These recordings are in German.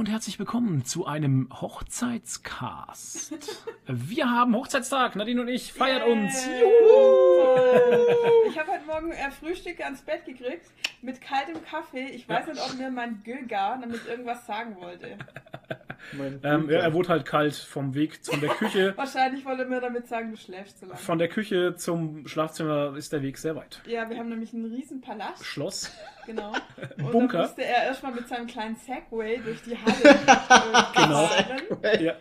und herzlich willkommen zu einem Hochzeitscast. Wir haben Hochzeitstag, Nadine und ich feiert Yay. uns. Ich habe heute Morgen äh, Frühstück ans Bett gekriegt mit kaltem Kaffee. Ich weiß nicht, ob mir mein Göger damit irgendwas sagen wollte. Ähm, ja, er wurde halt kalt vom Weg von der Küche. Wahrscheinlich wollte er mir damit sagen, du schläfst zu lange. Von der Küche zum Schlafzimmer ist der Weg sehr weit. Ja, wir haben nämlich einen riesen Palast, Schloss. Genau. Und Bunker. da musste er erstmal mit seinem kleinen Segway durch die Halle äh, Genau. fahren, Ja.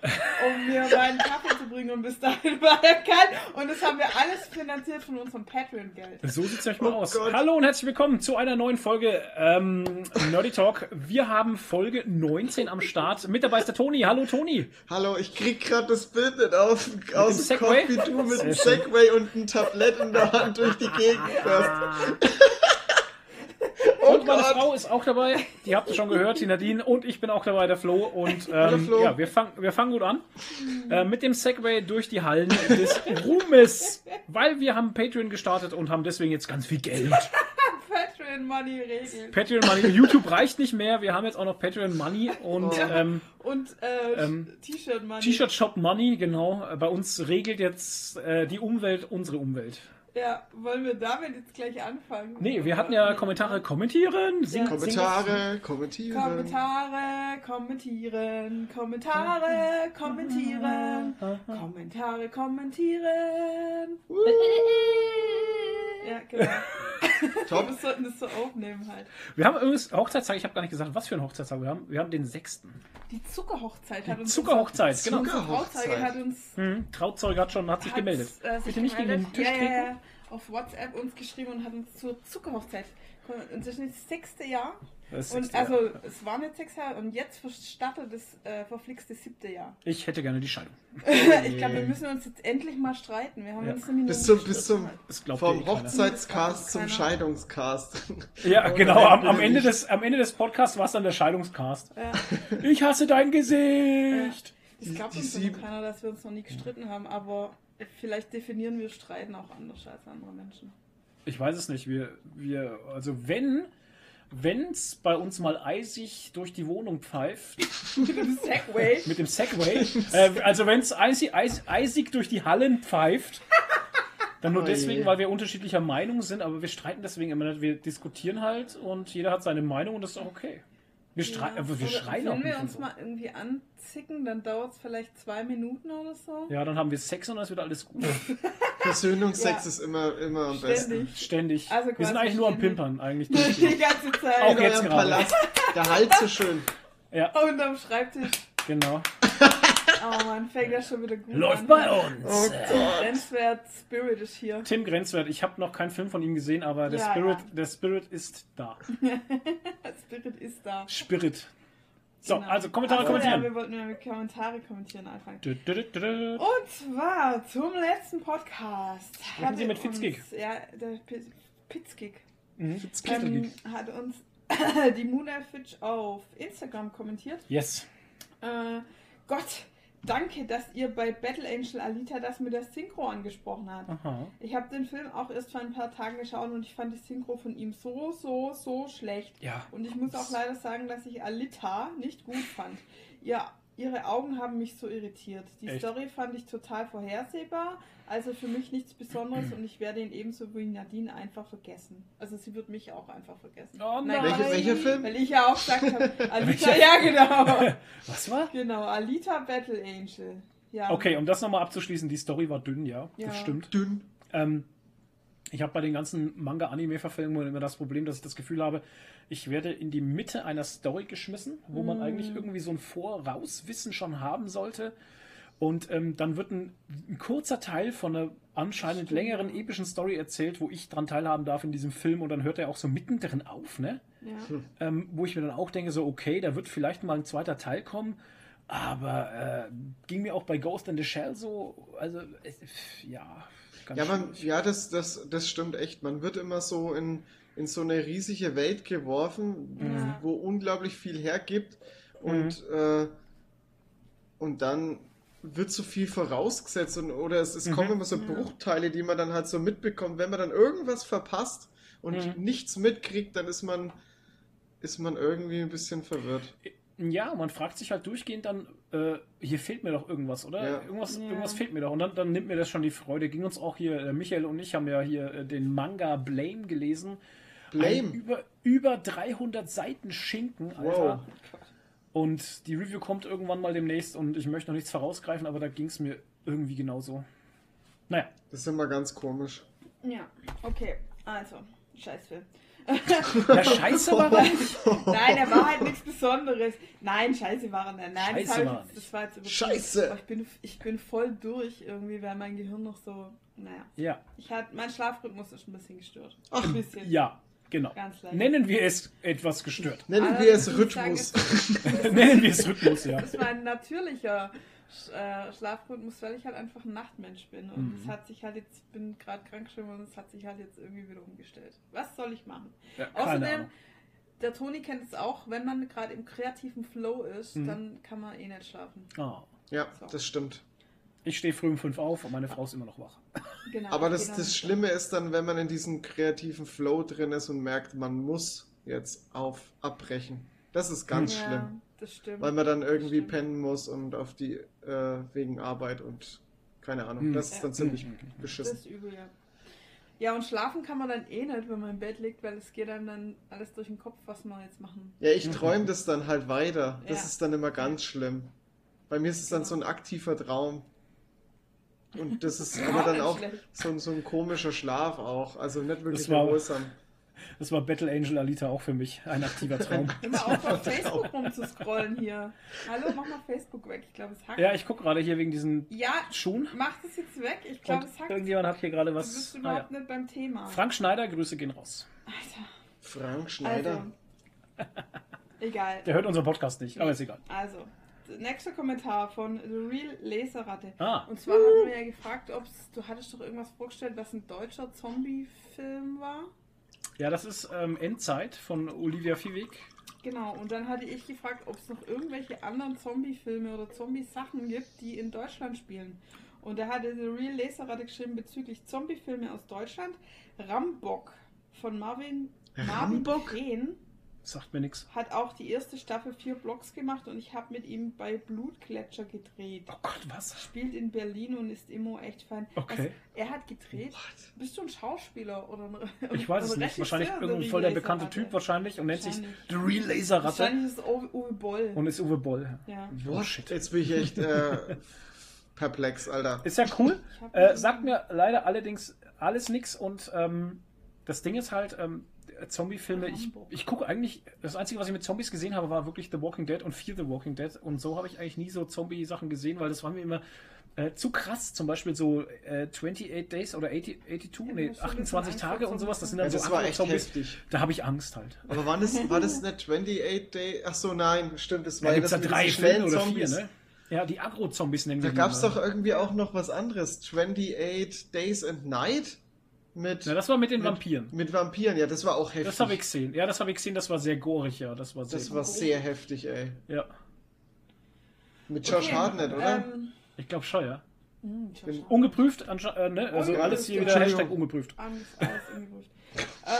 um mir meinen Kaffee zu bringen. Und bis dahin war er kalt. Und das haben wir alles finanziert von unserem Patreon-Geld. So sieht's euch mal Oh aus. Gott. Hallo und herzlich willkommen zu einer neuen Folge ähm, Nerdy Talk. Wir haben Folge 19 am Start. Mit dabei ist der Toni. Hallo Toni. Hallo, ich krieg gerade das Bild nicht auf, aus dem Segway? Kopf, wie du mit schön. Segway und einem Tablett in der Hand durch die Gegend fährst. Oh Und meine Gott. Frau ist auch dabei. Die habt ihr schon gehört, die Nadine. Und ich bin auch dabei, der Flo. Und ähm, Flo. ja, wir, fang, wir fangen gut an. Äh, mit dem Segway durch die Hallen des Ruhmes. Weil wir haben Patreon gestartet und haben deswegen jetzt ganz viel Geld. Patreon Money regeln. Patreon Money. YouTube reicht nicht mehr. Wir haben jetzt auch noch Patreon Money und Oh. ähm, Und äh, Ähm, T-Shirt Money. T-Shirt Shop Money, genau. Bei uns regelt jetzt äh, die Umwelt unsere Umwelt. Ja, wollen wir damit jetzt gleich anfangen? Nee, wir hatten ja Kommentare kommentieren. Sing, Ja. Kommentare, kommentieren. Kommentare, kommentieren, Kommentare, kommentieren, Kommentare, kommentieren. Ja, genau. Top. Wir sollten das so aufnehmen halt. Wir haben übrigens Hochzeitstag, ich habe gar nicht gesagt, was für ein Hochzeitstag wir haben. Wir haben den sechsten. Die Zuckerhochzeit hat uns. Zuckerhochzeit, genau. Zuckerhochzeit. Trauzeuge hat uns. Hm, Trauzeuge hat schon, hat sich gemeldet. Äh, sich Bitte nicht gegen den Tisch ja, ja, treten. ja, auf WhatsApp uns geschrieben und hat uns zur Zuckerhochzeit. Und das ist das sechste Jahr. Das Und sechste also, Jahr. es war nicht sechs Jahre und jetzt startet das äh, verflixte siebte Jahr. Ich hätte gerne die Scheidung. ich glaube, wir müssen uns jetzt endlich mal streiten. Wir haben Ja. uns nämlich Bis zum, bis zum, vom eh. Hochzeitscast zum. Scheidungscast. Ja, genau. Am, am, Ende des, am Ende des Podcasts war es dann der Scheidungscast. Ja. Ich hasse dein Gesicht. Ich glaube uns noch sieben- keiner, dass wir uns noch nie gestritten haben, aber vielleicht definieren wir Streiten auch anders als andere Menschen. Ich weiß es nicht. Wir, wir, also wenn, wenn's bei uns mal eisig durch die Wohnung pfeift, Mit dem Segway. mit dem Segway, äh, also wenn's eisig, eis, eisig durch die Hallen pfeift, dann nur Oh je. deswegen, weil wir unterschiedlicher Meinung sind, aber wir streiten deswegen immer nicht. Wir diskutieren halt und jeder hat seine Meinung und das ist auch okay. Wir, strei Ja. aber wir schreien auch Wenn wir nicht. uns und so. mal irgendwie anzicken, dann dauert es vielleicht zwei Minuten oder so. Ja, dann haben wir Sex und dann ist wieder alles gut. Versöhnungsex Ja. ist immer, immer am besten. Ständig. Ständig. Also wir sind eigentlich nur am ständig. Pimpern, eigentlich. Die ganze Zeit. Auch In jetzt eurem gerade. Palast. Der Halt so schön. Ja, Unterm Schreibtisch. genau. Oh man, fängt das schon wieder gut Läuft an. bei uns. Oh. Grenzwert Spirit ist hier. Tim Grenzwert, ich habe noch keinen Film von ihm gesehen, aber der Ja, Spirit, ja. der Spirit ist da. Spirit ist da. Spirit. So, Genau. also Kommentare Ach so, Ja, kommentieren. wir wollten ja mit Kommentare kommentieren anfangen. Dü, dü, dü. Und zwar zum letzten Podcast. Sprechen Sie mit Fitzgig. uns- Ja, der Pi- Pitzgig. Mhm. Ähm, hat uns die Muna Fitch auf Instagram kommentiert. Yes. Äh, Gott, danke, dass ihr bei Battle Angel Alita das mit der Synchro angesprochen habt. Aha. Ich habe den Film auch erst vor ein paar Tagen geschaut und ich fand die Synchro von ihm so, so, so schlecht. Ja. Und ich muss auch leider sagen, dass ich Alita nicht gut fand. Ihr, ihre Augen haben mich so irritiert. Die Echt? Story fand ich total vorhersehbar, also für mich nichts Besonderes und ich werde ihn ebenso wie Nadine einfach vergessen. Also sie wird mich auch einfach vergessen. Oh nein. Welche- welcher Film? Weil ich ja auch gesagt habe, Alita, ja genau. Was war? Genau, Alita Battle Angel. Ja. Okay, um das nochmal abzuschließen, die Story war dünn, ja. Ja. Das stimmt. Dünn. Ähm, ich habe bei den ganzen Manga-Anime-Verfilmungen immer das Problem, dass ich das Gefühl habe, ich werde in die Mitte einer Story geschmissen, wo man eigentlich irgendwie so ein Vorauswissen schon haben sollte. Und ähm, dann wird ein, ein kurzer Teil von einer anscheinend längeren epischen Story erzählt, wo ich dran teilhaben darf in diesem Film. Und dann hört er auch so mittendrin auf, ne? Ja. ähm, wo ich mir dann auch denke, so, okay, da wird vielleicht mal ein zweiter Teil kommen, aber äh, ging mir auch bei Ghost in the Shell so, also, es, ja, ganz Ja, man, ja das, das, das stimmt echt. Man wird immer so in, in so eine riesige Welt geworfen, Ja. wo unglaublich viel hergibt Mhm. und, äh, und dann wird so viel vorausgesetzt und, oder es, es Mhm. kommen immer so Bruchteile, die man dann halt so mitbekommt. Wenn man dann irgendwas verpasst und Mhm. nichts mitkriegt, dann ist man, ist man irgendwie ein bisschen verwirrt. Ja, man fragt sich halt durchgehend dann, äh, hier fehlt mir doch irgendwas, oder? Ja. Irgendwas, Ja. irgendwas fehlt mir doch. Und dann, dann nimmt mir das schon die Freude. Ging uns auch hier, äh, Michael und ich haben ja hier äh, den Manga Blame gelesen. Ein Blame. über, über 300 Seiten Schinken, Alter. Wow. Und die Review kommt irgendwann mal demnächst und ich möchte noch nichts vorausgreifen, aber da ging es mir irgendwie genauso. Naja, Das ist immer ganz komisch. Ja, okay. Also, Scheißfilm. ja, scheiße war er nicht. Nein, er war halt nichts Besonderes. Nein, scheiße war er nicht. Nein, Scheiße das, war jetzt, das war jetzt übertrieben. Scheiße. Ich bin, ich bin voll durch irgendwie, weil mein Gehirn noch so, naja. Ja, Ich hat, mein Schlafrhythmus ist ein bisschen gestört. Ach, ein bisschen. ja, genau. Ganz leicht. Nennen wir es etwas gestört. Nennen Aber wir es sagen, Rhythmus. es- Nennen wir es Rhythmus, ja. Das ist mein natürlicher äh, Schlafrhythmus, weil ich halt einfach ein Nachtmensch bin. Und es Mhm. hat sich halt jetzt, ich bin gerade krank geschrieben und es hat sich halt jetzt irgendwie wieder umgestellt. Was soll ich machen? ja keine Außerdem, Ahnung. der Toni kennt es auch, wenn man gerade im kreativen Flow ist, Mhm. dann kann man eh nicht schlafen. Ah. Ja, So. das stimmt. Ich stehe früh um fünf auf und meine Frau ist immer noch wach. Genau, Aber das, dann das Schlimme ist dann, wenn man in diesem kreativen Flow drin ist und merkt, man muss jetzt auf abbrechen. Das ist ganz ja, schlimm. Das stimmt. Weil man dann irgendwie pennen muss und auf die äh, wegen Arbeit und keine Ahnung. Hm. Das ist dann ziemlich Hm. das beschissen. ist übel, ja. Ja, und schlafen kann man dann eh nicht, wenn man im Bett liegt, weil es geht einem dann alles durch den Kopf, was wir jetzt machen. Ja, ich träume das dann halt weiter. Das Ja. ist dann immer ganz schlimm. Bei mir ist es dann Genau. so ein aktiver Traum. Und das ist aber dann auch so, ein- so ein komischer Schlaf auch. Also nicht wirklich Das war- erholsam. Das war Battle Angel Alita auch für mich. Ein aktiver Traum. Immer auf, auf Facebook rumzuscrollen hier. Hallo, mach mal Facebook weg. Ich glaube, es hackt. Ja, ich gucke gerade hier wegen diesen Ja, Schuhen. mach das jetzt weg. Ich glaube, es hackt. irgendjemand hat hier gerade Du was. bist Ah, überhaupt ja. nicht beim Thema. Frank Schneider, Grüße gehen raus. Alter. Frank Schneider. Also. Egal. Der hört unseren Podcast nicht, aber ist egal. Also, der nächste Kommentar von The Real Laserratte. Ah, Und zwar hatten wir ja gefragt, ob du hattest doch irgendwas vorgestellt, was ein deutscher Zombie-Film war. ja, das ist ähm, Endzeit von Olivia Fiewig. Genau, und dann hatte ich gefragt, ob es noch irgendwelche anderen Zombie-Filme oder Zombie-Sachen gibt, die in Deutschland spielen. Und da hatte The Real Laserratte geschrieben bezüglich Zombie-Filme aus Deutschland. Rambock von Marvin, Marvin Rambock? Krehn Sagt mir nichts. hat auch die erste Staffel vier Blocks gemacht und ich habe mit ihm bei Blutgletscher gedreht. Oh Gott, was? Spielt in Berlin und ist immer echt fein. Okay. Was, er hat gedreht. Bist du ein Schauspieler oder ein Ich weiß es nicht. Wahrscheinlich The voll der bekannte? Typ wahrscheinlich und nennt sich. The Real Laser Ratte Wahrscheinlich ist es Uwe Uwe Boll. und ist Uwe Boll. ja. Oh What? shit. Jetzt bin ich echt äh, perplex, Alter. Ist ja cool. Äh, sagt mir leider allerdings alles nichts und ähm, das Ding ist halt, ähm, Zombie-Filme, ich, ich gucke eigentlich, das Einzige, was ich mit Zombies gesehen habe, war wirklich The Walking Dead und Fear the Walking Dead und so habe ich eigentlich nie so Zombie-Sachen gesehen, weil das war mir immer äh, zu krass. Zum Beispiel so äh, 28 Days oder 80, 82, Ja, nee, das ist schon 28 ein Tage und sowas, das sind Ja, dann so das war echt Zombies. heftig. Da habe ich Angst halt. Aber war das, war das nicht 28 Day? Ach so, nein, stimmt, das Da war ja das mit drei Filme oder vier, Zombies. ne? Ja, die Agro-Zombies nennen Da wir die gab es doch irgendwie auch noch was anderes. 28 Days and Night mit, Ja, das war mit den mit, Vampiren. mit Vampiren. Ja, das war auch heftig. Das habe ich gesehen. Ja, das habe ich gesehen, das war sehr gorig, ja. Das war sehr Das war sehr heftig, ey. Ja, Mit Josh Okay, Hartnett, oder? Ähm, ich glaube schon, ja. hm. Ungeprüft, äh, ne? also alles hier wieder. Hashtag ungeprüft. Alles, alles ungeprüft.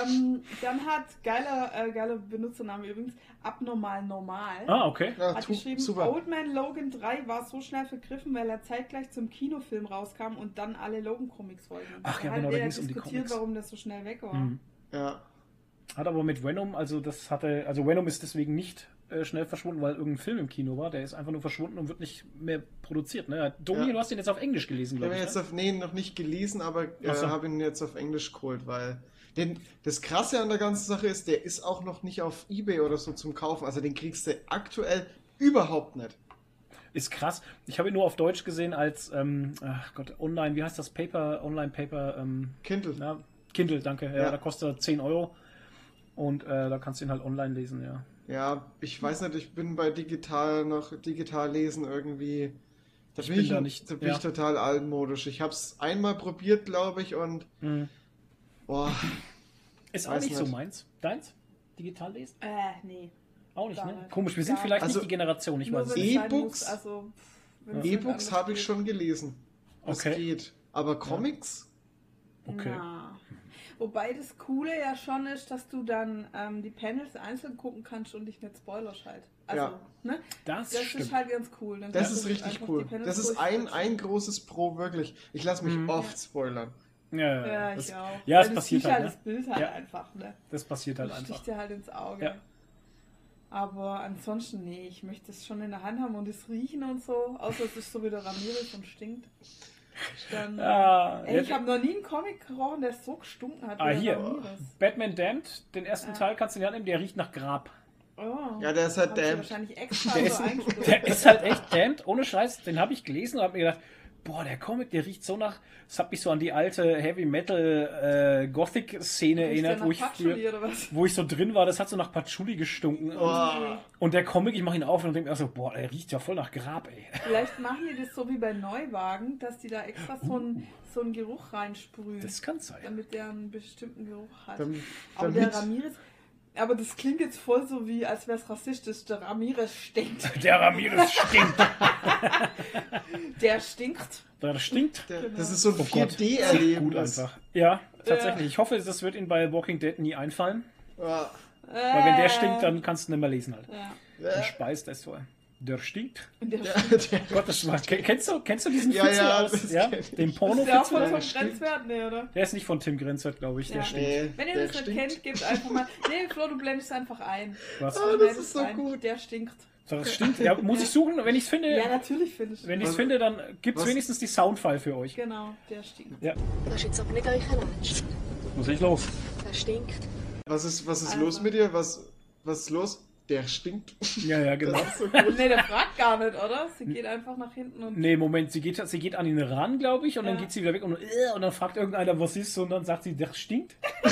Ähm, dann hat geiler, äh, geiler Benutzername übrigens, abnormal normal. Ah, okay. Ja, hat geschrieben, super. Old Man Logan 3 war so schnell vergriffen, weil er zeitgleich zum Kinofilm rauskam und dann alle Logan-Comics wollten. Ach ja, Da genau, hat da er ging's um die diskutiert, Comics. warum das so schnell weg war. Mhm. Ja. Hat aber mit Venom, also das hatte, also Venom ist deswegen nicht äh, schnell verschwunden, weil irgendein Film im Kino war. Der ist einfach nur verschwunden und wird nicht mehr produziert. Ne? Domi, Ja. du hast den jetzt auf Englisch gelesen, Ich habe glaube ihn ich. jetzt Ne? auf, nee, noch nicht gelesen, aber äh, so. habe ihn jetzt auf Englisch geholt, weil den, das Krasse an der ganzen Sache ist, der ist auch noch nicht auf Ebay oder so zum Kaufen. Also den kriegst du aktuell überhaupt nicht. Ist krass. Ich habe ihn nur auf Deutsch gesehen als, ähm, ach Gott, online, wie heißt das? Paper, Online-Paper, ähm, Kindle. na, Kindle, danke. Ja, Ja. da kostet er 10 Euro. Und äh, da kannst du ihn halt online lesen, ja. Ja, ich weiß nicht, ich bin bei digital noch digital lesen irgendwie. Da Ich bin, ich, da nicht, da bin ja. ich total altmodisch. Ich habe es einmal probiert, glaube ich, und Mhm. boah, Ist auch Weiß nicht so nicht. meins. Deins? Digital lesen? Äh, nee. Auch nicht, Gar ne? nicht. Komisch, wir sind Gar vielleicht Also, nicht die Generation, ich weiß nicht. E-Books? Also, nicht E-Books habe ich schon gelesen. Das Okay. geht. Aber Comics? Okay. Na. Wobei das Coole ja schon ist, dass du dann ähm, die Panels einzeln gucken kannst und dich nicht spoilerst halt. Also, Ja. ne? Das, Das stimmt. ist halt ganz cool. Dann Das ist richtig cool. Das ist ein, ein großes Pro, wirklich. Ich lasse mich Mhm. oft spoilern. Ja, ja, das, ich auch. ja, es passiert halt, das ne? Bild halt Ja. einfach, ne? das passiert halt Das einfach. sticht dir halt ins Auge. Ja. Aber ansonsten, nee, ich möchte es schon in der Hand haben und es riechen und so, außer es ist so wie der Ramirez und stinkt. Dann, Ja, ey, ich habe noch nie einen Comic gerochen, der so gestunken hat. ah, hier. Ramirez. Batman Damned, den ersten Ja. Teil kannst du in die Hand nehmen, der riecht nach Grab. Oh. Ja, der ist halt damned. wahrscheinlich extra Der so ist, der ist halt echt damned, ohne Scheiß. Den habe ich gelesen und habe mir gedacht, boah, der Comic, der riecht so nach. Das hat mich so an die alte Heavy Metal äh, Gothic Szene erinnert, wo ich, früher, wo ich so drin war. Das hat so nach Patchouli gestunken. Oh. Und der Comic, ich mache ihn auf und denke mir so, boah, der riecht ja voll nach Grab, ey. Vielleicht machen die das so wie bei Neuwagen, dass die da extra so einen, so einen Geruch reinsprühen, Das kann sein. damit der einen bestimmten Geruch hat. Damit, aber damit, der Ramirez, aber das klingt jetzt voll so wie, als wäre es rassistisch. Der Ramirez stinkt. Der Ramirez stinkt. Der stinkt. Der stinkt. der, Genau. das ist so ein Oh Gott. Gut 4D-Erlebnis. einfach. Ja, tatsächlich. Ich hoffe, das wird Ihnen bei Walking Dead nie einfallen. Ja. Weil wenn der stinkt, dann kannst du nicht mehr lesen halt. Ja. Der Ja. speist es so. Der stinkt. Der Der, stinkt. der, Gott, das war, kennst du, kennst du diesen Ja, Fitzel ja, aus, ja, dem Ist der auch von. Grenzwert? Nee, oder? Der ist nicht von Tim Grenzert, glaube ich, der Ja. stinkt. nee, Wenn ihr der das nicht kennt, gebt einfach mal. Nee, Flo, du blendest einfach ein. Was? Ah, das ist so ein. gut. Der stinkt. Das stinkt. Ja, muss ich suchen, wenn ich es finde. Ja, natürlich finde ich. wenn ich es finde, dann gibt es wenigstens die Soundfile für euch. Genau, der stinkt. Ja. Das ist jetzt aber nicht euch. Muss ich los? Der stinkt. Was ist, was ist Also. los mit dir? Was, was ist los? Der stinkt. Ja, ja, genau. So. Nee, der fragt gar nicht, oder? Sie geht einfach nach hinten und. Nee, Moment, sie geht, sie geht an ihn ran, glaube ich, und dann Ja. geht sie wieder weg und, äh, und dann fragt irgendeiner, was ist, und dann sagt sie, der stinkt.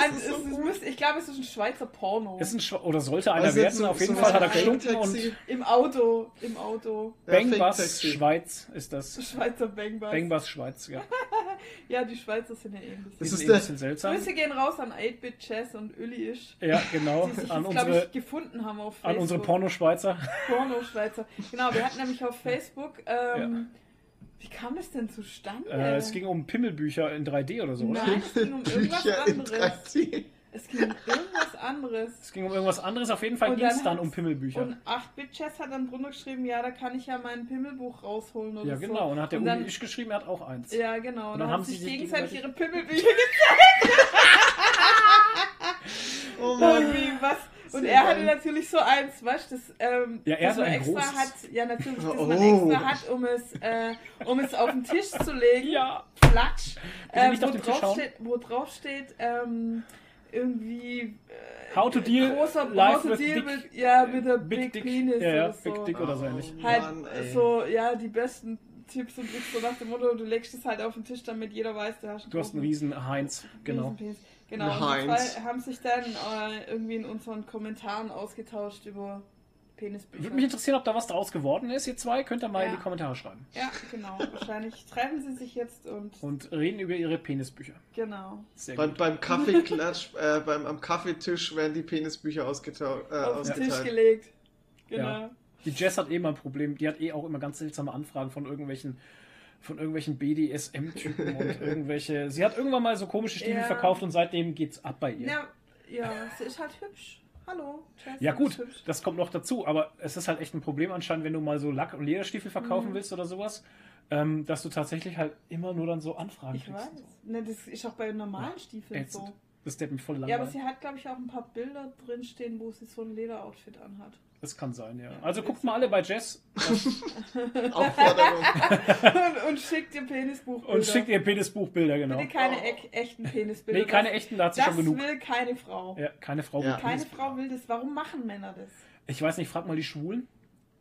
Ein, es, es müsste, ich glaube, es ist ein Schweizer Porno. Ist ein Schwa- oder sollte einer Also werden, auf jeden so Fall hat er gestunken und. Im Auto, im Auto. Ja, Bang Fake Bass Taxi. Schweiz ist das. Schweizer Bangbass. Bang Bass Schweiz, ja. Ja, die Schweizer sind ja ähnlich. Die Das sind ist eh ein der- bisschen seltsam. Grüße gehen raus an 8-Bit Jazz und Uli-isch, Ja, genau. die sich An jetzt, glaube unsere, ich, gefunden haben auf an Facebook. unsere Pornoschweizer. Porno-Schweizer. Genau, wir hatten nämlich auf Facebook. Ähm, Wie kam das denn zustande? Äh, es ging um Pimmelbücher in 3D oder so, oder? Nein, es ging um irgendwas Bücher in anderes. 3D. Es ging um irgendwas anderes. Es ging um irgendwas anderes. Auf jeden Fall Und ging es dann um Pimmelbücher. Und 8-Bit-Chess hat dann drunter geschrieben, ja, da kann ich ja mein Pimmelbuch rausholen oder ja, so. genau. Und dann hat der Und Uli dann- ich geschrieben, er hat auch eins. Ja, genau. Und Und dann, dann haben sich gegenseitig ihre Pimmelbücher Oh gezeigt. Mann. Irgendwie was. Und Sehr er hatte geil. natürlich so eins, weißt du, das, ähm, Ja, er das so man extra großes. hat, ja natürlich, das Oh. man extra hat, um es, äh, um es auf den Tisch zu legen. Ja. Platsch. Äh, nicht wo, auf den Tisch drauf steht, wo drauf steht, ähm, irgendwie äh, How to deal großer life how to with deal dick, ja, with a big big, dick. penis Ja, ja, oder so. big dick oder so ähnlich. Oh Halt Mann, so, ja, die besten Tipps und Tricks so nach dem Motto, du legst es halt auf den Tisch, damit jeder weiß, du hast einen Du hast einen riesen Heinz. Genau. Riesenpenis. Genau, und die zwei haben sich dann äh, irgendwie in unseren Kommentaren ausgetauscht über Penisbücher. Würde mich interessieren, ob da was draus geworden ist, ihr zwei. Könnt ihr mal Ja. in die Kommentare schreiben. ja, genau. Wahrscheinlich treffen sie sich jetzt und Und reden über ihre Penisbücher. genau. Sehr Beim, gut. beim Kaffeeklatsch, äh, beim, am Kaffeetisch werden die Penisbücher ausgetau äh, Auf den Tisch ausgeteilt. gelegt. Genau. Ja. Die Jess hat eh mal ein Problem. Die hat eh auch immer ganz seltsame Anfragen von irgendwelchen von irgendwelchen BDSM-Typen und irgendwelche. Sie hat irgendwann mal so komische Stiefel Ja. verkauft und seitdem geht's ab bei ihr. Ja, ja, sie ist halt hübsch. Hallo. Jess Ja ist gut, das kommt noch dazu, aber es ist halt echt ein Problem anscheinend, wenn du mal so Lack- und Lederstiefel verkaufen Mhm. willst oder sowas, ähm, dass du tatsächlich halt immer nur dann so Anfragen Ich kriegst. weiß. Ne, das ist auch bei normalen Stiefeln Ätzend. so. Das mich voll Ja, aber langweilig. sie hat, glaube ich, auch ein paar Bilder drinstehen, wo sie so ein Lederoutfit anhat. Das kann sein, ja. Also guckt mal alle bei Jess Aufforderung. und, und schickt ihr Penisbuch. und schickt ihr Penisbuchbilder, genau. Bitte keine e echten Penisbilder. Nee, keine das, echten, da hat sie Das schon genug. will keine Frau. Ja, keine Frau Ja. mit Keine. Frau will das. Warum machen Männer das? Ich weiß nicht, frag mal die Schwulen,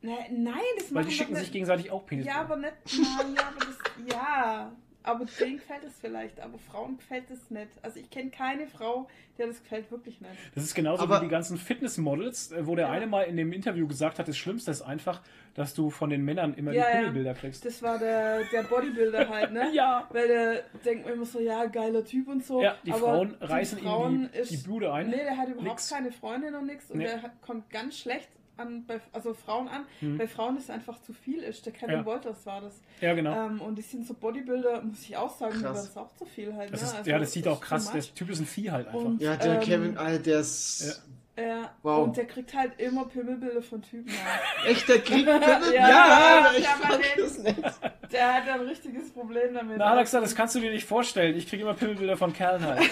Ne, nein, das weil machen die schicken sich gegenseitig auch Penisbilder. Ja, aber nicht. Nein, ja, aber das. Ja. Aber denen gefällt es vielleicht, aber Frauen gefällt es nicht. Also ich kenne keine Frau, der das gefällt wirklich nicht. Das ist genauso Aber- wie die ganzen Fitnessmodels, äh, wo der Ja. eine mal in dem Interview gesagt hat, das Schlimmste ist einfach, dass du von den Männern immer Ja, die ja. Pimmelbilder kriegst. Das war der, der Bodybuilder halt, ne? Ja. Weil der denkt man immer so, ja, geiler Typ und so. Ja, die aber Frauen die reißen Frauen ihm die, ist- die Bude ein. Nee, der hat überhaupt Nix. keine Freundin und nichts und Nee. der hat, kommt ganz schlecht an, bei, also Frauen an. Mhm. Bei Frauen ist es einfach zu viel ist. Der Kevin Ja. Walters war das. Ja, genau. Ähm, und die sind so Bodybuilder, muss ich auch sagen, Krass. das auch zu viel halt. das ne? ist, Also, ja, das sieht auch ist krass. Der. Typ ist ein Vieh halt einfach. Und- Ja, der Ähm, Kevin, Alter, der ist. Ja, Wow. und der kriegt halt immer Pimmelbilder von Typen. Ja. Echt, der kriegt Pimmel? Ja, ich ja, fuck man das nicht. Der hat ein richtiges Problem damit. Na, Alexa, das kannst du dir nicht vorstellen. Ich kriege immer Pimmelbilder von Kerlen halt.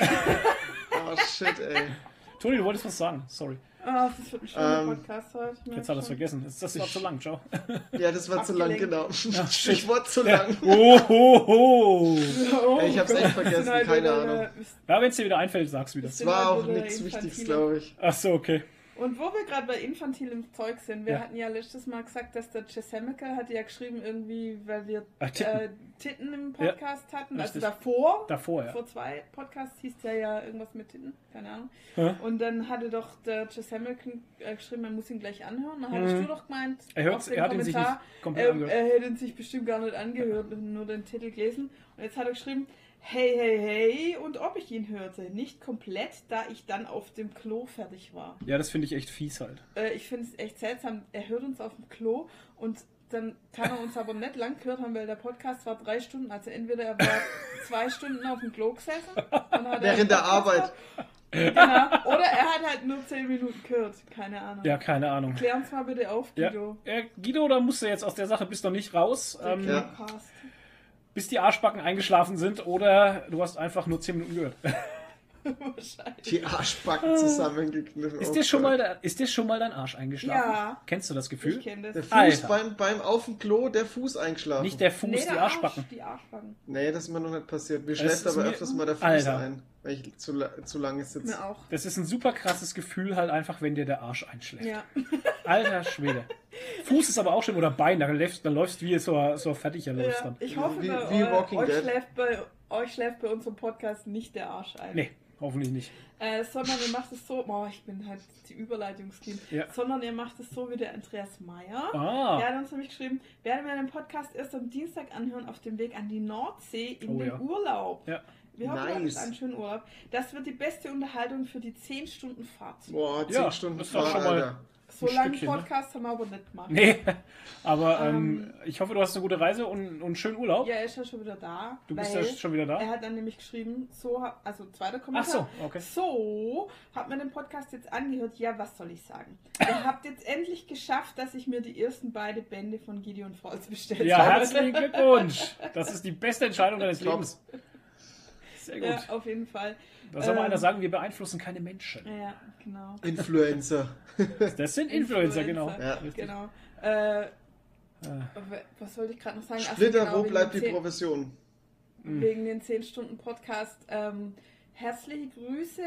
Oh shit, ey. Toni, du wolltest was sagen. Sorry. Ah, das wird ein schöner Ähm, Podcast heute. Jetzt hat er es vergessen. Das das war zu lang. Ciao. Ja, das war zu lang, Abgelenkt. genau. shit. Ich wurde zu Ja. lang. Oh, ho, ho. Oh, Ey, ich hab's echt Gott, vergessen, sind halt keine wieder Ahnung. Ja, wenn es dir wieder einfällt, sag's wieder. Das sind war halt auch nichts. Wichtiges, glaube ich. Ach so, okay. Und wo wir gerade bei infantilem Zeug sind, wir Ja. hatten ja letztes Mal gesagt, dass der Chesamical hat ja geschrieben, irgendwie, weil wir Ah, Titten. äh, Titten im Podcast hatten. Also davor, Davor, ja. vor zwei Podcasts hieß der ja irgendwas mit Titten, keine Ahnung. Ja. Und dann hatte doch der Chesamical äh, geschrieben, man muss ihn gleich anhören. Dann hattest Mhm. du doch gemeint, Er, hört, auf den er hat ihn sich nicht Kommentar, komplett er, angehört. er hätte ihn sich bestimmt gar nicht angehört, nur den Titel gelesen. Und jetzt hat er geschrieben, hey, hey, hey, und ob ich ihn hörte. Nicht komplett, da ich dann auf dem Klo fertig war. Ja, das finde ich echt fies halt. Äh, ich finde es echt seltsam. Er hört uns auf dem Klo und dann kann er uns aber nicht lang gehört haben, weil der Podcast war drei Stunden. Also entweder er war zwei Stunden auf dem Klo gesessen. und hat Während der Arbeit. Genau. Oder er hat halt nur zehn Minuten gehört. Keine Ahnung. Ja, keine Ahnung. Klär uns mal bitte auf, Ja. Guido. Äh, Guido, da musst du jetzt aus der Sache bist noch nicht raus, Der ähm, Ja. Bis die Arschbacken eingeschlafen sind oder du hast einfach nur 10 Minuten gehört. Wahrscheinlich. Die Arschbacken zusammengekniffen. Ist Oh dir schon mal, da- ist dir schon mal dein Arsch eingeschlafen? Ja. Kennst du das Ich Gefühl? kenne Der das. Fuß Alter. beim, beim Auf dem Klo, der Fuß eingeschlafen. Nicht der Fuß, Nee, die der Arschbacken. Arsch, die Arschbacken. Nee, das ist mir noch nicht passiert. Mir schläft aber mir- öfters mal der Fuß Alter. ein, weil ich zu, zu lange sitze. Mir auch. Das ist ein super krasses Gefühl halt einfach, wenn dir der Arsch einschläft. Ja. Alter Schwede. Fuß ist aber auch schön oder Bein, da läufst, da läufst wie so, so fertig ja. dann. Ich hoffe, Wie- bei wie Walking euch, Dead. schläft bei euch schläft bei unserem Podcast nicht der Arsch ein. Nee, hoffentlich nicht. Äh, sondern ihr macht es so, boah, ich bin halt die Überleitungsteam, Ja. sondern ihr macht es so wie der Andreas Meyer. Ah, Der hat uns nämlich geschrieben, werden wir den Podcast erst am Dienstag anhören auf dem Weg an die Nordsee in Oh den ja. Urlaub. Ja. Wir hoffen, Nice. ihr einen schönen Urlaub. Das wird die beste Unterhaltung für die 10 Stunden Fahrt. Boah, 10 Ja, Stunden Fahrt, schon mal- Alter. So lange ne? Podcast haben wir aber nicht gemacht. nee. Aber ähm, Ähm, ich hoffe, du hast eine gute Reise und, und einen schönen Urlaub. Ja, er ist ja schon wieder da. du bist ja schon wieder da. Er hat dann nämlich geschrieben, so, also zweiter Ach Kommentar. so, okay. So, hat mir den Podcast jetzt angehört. Ja, was soll ich sagen? Ihr habt jetzt endlich geschafft, dass ich mir die ersten beiden Bände von Gideon Falls bestellt Ja, habe. herzlichen Glückwunsch. Das ist die beste Entscheidung deines. Lebens. Sehr gut. Ja, auf jeden Fall. Da soll mal ähm, einer sagen, wir beeinflussen keine Menschen. Ja, genau. Influencer. Das sind Influencer, genau. Influencer, Ja. Richtig. Genau. Äh, Äh, was wollte ich gerade noch sagen? Splitter, genau, wo wegen bleibt die Profession? Wegen den 10-Stunden-Podcast. Ähm, herzliche Grüße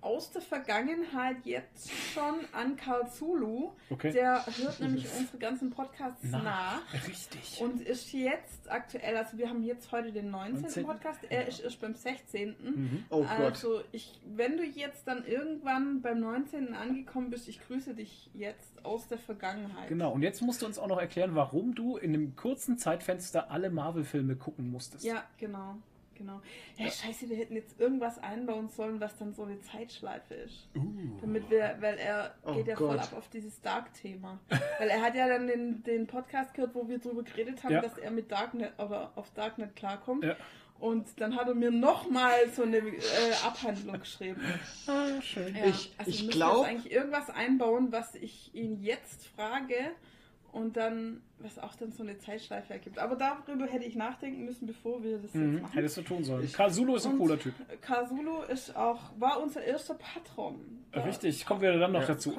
aus der Vergangenheit jetzt schon an Karl Zulu. Okay. Der hört nämlich unsere ganzen Podcasts Na, nach. Richtig. Und ist jetzt aktuell, also wir haben jetzt heute den 19. 19.. Podcast, er ist erst beim 16. Mhm. Oh Gott. also ich, wenn du jetzt dann irgendwann beim 19. angekommen bist, ich grüße dich jetzt aus der Vergangenheit. Genau, und jetzt musst du uns auch noch erklären, warum du in einem kurzen Zeitfenster alle Marvel-Filme gucken musstest. Ja, genau. Genau. Ja, scheiße, wir hätten jetzt irgendwas einbauen sollen, was dann so eine Zeitschleife ist. Uh. Damit wir, weil er Oh geht ja voll Gott. ab auf dieses Dark-Thema. weil er hat ja dann den, den Podcast gehört, wo wir drüber geredet haben, Ja. dass er mit Darknet oder auf Darknet klarkommt. Ja. Und dann hat er mir nochmal so eine äh, Abhandlung geschrieben. Ah, schön. Ja, Ich- also ich wir müssen glaub- jetzt eigentlich irgendwas einbauen, was ich ihn jetzt frage und dann, was auch dann so eine Zeitschleife ergibt. Aber darüber hätte ich nachdenken müssen, bevor wir das jetzt Mhm. machen. Hättest du tun sollen. Sulu ist ein Und cooler Typ. Kasulu ist auch, war unser erster Patron. Da Richtig, kommen wir dann noch Ja. dazu.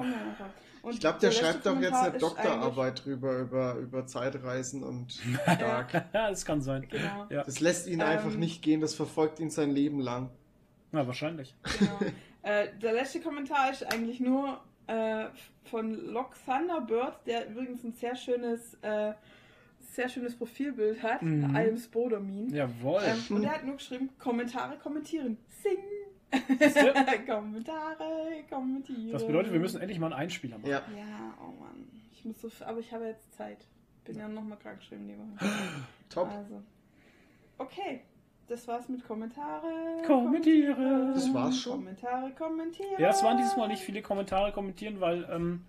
Ich glaube, der letzte schreibt doch jetzt eine Doktorarbeit drüber, über, über Zeitreisen und Dark. Ja, das kann sein. Genau, Ja, Das lässt ihn Ähm, einfach nicht gehen, das verfolgt ihn sein Leben lang. na, wahrscheinlich. genau. äh, der letzte Kommentar ist eigentlich nur äh, von Lock Thunderbird, der übrigens ein sehr schönes, äh, sehr schönes Profilbild hat. Mhm. I am Spodamin. Jawohl. Ähm, und er hat nur geschrieben, Kommentare kommentieren. Sing! Kommentare kommentieren. Das bedeutet, wir müssen endlich mal einen Einspieler machen. Ja. Ja, oh Mann. Ich muss so, f- aber ich habe jetzt Zeit. Bin ja nochmal krank geschrieben die Woche. Top. Also. Okay. Das war's mit Kommentare. Kommentiere. Das war's schon? Kommentare, kommentieren. Ja, es waren dieses Mal nicht viele Kommentare kommentieren, weil ähm,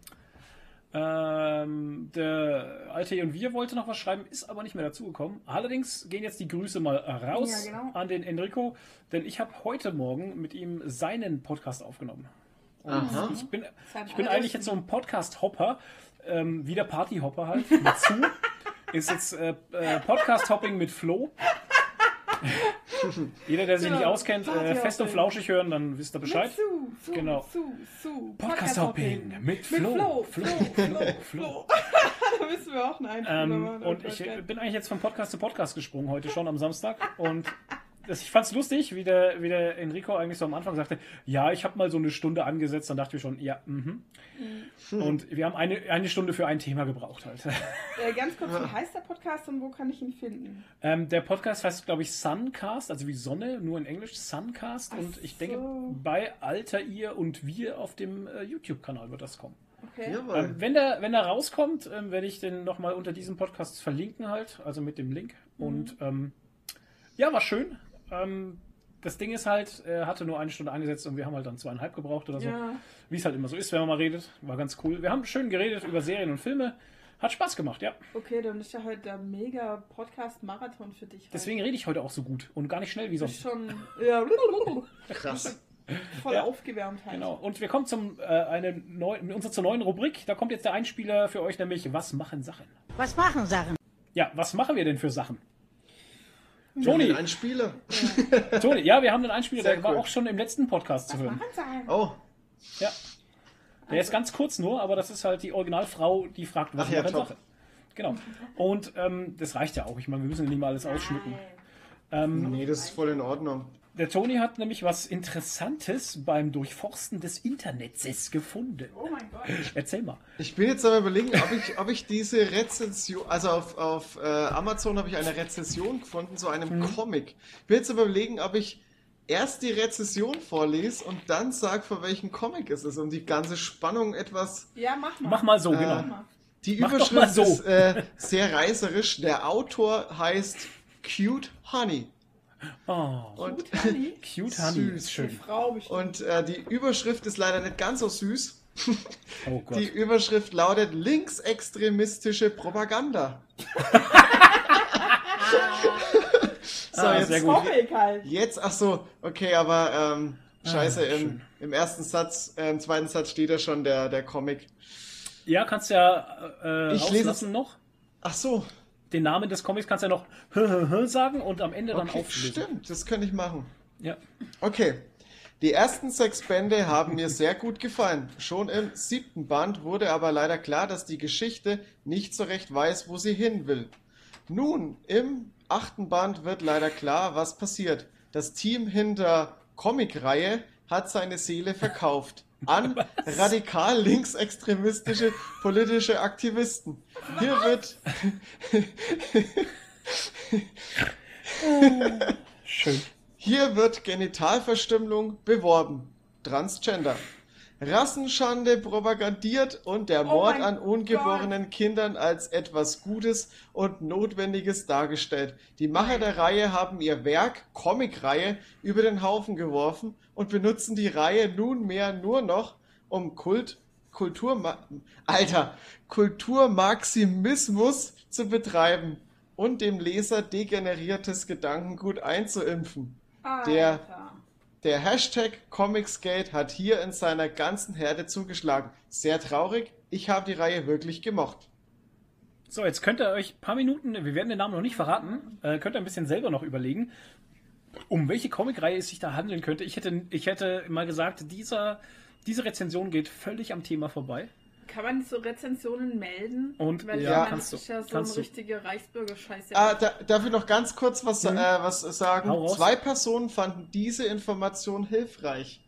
Ähm, der alte und wir wollte noch was schreiben, ist aber nicht mehr dazugekommen. Allerdings gehen jetzt die Grüße mal raus Ja, genau. an den Enrico, denn ich habe heute Morgen mit ihm seinen Podcast aufgenommen. Aha. Ich bin, ich bin eigentlich jetzt so ein Podcast-Hopper, ähm, wie der Party-Hopper halt, mit zu. Ist jetzt äh, äh, Podcast-Hopping mit Flo. Jeder, der sich Genau, nicht auskennt, äh, fest und flauschig hören, dann wisst ihr Bescheid. Mit Su, Su, Genau. Su, Su. Podcast-Hopping mit Mit Flo. Flo. Flo, Flo, Flo, Flo, Flo. da müssen wir auch einen Ähm, machen. und Oh ich äh, bin eigentlich jetzt von Podcast zu Podcast gesprungen heute schon am Samstag und das, ich fand's lustig, wie der, wie der Enrico eigentlich so am Anfang sagte, ja, ich habe mal so eine Stunde angesetzt, dann dachte ich schon, ja, mhm. Und wir haben eine, eine Stunde für ein Thema gebraucht halt. Äh, ganz kurz, wie heißt der Podcast und wo kann ich ihn finden? Ähm, der Podcast heißt, glaube ich, Suncast, also wie Sonne, nur in Englisch, Suncast. Ach und ich so. denke, bei Alter ihr und wir auf dem äh, YouTube-Kanal wird das kommen. Okay. Ähm, wenn, der, wenn der rauskommt, ähm, werde ich den nochmal unter diesem Podcast verlinken halt, also mit dem Link. Mhm. Und ähm, ja, war schön. Ähm, das Ding ist halt, er hatte nur eine Stunde angesetzt und wir haben halt dann zweieinhalb gebraucht oder so. Ja. Wie es halt immer so ist, wenn man mal redet. War ganz cool. Wir haben schön geredet über Serien und Filme. Hat Spaß gemacht, ja. Okay, dann ist ja heute der mega Podcast-Marathon für dich. Deswegen rede ich heute auch so gut und gar nicht schnell wie sonst. schon ja, Krass. voll Ja. aufgewärmt halt. Genau. Und wir kommen zum äh, eine neu, mit unserer zur neuen Rubrik. Da kommt jetzt der Einspieler für euch, nämlich Was machen Sachen? Was machen Sachen? Ja, was machen wir denn für Sachen? Toni. Toni, Ein Spieler. Toni, ja, wir haben einen Einspieler, Sehr der war cool. auch schon im letzten Podcast zu hören. Oh, Ja. Der ist ganz kurz nur, aber das ist halt die Originalfrau, die fragt, was Ach ja. Sachen. Genau. Und ähm, das reicht ja auch. Ich meine, wir müssen nicht mal alles ausschmücken. Ähm, nee, das ist voll in Ordnung. Der Toni hat nämlich was Interessantes beim Durchforsten des Internets gefunden. Oh mein Gott. Erzähl mal. Ich bin jetzt aber überlegen, ob ich, ob ich diese Rezension, also auf, auf äh, Amazon habe ich eine Rezension gefunden zu einem Mhm. Comic. Ich bin jetzt aber überlegen, ob ich erst die Rezension vorlese und dann sage, von welchem Comic es ist, um die ganze Spannung etwas. Ja, mach mal. Mach mal so, Äh, genau. Mach mal. Die Überschrift so. ist äh, sehr reißerisch. Der Autor heißt Cute Honey. Oh, Und, Gut, Honey. cute Honey Süß. ist Die schön. Und äh, die Überschrift ist leider nicht ganz so süß. Oh Gott. Die Überschrift lautet linksextremistische Propaganda. so, Ah, jetzt, sehr gut. Comic halt. jetzt, ach so, okay, aber ähm, scheiße, Ah, im, im ersten Satz, äh, im zweiten Satz steht ja schon der, der Comic. Ja, kannst ja äh, Ich lese noch. Ach so, Den Namen des Comics kannst du ja noch sagen und am Ende dann okay, auflösen. stimmt, das könnte ich machen. Ja. Okay. Die ersten sechs Bände haben mir sehr gut gefallen. Schon im siebten Band wurde aber leider klar, dass die Geschichte nicht so recht weiß, wo sie hin will. Nun, im achten Band wird leider klar, was passiert. Das Team hinter Comicreihe hat seine Seele verkauft an radikal linksextremistische politische Aktivisten. Hier wird Schön. Hier wird Genitalverstümmelung beworben. Transgender. Rassenschande propagandiert und der Oh Mord an ungeborenen Kindern als etwas Gutes und Notwendiges dargestellt. Die Macher der Reihe haben ihr Werk, Comicreihe, über den Haufen geworfen und benutzen die Reihe nunmehr nur noch, um Kult, Kultur, Alter, Kulturmaximismus zu betreiben und dem Leser degeneriertes Gedankengut einzuimpfen. Alter. Der Hashtag Comicsgate hat hier in seiner ganzen Härte zugeschlagen. Sehr traurig, ich habe die Reihe wirklich gemocht. So, jetzt könnt ihr euch ein paar Minuten, wir werden den Namen noch nicht verraten, äh, könnt ihr ein bisschen selber noch überlegen, um welche Comicreihe es sich da handeln könnte. Ich hätte, ich hätte mal gesagt, dieser, diese Rezension geht völlig am Thema vorbei. Kann man so Rezensionen melden? Und- Weil ja, kannst das ist du, ja so kannst eine du. richtige Reichsbürger-Scheiße. Ah, da, darf ich noch ganz kurz was, Mhm. äh, was sagen? Zwei Personen fanden diese Information hilfreich.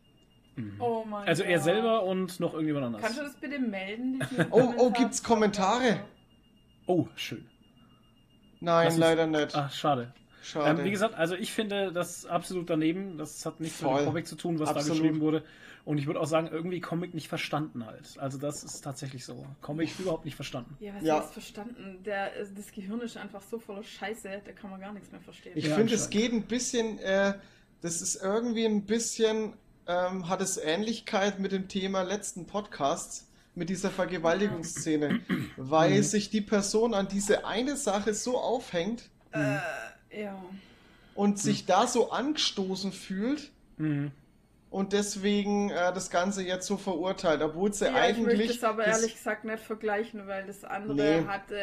oh mein Also er Gott. selber und noch irgendjemand anders. Kannst du das bitte melden? Oh, oh, gibt's Kommentare? Oh, schön. Nein, Lass uns- leider nicht. Ach, schade. Schade. Ähm, wie gesagt, also ich finde das absolut daneben. Das hat nichts mit Voll. dem Comic zu tun, was da Absolut. geschrieben wurde. Und ich würde auch sagen, irgendwie Comic nicht verstanden halt. Also das ist tatsächlich so. Comic überhaupt nicht verstanden. Ja, was Ja. hast verstanden? Der, äh, das Gehirn ist einfach so voller Scheiße, da kann man gar nichts mehr verstehen. Ich Ja, finde, es geht ein bisschen, äh, das ist irgendwie ein bisschen, ähm, hat es Ähnlichkeit mit dem Thema letzten Podcasts, mit dieser Vergewaltigungsszene, weil sich die Person an diese eine Sache so aufhängt Äh, ja. und sich da so angestoßen fühlt Mhm. Und deswegen äh, das Ganze jetzt so verurteilt, obwohl sie ja, ich möchte eigentlich. es aber das- ehrlich gesagt nicht vergleichen, weil das andere Nee. hatte,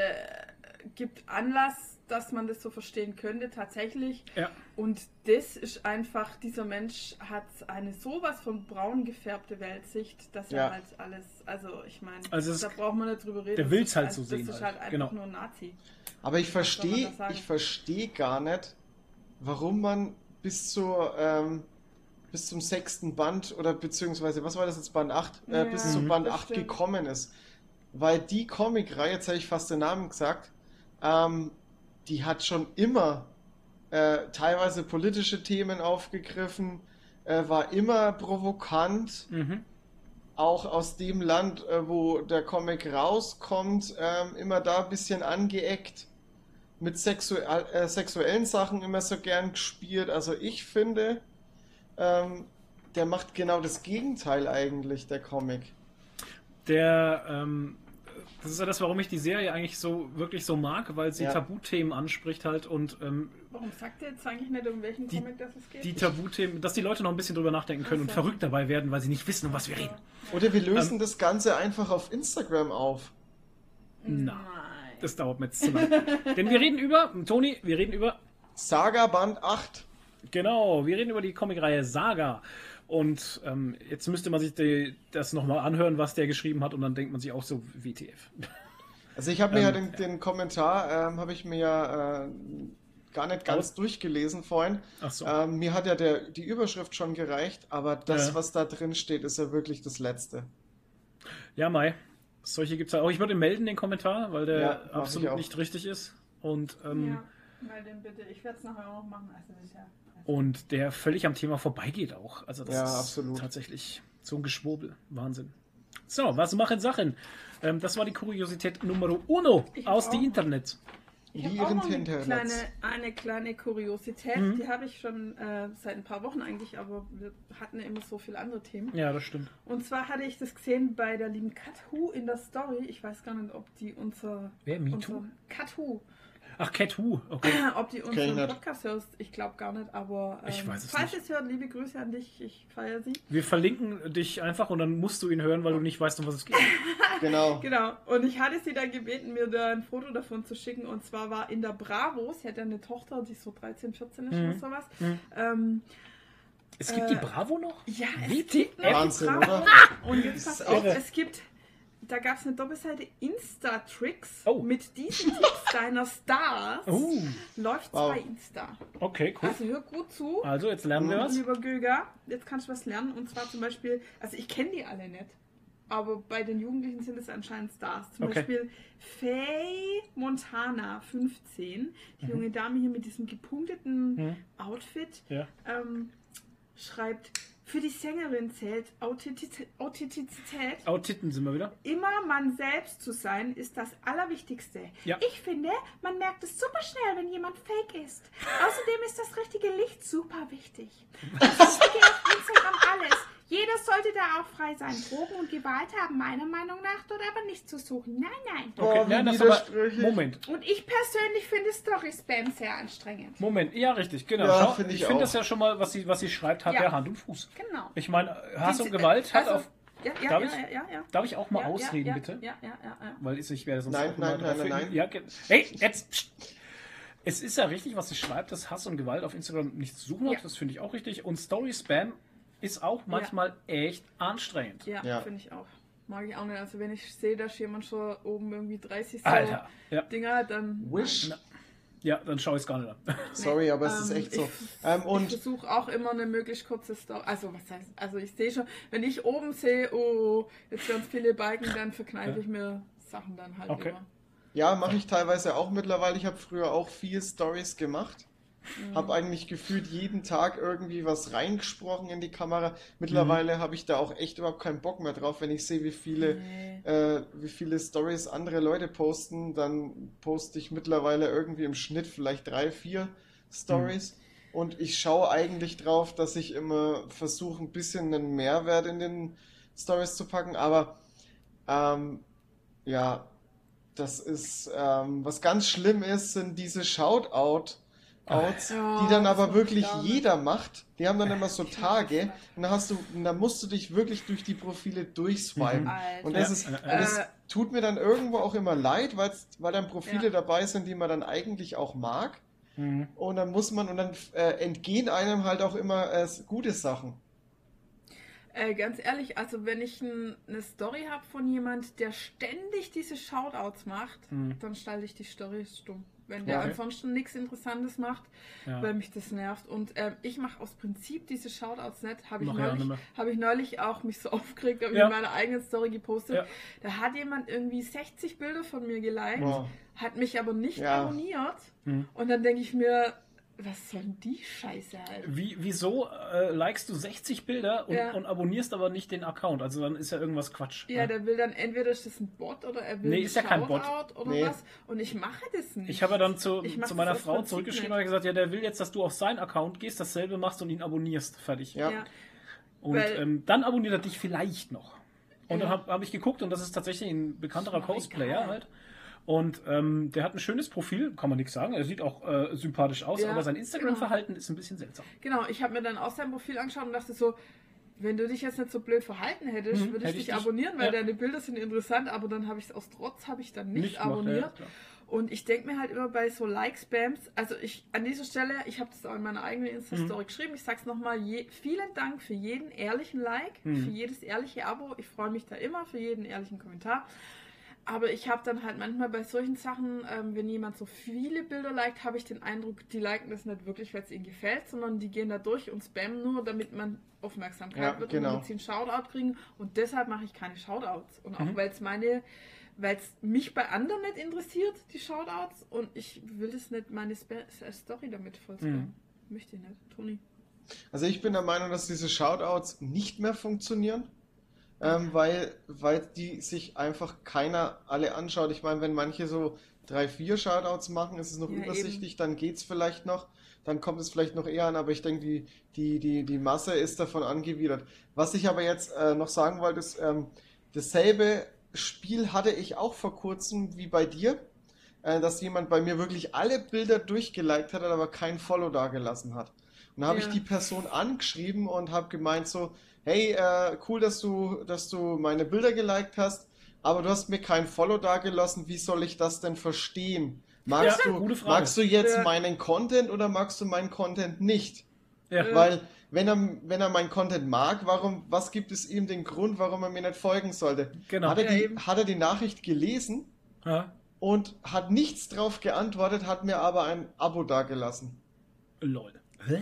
gibt Anlass, dass man das so verstehen könnte, tatsächlich. Ja. Und das ist einfach, dieser Mensch hat eine sowas von braun gefärbte Weltsicht, dass Ja. er halt alles, also ich meine, Also es da braucht man nicht drüber reden. der will's ist halt so sehen Das ist halt. halt einfach Genau. nur ein Nazi. Aber ich verstehe, ich verstehe gar nicht, warum man bis zur ähm, bis zum sechsten Band oder beziehungsweise was war das jetzt Band 8? Ja, äh, bis zu Band das 8 stimmt. gekommen ist. Weil die Comicreihe, jetzt habe ich fast den Namen gesagt, ähm, die hat schon immer äh, teilweise politische Themen aufgegriffen, äh, war immer provokant Mhm. auch aus dem Land, äh, wo der Comic rauskommt, ähm, immer da ein bisschen angeeckt. Mit sexuell, äh, sexuellen Sachen immer so gern gespielt. Also ich finde, ähm, der macht genau das Gegenteil eigentlich, der Comic. Der, ähm, das ist ja das, warum ich die Serie eigentlich so wirklich so mag, weil sie Ja. Tabuthemen anspricht halt und ähm, Warum sagt ihr jetzt eigentlich nicht, um welchen Die- Comic das es geht? die Tabuthemen, dass die Leute noch ein bisschen drüber nachdenken können und verrückt dabei werden, weil sie nicht wissen, um was wir reden. Oder wir lösen Ähm, das Ganze einfach auf Instagram auf. Na, Nein. das dauert mir jetzt zu lange. Denn wir reden über, Toni, wir reden über Saga Band 8. Genau, wir reden über die Comicreihe Saga. Und ähm, jetzt müsste man sich die, das nochmal anhören, was der geschrieben hat, und dann denkt man sich auch so, WTF. Also ich habe mir Ähm, ja den, den Kommentar, ähm, habe ich mir ja äh, gar nicht ganz Aus- durchgelesen vorhin. Ach so. Ähm, mir hat ja der, die Überschrift schon gereicht, aber das, Ja. was da drin steht, ist ja wirklich das Letzte. Ja, Mai. Solche gibt es auch. Ich würde melden, den Kommentar, weil der Ja, absolut nicht richtig ist. Und, ähm, Ja, mal den bitte. Ich werde es nachher auch machen. Also ja. Und der völlig am Thema vorbeigeht auch. Also das Ja, ist absolut. tatsächlich so ein Geschwurbel. Wahnsinn. So, was machen Sachen? Ähm, das war die Kuriosität Nummer uno Ich aus dem. Internet. Ich habe auch noch eine kleine, eine kleine Kuriosität. Mhm. Die habe ich schon äh, seit ein paar Wochen eigentlich, aber wir hatten ja immer so viele andere Themen. Ja, das stimmt. Und zwar hatte ich das gesehen bei der lieben Kathu in der Story. Ich weiß gar nicht, ob die unser. Wer? MeToo? Kathu. Ach, Cat Who. Okay. Ob die unseren nicht. Podcast hörst, ich glaube gar nicht, aber ähm, Ich weiß es falls nicht. es hört, liebe Grüße an dich, ich feiere sie. Wir verlinken dich einfach und dann musst du ihn hören, weil du nicht weißt, um was es geht. Genau. Genau, und ich hatte sie dann gebeten, mir da ein Foto davon zu schicken. Und zwar war in der Bravo, sie hat ja eine Tochter, die so 13, 14 ist Mhm. oder sowas. Mhm. Ähm, Es gibt Äh, die Bravo noch? ja, es WTF? gibt noch die Wahnsinn, Bravo. oder? Und jetzt pass auf, es gibt, da gab es eine Doppelseite Insta-Tricks Oh. mit diesen Tipps deiner Stars. Oh, Läuft Wow. bei Insta. okay, cool. Also hör gut zu. Also, jetzt lernen wir was. Lieber Göger, jetzt kannst du was lernen. Und zwar zum Beispiel, also ich kenne die alle nicht. Aber bei den Jugendlichen sind es anscheinend Stars. Zum Okay. Beispiel Faye Montana, 15. Die junge Dame hier mit diesem gepunkteten Mhm. Outfit Ja. ähm, schreibt, für die Sängerin zählt Authentiz- Authentizität. Autitten sind wir wieder. Immer man selbst zu sein, ist das Allerwichtigste. Ja. Ich finde, man merkt es super schnell, wenn jemand fake ist. Außerdem ist das richtige Licht super wichtig. Das Wichtige auf Instagram alles. Jeder sollte da auch frei sein. Drogen und Gewalt haben meiner Meinung nach dort aber nichts zu suchen. Nein, nein. Okay, Oh, nein, das ist aber. Moment, Und ich persönlich finde Story-Spam sehr anstrengend. Moment. Ja, richtig, genau. Ja, Schau, finde ich ich finde das ja schon mal, was sie, was sie schreibt, hat Ja. ja Hand und Fuß. Genau. Ich meine, Hass Die- und Gewalt hat also- auf. Ja, ja, Darf ja, ich? ja, ja, ja. Darf ich auch mal ja, ausreden, ja, bitte? Ja, ja, ja, ja. Weil ich werde sonst Nein, auch nein, nein, nein, nein. Ja, hey, jetzt. pst. Es ist ja richtig, was sie schreibt, dass Hass und Gewalt auf Instagram nichts zu suchen hat. Ja. Das finde ich auch richtig. Und Story Spam ist auch manchmal echt anstrengend. Ja, Ja. finde ich auch. Mag ich auch nicht. Also wenn ich sehe, dass jemand schon oben irgendwie 30 so Alter. Ja, Dinger hat, dann. Wish. ja dann schaue ich es gar nicht an. Sorry, aber es ist Ähm, echt so. Ich, Ähm, ich und versuche auch immer eine möglichst kurze Story. Also was heißt, also ich sehe schon, wenn ich oben sehe, oh, jetzt ganz viele Balken, dann verkneife Ja. ich mir Sachen dann halt Okay. immer. ja, mache ich teilweise auch mittlerweile. Ich habe früher auch viel Stories gemacht. Mhm. Habe eigentlich gefühlt jeden Tag irgendwie was reingesprochen in die Kamera. Mittlerweile habe ich da auch echt überhaupt keinen Bock mehr drauf, wenn ich sehe, wie viele, Nee. äh, wie viele Stories andere Leute posten. Dann poste ich mittlerweile irgendwie im Schnitt vielleicht drei, vier Stories. Und ich schaue eigentlich drauf, dass ich immer versuche, ein bisschen einen Mehrwert in den Stories zu packen. Aber Ähm, ja, das ist, ähm, was ganz schlimm ist, sind diese Shoutout. Outs, Ja, die dann aber wirklich nicht. jeder macht. Die haben dann immer so Tage und dann hast du, und dann musst du dich wirklich durch die Profile durchswipen. Mhm. Alter. Und das ist, und das äh. tut mir dann irgendwo auch immer leid, weil dann Profile Ja. dabei sind, die man dann eigentlich auch mag. Mhm. Und dann muss man, und dann äh, entgehen einem halt auch immer äh, gute Sachen. Äh, ganz ehrlich, also wenn ich n, eine Story habe von jemand, der ständig diese Shoutouts macht, Mhm. dann schalte ich die Story stumm. Wenn der Okay. ansonsten nichts Interessantes macht, Ja. weil mich das nervt. Und ähm, ich mache aus Prinzip diese Shoutouts nicht. Habe ich, ja neulich- hab ich neulich auch mich so aufgeregt, habe Ja. ich in meiner eigenen Story gepostet. Ja. Da hat jemand irgendwie 60 Bilder von mir geliked, Boah. hat mich aber nicht Ja. abonniert. Mhm. Und dann denke ich mir, was soll denn die Scheiße halt? Wie, wieso äh, likest du 60 Bilder und, Ja. und abonnierst aber nicht den Account? Also dann ist ja irgendwas Quatsch. Ja, der will dann entweder ist das ein Bot oder er will Nee, ein ist ja kein Bot. Oder Nee. was. Und ich mache das nicht. Ich habe ja dann zu, zu meiner Frau Prinzip zurückgeschrieben und gesagt, ja, der will jetzt, dass du auf seinen Account gehst, dasselbe machst und ihn abonnierst. Fertig. Ja. Ja. Und Weil- ähm, dann abonniert er dich vielleicht noch. Und Ja. dann habe hab ich geguckt und das ist tatsächlich ein bekannterer Cosplayer egal. halt. Und ähm, der hat ein schönes Profil, kann man nichts sagen. Er sieht auch äh, sympathisch aus, Ja, aber sein Instagram-Verhalten ist ein bisschen seltsam. Genau, ich habe mir dann auch sein Profil angeschaut und dachte so, wenn du dich jetzt nicht so blöd verhalten hättest, Mhm, würde ich hätte dich ich dich- abonnieren, weil ja. deine Bilder sind interessant, aber dann habe ich es aus Trotz, habe ich dann nicht, ja, abonniert. ja, klar. Und ich denke mir halt immer bei so Like-Spams, also ich an dieser Stelle, ich habe das auch in meiner eigenen Mhm. Insta-Story geschrieben, ich sag's nochmal, je, vielen Dank für jeden ehrlichen Like, Mhm. für jedes ehrliche Abo. Ich freue mich da immer für jeden ehrlichen Kommentar. Aber ich habe dann halt manchmal bei solchen Sachen, ähm, wenn jemand so viele Bilder liked, habe ich den Eindruck, die liken das nicht wirklich, weil es ihnen gefällt, sondern die gehen da durch und spammen nur, damit man Aufmerksamkeit Ja, wird genau. und sie einen Shoutout kriegen. Und deshalb mache ich keine Shoutouts. Und auch Mhm. weil es meine, weil es mich bei anderen nicht interessiert, die Shoutouts, und ich will das nicht meine Spa Story damit voll spammen. Mhm. Möchte ich nicht. Toni. Also ich bin der Meinung, dass diese Shoutouts nicht mehr funktionieren, ähm, weil, weil die sich einfach keiner alle anschaut. Ich meine, wenn manche so drei, vier Shoutouts machen, ist es noch Ja, übersichtlich, dann geht's vielleicht noch, dann kommt es vielleicht noch eher an, aber ich denke, die, die, die, die Masse ist davon angewidert. Was ich aber jetzt äh, noch sagen wollte, ist, ähm, dasselbe Spiel hatte ich auch vor kurzem wie bei dir, äh, dass jemand bei mir wirklich alle Bilder durchgeliked hat, aber kein Follow dagelassen hat. Und dann habe Ja. ich die Person angeschrieben und habe gemeint so, hey, äh, cool, dass du, dass du meine Bilder geliked hast, aber du hast mir kein Follow dagelassen, wie soll ich das denn verstehen? Magst Ja, du, gute Frage. magst du jetzt Ja. meinen Content oder magst du meinen Content nicht? Ja. Weil, wenn er, wenn er meinen Content mag, warum, was gibt es ihm den Grund, warum er mir nicht folgen sollte? Genau. Hat er, die, hat er die Nachricht gelesen Ja. und hat nichts drauf geantwortet, hat mir aber ein Abo dagelassen. Lol.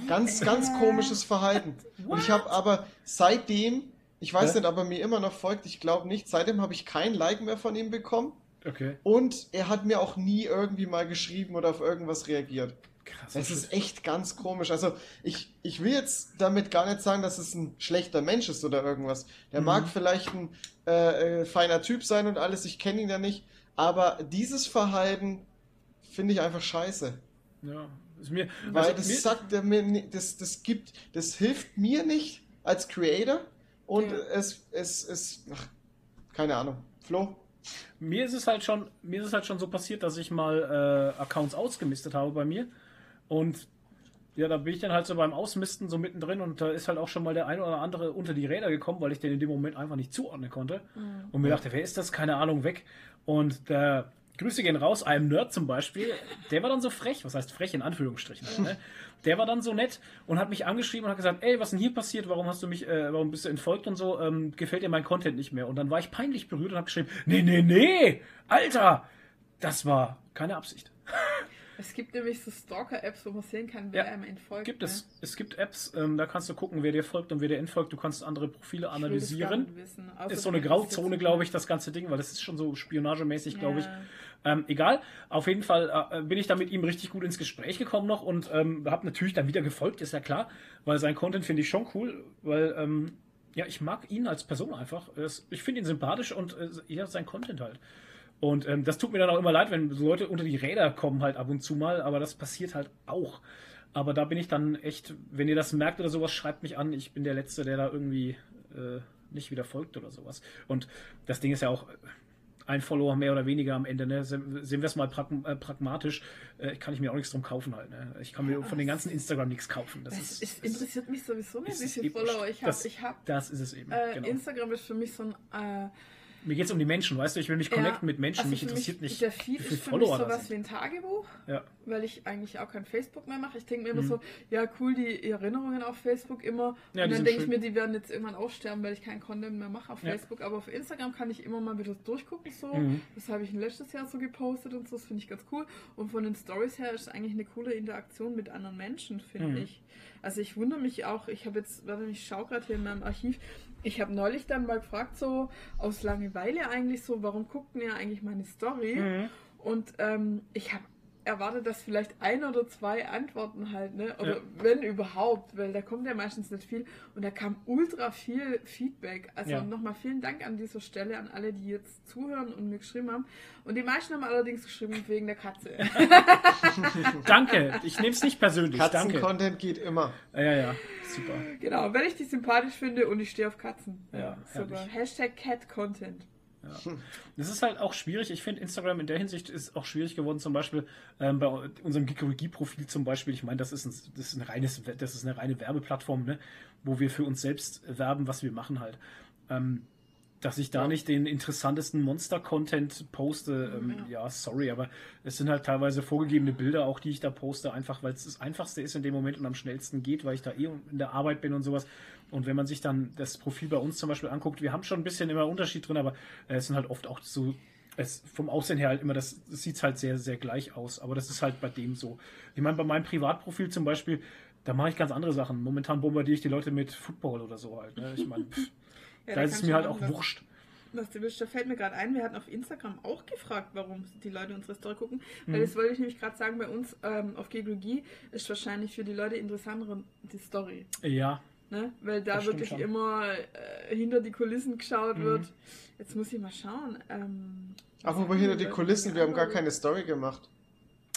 Ganz, ganz komisches Verhalten. Und ich habe aber seitdem, ich weiß Hä? nicht, ob er mir immer noch folgt, ich glaube nicht, seitdem habe ich kein Like mehr von ihm bekommen. Okay. Und er hat mir auch nie irgendwie mal geschrieben oder auf irgendwas reagiert. Krass. Es ist echt ganz komisch. Also ich, ich will jetzt damit gar nicht sagen, dass es ein schlechter Mensch ist oder irgendwas. Der Mhm. mag vielleicht ein äh, äh, feiner Typ sein und alles, ich kenne ihn ja nicht. Aber dieses Verhalten finde ich einfach scheiße. Ja. Ist mir, Weil also das mir, sagt er mir, das, das gibt, das hilft mir nicht als Creator und Ja. es, es, es, ach, keine Ahnung. Flo? Mir ist es halt schon, mir ist es halt schon so passiert, dass ich mal äh, Accounts ausgemistet habe bei mir. Und ja, da bin ich dann halt so beim Ausmisten so mittendrin und da ist halt auch schon mal der ein oder andere unter die Räder gekommen, weil ich den in dem Moment einfach nicht zuordnen konnte. Und mir dachte, wer ist das? Keine Ahnung, weg. Und der Grüße gehen raus, einem Nerd zum Beispiel, der war dann so frech, was heißt frech in Anführungsstrichen, ne? der war dann so nett und hat mich angeschrieben und hat gesagt, ey, was ist denn hier passiert, warum hast du mich, äh, warum bist du entfolgt und so, ähm, gefällt dir mein Content nicht mehr. Und dann war ich peinlich berührt und habe geschrieben, nee, nee, nee, Alter, das war keine Absicht. Es gibt nämlich so Stalker-Apps, wo man sehen kann, wer Ja, einem entfolgt. Gibt ne? es, es gibt Apps, ähm, da kannst du gucken, wer dir folgt und wer dir entfolgt. Du kannst andere Profile das analysieren. wissen. Außer Ist so eine Grauzone, glaube ich, das ganze Ding, weil das ist schon so spionagemäßig, glaube ich. Ja. Ähm, egal, auf jeden Fall äh, bin ich da mit ihm richtig gut ins Gespräch gekommen noch und ähm, habe natürlich dann wieder gefolgt, ist ja klar, weil sein Content finde ich schon cool, weil ähm, ja, ich mag ihn als Person einfach. Ich finde ihn sympathisch und äh, ja, sein Content halt. Und ähm, das tut mir dann auch immer leid, wenn so Leute unter die Räder kommen halt ab und zu mal, aber das passiert halt auch. Aber da bin ich dann echt, wenn ihr das merkt oder sowas, schreibt mich an. Ich bin der Letzte, der da irgendwie äh, nicht wieder folgt oder sowas. Und das Ding ist ja auch äh, ein Follower mehr oder weniger am Ende. Ne? Sehen wir es mal äh, pragmatisch. Äh, kann ich mir auch nichts drum kaufen halt. Ne? Ich kann mir von den ganzen Instagram nichts kaufen. Das Es, ist, es interessiert mich sowieso nicht, wie ist viele. Follower ich habe. Das- habe das ist es eben. äh, genau. Instagram ist für mich so ein äh, Mir geht es um die Menschen, weißt du? Ich will mich connecten mit Menschen. also mich interessiert nicht, Der Feed ist für mich Follower da sowas wie ein Tagebuch, Ja. weil ich eigentlich auch kein Facebook mehr mache. Ich denke mir immer Mhm. so, ja cool, die Erinnerungen auf Facebook immer. Ja, und dann denke ich mir, die werden jetzt irgendwann aussterben, weil ich keinen Content mehr mache auf Ja. Facebook. Aber auf Instagram kann ich immer mal wieder durchgucken so. Mhm. Das habe ich letztes Jahr so gepostet und so. Das finde ich ganz cool. Und von den Stories her ist es eigentlich eine coole Interaktion mit anderen Menschen, finde Mhm. ich. Also ich wundere mich auch, ich habe jetzt, warte, ich schaue gerade hier in meinem Archiv, ich habe neulich dann mal gefragt, so aus Langeweile eigentlich so, warum guckt ihr eigentlich meine Story? Mhm. Und ähm, ich habe erwartet, dass vielleicht ein oder zwei Antworten halt, ne? Oder Ja. wenn überhaupt, weil da kommt ja meistens nicht viel. Und da kam ultra viel Feedback. Also Ja. nochmal vielen Dank an dieser Stelle an alle, die jetzt zuhören und mir geschrieben haben. Und die meisten haben allerdings geschrieben wegen der Katze. Danke, ich nehme es nicht persönlich. Danke. Katzen-Content geht immer. Ja, ja, super. genau, wenn ich die sympathisch finde und ich stehe auf Katzen. Ja, super. herrlich. Hashtag CatContent. Das ist halt auch schwierig. Ich finde, Instagram in der Hinsicht ist auch schwierig geworden. Zum Beispiel ähm, bei unserem Geekorigi-Profil zum Beispiel. Ich meine, das ist, ein, das, ist ein reines, das ist eine reine Werbeplattform, ne? wo wir für uns selbst werben, was wir machen halt. Ähm, dass ich da Ja. nicht den interessantesten Monster-Content poste, ähm, ja. sorry, aber es sind halt teilweise vorgegebene Bilder, auch die ich da poste, einfach weil es das Einfachste ist in dem Moment und am schnellsten geht, weil ich da eh in der Arbeit bin und sowas. Und wenn man sich dann das Profil bei uns zum Beispiel anguckt, wir haben schon ein bisschen immer Unterschied drin, aber äh, es sind halt oft auch so, es vom Aussehen her halt immer, das, das sieht halt sehr, sehr gleich aus. Aber das ist halt bei dem so. Ich meine, bei meinem Privatprofil zum Beispiel, da mache ich ganz andere Sachen. Momentan bombardiere ich die Leute mit Football oder so halt. Ne? Ich meine, Ja, da ist es mir halt auch was- wurscht. Was du willst, da fällt mir gerade ein, wir hatten auf Instagram auch gefragt, warum die Leute unsere Story gucken. Mhm. Weil das wollte ich nämlich gerade sagen, bei uns ähm, auf Geologie ist wahrscheinlich für die Leute interessanter die Story. Ja, Ne? Weil da Das wirklich schon. immer äh, hinter die Kulissen geschaut Mhm. wird. Jetzt muss ich mal schauen. Ähm, Apropos hinter die Kulissen, wir haben gar keine Story gemacht.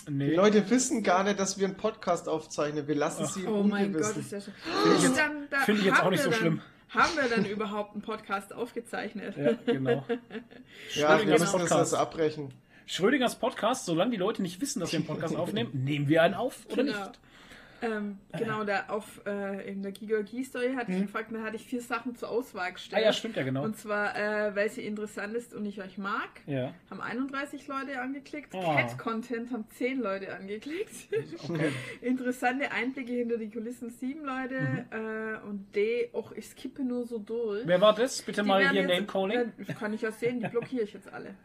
nee. Die Leute wissen gar nicht, dass wir einen Podcast aufzeichnen. Wir lassen Ach. sie im Oh mein Gott, ist ja schön. Finde ich jetzt- Dann- da finde ich jetzt haben auch nicht wir so dann, schlimm. Haben wir dann überhaupt einen Podcast aufgezeichnet? Ja, genau. Ja, wir Schrödingers müssen das Podcast. also abbrechen. Schrödingers Podcast, solange die Leute nicht wissen, dass wir einen Podcast aufnehmen, nehmen wir einen auf oder Genau. nicht. Ähm, genau, da auf äh, in der Geologie-Story hatte ich gefragt, da hatte ich vier Sachen zur Auswahl Ah gestellt. ja, stimmt ja genau. Und zwar, äh, weil sie interessant ist und ich euch mag, Ja, haben 31 Leute angeklickt. Oh. Cat-Content haben 10 Leute angeklickt. okay. Interessante Einblicke hinter die Kulissen 7 Leute. Äh, und D, och, ich skippe nur so durch. Wer war das? Bitte Die mal hier Name-Calling. Äh, kann ich ja sehen, die blockiere ich jetzt alle.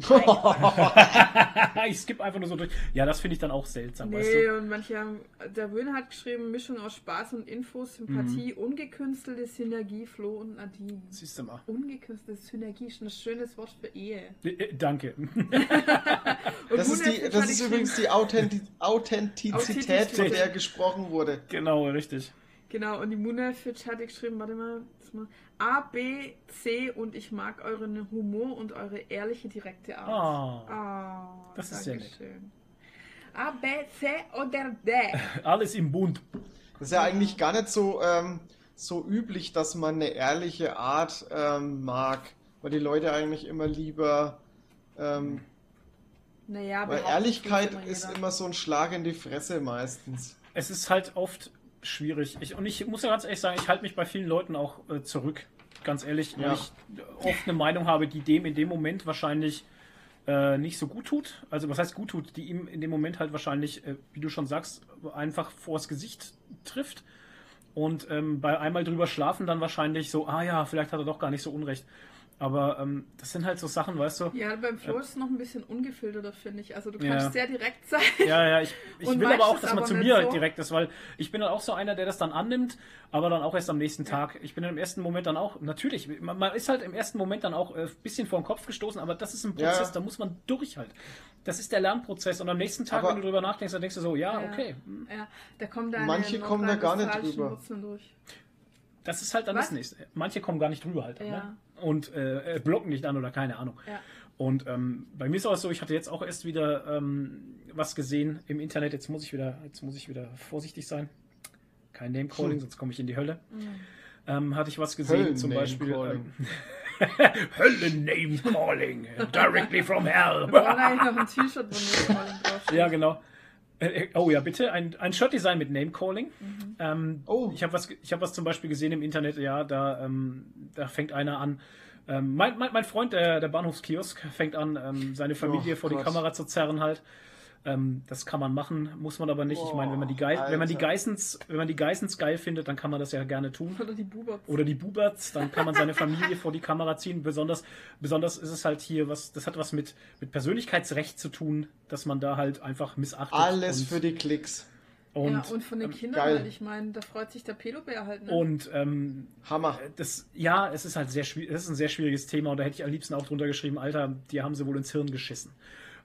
ich skippe einfach nur so durch. Ja, das finde ich dann auch seltsam, weißt Nee, du? und manche haben, der Wöhn hat geschrieben, Mischung aus Spaß und Infos, Sympathie, Mhm. ungekünstelte Synergie, Flo und Nadine. Siehst du mal. Ungekünstelte Synergie ist ein schönes Wort für Ehe. Äh, äh, Danke. Das ist, die, das ist übrigens die Authenti Authentizität, von der gesprochen wurde. genau, richtig. Genau, und die Munafitch hatte geschrieben, warte mal, das mal, A, B, C und ich mag euren Humor und eure ehrliche, direkte Art. Ah, Ah, Das ist sehr nett. A, B, C oder D. alles im Bund. Das ist ja eigentlich gar nicht so, ähm, so üblich, dass man eine ehrliche Art ähm, mag. Weil die Leute eigentlich immer lieber. Ähm, Naja, weil Ehrlichkeit ist immer so ein Schlag in die Fresse meistens. Es ist halt oft schwierig. Ich, und ich muss ja ganz ehrlich sagen, ich halte mich bei vielen Leuten auch äh, zurück. Ganz ehrlich, weil Ja. ich oft eine Meinung habe, die dem in dem Moment wahrscheinlich äh, nicht so gut tut. Also was heißt gut tut, die ihm in dem Moment halt wahrscheinlich, äh, wie du schon sagst, einfach vors Gesicht trifft. Und ähm, bei einmal drüber schlafen dann wahrscheinlich so, ah ja, vielleicht hat er doch gar nicht so unrecht. Aber ähm, das sind halt so Sachen, weißt du. Ja, beim Flo ist es noch ein bisschen ungefilterter, finde ich. Also du Ja. kannst sehr direkt sein. Ja, ja, ich, ich will aber auch, dass man zu mir so? direkt ist, weil ich bin dann auch so einer, der das dann annimmt, aber dann auch erst am nächsten Ja. Tag. Ich bin dann im ersten Moment dann auch, natürlich, man, man ist halt im ersten Moment dann auch ein bisschen vor den Kopf gestoßen, aber das ist ein Ja. Prozess, da muss man durch halt. Das ist der Lernprozess und am nächsten Tag, Aber- wenn du drüber nachdenkst, dann denkst du so, ja, Ja. okay, hm, Ja, da kommen da Manche kommen da gar nicht drüber. Das ist halt dann Was? das nächste. Manche kommen gar nicht drüber halt. Ja. Ne? Und äh, äh, blocken nicht an oder keine Ahnung. Ja. Und ähm, bei mir ist auch so, ich hatte jetzt auch erst wieder ähm, was gesehen im Internet. Jetzt muss ich wieder, jetzt muss ich wieder vorsichtig sein. Kein Name-Calling, Hm. sonst komme ich in die Hölle. Mhm. ähm, hatte ich was gesehen, zum Beispiel. Höllen-Name-Calling. Äh, Höllen Name Calling, directly from hell. Da war eigentlich noch ein T-Shirt, wo nur Calling draufsteht. Ja, genau. Äh, äh, Oh ja, bitte. Ein, ein Shirt-Design mit Name Calling. Ähm, Oh. Ich habe was, ich hab was zum Beispiel gesehen im Internet, ja, da, ähm, da fängt einer an. Ähm, mein, mein, mein Freund, der, der Bahnhofskiosk, fängt an, ähm, seine Familie Oh vor die Gott. Kamera zu zerren halt. Ähm, das kann man machen, muss man aber nicht. ich meine, wenn man die Gei Boah, wenn man die Alter. Geissens, wenn man die Geissens geil findet, dann kann man das ja gerne tun. Oder die Buberts. Oder die Buberts, dann kann man seine Familie vor die Kamera ziehen. Besonders, besonders ist es halt hier was, das hat was mit, mit Persönlichkeitsrecht zu tun, dass man da halt einfach missachtet. Alles und, für die Klicks. und, ja, und von den ähm, Kindern geil. halt, ich meine, da freut sich der Pelobär halt, ne? und ähm, Hammer. das, ja, es ist halt sehr schwierig, es ist ein sehr schwieriges Thema und da hätte ich am liebsten auch drunter geschrieben, Alter, die haben sie wohl ins Hirn geschissen.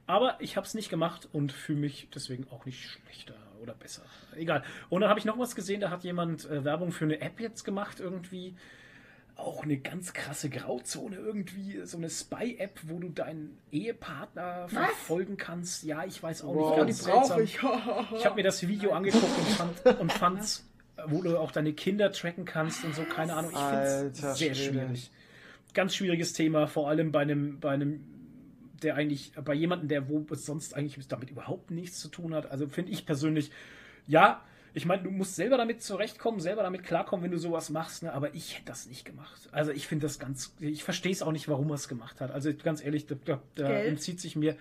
Aber ich habe es nicht gemacht und fühle mich deswegen auch nicht schlechter oder besser. Egal. Und dann habe ich noch was gesehen, da hat jemand äh, Werbung für eine App jetzt gemacht, irgendwie. Auch eine ganz krasse Grauzone irgendwie, so eine Spy-App, wo du deinen Ehepartner verfolgen kannst. Ja, ich weiß auch Wow, nicht. Ganz brauche ich. Ich habe mir das Video angeguckt und, fand, und fand's, wo du auch deine Kinder tracken kannst und so, keine Ahnung. Ich finde es sehr schwierig. Ganz schwieriges Thema, vor allem bei einem, bei einem, der eigentlich, bei jemandem, der wo es sonst eigentlich damit überhaupt nichts zu tun hat. Also finde ich persönlich, ja, ich meine, du musst selber damit zurechtkommen, selber damit klarkommen, wenn du sowas machst, ne? aber ich hätte das nicht gemacht. Also ich finde das ganz, ich verstehe es auch nicht, warum er es gemacht hat. Also ganz ehrlich, da, da, da entzieht sich mir,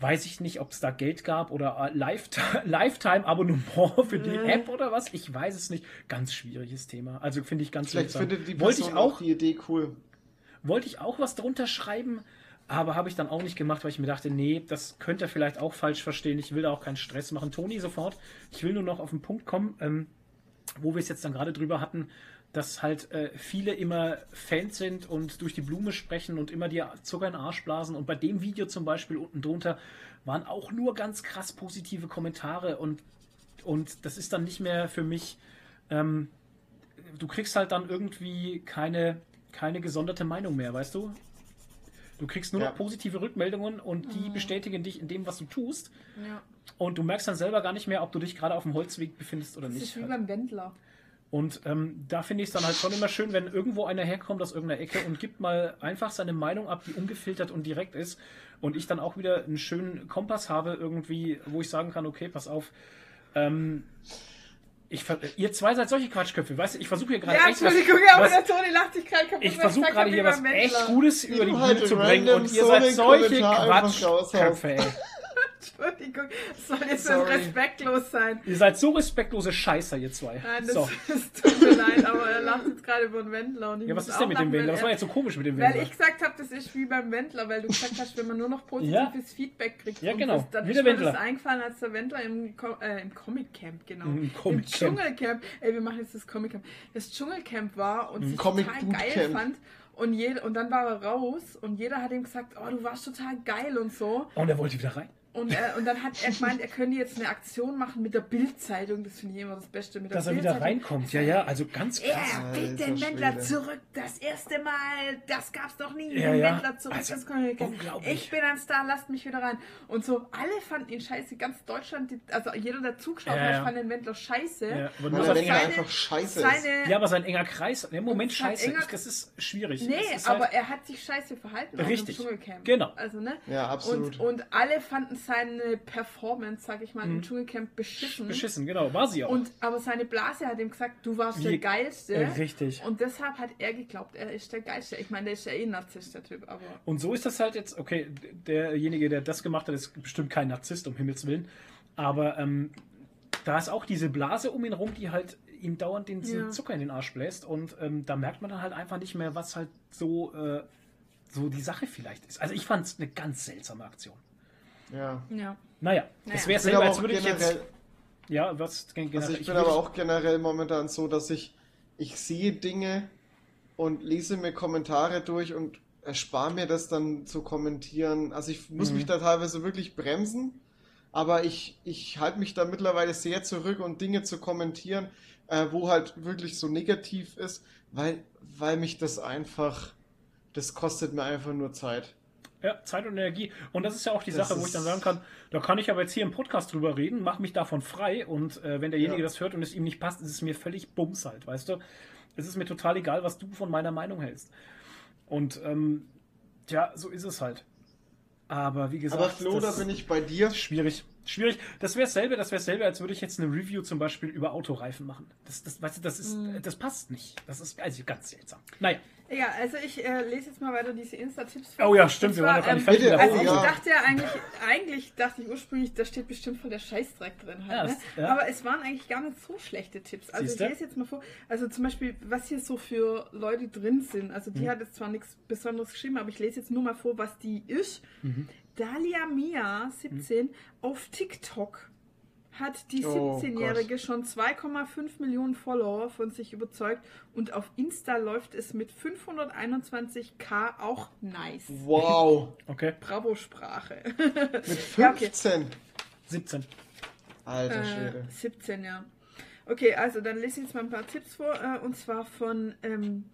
weiß ich nicht, ob es da Geld gab oder äh, Lifetime- Lifetime-Abonnement für die Nee. App oder was. Ich weiß es nicht. Ganz schwieriges Thema. Also finde ich ganz Vielleicht findet die Wollte ich auch, auch die Idee cool. wollte ich auch was drunter schreiben, aber habe ich dann auch nicht gemacht, weil ich mir dachte, nee, das könnte er vielleicht auch falsch verstehen. Ich will da auch keinen Stress machen. Toni, sofort. Ich will nur noch auf den Punkt kommen, ähm, wo wir es jetzt dann gerade drüber hatten, dass halt äh, viele immer Fans sind und durch die Blume sprechen und immer dir Zucker in den Arsch blasen. Und bei dem Video zum Beispiel unten drunter waren auch nur ganz krass positive Kommentare und, und das ist dann nicht mehr für mich. Ähm, du kriegst halt dann irgendwie keine, keine gesonderte Meinung mehr, weißt du? Du kriegst nur Ja. noch positive Rückmeldungen und die bestätigen dich in dem, was du tust. Ja, Und du merkst dann selber gar nicht mehr, ob du dich gerade auf dem Holzweg befindest oder das nicht. ist wie halt. beim Wendler. Und ähm, da finde ich es dann halt schon immer schön, wenn irgendwo einer herkommt aus irgendeiner Ecke und gibt mal einfach seine Meinung ab, die ungefiltert und direkt ist. Und ich dann auch wieder einen schönen Kompass habe, irgendwie, wo ich sagen kann, okay, pass auf. Ähm, ich, ver- ihr zwei seid solche Quatschköpfe, weißt du, ich versuche hier gerade Ja, echt was, ja, aber was, der Toni lacht sich gerade kaputt. ich versuche gerade hier was beim echt. Gutes über die du Bühne halt zu bringen und ihr seid solche Kommentar Quatschköpfe, ey. Entschuldigung, das soll jetzt so respektlos sein. Ihr seid so respektlose Scheißer, ihr zwei. Nein, das, so. das tut mir leid, aber er lacht jetzt gerade über den Wendler. Und ich Ja, was ist denn mit dem Wendler? weil Was war jetzt so komisch mit dem Weil Wendler? ich gesagt habe, das ist wie beim Wendler, weil du gesagt hast, wenn man nur noch positives Feedback kriegt. Ja, genau, Das, dann wie ist der mir Wendler. das eingefallen, als der Wendler im, äh, im Comic Camp, genau. Im Im Comic Camp. Dschungelcamp. Ey, wir machen jetzt das Comic Camp. Das Dschungelcamp war und sich Comic total geil Camp. fand. Und, jeder, und dann war er raus und jeder hat ihm gesagt, oh, du warst total geil und so. Und er wollte wieder rein. Und, er, und dann hat er gemeint, er könnte jetzt eine Aktion machen mit der Bildzeitung. Das finde ich immer das Beste mit der Dass er wieder reinkommt. Ja, ja, also ganz krass. Er bringt den Wendler Schwede. zurück. Das erste Mal. Das gab's doch nie. Ja, den ja. Wendler zurück. Also, das kann ich, unglaublich. ich bin ein Star, lasst mich wieder rein. Und so, alle fanden ihn scheiße. Ganz Deutschland, die, also jeder, der zugeschaut Ja, hat, ja. fand den Wendler scheiße. Ja, aber Weil nur der sein Wendler enger, seine- einfach scheiße ist. Seine, ja, aber sein enger Kreis. Im Moment Und sein scheiße. enger- das ist schwierig. Nee, ist aber halt, er hat sich scheiße verhalten auf Richtig. Genau. Also, ne? Ja, absolut. Und, und alle fanden seine Performance, sag ich mal, im Dschungelcamp beschissen. Mhm. beschissen, genau. War sie auch. Und, aber seine Blase hat ihm gesagt, du warst der Je- Geilste. Äh, richtig. Und deshalb hat er geglaubt, er ist der Geilste. Ich meine, der ist ja eh ein Narzisst, der Typ, aber. Und so ist das halt jetzt, okay, derjenige, der das gemacht hat, ist bestimmt kein Narzisst, um Himmels Willen. Aber ähm, da ist auch diese Blase um ihn rum, die halt ihm dauernd den Ja. Zucker in den Arsch bläst. Und ähm, da merkt man dann halt einfach nicht mehr, was halt so, äh, so die Sache vielleicht ist. Also ich fand es eine ganz seltsame Aktion. Ja. Ja. Naja, es wäre selber, als würde ich jetzt. Ja, was generell. also ich bin aber auch generell momentan so, dass ich, ich sehe Dinge und lese mir Kommentare durch und erspare mir das dann zu kommentieren. Also ich muss Mhm. mich da teilweise wirklich bremsen, aber ich, ich halte mich da mittlerweile sehr zurück und Dinge zu kommentieren, äh, wo halt wirklich so negativ ist, weil, weil mich das einfach, das kostet mir einfach nur Zeit. Ja, Zeit und Energie. Und das ist ja auch die Das Sache, wo ich dann sagen kann, da kann ich aber jetzt hier im Podcast drüber reden, mach mich davon frei und äh, wenn derjenige Ja. das hört und es ihm nicht passt, ist es mir völlig bums halt, weißt du? Es ist mir total egal, was du von meiner Meinung hältst. Und ähm, ja, so ist es halt. Aber wie gesagt, Aber Flo, da bin ich bei dir. schwierig. Schwierig. Das wäre dasselbe, das wäre dasselbe, als würde ich jetzt eine Review zum Beispiel über Autoreifen machen. Das, das, weißt du, das ist, Mhm. das passt nicht. Das ist also ganz seltsam. Naja. Ja, also ich äh, lese jetzt mal weiter diese Insta-Tipps Oh ja, stimmt, Und wir waren noch gar nicht zwar, fertig bitte, Also ich ja. dachte ja eigentlich, eigentlich dachte ich ursprünglich, da steht bestimmt voll der Scheißdreck drin halt, Ja, ne? ja. Aber es waren eigentlich gar nicht so schlechte Tipps. Also Siehste? ich lese jetzt mal vor, also zum Beispiel, was hier so für Leute drin sind. Also Mhm. die hat jetzt zwar nichts Besonderes geschrieben, aber ich lese jetzt nur mal vor, was die ist. Mhm. Dalia Mia, 17, auf TikTok hat die Oh 17-Jährige schon 2,5 Millionen Follower von sich überzeugt und auf Insta läuft es mit 521k auch nice. Wow. Okay. Bravo-Sprache. Mit Ja, okay. 15. 17. Alter Äh, Schwede. 17, ja. Okay, also dann lese ich jetzt mal ein paar Tipps vor. Äh, und zwar von ähm,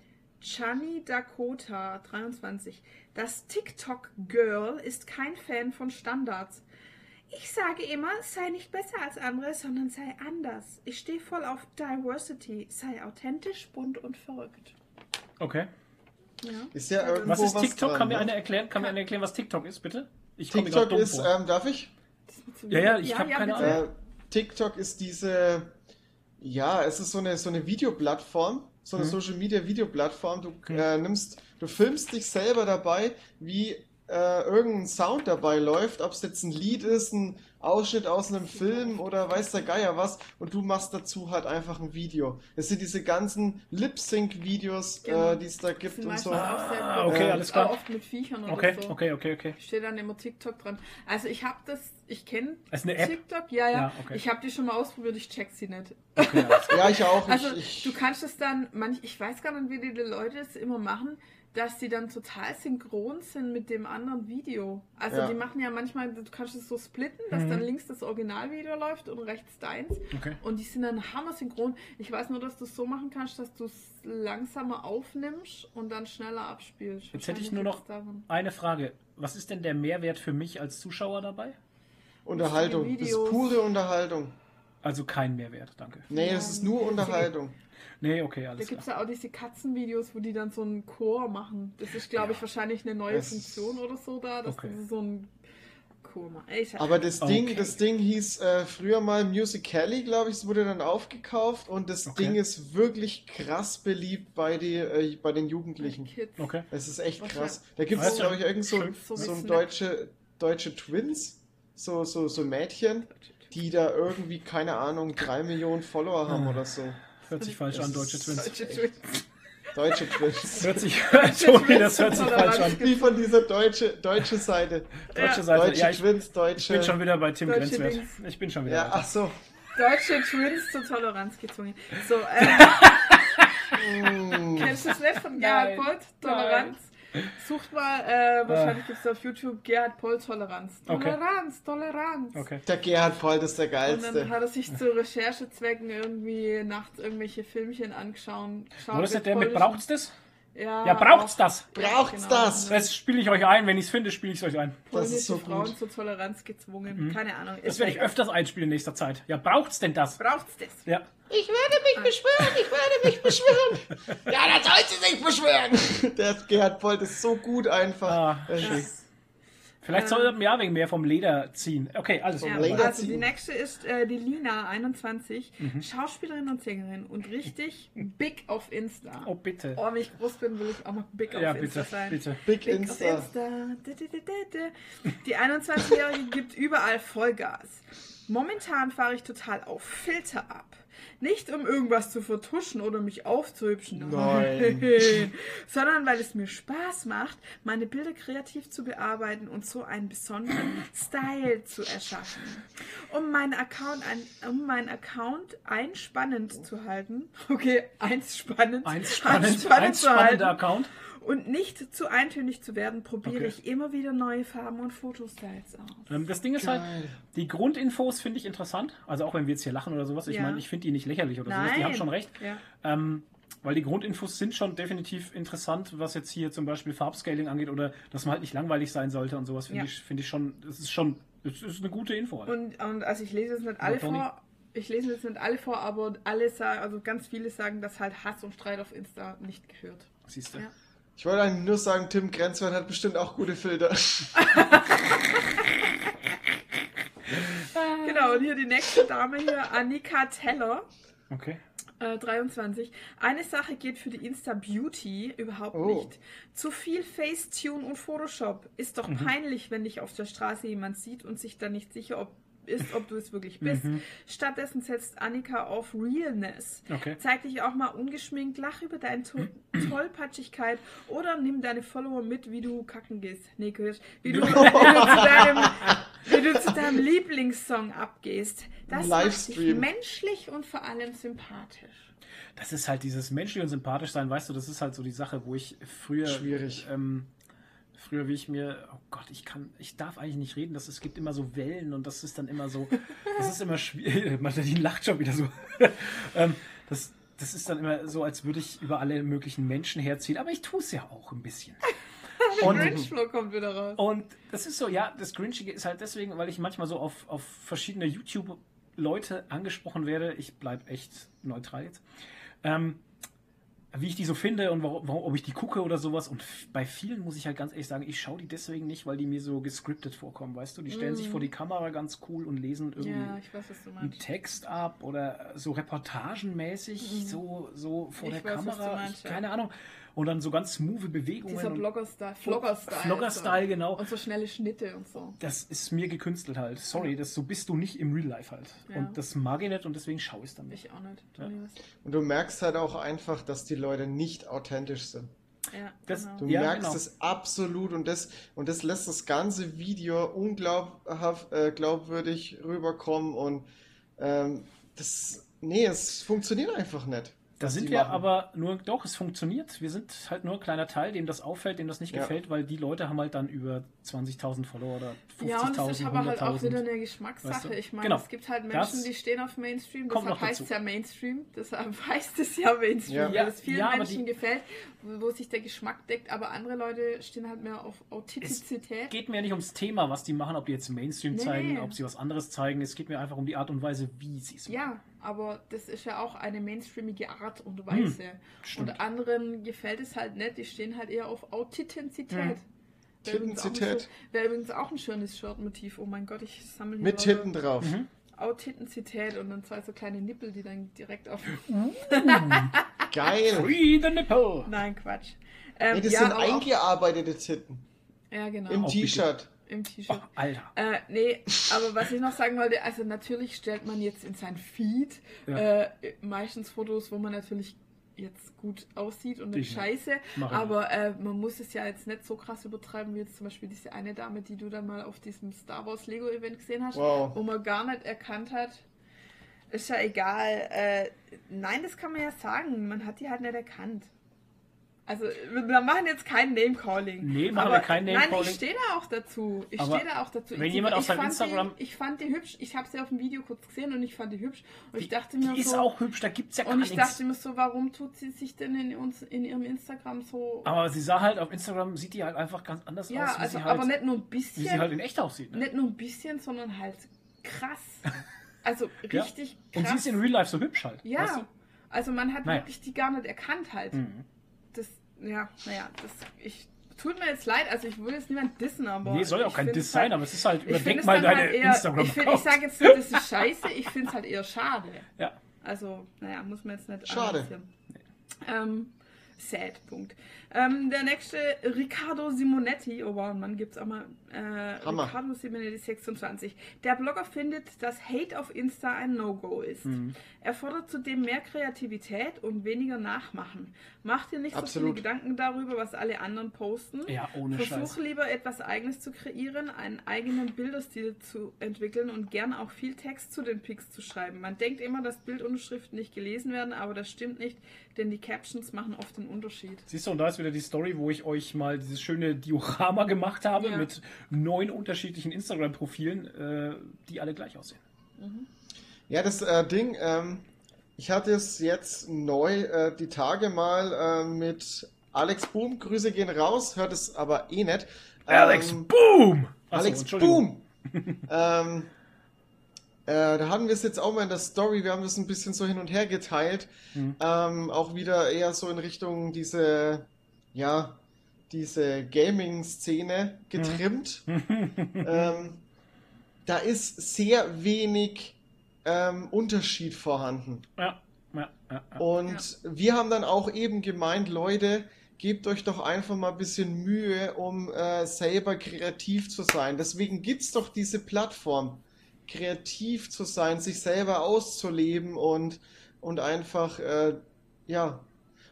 Chani Dakota, 23. Das TikTok-Girl ist kein Fan von Standards. Ich sage immer, sei nicht besser als andere, sondern sei anders. Ich stehe voll auf Diversity. Sei authentisch, bunt und verrückt. Okay. Ja. Ist ja irgendwo Was ist TikTok? dran, kann mir ne? einer erklären? Kann mir einer erklären, was TikTok ist, bitte? Ich TikTok dumm ist, vor. ähm, darf ich? Ja, ja, ich hab keine bitte. Ahnung. Äh, TikTok ist diese, ja, es ist so eine, so eine Videoplattform, so eine Mhm. Social Media Videoplattform. Du äh, nimmst, du filmst dich selber dabei, wie äh, irgendein Sound dabei läuft, ob es jetzt ein Lied ist, ein Ausschnitt aus einem Film oder weiß der Geier was, und du machst dazu halt einfach ein Video. Es sind diese ganzen Lip-Sync-Videos, Genau. äh, die es da Das gibt sind und so. auch sehr Ah, gut. okay, Äh, alles klar. Auch oft mit Viechern oder Okay, so. okay, okay, okay. Steht dann immer TikTok dran. Also ich habe das, ich kenne App. TikTok, ja, ja. Ja, okay. Ich habe die schon mal ausprobiert, ich check sie nicht. okay. Ja, ich auch. Also ich, du kannst es dann, manch, ich weiß gar nicht, wie die Leute es immer machen, dass die dann total synchron sind mit dem anderen Video. Also Ja. die machen ja manchmal, du kannst es so splitten, dass Mhm. dann links das Originalvideo läuft und rechts deins. Okay. Und die sind dann hammer synchron. Ich weiß nur, dass du es so machen kannst, dass du es langsamer aufnimmst und dann schneller abspielst. Jetzt hätte ich nur noch eine Frage. Was ist denn der Mehrwert für mich als Zuschauer dabei? Unterhaltung. Das ist pure Unterhaltung. Also kein Mehrwert, danke. Nee, es ist nur Unterhaltung. Nee, okay, Da alles gibt es ja auch diese Katzenvideos, wo die dann so einen Chor machen. Das ist, glaube ich, Ja. wahrscheinlich eine neue Es- Funktion oder so da, dass Okay. so einen Chor ich- Aber das Ding, Okay. das Ding hieß äh, früher mal Musical.ly, glaube ich, es wurde dann aufgekauft und das Okay. Ding ist wirklich krass beliebt bei, die, äh, bei den Jugendlichen. Kids. Okay. Es ist echt Was krass. Da gibt es, glaube ich, irgend so. So so ein deutsche, deutsche Twins, so, so, so Mädchen, die da irgendwie, keine Ahnung, drei Millionen Follower haben oder so. Hört sich falsch Das an, deutsche Twins. Deutsche Twins. Deutsche Twins. Hört sich, Toni, das hört sich falsch an. Wie von dieser deutsche, deutsche Seite. Deutsche Seite. Deutsche Ja, ich Twins, ich deutsche. bin schon wieder bei Tim Deutsche Grenzwert. Dings. Ich bin schon wieder. ja, weiter. ach so. Deutsche Twins zur Toleranz gezwungen. So, ähm, Mm. kennst du das nicht von. Gerhard? Toleranz? Sucht mal, äh, wahrscheinlich Ah. gibt es auf YouTube Gerhard Polt Toleranz. Okay. Toleranz, Toleranz. Okay. Der Gerhard Polt ist der Und dann geilste. hat er sich zu Recherchezwecken irgendwie nachts irgendwelche Filmchen angeschaut. Wo ist das der mit Braucht's das? Ja, Ja, braucht's auch- das? Braucht's genau. das? Das spiele ich euch ein. Wenn ich es finde, spiele ich es euch ein. Das Polnische ist so Frauen gut. zur Toleranz gezwungen. Keine Ahnung. Mhm. Das Ist werde ich öfters einspielen in nächster Zeit. Ja, braucht's denn das? Braucht's das? Ja. Ich werde mich beschwören, ich werde mich beschwören. ja, dann soll sie sich beschwören. Der Gerhard Polt ist so gut einfach. Ah, Das Vielleicht soll er ja wegen mehr vom Leder ziehen. Okay, alles Ja. Leder also die ziehen. nächste ist äh, die Lina, 21, Mhm. Schauspielerin und Sängerin und richtig big auf Insta. Oh, bitte. Oh, wenn ich groß bin, will ich auch noch big Ja, auf Insta bitte, sein. bitte. Big Big Insta. auf Insta. Di, di, di, di, di. Die 21-Jährige gibt überall Vollgas. Momentan fahre ich total auf Filter ab. Nicht um irgendwas zu vertuschen oder mich aufzuhübschen, Nein. sondern weil es mir Spaß macht, meine Bilder kreativ zu bearbeiten und so einen besonderen Style zu erschaffen. Um meinen Account, ein, um meinen Account einspannend zu halten, okay, einspannend, Eins spannend, einspannend eins zu spannender halten Account. Und nicht zu eintönig zu werden, probiere Okay. ich immer wieder neue Farben und Fotostyles aus. Ähm, Das Ding ist halt, Geil. die Grundinfos finde ich interessant. Also auch wenn wir jetzt hier lachen oder sowas. Ich Ja. meine, ich finde die nicht lächerlich oder sowas. Die haben schon recht. Ja. Ähm, weil die Grundinfos sind schon definitiv interessant, was jetzt hier zum Beispiel Farbscaling angeht oder dass man halt nicht langweilig sein sollte und sowas. Finde Ja. ich, finde ich schon, das ist schon, das ist eine gute Info. Halt. Und, und also ich lese jetzt nicht alle vor, ich lese jetzt nicht alle vor, aber alle sagen, also ganz viele sagen, dass halt Hass und Streit auf Insta nicht gehört. Siehst du? Ja. Ich wollte eigentlich nur sagen, Tim Grenzwert hat bestimmt auch gute Filter. Genau, und hier die nächste Dame hier, Annika Teller. Okay. Äh, 23. Eine Sache geht für die Insta Beauty überhaupt Oh. nicht. Zu viel Facetune und Photoshop. Ist doch peinlich, wenn dich auf der Straße jemand sieht und sich dann nicht sicher ob, ist, ob du es wirklich bist. Stattdessen setzt Annika auf Realness. Okay. Zeig dich auch mal ungeschminkt, lach über deine to Tollpatschigkeit oder nimm deine Follower mit, wie du kacken gehst. Nee, Kirsch. Wie du, wie, du zu deinem, wie du zu deinem Lieblingssong abgehst. Das macht dich Livestream. menschlich und vor allem sympathisch. Das ist halt dieses menschlich und sympathisch sein, weißt du, das ist halt so die Sache, wo ich früher. Schwierig. Ähm, früher, wie ich mir, oh Gott, ich kann, ich darf eigentlich nicht reden, dass es gibt immer so Wellen und das ist dann immer so, das ist immer schwierig. Martin lacht schon wieder so. ähm, das, das ist dann immer so, als würde ich über alle möglichen Menschen herziehen, aber ich tue es ja auch ein bisschen. Der Und- Grinch-Flow kommt wieder raus. Und das ist so, ja, das Grinchige ist halt deswegen, weil ich manchmal so auf, auf verschiedene YouTube-Leute angesprochen werde. Ich bleibe echt neutral jetzt. Ähm, wie ich die so finde und warum, warum, ob ich die gucke oder sowas. Und bei vielen muss ich halt ganz ehrlich sagen, ich schaue die deswegen nicht, weil die mir so gescriptet vorkommen, weißt du? Die stellen sich vor die Kamera ganz cool und lesen irgendwie Mm. Ja, weiß, einen. Text ab oder so reportagenmäßig, so, so vor. Ich der weiß, Kamera. ich, keine Ahnung. Und dann so ganz smooth Bewegungen. Dieser Blogger-Style. Vlogger-Style. Vlogger-Style, so. genau. Und so schnelle Schnitte und so. das ist mir gekünstelt halt. Sorry, das, so bist du nicht im Real Life halt. Ja. Und das mag ich nicht und deswegen schaue ich es dann nicht. Ich auch nicht. Was? Und du merkst halt auch einfach, dass die Leute nicht authentisch sind. Ja, Das- genau. Du Ja, merkst genau. es absolut und das, und das lässt das ganze Video unglaubhaft äh, glaubwürdig rüberkommen und ähm, das, nee, es funktioniert einfach nicht. Da sind wir machen. aber nur, doch, es funktioniert. Wir sind halt nur ein kleiner Teil, dem das auffällt, dem das nicht Ja. gefällt, weil die Leute haben halt dann über 20.000 Follower oder 50.000, Ja, und das ist aber halt auch wieder 100.000. eine Geschmackssache. Weißt du? Ich meine, Genau. es gibt halt Das Menschen, die stehen auf Mainstream, deshalb heißt es ja Mainstream, deshalb heißt es ja Mainstream, Ja. weil Ja, es vielen ja, Menschen die- gefällt, wo, wo sich der Geschmack deckt, aber andere Leute stehen halt mehr auf Es Authentizität. geht mir nicht ums Thema, was die machen, ob die jetzt Mainstream Nee, zeigen, ob sie was anderes zeigen. Es geht mir einfach um die Art und Weise, wie sie es machen. Ja, aber das ist ja auch eine mainstreamige Art und Weise. Hm, und anderen gefällt es halt nicht, die stehen halt eher auf Authentizität. Hm. Wäre übrigens, auch ein Titenzität. schön- wäre übrigens auch ein schönes Shirt-Motiv. Oh mein Gott, ich sammle hier Mit Titten drauf. Mhm. Authentizität und dann zwei so kleine Nippel, die dann direkt auf. Geil. Free the nipple! Nein, Quatsch. Ähm, Nee, das ja, sind eingearbeitete Titten. Ja, genau. Im Auch bitte. T-Shirt. Im Oh, T-Shirt. Alter. Äh, nee, aber was ich noch sagen wollte, also natürlich stellt man jetzt in sein Feed Ja. äh, meistens Fotos, wo man natürlich jetzt gut aussieht und nicht Ich- scheiße, aber äh, man muss es ja jetzt nicht so krass übertreiben, wie jetzt zum Beispiel diese eine Dame, die du dann mal auf diesem Star Wars Lego Event gesehen hast, Wow. wo man gar nicht erkannt hat. Ist ja egal. Äh, nein, das kann man ja sagen. Man hat die halt nicht erkannt. Also, wir machen jetzt kein Name-Calling. Nee, machen Aber- wir kein Nein, Name-Calling. ich stehe da auch dazu. Ich stehe da auch dazu. wenn ich, jemand auf seinem Instagram- Die, ich fand die hübsch. Ich habe sie auf dem Video kurz gesehen und ich fand die hübsch. Und ich dachte die mir ist so. auch hübsch, da gibt es ja gar und ich nichts. dachte mir so, warum tut sie sich denn in, uns, in ihrem Instagram so. Aber sie sah halt auf Instagram, sieht die halt einfach ganz anders ja, aus, wie, also, sie halt, aber nicht nur ein wie bisschen. sie halt in echt aussieht. Ne? nicht nur ein bisschen, sondern halt krass. Also Ja. richtig krass. Und sie ist in Real Life so hübsch halt. Ja, Weißt du? also man hat Naja. wirklich die gar nicht erkannt halt. Mhm. Ja, naja, das, ich, tut mir jetzt leid, also ich will jetzt niemand dissen, aber. Nee, soll ja auch kein Diss sein, halt- aber es ist halt, überdenk mal dann deine halt eher, instagram ich, find, ich sage jetzt nicht, das ist scheiße, ich finde es halt eher schade. Ja. Also, naja, muss man jetzt nicht Schade. analysieren. Ähm, sad, Punkt. Ähm, der nächste, Riccardo Simonetti, oh wow, Mann, gibt's auch mal. Äh, Hammer. Riccardo Simonetti 26. Der Blogger findet, dass Hate auf Insta ein No-Go ist. Mhm. Er fordert zudem mehr Kreativität und weniger Nachmachen. Mach dir nicht so Absolut. viele Gedanken darüber, was alle anderen posten. Ja, ohne Versuch Scheiß. lieber etwas Eigenes zu kreieren, einen eigenen Bilderstil zu entwickeln und gern auch viel Text zu den Pics zu schreiben. Man denkt immer, dass Bildunterschriften nicht gelesen werden, aber das stimmt nicht, denn die Captions machen oft den Unterschied. Siehst du, und da ist wieder die Story, wo ich euch mal dieses schöne Diorama gemacht habe Ja. mit neun unterschiedlichen Instagram-Profilen, äh, die alle gleich aussehen. Ja, das äh, Ding, ähm, ich hatte es jetzt neu äh, die Tage mal äh, mit Alex Boom, Grüße gehen raus, hört es aber eh nicht. Alex Ähm, Boom! Achso, Alex. Boom! ähm, äh, da hatten wir es jetzt auch mal in der Story, wir haben das ein bisschen so hin und her geteilt. Mhm. Ähm, auch wieder eher so in Richtung diese, ja, diese Gaming-Szene getrimmt. ähm, da ist sehr wenig ähm, Unterschied vorhanden. Ja, ja, ja. ja. Und wir haben dann auch eben gemeint, Leute, gebt euch doch einfach mal ein bisschen Mühe, um äh, selber kreativ zu sein. Deswegen gibt es doch diese Plattform, kreativ zu sein, sich selber auszuleben und, und einfach, äh, ja.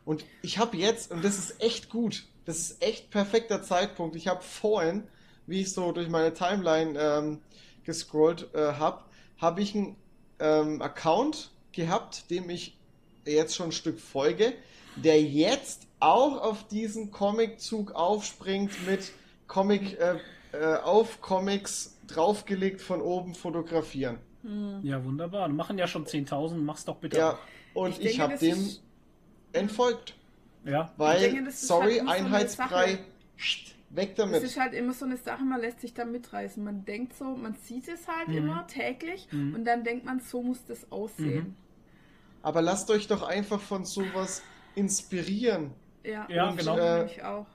Und ich habe jetzt, und das ist echt gut, das ist echt perfekter Zeitpunkt. Ich habe vorhin, wie ich so durch meine Timeline ähm, gescrollt äh, habe, habe ich einen ähm, Account gehabt, dem ich jetzt schon ein Stück folge, der jetzt auch auf diesen Comic-Zug aufspringt mit Comic äh, äh, auf Comics draufgelegt von oben fotografieren. ja, wunderbar. Machen ja schon 10.000, mach's doch bitte. Ja, und Ich ich, habe dem ist- entfolgt, Ja, weil, denke, ist sorry, halt so Einheitsbrei, Sache. weg Es damit. ist halt immer so eine Sache, man lässt sich da mitreißen. Man denkt so, man sieht es halt Mhm. immer täglich Mhm. und dann denkt man, so muss das aussehen. Aber lasst euch doch einfach von sowas inspirieren. Ja, Ja, das genau. finde ich auch.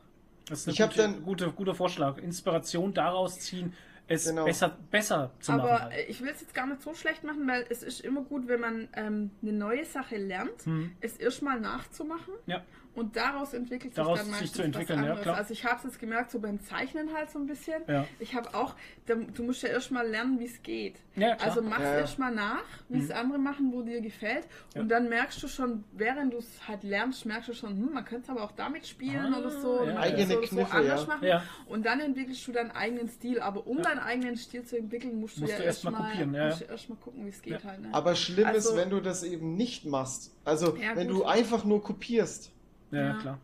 das ist ein Ich hab gute, dann- gute, guter Vorschlag. Inspiration daraus ziehen, es Genau. besser, besser zu machen. Aber Halt. ich will es jetzt gar nicht so schlecht machen, weil es ist immer gut, wenn man ähm, eine neue Sache lernt, Hm. es erstmal nachzumachen Ja. Und daraus entwickelt sich Daraus dann sich meistens zu entwickeln, was ja. Also ich habe es jetzt gemerkt, so beim Zeichnen halt so ein bisschen. Ja. Ich habe auch, du musst ja erstmal lernen, wie es geht. Ja, klar. Also mach Ja, erstmal nach, wie es andere machen, wo dir gefällt. Ja. Und dann merkst du schon, während du es halt lernst, merkst du schon, hm, man könnte es aber auch damit spielen Ah, oder so. Eigene so, Kniffe, so anders ja. machen. Ja. Und dann entwickelst du deinen eigenen Stil. Aber um Ja. deinen eigenen Stil zu entwickeln, musst du Musst ja du erst mal erstmal kopieren, ja, musst ja. du erst mal gucken, wie es geht Ja. halt. Ne? Aber schlimm Also- ist, wenn du das eben nicht machst. Also, Ja, wenn gut. du einfach nur kopierst. Ja, Ja. klar.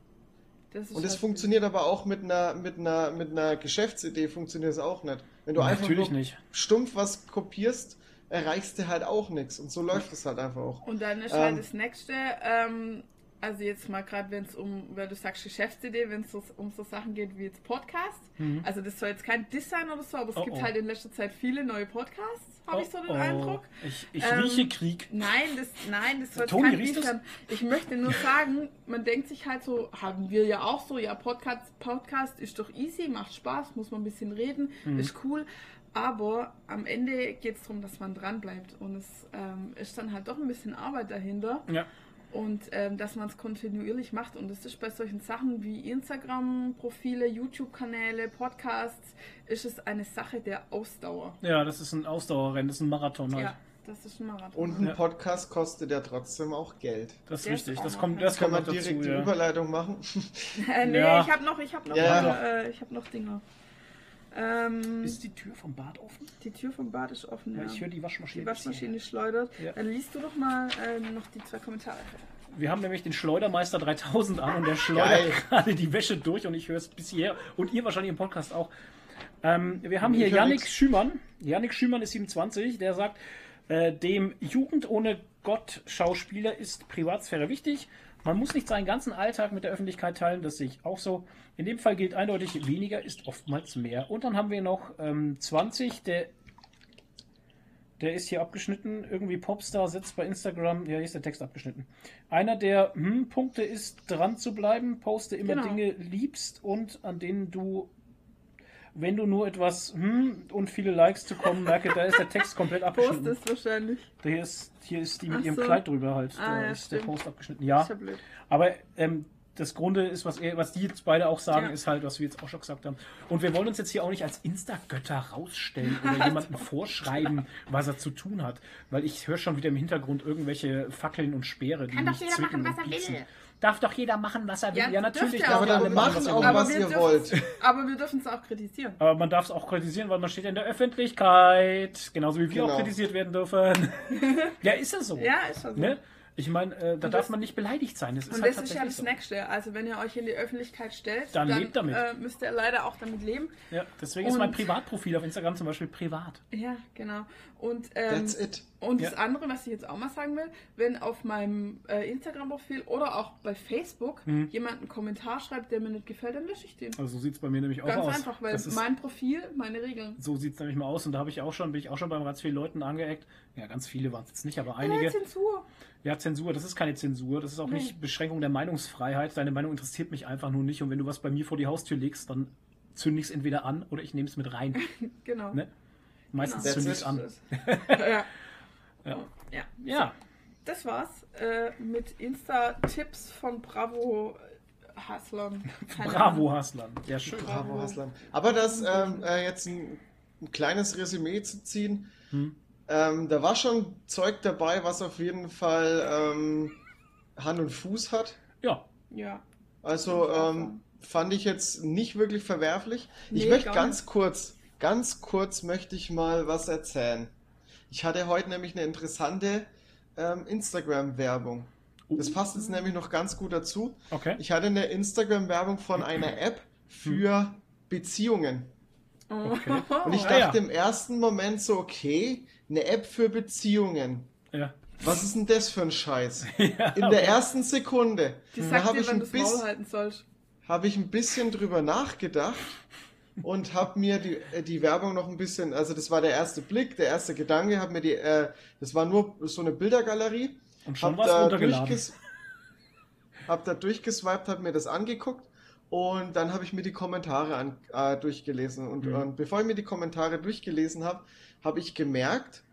das Und es halt- funktioniert aber auch mit einer, mit einer, mit einer Geschäftsidee funktioniert es auch nicht. Wenn du einfach Natürlich nur nicht. stumpf was kopierst, erreichst du halt auch nichts. Und so läuft es halt einfach auch. Und dann ist Ähm, halt das nächste, ähm, also jetzt mal gerade, wenn es um, weil du sagst Geschäftsidee, wenn es so, um so Sachen geht wie jetzt Podcast. Mhm. Also das soll jetzt kein Design oder so, aber es Oh, gibt oh. halt in letzter Zeit viele neue Podcasts, habe ich so den Oh, oh. Eindruck. Ich, ich Ähm, rieche Krieg. Nein, das, nein, das jetzt Toni, kein du's? sein. Ich möchte nur sagen, man denkt sich halt so, haben wir ja auch so, ja, Podcast, Podcast ist doch easy, macht Spaß, muss man ein bisschen reden, Mhm. ist cool. Aber am Ende geht es darum, dass man dran bleibt. Und es ähm, ist dann halt doch ein bisschen Arbeit dahinter. Ja. Und ähm, dass man es kontinuierlich macht. Und das ist bei solchen Sachen wie Instagram-Profile, YouTube-Kanäle, Podcasts, ist es eine Sache der Ausdauer. ja, das ist ein Ausdauerrennen, das ist ein Marathon halt. Ja, das ist ein Marathon. Und ein Ja. Podcast kostet ja trotzdem auch Geld. Das ist richtig. Das kommt, das Kann kommt man direkt dazu. die Ja. Überleitung machen? Äh, nee, Ja. ich habe noch, ich habe noch, ja. Äh, ich habe noch Dinge. Ähm, Ist die Tür vom Bad offen? die Tür vom Bad ist offen. Ja. Weil Ich höre die Waschmaschine. die Waschmaschine schleudert. Ja. Dann liest du doch mal ähm, noch die zwei Kommentare. Wir haben nämlich den Schleudermeister 3000 an und der schleudert gerade die Wäsche durch und ich höre es bis hierher und ihr wahrscheinlich im Podcast auch. Ähm, wir haben hier Yannick nix. Schümann. Yannick Schümann ist 27, der sagt, äh, dem Jugend ohne Gott Schauspieler ist Privatsphäre wichtig. Man muss nicht seinen ganzen Alltag mit der Öffentlichkeit teilen, das sehe ich auch so. In dem Fall gilt eindeutig, weniger ist oftmals mehr. Und dann haben wir noch ähm, 20, der der ist hier abgeschnitten. Irgendwie Popstar setzt bei Instagram. Ja, hier ist der Text abgeschnitten. Einer der hm, Punkte ist, dran zu bleiben. Poste immer Genau. Dinge liebst und an denen du, wenn du nur etwas hm, und viele Likes zu kommen, merke, da ist der Text komplett Post abgeschnitten. ist wahrscheinlich. Hier ist, hier ist die mit Ach ihrem so. Kleid drüber halt. Ah, da ja, ist der stimmt. Post abgeschnitten. Ja, Ist ja blöd. aber ähm, das Grunde ist, was, er, was die jetzt beide auch sagen, Ja. ist halt, was wir jetzt auch schon gesagt haben. Und wir wollen uns jetzt hier auch nicht als Insta-Götter rausstellen oder jemandem vorschreiben, was er zu tun hat. Weil ich höre schon wieder im Hintergrund irgendwelche Fackeln und Speere, die Kann doch mich jeder machen, was und er will. Darf doch jeder machen, was er will. Ja, Ja, natürlich. darf jeder aber machen, er auch, was wir ihr dürfen- wollt. Aber wir dürfen es auch kritisieren. Aber man darf es auch kritisieren, weil man steht in der Öffentlichkeit. Genauso wie wir Genau. auch kritisiert werden dürfen. ja, ist ja so. Ja, ist schon so. Ne? Ich meine, äh, da Und darf das- man nicht beleidigt sein. Das ist Und halt das ist ja das Nächste. Also wenn ihr euch in die Öffentlichkeit stellt, Dann lebt damit. Äh, müsst ihr leider auch damit leben. Ja, deswegen ist mein Und- Privatprofil auf Instagram zum Beispiel privat. Ja, genau. Und, ähm, That's it. und Ja. das andere, was ich jetzt auch mal sagen will, wenn auf meinem äh, Instagram-Profil oder auch bei Facebook Mhm. jemand einen Kommentar schreibt, der mir nicht gefällt, dann lösche ich den. Also so sieht es bei mir nämlich auch Ganz aus. einfach, weil Das ist, mein Profil, meine Regeln. so sieht es nämlich mal aus und da habe ich auch schon, bin ich auch schon beim ganz vielen Leuten angeeckt. Ja, ganz viele waren es jetzt nicht, aber Ja, einige. Zensur. Ja, Zensur, das ist keine Zensur, das ist auch Nee. nicht Beschränkung der Meinungsfreiheit. Deine Meinung interessiert mich einfach nur nicht und wenn du was bei mir vor die Haustür legst, dann zünde ich es entweder an oder ich nehme es mit rein. Genau. Ne? Meistens Genau. zünde ich es an. Das- ja. Ja. ja. ja, Das war's äh, mit Insta-Tipps von Bravo. Keine bravo. Haslan. Ja, schön. Bravo, Haslan. Aber das ähm, äh, jetzt ein, ein kleines Resümee zu ziehen, Hm. Ähm, da war schon Zeug dabei, was auf jeden Fall ähm, Hand und Fuß hat. Ja, Ja. Also ich ähm, fand ich jetzt nicht wirklich verwerflich. Ich Nee, möchte gar ganz kurz, ganz kurz möchte ich mal was erzählen. Ich hatte heute nämlich eine interessante ähm, Instagram-Werbung. Das passt jetzt nämlich noch ganz gut dazu. okay. Ich hatte eine Instagram-Werbung von einer App für Beziehungen. Okay. Und ich Ah, dachte ja. im ersten Moment so, okay, eine App für Beziehungen. Ja. Was ist denn das für ein Scheiß? ja. In der ersten Sekunde. Die Da sagt habe dir, ich, wann ein du das Maul bisschen- halten sollst. habe ich ein bisschen drüber nachgedacht und habe mir die, äh, die Werbung noch ein bisschen, also das war der erste Blick, der erste Gedanke, habe mir die, äh, das war nur so eine Bildergalerie, Und schon hab was da, runtergeladen. durchges hab da durchgeswiped, habe mir das angeguckt und dann habe ich mir die Kommentare an, äh, durchgelesen und, Mhm. und bevor ich mir die Kommentare durchgelesen habe, habe ich gemerkt,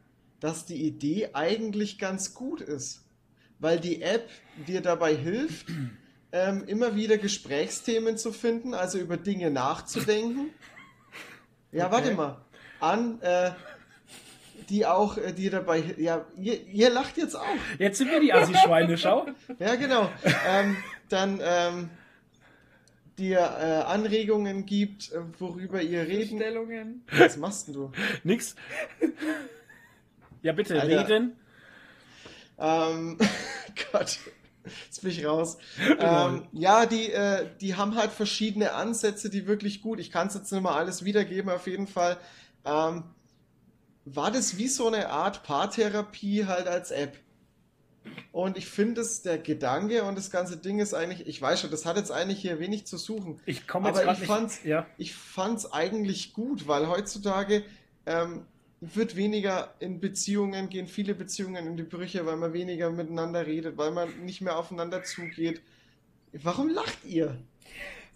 dass die Idee eigentlich ganz gut ist, weil die App dir dabei hilft, ähm, immer wieder Gesprächsthemen zu finden, also über Dinge nachzudenken. Ja, Okay. warte mal. An, äh, die auch äh, dir dabei, ja, ihr, ihr lacht jetzt auch. Jetzt sind wir die Assi-Schweine, schau. Ja, genau. ähm, dann ähm, dir äh, Anregungen gibt, äh, worüber ihr reden. Stellungen. Was machst denn du? Nix. Ja, bitte, Alter. reden. Ähm, Gott, jetzt bin ich raus. Ähm, ja, die, äh, die haben halt verschiedene Ansätze, die wirklich gut. Ich kann es jetzt nicht mal alles wiedergeben, auf jeden Fall. Ähm, war das wie so eine Art Paartherapie halt als App? Und ich finde es, der Gedanke und das ganze Ding ist eigentlich, ich weiß schon, das hat jetzt eigentlich hier wenig zu suchen. Ich komme jetzt Aber ich nicht. fand's- ja. Ich fand es eigentlich gut, weil heutzutage ähm, wird weniger in Beziehungen, gehen viele Beziehungen in die Brüche, weil man weniger miteinander redet, weil man nicht mehr aufeinander zugeht. Warum lacht ihr?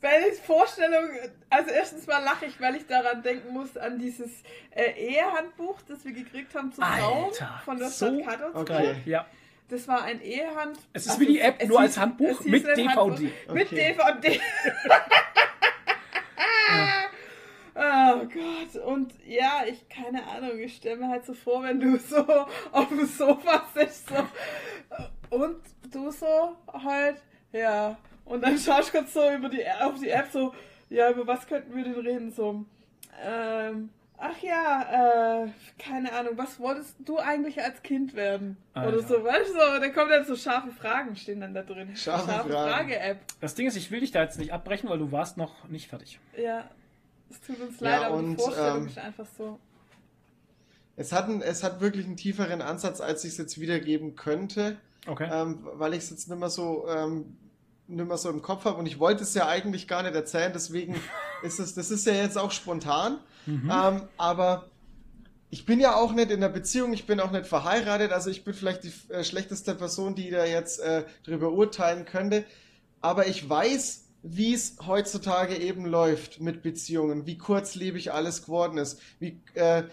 Weil die Vorstellung, also erstens mal lache ich, weil ich daran denken muss, an dieses äh, Ehehandbuch, das wir gekriegt haben Frau Alter, von der so Stadt Karlsruhe. Okay. Ja. Das war ein Ehehand. Es ist wie die App, es nur hieß- als Handbuch mit DVD. Handbuch Mit Okay. DVD. Oh Gott, und ja, ich, keine Ahnung, ich stelle mir halt so vor, wenn du so auf dem Sofa sitzt so, und du so halt, ja, und dann schaust du kurz so über die, auf die App so, ja, über was könnten wir denn reden, so, ähm, ach ja, äh, keine Ahnung, was wolltest du eigentlich als Kind werden? Oder Alter. so, weißt du, so, da kommen dann so scharfe Fragen, stehen dann da drin. Scharfe Fragen. Frage-App. Das Ding ist, ich will dich da jetzt nicht abbrechen, weil du warst noch nicht fertig. Ja, es tut uns Ja, leid, aber und, die Vorstellung ähm, ist einfach so. Es hat, einen, es hat wirklich einen tieferen Ansatz, als ich es jetzt wiedergeben könnte, Okay. ähm, weil ich es jetzt nicht mehr so, ähm, nicht mehr so im Kopf habe und ich wollte es ja eigentlich gar nicht erzählen, deswegen ist es, das ist ja jetzt auch spontan. Mhm. Ähm, aber ich bin ja auch nicht in einer Beziehung, ich bin auch nicht verheiratet, also ich bin vielleicht die äh, schlechteste Person, die da jetzt äh, drüber urteilen könnte. Aber ich weiß, wie es heutzutage eben läuft mit Beziehungen, wie kurzlebig alles geworden ist, wie, äh,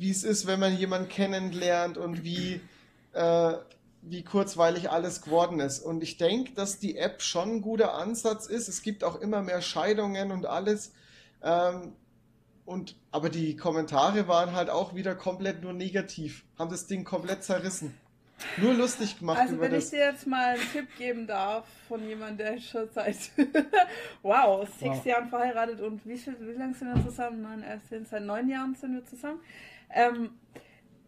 es ist, wenn man jemanden kennenlernt und wie, äh, wie kurzweilig alles geworden ist. Und ich denke, dass die App schon ein guter Ansatz ist. Es gibt auch immer mehr Scheidungen und alles. Ähm, und, aber die Kommentare waren halt auch wieder komplett nur negativ, haben das Ding komplett zerrissen. Nur lustig gemacht Also über wenn ich das. dir jetzt mal einen Tipp geben darf von jemandem, der schon seit wow, sechs Wow. Jahren verheiratet und wie, viel, wie lange sind wir zusammen? Nein, erst sind seit neun Jahren sind wir zusammen. Ähm,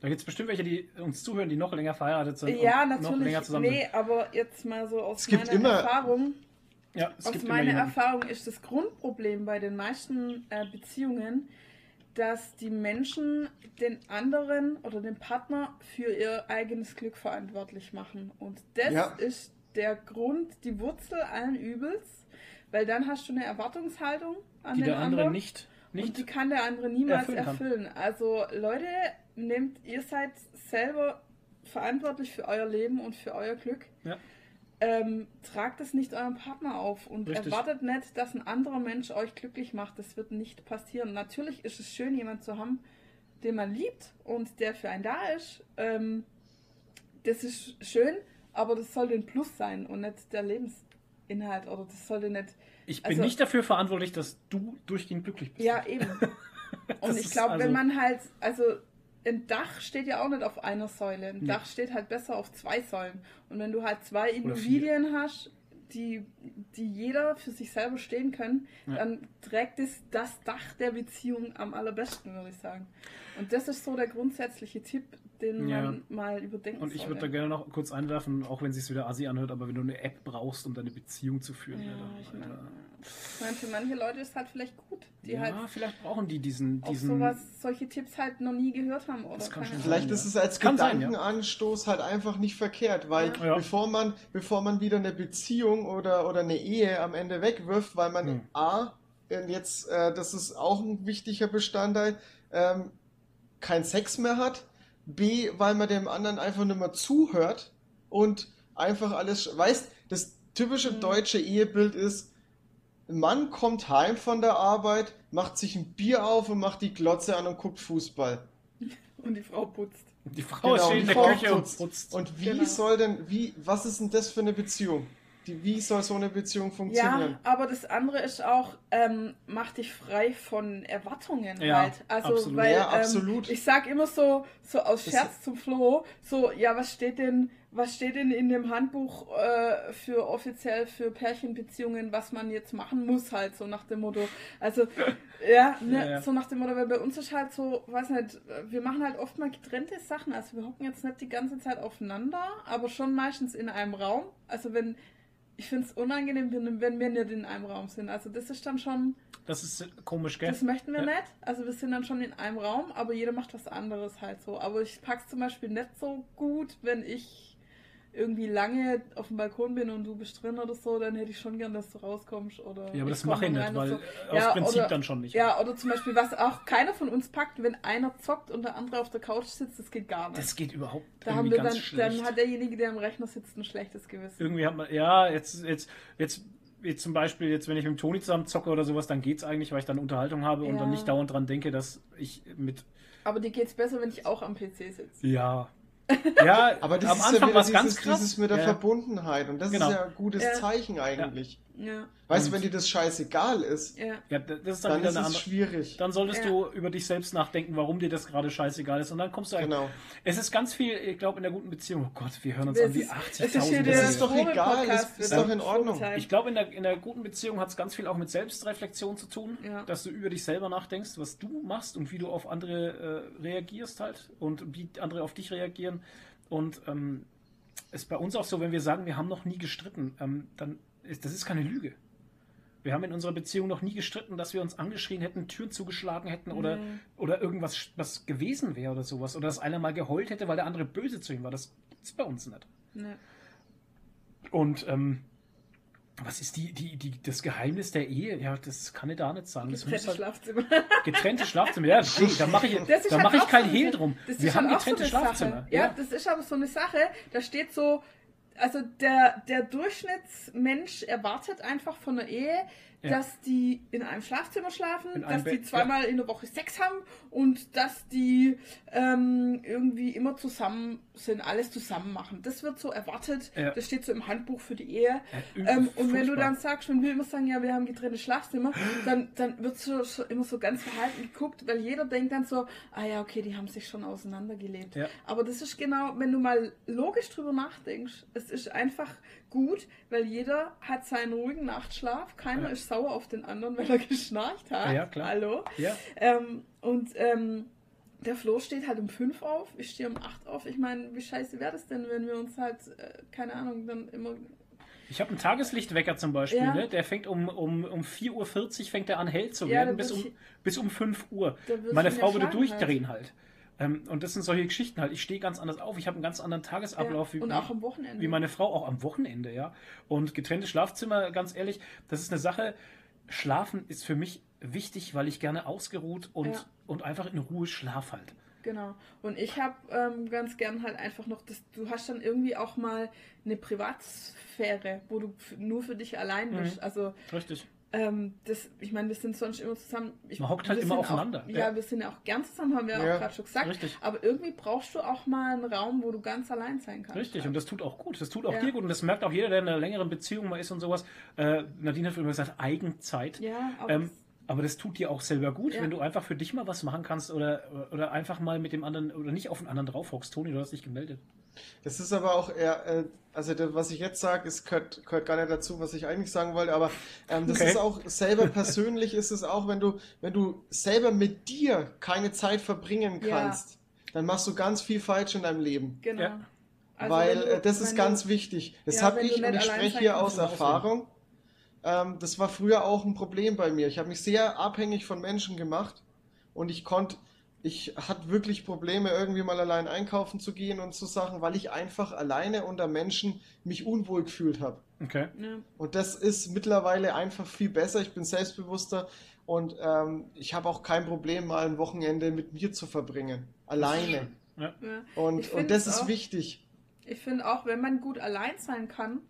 Da gibt es bestimmt welche, die uns zuhören, die noch länger verheiratet sind Ja, und noch länger natürlich. zusammen Nee, aber jetzt mal so aus Es gibt meiner immer- Erfahrung. sind. Ja, es Aus gibt immer meiner. Erfahrung ist das Grundproblem bei den meisten äh, Beziehungen, dass die Menschen den anderen oder den Partner für ihr eigenes Glück verantwortlich machen. Und das Ja. ist der Grund, die Wurzel allen Übels, weil dann hast du eine Erwartungshaltung an Die den der andere anderen. nicht, Und die nicht kann der andere niemals erfüllen erfüllen. Also Leute, nehmt, ihr seid selber verantwortlich für euer Leben und für euer Glück. Ja. Ähm, tragt es nicht eurem Partner auf und Richtig. erwartet nicht, dass ein anderer Mensch euch glücklich macht. Das wird nicht passieren. Natürlich ist es schön, jemanden zu haben, den man liebt und der für einen da ist. Ähm, das ist schön, aber das sollte ein Plus sein und nicht der Lebensinhalt oder das sollte nicht Ich bin Also- nicht dafür verantwortlich, dass du durchgehend glücklich bist. ja, eben. Und ich glaube, also- wenn man halt, also ein Dach steht ja auch nicht auf einer Säule. Ein Nee. Dach steht halt besser auf zwei Säulen. Und wenn du halt zwei. Individuen hast, die, die jeder für sich selber stehen können, Ja. dann trägt es das Dach der Beziehung am allerbesten, würde ich sagen. Und das ist so der grundsätzliche Tipp, den Ja. man mal überdenken Und ich sollte. würde da gerne noch kurz einwerfen, auch wenn es sich wieder assi anhört, aber wenn du eine App brauchst, um deine Beziehung zu führen. Ja, Alter, ich meine, meine, für manche Leute ist halt vielleicht gut, die ja, halt vielleicht brauchen die diesen, auf diesen sowas, solche Tipps halt noch nie gehört haben. Oder Das kann schon. Vielleicht sein, ist ja. es als Kann sein, ja. Gedankenanstoß halt einfach nicht verkehrt, weil Ja. bevor man bevor man wieder eine Beziehung oder, oder eine Ehe am Ende wegwirft, weil man Hm. A, jetzt, äh, das ist auch ein wichtiger Bestandteil, ähm, kein Sex mehr hat, B, weil man dem anderen einfach nicht mehr zuhört und einfach alles, sch- weißt, das typische Mhm. deutsche Ehebild ist, ein Mann kommt heim von der Arbeit, macht sich ein Bier auf und macht die Glotze an und guckt Fußball. Und die Frau putzt. Die Frau Genau, steht in die der Frau Küche und putzt. putzt. Und wie Genau. soll denn, wie, was ist denn das für eine Beziehung? Die, wie soll so eine Beziehung funktionieren? Ja, aber das andere ist auch, ähm, mach dich frei von Erwartungen Ja, halt. Also, absolut. weil Ja, ähm, absolut. ich sag immer so, so aus Das- Scherz zum Flo, so, ja, was steht denn, was steht denn in dem Handbuch äh, für offiziell für Pärchenbeziehungen, was man jetzt machen muss, halt, so nach dem Motto. Also, ja, ne, Ja, ja. so nach dem Motto, weil bei uns ist halt so, weiß nicht, wir machen halt oft mal getrennte Sachen. Also wir hocken jetzt nicht die ganze Zeit aufeinander, aber schon meistens in einem Raum. Also wenn ich finde es unangenehm, wenn, wenn wir nicht in einem Raum sind. Also das ist dann schon, Das ist komisch, gell? das möchten wir Ja. nicht. Also wir sind dann schon in einem Raum, aber jeder macht was anderes halt so. Aber ich pack's zum Beispiel nicht so gut, wenn ich irgendwie lange auf dem Balkon bin und du bist drin oder so, dann hätte ich schon gern, dass du rauskommst. Oder Ja, aber das mache ich nicht, rein weil so. aus Ja, Prinzip oder- dann schon nicht. Ja, oder zum Beispiel, was auch keiner von uns packt, wenn einer zockt und der andere auf der Couch sitzt, das geht gar nicht. Das geht überhaupt da haben wir dann, dann hat derjenige, der am Rechner sitzt, ein schlechtes Gewissen. irgendwie hat man, ja, jetzt, jetzt, jetzt, jetzt zum Beispiel, jetzt wenn ich mit Toni zusammen zocke oder sowas, dann geht's eigentlich, weil ich dann Unterhaltung habe und Ja. dann nicht dauernd dran denke, dass ich mit, Aber dir geht's besser, wenn ich auch am PC sitze. ja, ja, Aber das am ist ja Anfang wieder war es dieses, ganz krass. dieses mit der ja, Verbundenheit und das Genau. ist ja ein gutes Ja. Zeichen eigentlich. Ja, Weißt du, wenn dir das scheißegal ist, ja. ja, das ist dann, dann wieder ist eine es andere. schwierig. Dann solltest Ja. du über dich selbst nachdenken, warum dir das gerade scheißegal ist. Und dann kommst du eigentlich. Genau. Es ist ganz viel, ich glaube, in der guten Beziehung. Oh Gott, wir hören uns Das an wie ist- 80.000. es ist Das ist doch egal, das ist doch in Ordnung. Ich glaube, in der, in der guten Beziehung hat es ganz viel auch mit Selbstreflexion zu tun, Ja. dass du über dich selber nachdenkst, was du machst und wie du auf andere äh, reagierst halt und wie andere auf dich reagieren. Und ähm, ist bei uns auch so, wenn wir sagen, wir haben noch nie gestritten, ähm, dann ist das ist keine Lüge. Wir haben in unserer Beziehung noch nie gestritten, dass wir uns angeschrien hätten, Türen zugeschlagen hätten oder, Nee. oder irgendwas was gewesen wäre oder sowas. Oder dass einer mal geheult hätte, weil der andere böse zu ihm war. Das gibt's bei uns nicht. Ne. Und ähm, was ist die, die, die, das Geheimnis der Ehe? Ja, das kann ich da nicht sagen. Getrennte halt, Schlafzimmer. getrennte Schlafzimmer. Ja, nee, da mache ich, da halt mach ich kein so Hehl drum. Wir haben halt getrennte so Schlafzimmer. Sache. Ja, das ist aber so eine Sache, da steht so, also der, der Durchschnittsmensch erwartet einfach von der Ehe, Ja. dass die in einem Schlafzimmer schlafen, In dass die zweimal in der Woche Sex haben und dass die ähm, irgendwie immer zusammen sind, alles zusammen machen. Das wird so erwartet, Ja. das steht so im Handbuch für die Ehe. Ja, Ähm, und wenn du dann sagst, wenn wir immer sagen, ja, wir haben getrennte Schlafzimmer, dann, dann wird so, so immer so ganz verhalten geguckt, weil jeder denkt dann so, ah ja, okay, die haben sich schon auseinandergelebt. Ja. Aber das ist genau, wenn du mal logisch drüber nachdenkst, es ist einfach gut, weil jeder hat seinen ruhigen Nachtschlaf, keiner Ja. ist sauer auf den anderen, weil er geschnarcht hat. Ja, klar. Hallo. Ja, Ähm, und ähm, der Flo steht halt um 5 auf, ich stehe um 8 auf. Ich meine, wie scheiße wäre das denn, wenn wir uns halt, äh, keine Ahnung, dann immer. Ich habe einen Tageslichtwecker zum Beispiel, Ja. ne? der fängt um, um, um 4.40 Uhr fängt er an hell zu Ja, werden, da bis um, ich- bis um 5 Uhr. Meine Frau würde durchdrehen halt. Ähm, und das sind solche Geschichten halt. Ich stehe ganz anders auf, ich habe einen ganz anderen Tagesablauf ja. wie, Und auch am Wochenende. wie meine Frau, auch am Wochenende, ja. Und getrennte Schlafzimmer, ganz ehrlich, das ist eine Sache. Schlafen ist für mich wichtig, weil ich gerne ausgeruht und, Ja. und einfach in Ruhe schlaf halt. Genau. Und ich habe ähm, ganz gern halt einfach noch, das, du hast dann irgendwie auch mal eine Privatsphäre, wo du nur für dich allein bist. Mhm. Also Richtig. Ähm, das, ich meine, wir sind sonst immer zusammen. Ich, Man hockt halt wir immer sind aufeinander. Auch, ja, Ja. wir sind ja auch gern zusammen, haben wir Ja. auch gerade schon gesagt. Richtig. Aber irgendwie brauchst du auch mal einen Raum, wo du ganz allein sein kannst. Richtig, und das tut auch gut. Das tut auch Ja. dir gut und das merkt auch jeder, der in einer längeren Beziehung mal ist und sowas. Äh, Nadine hat immer gesagt, Eigenzeit. Ja, aber Ähm, aber das tut dir auch selber gut, Ja. wenn du einfach für dich mal was machen kannst oder, oder einfach mal mit dem anderen oder nicht auf den anderen draufhockst. Toni, du hast dich gemeldet. Das ist aber auch eher, äh, also das, was ich jetzt sage, es gehört, gehört gar nicht dazu, was ich eigentlich sagen wollte, aber ähm, das Okay. ist auch selber persönlich ist es auch, wenn du, wenn du selber mit dir keine Zeit verbringen Ja. kannst, dann machst du ganz viel falsch in deinem Leben. genau. Ja. Also Weil du- äh, das ist ganz du, wichtig. Das Ja, habe ich, und ich spreche hier aus. Erfahrung. Ähm, das war früher auch ein Problem bei mir. Ich habe mich sehr abhängig von Menschen gemacht und ich konnte, ich hatte wirklich Probleme, irgendwie mal allein einkaufen zu gehen und so Sachen, weil ich einfach alleine unter Menschen mich unwohl gefühlt habe. Okay. Ja. Und das ist mittlerweile einfach viel besser. Ich bin selbstbewusster und ähm, ich habe auch kein Problem, mal ein Wochenende mit mir zu verbringen. Alleine. Ja. Und, und das ist auch- wichtig. Ich finde auch, wenn man gut allein sein kann,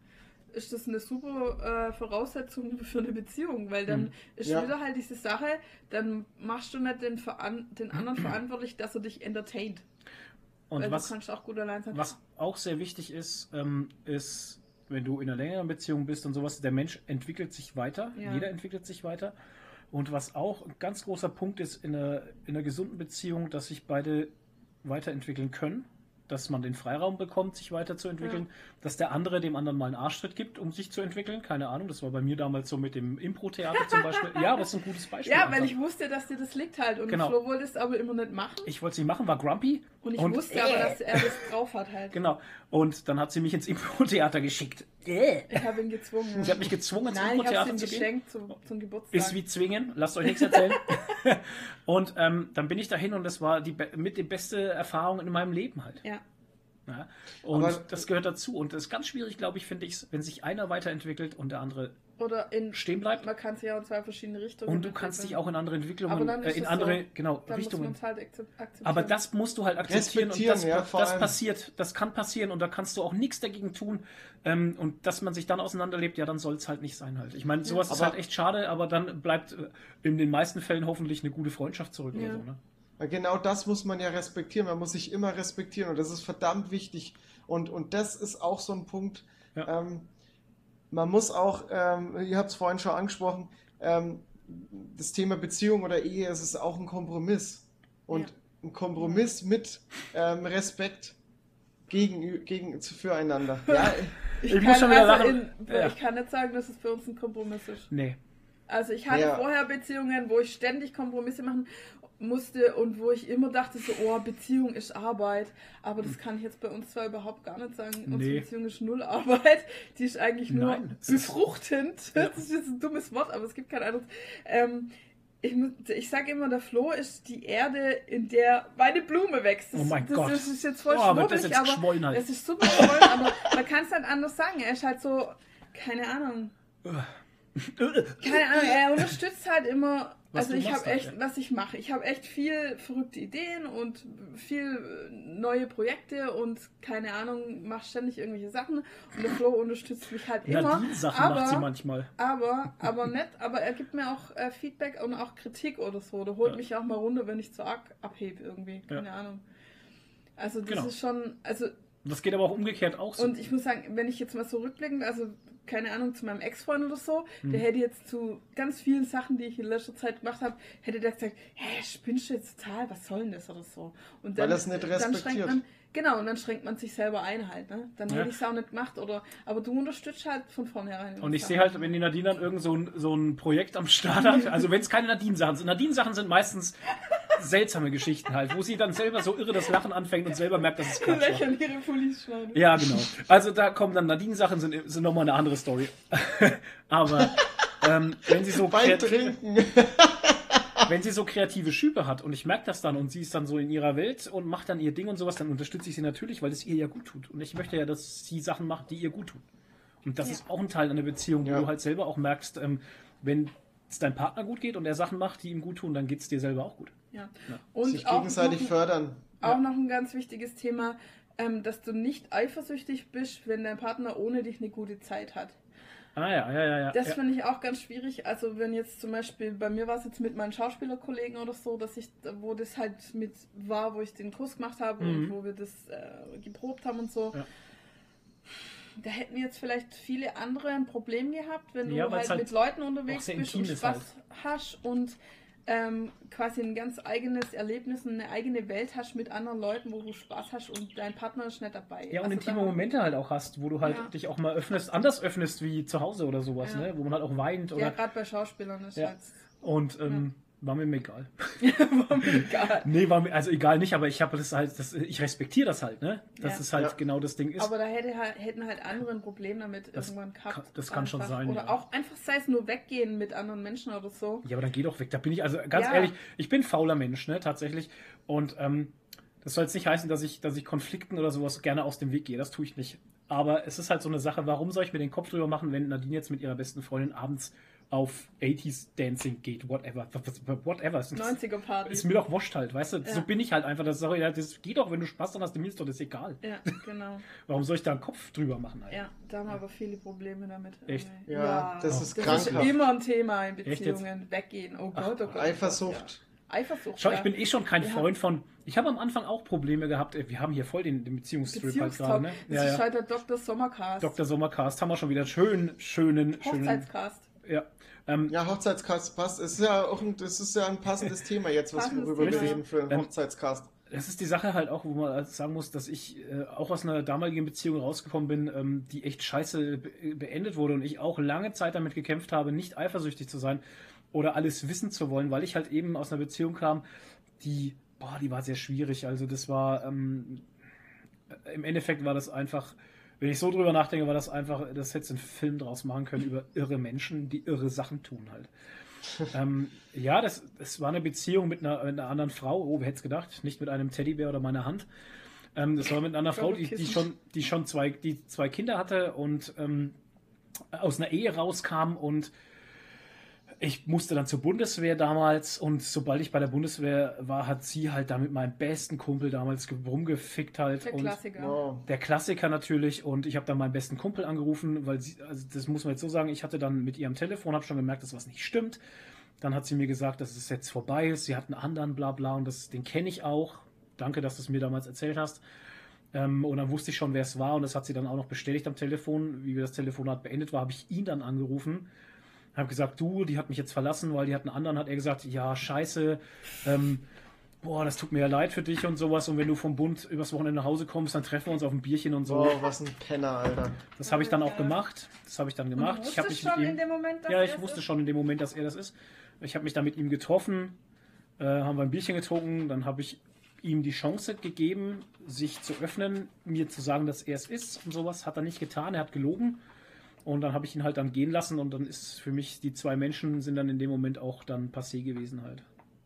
ist das eine super äh, Voraussetzung für eine Beziehung, weil dann Mhm. ist Ja. wieder halt diese Sache, dann machst du nicht den, Veran den anderen verantwortlich, dass er dich entertaint. Und weil was, du kannst auch gut allein sein. was auch sehr wichtig ist, ähm, ist, wenn du in einer längeren Beziehung bist und sowas, der Mensch entwickelt sich weiter. Ja. Jeder entwickelt sich weiter. Und was auch ein ganz großer Punkt ist in einer, in einer gesunden Beziehung, dass sich beide weiterentwickeln können, dass man den Freiraum bekommt, sich weiterzuentwickeln, dass der andere dem anderen mal einen Arschtritt gibt, um sich zu entwickeln. Keine Ahnung, das war bei mir damals so mit dem Impro-Theater zum Beispiel. Ja, aber ist ein gutes Beispiel. ja, einfach. weil ich wusste, dass dir das liegt halt und Genau. Flo wollte es aber immer nicht machen ich wollte es nicht machen, war grumpy. und ich und- wusste aber, dass er das drauf hat halt. Genau. Und dann hat sie mich ins Impro-Theater geschickt. Ich habe ihn gezwungen. Sie hat mich gezwungen, ins Nein, ich habe Impro-Theater zu gehen. geschenkt zum, zum Geburtstag. Ist wie zwingen, lasst euch nichts erzählen. und ähm, dann bin ich dahin und das war die mit die beste Erfahrung in meinem Leben halt. ja. Ja? Und Aber- das gehört dazu. Und das ist ganz schwierig, glaube ich, finde ich, wenn sich einer weiterentwickelt und der andere Oder in stehen bleibt. man kann sich ja in zwei verschiedene Richtungen Und du kannst dich entwickeln. auch in andere Aber Entwicklungen, äh, in es andere, so. genau, Dann Richtungen. es halt. Aber das musst du halt akzeptieren und das, ja, das passiert, das kann passieren und da kannst du auch nichts dagegen tun. Ähm, und dass man sich dann auseinanderlebt, ja, dann soll es halt nicht sein halt. Ich meine, sowas ist Aber- halt echt schade, aber dann bleibt äh, in den meisten Fällen hoffentlich eine gute Freundschaft zurück Ja. oder so. Ne? Genau das muss man ja respektieren. Man muss sich immer respektieren und das ist verdammt wichtig. Und, und das ist auch so ein Punkt. Ja. Ähm, man muss auch, ähm, ihr habt es vorhin schon angesprochen, ähm, das Thema Beziehung oder Ehe, es ist auch ein Kompromiss. Und Ja. ein Kompromiss mit ähm, Respekt gegen, gegen, zu- füreinander. Ja, Ich, Ich kann, muss schon wieder also lachen. in, Ja. ich kann nicht sagen, dass es für uns ein Kompromiss ist. Nee. Also ich hatte Ja. vorher Beziehungen, wo ich ständig Kompromisse machen musste und wo ich immer dachte so, oh, Beziehung ist Arbeit. Aber das kann ich jetzt bei uns zwar überhaupt gar nicht sagen. Unsere Nee. Beziehung ist null Arbeit. Die ist eigentlich nur Nein, ist- befruchtend. Ja. Das ist jetzt ein dummes Wort, aber es gibt kein anderes. Ähm, ich, ich sage immer, der Flo ist die Erde, in der meine Blume wächst. Das, Oh mein das, Gott. Das ist jetzt voll Oh, wird das schwurbelig, jetzt aber halt. es ist super schwollen, aber man kann es halt anders sagen. Er ist halt so, keine Ahnung. Keine Ahnung, er unterstützt halt immer. Also ich habe echt, ja. was ich mache. Ich habe echt viel verrückte Ideen und viel äh, neue Projekte und keine Ahnung, mache ständig irgendwelche Sachen. Und der Flo unterstützt mich halt immer. Nadine-Sachen aber, macht sie manchmal. aber, aber nett, aber er gibt mir auch äh, Feedback und auch Kritik oder so. Der holt Ja. mich auch mal runter, wenn ich zu arg abhebe irgendwie. Keine Ahnung. Also das Genau. ist schon, also Das geht aber auch umgekehrt auch so. und ich muss sagen, wenn ich jetzt mal so rückblickend, also keine Ahnung, zu meinem Ex-Freund oder so, Hm. der hätte jetzt zu ganz vielen Sachen, die ich in letzter Zeit gemacht habe, hätte der gesagt, hä, spinnst du jetzt total, was soll denn das oder so. Und Weil er's nicht dann schränkt respektiert. man, genau, und dann schränkt man sich selber ein halt, ne? Dann Ja. hätte ich es auch nicht gemacht oder, aber du unterstützt halt von vornherein. Und ich sehe halt, wenn die Nadine dann irgend so ein, so ein Projekt am Start hat, also wenn es keine Nadine-Sachen sind. Nadine-Sachen sind meistens seltsame Geschichten halt, wo sie dann selber so irre das Lachen anfängt und selber merkt, dass es Quatsch war. Lächeln ihre Pullis schneiden. Ja, genau. Also da kommen dann Nadine-Sachen, sind, sind nochmal eine andere Story. Aber ähm, wenn sie so Beim Trinken. wenn sie so kreative Schübe hat und ich merke das dann und sie ist dann so in ihrer Welt und macht dann ihr Ding und sowas, dann unterstütze ich sie natürlich, weil es ihr ja gut tut. Und ich möchte ja, dass sie Sachen macht, die ihr gut tun. Und das Ja. ist auch ein Teil einer Beziehung, wo Ja. du halt selber auch merkst, ähm, wenn es deinem Partner gut geht und er Sachen macht, die ihm gut tun, dann geht es dir selber auch gut. Ja. Ja. Und Sich auch gegenseitig noch, fördern. auch noch ein ganz wichtiges Thema, ähm, dass du nicht eifersüchtig bist, wenn dein Partner ohne dich eine gute Zeit hat. Ah ja, ja, ja, ja. Das ja. finde ich auch ganz schwierig. Also wenn jetzt zum Beispiel, bei mir war es jetzt mit meinen Schauspielerkollegen oder so, dass ich, wo das halt mit war, wo ich den Kurs gemacht habe Mhm. und wo wir das äh, geprobt haben und so. Ja. Da hätten jetzt vielleicht viele andere ein Problem gehabt, wenn du halt, halt mit Leuten unterwegs bist und Spaß halt. hast und ähm, quasi ein ganz eigenes Erlebnis, und eine eigene Welt hast mit anderen Leuten, wo du Spaß hast und dein Partner ist nicht dabei. Ja, und Also intime Momente halt auch hast, wo du halt Ja. dich auch mal öffnest, anders öffnest wie zu Hause oder sowas, Ja. ne? Wo man halt auch weint Ja, oder. gerade bei Schauspielern ist Ja. halt Und ähm, war mir egal. war mir egal. Nee, war mir, also egal nicht, aber ich habe das halt, das, ich respektiere das halt, ne? Dass Ja. es halt Ja. genau das Ding ist. Aber da hätte, halt- hätten halt andere ein Problem damit Das irgendwann gehabt. kann- das kann schon sein, Oder ja. auch einfach sei es nur weggehen mit anderen Menschen oder so. Ja, aber dann geh doch weg. Da bin ich, also ganz Ja. ehrlich, ich bin fauler Mensch, ne, tatsächlich. Und ähm, das soll jetzt nicht heißen, dass ich, dass ich Konflikten oder sowas gerne aus dem Weg gehe. Das tue ich nicht. Aber es ist halt so eine Sache, warum soll ich mir den Kopf drüber machen, wenn Nadine jetzt mit ihrer besten Freundin abends auf 80s Dancing geht, whatever. Whatever. Es ist- 90er Party. Ist mir doch wurscht halt, weißt du? So Ja. bin ich halt einfach. Das, ja, das geht doch, wenn du Spaß dran hast, mir ist doch das egal. Ja, genau. Warum soll ich da einen Kopf drüber machen? Alter? Ja, da haben aber viele Probleme damit. Echt? irgendwie. Ja, das ist das krankhaft. ist immer ein Thema in? Beziehungen. Weggehen. Oh Gott, oh Gott. Eifersucht. Ja. Eifersucht. Schau, ja. ich bin eh schon kein Ja. Freund von. Ich habe am Anfang auch Probleme gehabt. äh, Wir haben hier voll den, den Beziehungstrip halt gerade. Ne? Das Ja, ist ja. halt der Dr. Sommercast. Dr. Sommercast haben wir schon wieder schön, schönen, schönen. Hochzeitscast. Ja. Ähm, Ja, Hochzeitscast passt. Es ist ja auch ein, das ist ja ein passendes Thema jetzt, was worüber wir reden für einen Ähm, Hochzeitscast. Das ist die Sache halt auch, wo man halt sagen muss, dass ich äh, auch aus einer damaligen Beziehung rausgekommen bin, ähm, die echt scheiße be beendet wurde und ich auch lange Zeit damit gekämpft habe, nicht eifersüchtig zu sein oder alles wissen zu wollen, weil ich halt eben aus einer Beziehung kam, die, boah, die war sehr schwierig. Also das war, ähm, im Endeffekt war das einfach, wenn ich so drüber nachdenke, war das einfach, das hätte einen Film draus machen können über irre Menschen, die irre Sachen tun halt. ähm, ja, das, das war eine Beziehung mit einer, mit einer anderen Frau. Oh, wer hätte es gedacht? Nicht mit einem Teddybär oder meiner Hand. Ähm, das war mit einer Frau, die, die schon, die schon zwei, die zwei Kinder hatte und ähm, aus einer Ehe rauskam und ich musste dann zur Bundeswehr damals und sobald ich bei der Bundeswehr war, hat sie halt da mit meinem besten Kumpel damals ge- rumgefickt halt. Der und Klassiker. Wow. der Klassiker natürlich und ich habe dann meinen besten Kumpel angerufen, weil sie, also das muss man jetzt so sagen, ich hatte dann mit ihrem Telefon, habe schon gemerkt, dass was nicht stimmt. Dann hat sie mir gesagt, dass es jetzt vorbei ist, sie hat einen anderen, bla bla und das, den kenne ich auch. Danke, dass du es mir damals erzählt hast. Ähm, und dann wusste ich schon, wer es war und das hat sie dann auch noch bestätigt am Telefon. Wie wir das Telefonat beendet war, habe ich ihn dann angerufen. Habe gesagt, du, die hat mich jetzt verlassen, weil die hat einen anderen, hat er gesagt, ja, scheiße, ähm, boah, das tut mir ja leid für dich und sowas. Und wenn du vom Bund übers Wochenende nach Hause kommst, dann treffen wir uns auf ein Bierchen und so. Wow, was ein Penner, Alter. Das habe ich dann auch gemacht. Das habe ich dann gemacht. Du Ich habe mich schon mit in ihm, dem Moment, dass ja, ich wusste ist? schon in dem Moment, dass er das ist. Ich habe mich dann mit ihm getroffen, äh, haben wir ein Bierchen getrunken, dann habe ich ihm die Chance gegeben, sich zu öffnen, mir zu sagen, dass er es ist und sowas. Hat er nicht getan, er hat gelogen. Und dann habe ich ihn halt dann gehen lassen und dann ist für mich, die zwei Menschen sind dann in dem Moment auch dann passé gewesen halt.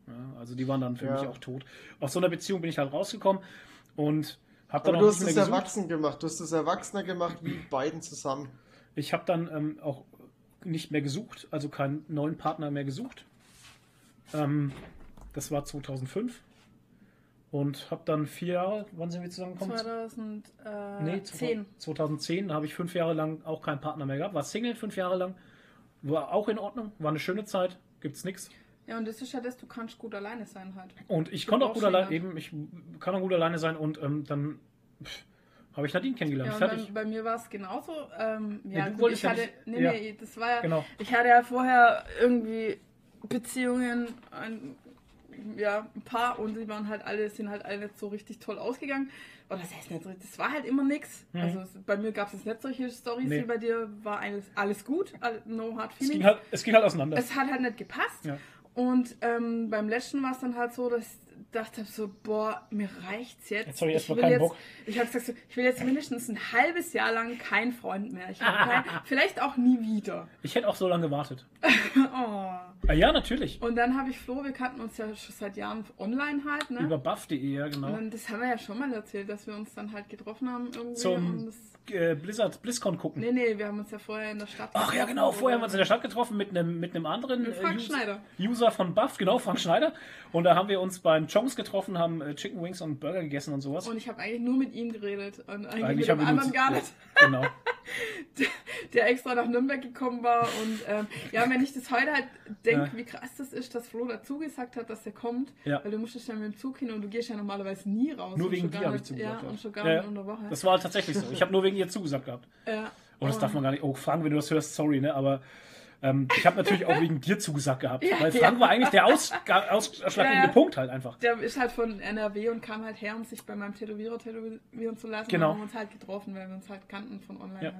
Ja, also die waren dann für Ja. mich auch tot. Aus so einer Beziehung bin ich halt rausgekommen und habe dann Aber auch du hast es erwachsen gemacht. Du hast es erwachsener gemacht wie beiden zusammen. Ich habe dann ähm, auch nicht mehr gesucht, also keinen neuen Partner mehr gesucht. Ähm, das war 2005. Und habe dann vier Jahre, wann sind wir zusammengekommen? 2010. Nee, 2010. 2010 da habe ich fünf Jahre lang auch keinen Partner mehr gehabt. War Single fünf Jahre lang. War auch in Ordnung, war eine schöne Zeit, gibt's nichts. Ja, und das ist ja das, du kannst gut alleine sein halt. Und ich Du konnte auch gut alleine, eben, ich kann auch gut alleine sein und ähm, dann habe ich Nadine kennengelernt. Ja, Fertig. dann, bei mir war es genauso. Ähm, Ja, du gut, ich ja hatte, nicht- nee, ja. nee, das war ja, Genau. ich hatte ja vorher irgendwie Beziehungen, ja, ein paar und die waren halt alle, sind halt alle nicht so richtig toll ausgegangen. Oder das heißt nicht das war halt immer nix. Mhm. Also es, bei mir gab es jetzt nicht solche Stories Nee. wie bei dir, war alles, alles gut, no hard Es feelings. ging, halt, es ging halt auseinander. Es hat halt nicht gepasst. Ja. Und ähm, beim letzten war es dann halt so, dass ich dachte so, boah, mir reicht's jetzt. Jetzt hab ich will keinen jetzt. Ich habe gesagt, so, ich will jetzt mindestens ein halbes Jahr lang kein Freund mehr. Ich hab kein, vielleicht auch nie wieder. Ich hätte auch so lange gewartet. Oh. Ah, ja, natürlich. Und dann habe ich Flo, wir kannten uns ja schon seit Jahren online halt, ne? Über buff.de, ja, und genau. dann, das haben wir ja schon mal erzählt, dass wir uns dann halt getroffen haben irgendwie. und Zum äh, Blizzard, BlizzCon gucken. nee, nee, wir haben uns ja vorher in der Stadt Ach ja, genau. Vorher haben wir uns in der Stadt getroffen mit einem, mit einem anderen Mit Frank User, Schneider. User von Buff, genau, Frank Schneider. Und da haben wir uns beim Chongs getroffen, haben äh, Chicken Wings und Burger gegessen und sowas. Und ich habe eigentlich nur mit ihm geredet. Und eigentlich, Eigentlich mit dem anderen gar nicht. Genau. der extra nach Nürnberg gekommen war. Und ähm, ja, wenn ich das heute halt denke, Ja. wie krass das ist, dass Flo dazu gesagt hat, dass er kommt, Ja. weil du musstest ja mit dem Zug hin und du gehst ja normalerweise nie raus. Nur wegen dir habe ich zugesagt. Ja, und schon gar Ja, nicht ja. in der Woche. Das war tatsächlich so. Ich habe nur wegen ihr zugesagt gehabt. ja. Oh, das darf Und- man gar nicht. Oh, Frank, wenn du das hörst, sorry, ne? Aber ähm, ich habe natürlich auch wegen dir zugesagt gehabt. Ja, weil Frank ja. war eigentlich der aus, ausschlaggebende Ja. Punkt halt einfach. Der ist halt von NRW und kam halt her, um sich bei meinem Tätowierer tätowieren zu lassen. Genau. Und haben uns halt getroffen, weil wir uns halt kannten von online. Halt.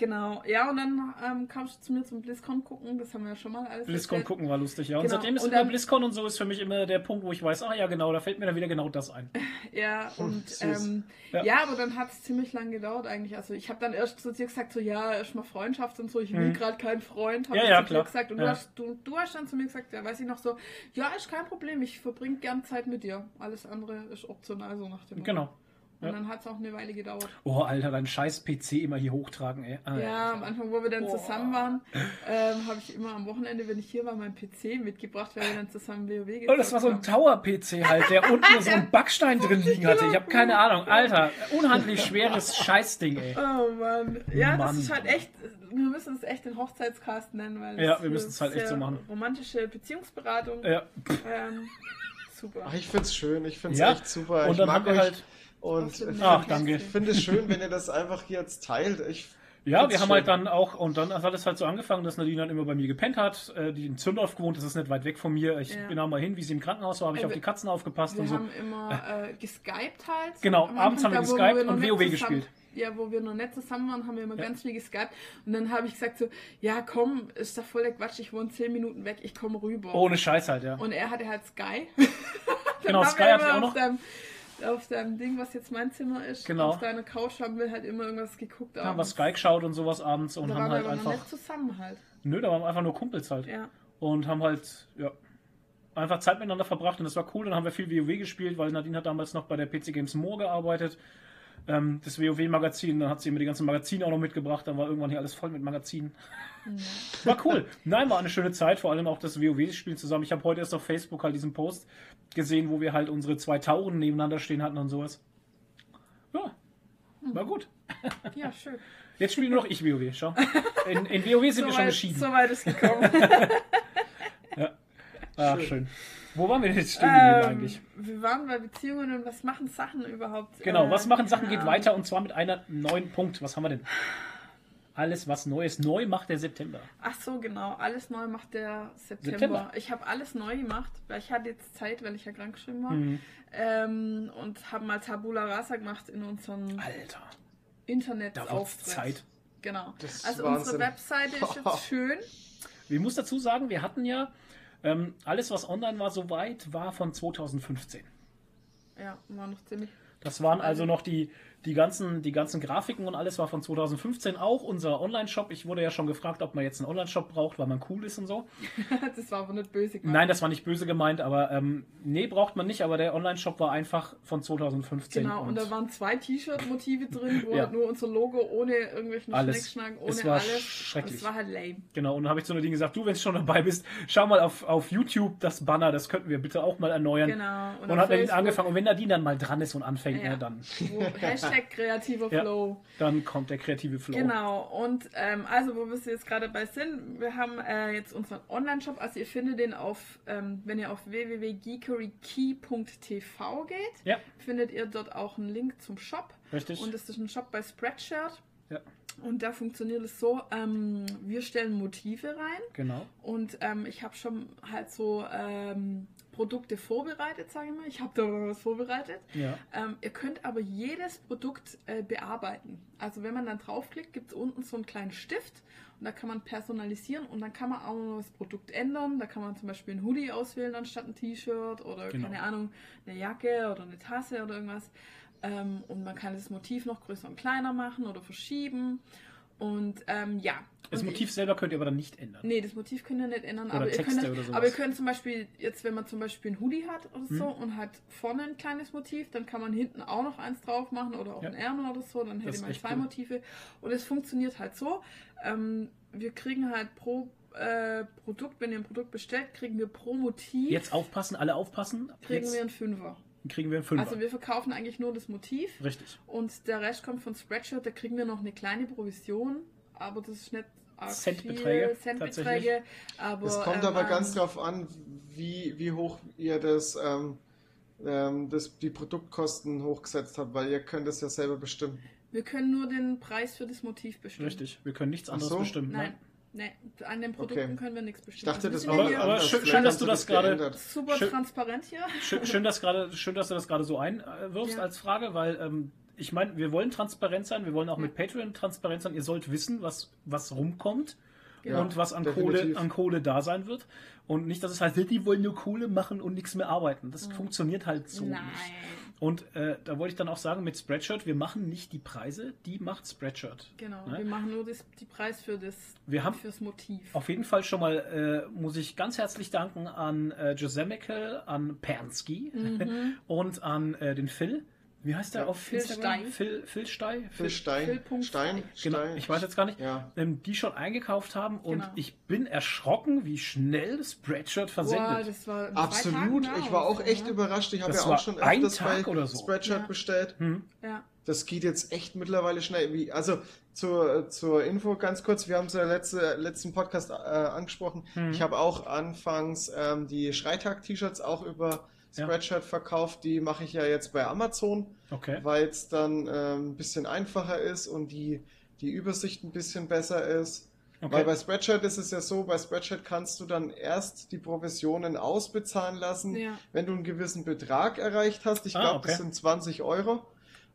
Genau. Ja, und dann ähm, kamst du zu mir zum BlizzCon gucken. Das haben wir ja schon mal alles BlizzCon erzählt. gucken war lustig, ja. Und Genau. seitdem ist Und immer BlizzCon und so ist für mich immer der Punkt, wo ich weiß, ah ja, genau, da fällt mir dann wieder genau das ein. Ja, und süß. ähm, Ja. ja. aber dann hat es ziemlich lang gedauert eigentlich. Also ich habe dann erst zu dir gesagt, so ja, erstmal Freundschaft und so, ich will Mhm. gerade keinen Freund, hab Ja, ich ja, zu dir klar. gesagt. Und Ja. du, hast, du, du hast dann zu mir gesagt, ja, weiß ich noch so, ja, ist kein Problem, ich verbringe gern Zeit mit dir. Alles andere ist optional, so nach dem. Genau. Und ja. dann hat es auch eine Weile gedauert. Oh, Alter, dein scheiß PC immer hier hochtragen, ey. Ah, Ja, am Anfang, wo wir dann Boah. zusammen waren, ähm, habe ich immer am Wochenende, wenn ich hier war, meinen PC mitgebracht, weil wir dann zusammen WoW Oh, das war so ein gezockt haben. Tower-PC halt, der unten so einen Backstein drin liegen hatte. Ich habe keine Ahnung. Alter, unhandlich schweres Scheißding, ey. Oh Mann. Ja, Mann. das ist halt echt, wir müssen es echt den Hochzeitscast nennen, weil Ja, es wir müssen es halt echt so machen. Romantische Beziehungsberatung. Ja. Ähm, super. Ach, ich find's schön, ich find's Ja, echt super. Und ich dann mag haben wir euch halt. Und ich Ach, danke. finde es schön, wenn ihr das einfach hier jetzt teilt. Ich Ja, wir haben schön. halt dann auch, und dann hat es halt so angefangen, dass Nadine dann immer bei mir gepennt hat. Äh, Die in Zündorf gewohnt, das ist nicht weit weg von mir. Ich Ja. bin auch mal hin, wie sie im Krankenhaus war, habe ich Äh, auf die Katzen aufgepasst Wir und so. haben immer äh, geskypt halt. Genau, Am abends haben wir geskypt und WoW zusammen- gespielt. Ja, wo wir noch nicht zusammen waren, haben wir immer Ja. ganz viel geskypt. Und dann habe ich gesagt so, ja komm, ist doch voll der Quatsch, ich wohne zehn Minuten weg, ich komme rüber. Ohne Scheiß halt, ja. Und er hatte halt Sky. Genau, Sky wir ich immer auch noch. Deinem, auf deinem Ding, was jetzt mein Zimmer ist, Genau. auf deiner Couch haben wir halt immer irgendwas geguckt. Haben wir abends. Sky geschaut und sowas abends und Da haben waren wir halt einfach. nicht zusammen halt. Nö, da waren wir einfach nur Kumpels halt. Ja. Und haben halt, ja, einfach Zeit miteinander verbracht und das war cool. Dann haben wir viel WoW gespielt, weil Nadine hat damals noch bei der PC Games More gearbeitet. Ähm, das WoW-Magazin, dann hat sie immer die ganzen Magazine auch noch mitgebracht, dann war irgendwann hier alles voll mit Magazinen. War cool. Nein, war eine schöne Zeit, vor allem auch das WoW-Spiel zusammen. Ich habe heute erst auf Facebook halt diesen Post gesehen, wo wir halt unsere zwei Tauren nebeneinander stehen hatten und sowas. Ja, war gut. Ja, schön. Jetzt spiele nur noch ich WoW, schau. In, in WoW sind wir schon weit, geschieden. so weit ist gekommen. Ach, schön. Wo waren wir denn jetzt stehen geblieben ähm, eigentlich? wir waren bei Beziehungen und was machen Sachen überhaupt? Genau, Äh, was machen Sachen geht keine weiter und zwar mit einer neuen Punkt. Was haben wir denn? Alles, was Neues. Neu macht der September. Ach so, genau. Alles neu macht der September. September. Ich habe alles neu gemacht, weil ich hatte jetzt Zeit, weil ich ja krank geschrieben war. Mhm. Ähm, und haben mal Tabula Rasa gemacht in unserem Alter, da wird's Internetauftritt. Zeit. Genau. Das ist Also Wahnsinn. unsere Webseite ist jetzt schön. Ich muss dazu sagen, wir hatten ja ähm, alles, was online war, soweit, war von 2015. Ja, war noch ziemlich. Das waren also noch die, die, ganzen, die ganzen Grafiken und alles war von 2015. Auch unser Online-Shop. Ich wurde ja schon gefragt, ob man jetzt einen Online-Shop braucht, weil man cool ist und so. das war aber nicht böse gemeint. Nein, das war nicht böse gemeint, aber ähm, nee, braucht man nicht. Aber der Online-Shop war einfach von 2015. Genau, und da waren zwei T-Shirt-Motive drin, wo Ja. halt nur unser Logo ohne irgendwelchen Alles. Schnickschnack, ohne Es war alles. schrecklich. Es war halt lame. Genau, und dann habe ich zu Nadine gesagt, du, wenn du schon dabei bist, schau mal auf, auf YouTube das Banner, das könnten wir bitte auch mal erneuern. Genau. Und, auf hat Nadine angefangen. Und wenn Nadine dann mal dran ist und anfängt, Ja. ne, dann, Wo, Hashtag kreativer Ja. Flow. dann kommt der kreative Flow. Genau, und ähm, also wo wir jetzt gerade bei sind, wir haben äh, jetzt unseren Online-Shop, also ihr findet den auf, ähm, wenn ihr auf www.geekerykey.tv geht, Ja, findet ihr dort auch einen Link zum Shop. richtig. Und das ist ein Shop bei Spreadshirt. Ja. Und da funktioniert es so, ähm, wir stellen Motive rein genau. und ähm, ich habe schon halt so ähm, Produkte vorbereitet, sage ich mal. Ich habe da was vorbereitet. Ja. Ähm, ihr könnt aber jedes Produkt äh, bearbeiten. Also wenn man dann draufklickt, gibt es unten so einen kleinen Stift und da kann man personalisieren und dann kann man auch noch das Produkt ändern. Da kann man zum Beispiel ein Hoodie auswählen anstatt ein T-Shirt oder Genau. keine Ahnung, eine Jacke oder eine Tasse oder irgendwas. Ähm, und man kann das Motiv noch größer und kleiner machen oder verschieben. Und ähm, ja. Das Und Motiv ich- selber könnt ihr aber dann nicht ändern. Nee, das Motiv könnt ihr nicht ändern, Oder aber ihr, Texte könnt, oder sowas. aber ihr könnt zum Beispiel, jetzt wenn man zum Beispiel ein Hoodie hat oder so Hm. und hat vorne ein kleines Motiv, dann kann man hinten auch noch eins drauf machen oder auch Ja. ein Ärmel oder so, dann hätte man zwei cool. Motive. Und es funktioniert halt so, ähm, wir kriegen halt pro äh, Produkt, wenn ihr ein Produkt bestellt, kriegen wir pro Motiv, Jetzt aufpassen, alle aufpassen. kriegen Jetzt wir einen Fünfer. Kriegen wir einen Fünfer. Also wir verkaufen eigentlich nur das Motiv Richtig. und der Rest kommt von Spreadshirt, da kriegen wir noch eine kleine Provision, aber das ist nicht Centbeträge, Centbeträge, aber Es kommt ähm, aber ganz drauf an, wie, wie hoch ihr das, ähm, ähm, das, die Produktkosten hochgesetzt habt, weil ihr könnt es ja selber bestimmen. Wir können nur den Preis für das Motiv bestimmen. Richtig. Wir können nichts anderes so? bestimmen. Nein, nein, an den Produkten Okay. können wir nichts bestimmen. Ich dachte, das war aber- aber schön- schön, dass du das gerade- super schön- transparent hier. Schön, schön, dass gerade, schön, dass du das gerade so einwirfst Ja. als Frage, weil ähm, ich meine, wir wollen transparent sein, wir wollen auch Ja. mit Patreon transparent sein. Ihr sollt wissen, was, was rumkommt Genau. und was an definitiv. Kohle, an Kohle da sein wird. Und nicht, dass es heißt, die wollen nur Kohle machen und nichts mehr arbeiten. Das funktioniert halt so Nein. nicht. Und äh, da wollte ich dann auch sagen, mit Spreadshirt, wir machen nicht die Preise, die macht Spreadshirt. Genau, Ne? wir machen nur das, die Preis für das Wir haben- fürs Motiv. Auf jeden Fall schon mal äh, muss ich ganz herzlich danken an äh, Josemical, an Pansky und an äh, den Phil. Wie heißt der Ja. auf Phil Instagram? Stey. Phil, Phil Stey? Phil Stein, Phil.Stein. Stein, Genau, Stein. ich weiß jetzt gar nicht. Ja. Ähm, die schon eingekauft haben und Genau. ich bin erschrocken, wie schnell Spreadshirt Boah, versendet. das war in zwei Absolut, Tagen ich war auch echt ne? überrascht. Ich habe ja auch schon ein öfters Tag bei oder so. Spreadshirt Ja. bestellt. hm? Ja, Das geht jetzt echt mittlerweile schnell. Wie, also zur, zur Info ganz kurz, wir haben es ja letzte, letzten Podcast äh, angesprochen. Mhm. Ich habe auch anfangs ähm, die Schreitag-T-Shirts auch über Ja. Spreadshirt verkauft. Die mache ich ja jetzt bei Amazon, Okay. weil es dann ähm, ein bisschen einfacher ist und die, die Übersicht ein bisschen besser ist. Weil okay. bei Spreadshirt ist es ja so, bei Spreadshirt kannst du dann erst die Provisionen ausbezahlen lassen, Ja. wenn du einen gewissen Betrag erreicht hast. Ich Ah, glaube, okay. das sind 20 Euro.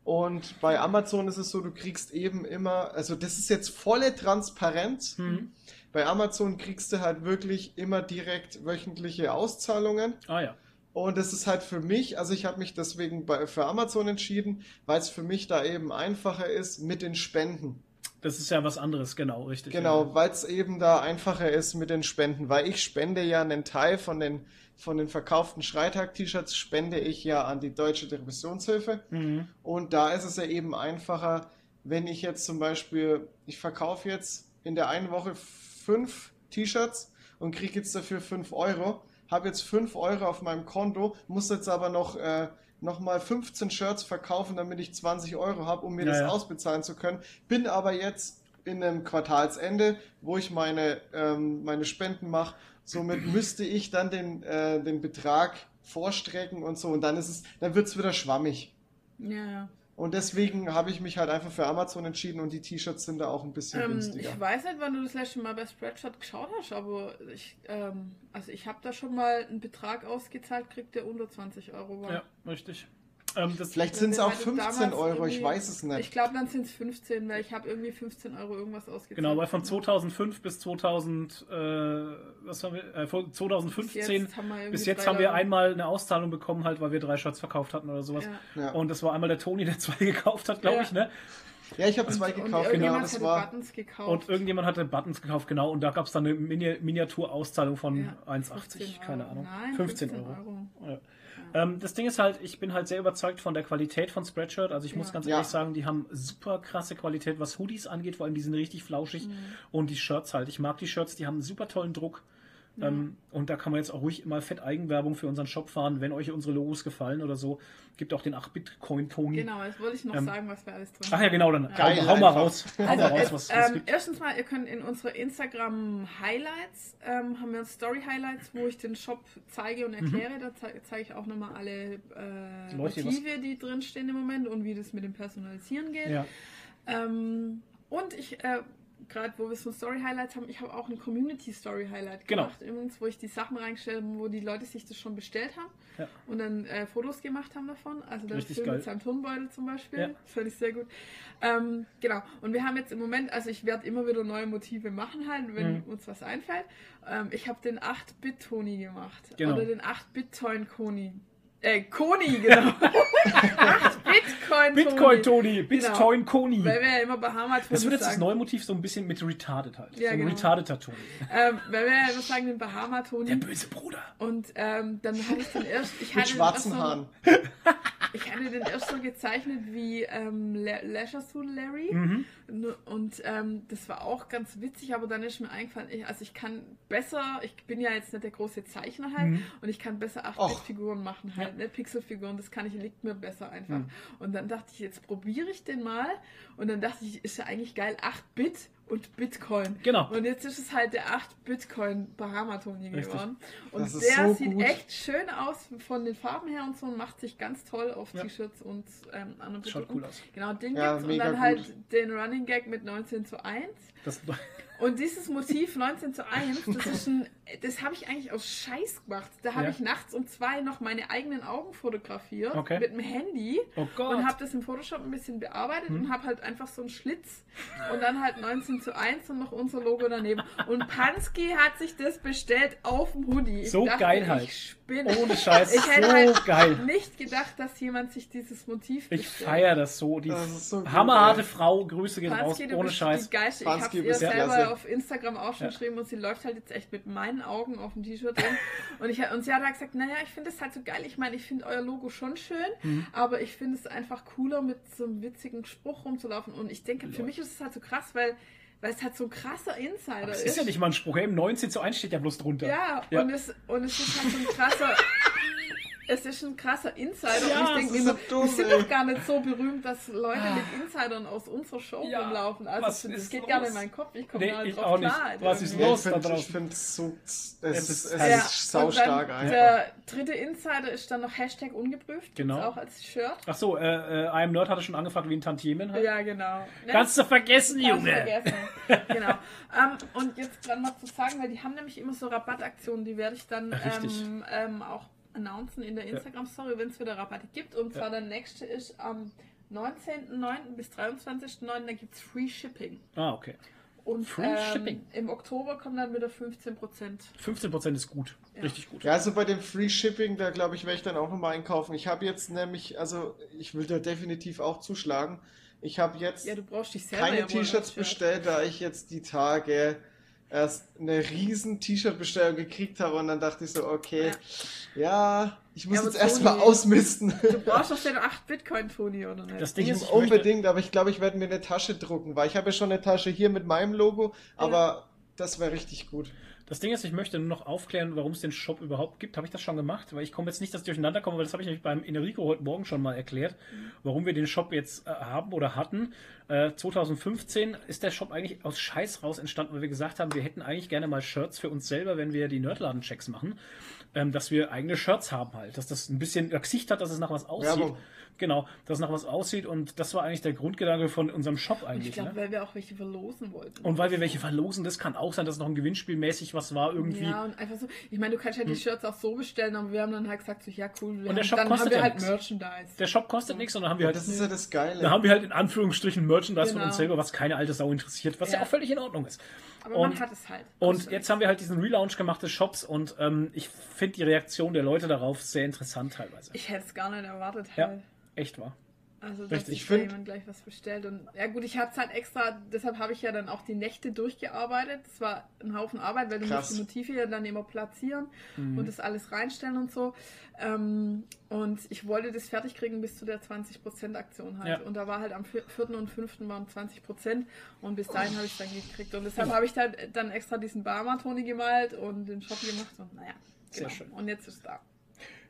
Und bei Amazon ist es so, du kriegst eben immer, also das ist jetzt volle Transparenz. Hm. Bei Amazon kriegst du halt wirklich immer direkt wöchentliche Auszahlungen. Ah ja. Und das ist halt für mich, also ich habe mich deswegen bei, für Amazon entschieden, weil es für mich da eben einfacher ist mit den Spenden. Das ist ja was anderes, genau, richtig. Genau, weil es eben da einfacher ist mit den Spenden, weil ich spende ja einen Teil von den, von den verkauften Schreitag-T-Shirts, spende ich ja an die Deutsche Depressionshilfe. Ja. Mhm. Und da ist es ja eben einfacher, wenn ich jetzt zum Beispiel, ich verkaufe jetzt in der einen Woche fünf T-Shirts und kriege jetzt dafür fünf Euro, habe jetzt fünf Euro auf meinem Konto, muss jetzt aber noch, äh, noch mal 15 Shirts verkaufen, damit ich 20 Euro habe, um mir Ja, das ja. ausbezahlen zu können. Bin aber jetzt in einem Quartalsende, wo ich meine, ähm, meine Spenden mache. Somit müsste ich dann den, äh, den Betrag vorstrecken und so. Und dann ist es, dann wird es wieder schwammig. ja, ja. Und deswegen habe ich mich halt einfach für Amazon entschieden und die T-Shirts sind da auch ein bisschen Ähm, günstiger. ich weiß nicht, wann du das letzte Mal bei Spreadshirt geschaut hast, aber ich, ähm, also ich habe da schon mal einen Betrag ausgezahlt, kriegt der unter 20 Euro war. ja, richtig. Ähm, das, Vielleicht sind es auch Weil das 15 damals Euro, ich weiß es Ich nicht. glaube, dann sind es 15, weil ich habe irgendwie 15 Euro irgendwas ausgezahlt. Genau, weil von 2005 bis 2000, äh, was haben wir, äh, von 2015 Bis jetzt haben wir, bis jetzt haben wir einmal eine Auszahlung bekommen, halt, weil wir drei Shirts verkauft hatten oder sowas. Ja. Ja, Und das war einmal der Toni, der zwei gekauft hat, glaube Ja. ich, ne? ja ich habe zwei Und gekauft, genau, irgendjemand das hatte war. Buttons gekauft. Und irgendjemand hatte Buttons gekauft, genau. Und da gab es dann eine Mini Miniaturauszahlung von Ja, 1,80, 15 keine. Ahnung. Nein, 15, 15 Euro. Euro. Ja. Ähm, das Ding ist halt, ich bin halt sehr überzeugt von der Qualität von Spreadshirt. Also ich muss Ja. ganz Ja. ehrlich sagen, die haben super krasse Qualität, was Hoodies angeht. Vor allem die sind richtig flauschig. Mhm. Und die Shirts halt. Ich mag die Shirts, die haben einen super tollen Druck. Ähm, und da kann man jetzt auch ruhig mal fett Eigenwerbung für unseren Shop fahren, wenn euch unsere Logos gefallen oder so. Gibt auch den 8-Bit-Coin-Toni. Genau, jetzt wollte ich noch Ähm, sagen, was wir alles drin Ach ja, genau, dann Geil hau, hau mal raus. Hau mal Also, raus, es- was, was ähm, gibt. erstens mal, ihr könnt in unsere Instagram-Highlights, ähm, haben wir Story-Highlights, wo ich den Shop zeige und erkläre. Da zei zeige ich auch nochmal alle äh, Mhm. Leute, was- Motive, die drinstehen im Moment und wie das mit dem Personalisieren geht. Ja. Ähm, und ich äh, gerade wo wir so Story Highlights haben, ich habe auch ein Community Story Highlight Genau. gemacht, übrigens, wo ich die Sachen reingestellt habe, wo die Leute sich das schon bestellt haben Ja. und dann äh, Fotos gemacht haben davon. Also der Richtig Film mit seinem Turnbeutel zum Beispiel. Ja. Das fand ich sehr gut. Ähm, genau. Und wir haben jetzt im Moment, also ich werde immer wieder neue Motive machen halt, wenn Mhm. uns was einfällt. Ähm, ich habe den 8-Bit-Toni gemacht. Genau. Oder den 8-Bit-Toin-Koni. Äh, Koni, genau. 8-Bitcoin-Toni. Bitcoin Toni, Genau. Bitcoin Koni. Weil wir ja immer Bahama Das wird jetzt das sagen. neue Motiv so ein bisschen mit retarded halt. Ja, so ein genau. retardeter Toni. Ähm, weil wir ja immer sagen, den Bahama-Toni. Der böse Bruder. Und ähm, dann hatte ich den erst. Ich Mit hatte den schwarzen so, Haaren. Ich hatte den erst so gezeichnet wie ähm, Le Leisure Suit Larry. Mhm. Und ähm, das war auch ganz witzig, aber dann ist mir eingefallen, ich, also ich kann besser, ich bin ja jetzt nicht der große Zeichner halt, Mhm. und ich kann besser Och. 8-Bit-Figuren machen halt, ne? Pixelfiguren, das kann ich, liegt mir besser einfach. Mhm. Und dann dachte ich, jetzt probiere ich den mal. Und dann dachte ich, ist ja eigentlich geil, 8-Bit und Bitcoin. Genau. Und jetzt ist es halt der 8-Bitcoin Bahama-Toni Richtig. geworden. Und Das der so sieht gut. echt schön aus von den Farben her und so und macht sich ganz toll auf Ja. T-Shirts und ähm, anderen Schaut cool aus. Genau, den Ja, gibt's und dann gut. halt den Running Gag mit 19 zu 1. Das, Und dieses Motiv 19 zu 1, das ist ein, das habe ich eigentlich aus Scheiß gemacht. Da habe Ja. ich nachts um zwei noch meine eigenen Augen fotografiert Okay. mit dem Handy oh Gott. und habe das im Photoshop ein bisschen bearbeitet Hm. und habe halt einfach so einen Schlitz und dann halt 19 zu 1 und noch unser Logo daneben. Und Pansky hat sich das bestellt auf dem Hoodie. Ich So geil halt. Ich spinne. Ohne Scheiß. Ich hätte so halt geil. nicht gedacht, dass jemand sich dieses Motiv Ich bestellt. feiere das so. Die Das ist so hammerharte ey. Frau, Grüße gehen raus, Pansky, ohne bist Scheiß. die geilste. Ich habe ihr selber auf Instagram auch schon Ja. geschrieben und sie läuft halt jetzt echt mit meinen Augen auf dem T-Shirt drin. und, ich, und sie hat halt gesagt, naja, ich finde es halt so geil. Ich meine, ich finde euer Logo schon schön, Mhm. aber ich finde es einfach cooler, mit so einem witzigen Spruch rumzulaufen. Und ich denke, für mich ist es halt so krass, weil, weil es halt so ein krasser Insider Aber es ist ja nicht mal ein Spruch. Hey, 19 zu 1 steht ja bloß drunter. Ja, Ja. Und, es, und es ist halt so ein krasser. Es ist ein krasser Insider Ja, und ich denke immer, so dumm, wir sind ey. doch gar nicht so berühmt, dass Leute mit Insidern aus unserer Show Ja, rumlaufen. Also was das geht los? gar nicht in meinen Kopf. Ich komme Nee, gar nicht ich drauf auch nicht. klar. Was ist. Ja, los ich da finde so, es, Es ist, ist es herrlich. ist saustark dann einfach. Der dritte Insider ist dann noch Hashtag ungeprüft. Genau. Auch als Shirt. Ach so, äh, äh, I am Nerd hatte schon angefragt wie ein Tantiemen. Ja, genau. Kannst du vergessen, Kannst Junge. vergessen. genau. Ähm, und jetzt gerade noch zu sagen, weil die haben nämlich immer so Rabattaktionen, die werde ich dann ähm, ähm, auch announcen in der Instagram-Story, wenn es wieder Rabatte gibt. Und zwar der nächste ist am 19.09. bis 23.09. da gibt es Free Shipping. Ah, okay. Und Free ähm, Shipping. im Oktober kommen dann wieder 15%. 15% ist gut. Ja. Richtig gut. Ja, also bei dem Free Shipping, da glaube ich, werde ich dann auch nochmal einkaufen. Ich habe jetzt nämlich, also ich will da definitiv auch zuschlagen. Ich habe jetzt Ja, du brauchst dich selber keine ja T-Shirts bestellt, da ich jetzt die Tage erst eine riesen T-Shirt-Bestellung gekriegt habe und dann dachte ich so, okay, ja, ich muss Ja, jetzt erstmal ausmisten. Du brauchst doch den 8 Bitcoin, Toni, oder nicht? Das Ding ist, ich möchte, Unbedingt, aber ich glaube, ich werde mir eine Tasche drucken, weil ich habe ja schon eine Tasche hier mit meinem Logo, aber das wäre richtig gut. Das Ding ist, ich möchte nur noch aufklären, warum es den Shop überhaupt gibt. Habe ich das schon gemacht? Weil ich komme jetzt nicht, dass ich durcheinander komme, weil das habe ich nämlich beim Enrico heute Morgen schon mal erklärt, warum wir den Shop jetzt äh, haben oder hatten. Äh, 2015 ist der Shop eigentlich aus Scheiß raus entstanden, weil wir gesagt haben, wir hätten eigentlich gerne mal Shirts für uns selber, wenn wir die Nerdladen-Checks machen, ähm, dass wir eigene Shirts haben halt, dass das ein bisschen Gesicht hat, dass es nach was aussieht. Werbung. Genau, dass nach was aussieht und das war eigentlich der Grundgedanke von unserem Shop ich eigentlich. glaube, ne? weil wir auch welche verlosen wollten. Und weil wir welche verlosen, das kann auch sein, dass noch ein Gewinnspielmäßig was war irgendwie. Ja, und einfach so. Ich meine, du kannst ja die Shirts auch so bestellen, aber wir haben dann halt gesagt, so, ja, cool. Wir Und der haben, Shop dann kostet haben wir ja halt nichts. Merchandise. Der Shop kostet nichts und dann haben wir halt, Das ist ja das Geile. dann haben wir halt in Anführungsstrichen Merchandise von Genau. uns selber, was keine alte Sau interessiert, was ja, Ja. auch völlig in Ordnung ist. aber und- man hat es halt. Und jetzt haben wir halt diesen Relaunch gemacht des Shops und ähm, ich finde die Reaktion der Leute darauf sehr interessant teilweise. Ich hätte es gar nicht erwartet. Ja. Echt wahr. Also, dass Ich da find- jemand gleich was bestellt. Und ja, gut, ich habe es halt extra, deshalb habe ich ja dann auch die Nächte durchgearbeitet. Das war ein Haufen Arbeit, weil du Krass. musst die Motive ja dann immer platzieren Mhm. und das alles reinstellen und so. Ähm, und ich wollte das fertig kriegen bis zu der 20%-Aktion halt. Ja. Und da war halt am 4. und 5. waren 20% und bis dahin habe ich es dann gekriegt. Und deshalb Ja. habe ich dann, dann extra diesen Barma-Toni gemalt und den Shop gemacht und naja. Sehr genau. schön. Und jetzt ist es da.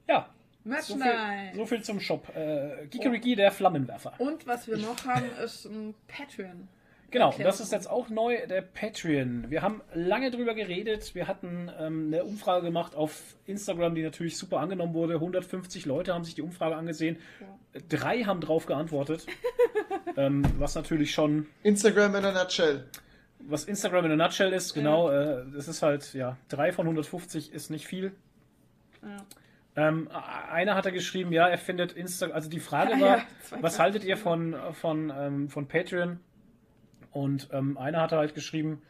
Ja, so viel, Merchandise. so viel zum Shop. Äh, Kikeriki, der Flammenwerfer. Und was wir noch haben, ist ein Patreon. Genau, Erklär das ist jetzt auch neu, der Patreon. Wir haben lange drüber geredet. Wir hatten ähm, eine Umfrage gemacht auf Instagram, die natürlich super angenommen wurde. 150 Leute haben sich die Umfrage angesehen. Drei haben drauf geantwortet. ähm, was natürlich schon Instagram in a nutshell. was Instagram in a nutshell ist, genau, äh, das ist halt, ja, 3 von 150 ist nicht viel. Ja. Ähm, einer hat er geschrieben, ja, er findet Instagram, also die Frage war, ja, was haltet ihr von, von, ähm, von Patreon? Und ähm, einer hat halt geschrieben,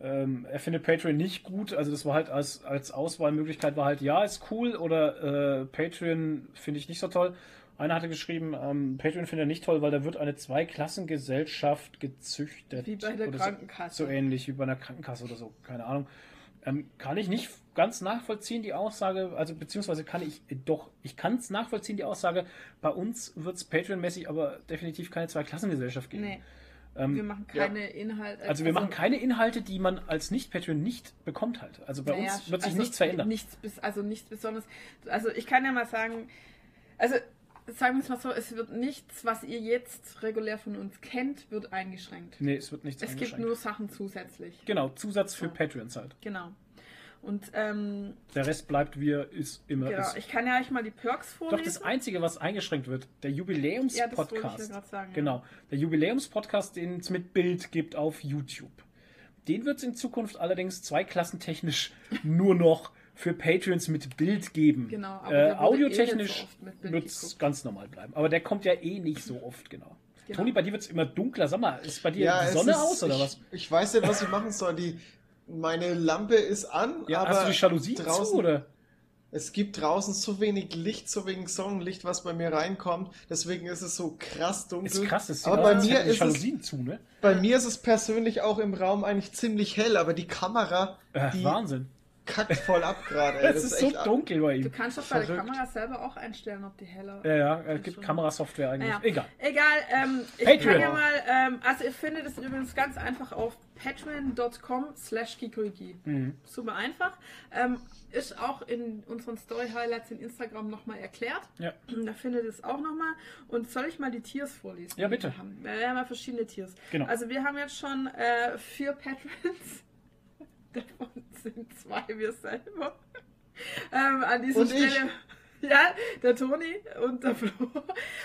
ähm, er findet Patreon nicht gut, also das war halt als, als Auswahlmöglichkeit war halt, ja, ist cool oder äh, Patreon finde ich nicht so toll. Einer hatte geschrieben, ähm, Patreon findet er nicht toll, weil da wird eine Zweiklassengesellschaft gezüchtet. Wie bei der Krankenkasse. So, so ähnlich wie bei einer Krankenkasse oder so, keine Ahnung. Ähm, kann ich nicht ganz nachvollziehen, die Aussage, also beziehungsweise kann ich, äh, doch, ich kann es nachvollziehen, die Aussage, bei uns wird es Patreon-mäßig aber definitiv keine Zweiklassengesellschaft geben. Nee, Ähm, wir machen keine Inhalte. also wir machen keine Inhalte, die man als Nicht-Patreon nicht bekommt halt. Also bei Naja, uns wird sich also nichts verändern. Nichts, also nichts Besonderes. Also ich kann ja mal sagen, also sagen wir es mal so, es wird nichts, was ihr jetzt regulär von uns kennt, wird eingeschränkt. Nee, es wird nichts Es gibt eingeschränkt. nur Sachen zusätzlich. Genau, Zusatz für So. Patreons halt. Genau. Und ähm, Der Rest bleibt wie er ist, immer genau, ist. ich kann ja euch mal die Perks Doch vorlesen. das Einzige, was eingeschränkt wird, der ja, das wollte ich Jubiläumspodcast. ja gerade sagen. ja. Genau, der Jubiläumspodcast, den es mit Bild gibt auf YouTube. Den wird es in Zukunft allerdings zweiklassentechnisch nur noch für Patreons mit Bild geben. Genau, aber äh, eh audiotechnisch Bild wird es ganz normal bleiben. Aber der kommt ja eh nicht so oft, genau. Genau. Toni, bei dir wird es immer dunkler. Sag mal, ist bei dir die es Sonne ist- aus oder ich, was? Ich weiß nicht, was ich machen soll. Die, meine Lampe ist an, Ja, aber hast du die Jalousie draußen, zu oder? es gibt draußen so wenig Licht, so wenig Sonnenlicht, was bei mir reinkommt. Deswegen ist es so krass dunkel. Ist krass, das aber bei mir die ist es zu, ne? Bei mir ist es persönlich auch im Raum eigentlich ziemlich hell, aber die Kamera, Äh, die Wahnsinn. Kackt voll ab gerade. Es ist so dunkel bei Du ihm. kannst doch bei der. Kamera selber auch einstellen, ob die heller Ja, ja, es ist gibt Kamerasoftware eigentlich. Naja. Egal. Egal, ähm, ich Patreon. kann ja mal, ähm, also ihr findet es übrigens ganz einfach auf patreon.com slash kikoigi. Mhm. Super einfach. Ähm, ist auch in unseren Story-Highlights in Instagram nochmal erklärt. Ja. Da findet ihr es auch nochmal. Und soll ich mal die Tiers vorlesen? Ja, bitte. Wir haben, wir haben ja verschiedene Tiers. Genau. Also wir haben jetzt schon äh, vier Patrons. Davon sind zwei wir selber. Ähm, an dieser Und ich. Stelle. Ja, der Toni und der Flo.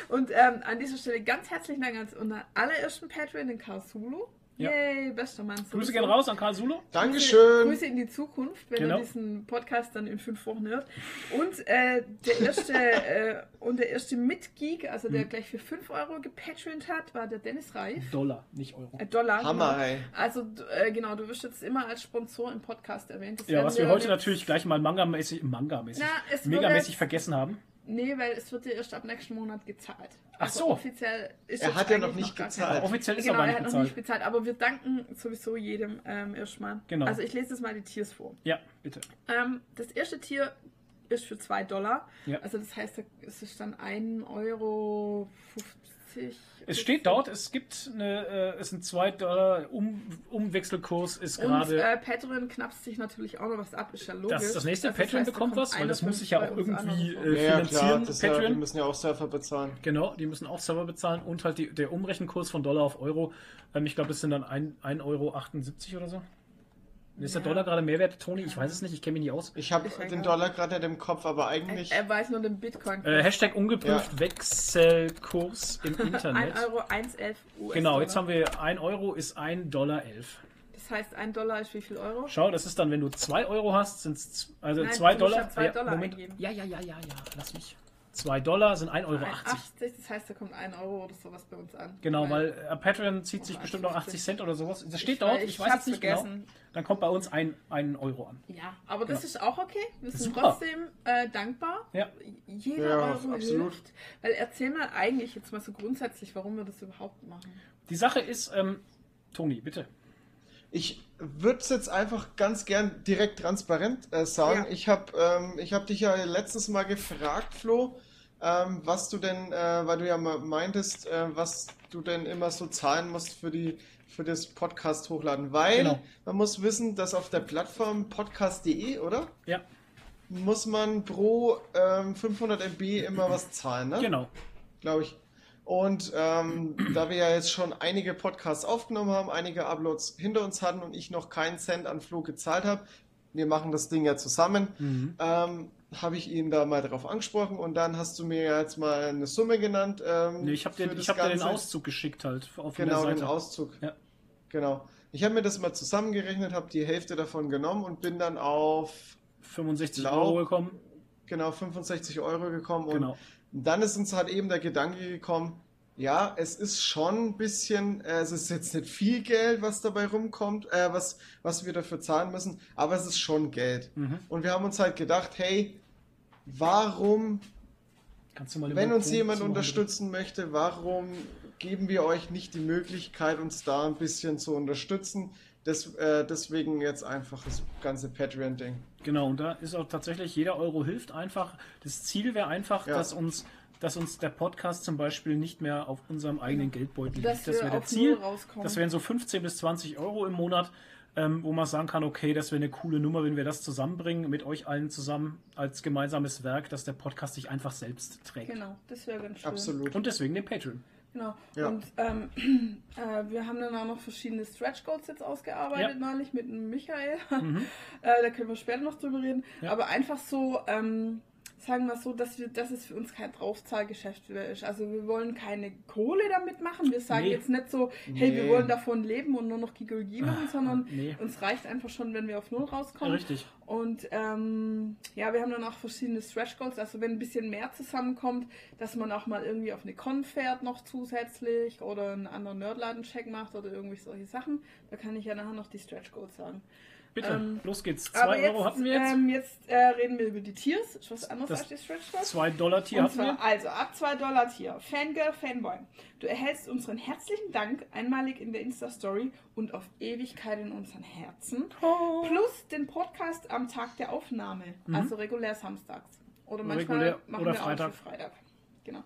Und ähm, an dieser Stelle ganz herzlichen Dank an unseren allerersten Patreon, den Karl Sulu. Ja. Yay, bester Mann. Grüße gehen raus an Karl Sulo. Dankeschön. Grüße in die Zukunft, wenn Genau. er diesen Podcast dann in fünf Wochen hört. Und äh, der erste äh, und der erste Mitgeek, also Hm. der gleich für 5 Euro gepatreont hat, war der Dennis Reif. Dollar, nicht Euro. Äh, Dollar. Hammer, genau. ey. Also äh, genau, du wirst jetzt immer als Sponsor im Podcast erwähnt. Das Ja, was wir heute natürlich gleich mal manga-mäßig, manga-mäßig, megamäßig vergessen haben. Nee, weil es wird dir erst ab nächsten Monat gezahlt. Ach Also so. Offiziell ist Er hat ja noch nicht gar gezahlt. kein- Aber offiziell ist genau, aber er hat noch bezahlt. nicht bezahlt, aber wir danken sowieso jedem ähm, erstmal. Genau. Also ich lese jetzt mal die Tiers vor. Ja, bitte. Ähm, das erste Tier ist für 2 Dollar. Ja. Also das heißt, es ist dann 1,50 Euro. Es steht dort, es gibt eine, äh, es sind 2 Dollar, um, Umwechselkurs ist gerade. äh, Patreon knapst sich natürlich auch noch was ab, ist ja logisch. das, das nächste Also Patreon heißt, bekommt kommt was, weil das muss sich ja auch irgendwie äh, Ja, klar, finanzieren, das ja, die Patreon. müssen ja auch Surfer bezahlen. Genau, die müssen auch Server bezahlen und halt die, der Umrechenkurs von Dollar auf Euro. Ähm, ich glaube, das sind dann 1,78 Euro oder so. Ist der Ja. Dollar gerade Mehrwert, Toni? Ich weiß es nicht, ich kenne mich nicht aus. Ich habe ja den. Dollar gerade nicht im Kopf, aber eigentlich. Er weiß nur den Bitcoin. Äh, Hashtag ungeprüft Wechselkurs im 1 Internet. Euro 1,11 US. Genau, jetzt haben wir 1 Euro ist 1 Dollar 11. Das heißt, 1 Dollar ist wie viel Euro? Schau, das ist dann, wenn du 2 Euro hast, sind es also Nein, 2 du musst Dollar. ja zwei ja, Dollar Moment. eingeben. Ja, ja, ja, ja, ja, lass mich. 2 Dollar sind 1,80 Euro. 80, das heißt, da kommt 1 Euro oder sowas bei uns an. Genau, weil äh, Patreon zieht sich Oh, bestimmt noch 80 Cent oder sowas. Das steht Ich dort, ich, ich weiß jetzt nicht vergessen. genau. Dann kommt bei uns ein, ein Euro an. Ja, aber das ist auch okay. Wir sind trotzdem äh, dankbar. Ja. Jeder Ja, Euro absolut. hilft. Weil erzähl mal eigentlich jetzt mal so grundsätzlich, warum wir das überhaupt machen. Die Sache ist, ähm, Toni, bitte. Ich würde es jetzt einfach ganz gern direkt transparent äh, sagen. Ja. Ich habe ähm, ich hab dich ja letztens mal gefragt, Flo, ähm, was du denn, äh, weil du ja mal meintest, äh, was du denn immer so zahlen musst für die für das Podcast hochladen. Weil Genau. man muss wissen, dass auf der Plattform podcast.de, oder? Ja, Muss man pro ähm, 500 MB immer was zahlen, ne? genau. glaube ich. Und ähm, da wir ja jetzt schon einige Podcasts aufgenommen haben, einige Uploads hinter uns hatten und ich noch keinen Cent an Flo gezahlt habe, wir machen das Ding ja zusammen, Mhm. ähm, habe ich ihn da mal drauf angesprochen und dann hast du mir ja jetzt mal eine Summe genannt. Ähm, Nee, ich habe dir, hab dir den. Auszug geschickt halt auf Genau, den. Auszug. Ja. Genau. Ich habe mir das mal zusammengerechnet, habe die Hälfte davon genommen und bin dann auf 65 Glaub- Euro gekommen. genau 65 Euro gekommen. Und Genau. dann ist uns halt eben der Gedanke gekommen, ja, es ist schon ein bisschen, äh, es ist jetzt nicht viel Geld, was dabei rumkommt, äh, was, was wir dafür zahlen müssen, aber es ist schon Geld. Mhm. Und wir haben uns halt gedacht, hey, warum Wenn uns Balkon jemand unterstützen möchte, warum geben wir euch nicht die Möglichkeit, uns da ein bisschen zu unterstützen? Des, äh, deswegen jetzt einfach das ganze Patreon-Ding. Genau, und da ist auch tatsächlich, jeder Euro hilft einfach. Das Ziel wäre einfach, Ja. dass uns dass uns der Podcast zum Beispiel nicht mehr auf unserem eigenen Geldbeutel Dass liegt. Das wäre der Ziel. Das wären so 15 bis 20 Euro im Monat, ähm, wo man sagen kann, okay, das wäre eine coole Nummer, wenn wir das zusammenbringen, mit euch allen zusammen als gemeinsames Werk, dass der Podcast sich einfach selbst trägt. Genau, das wäre ganz schön. Absolut. Und deswegen den Patreon. Genau. Ja. Und ähm, äh, wir haben dann auch noch verschiedene Stretch Goals jetzt ausgearbeitet Ja. neulich mit Michael. Mhm. äh, da können wir später noch drüber reden. Ja. Aber einfach so, ähm, sagen wir so, dass wir, dass es für uns kein Draufzahlgeschäft ist. Also wir wollen keine Kohle damit machen. Wir sagen Nee. jetzt nicht so, hey, wir Nee. wollen davon leben und nur noch Gigologie machen, Ah, sondern nee. uns reicht einfach schon, wenn wir auf Null rauskommen. Richtig. Und ähm, ja, wir haben dann auch verschiedene Stretch Goals, also wenn ein bisschen mehr zusammenkommt, dass man auch mal irgendwie auf eine Con fährt noch zusätzlich oder einen anderen Nerdladen-Check macht oder irgendwie solche Sachen. Da kann ich ja nachher noch die Stretch Goals sagen. Bitte, Ähm, los geht's. Aber 2 jetzt, Euro hatten wir jetzt. Ähm, jetzt äh, reden wir über die Tiers. Ist was anderes Das- als die Stretch Goals? 2 Dollar Tier hatten wir. also ab 2 Dollar Tier. Fangirl, Fanboy. Du erhältst unseren herzlichen Dank einmalig in der Insta-Story und auf Ewigkeit in unseren Herzen. Oh. Plus den Podcast am Tag der Aufnahme. Mhm. Also regulär samstags. Oder manchmal Regulär machen oder wir Freitag. auch für Freitag. Genau.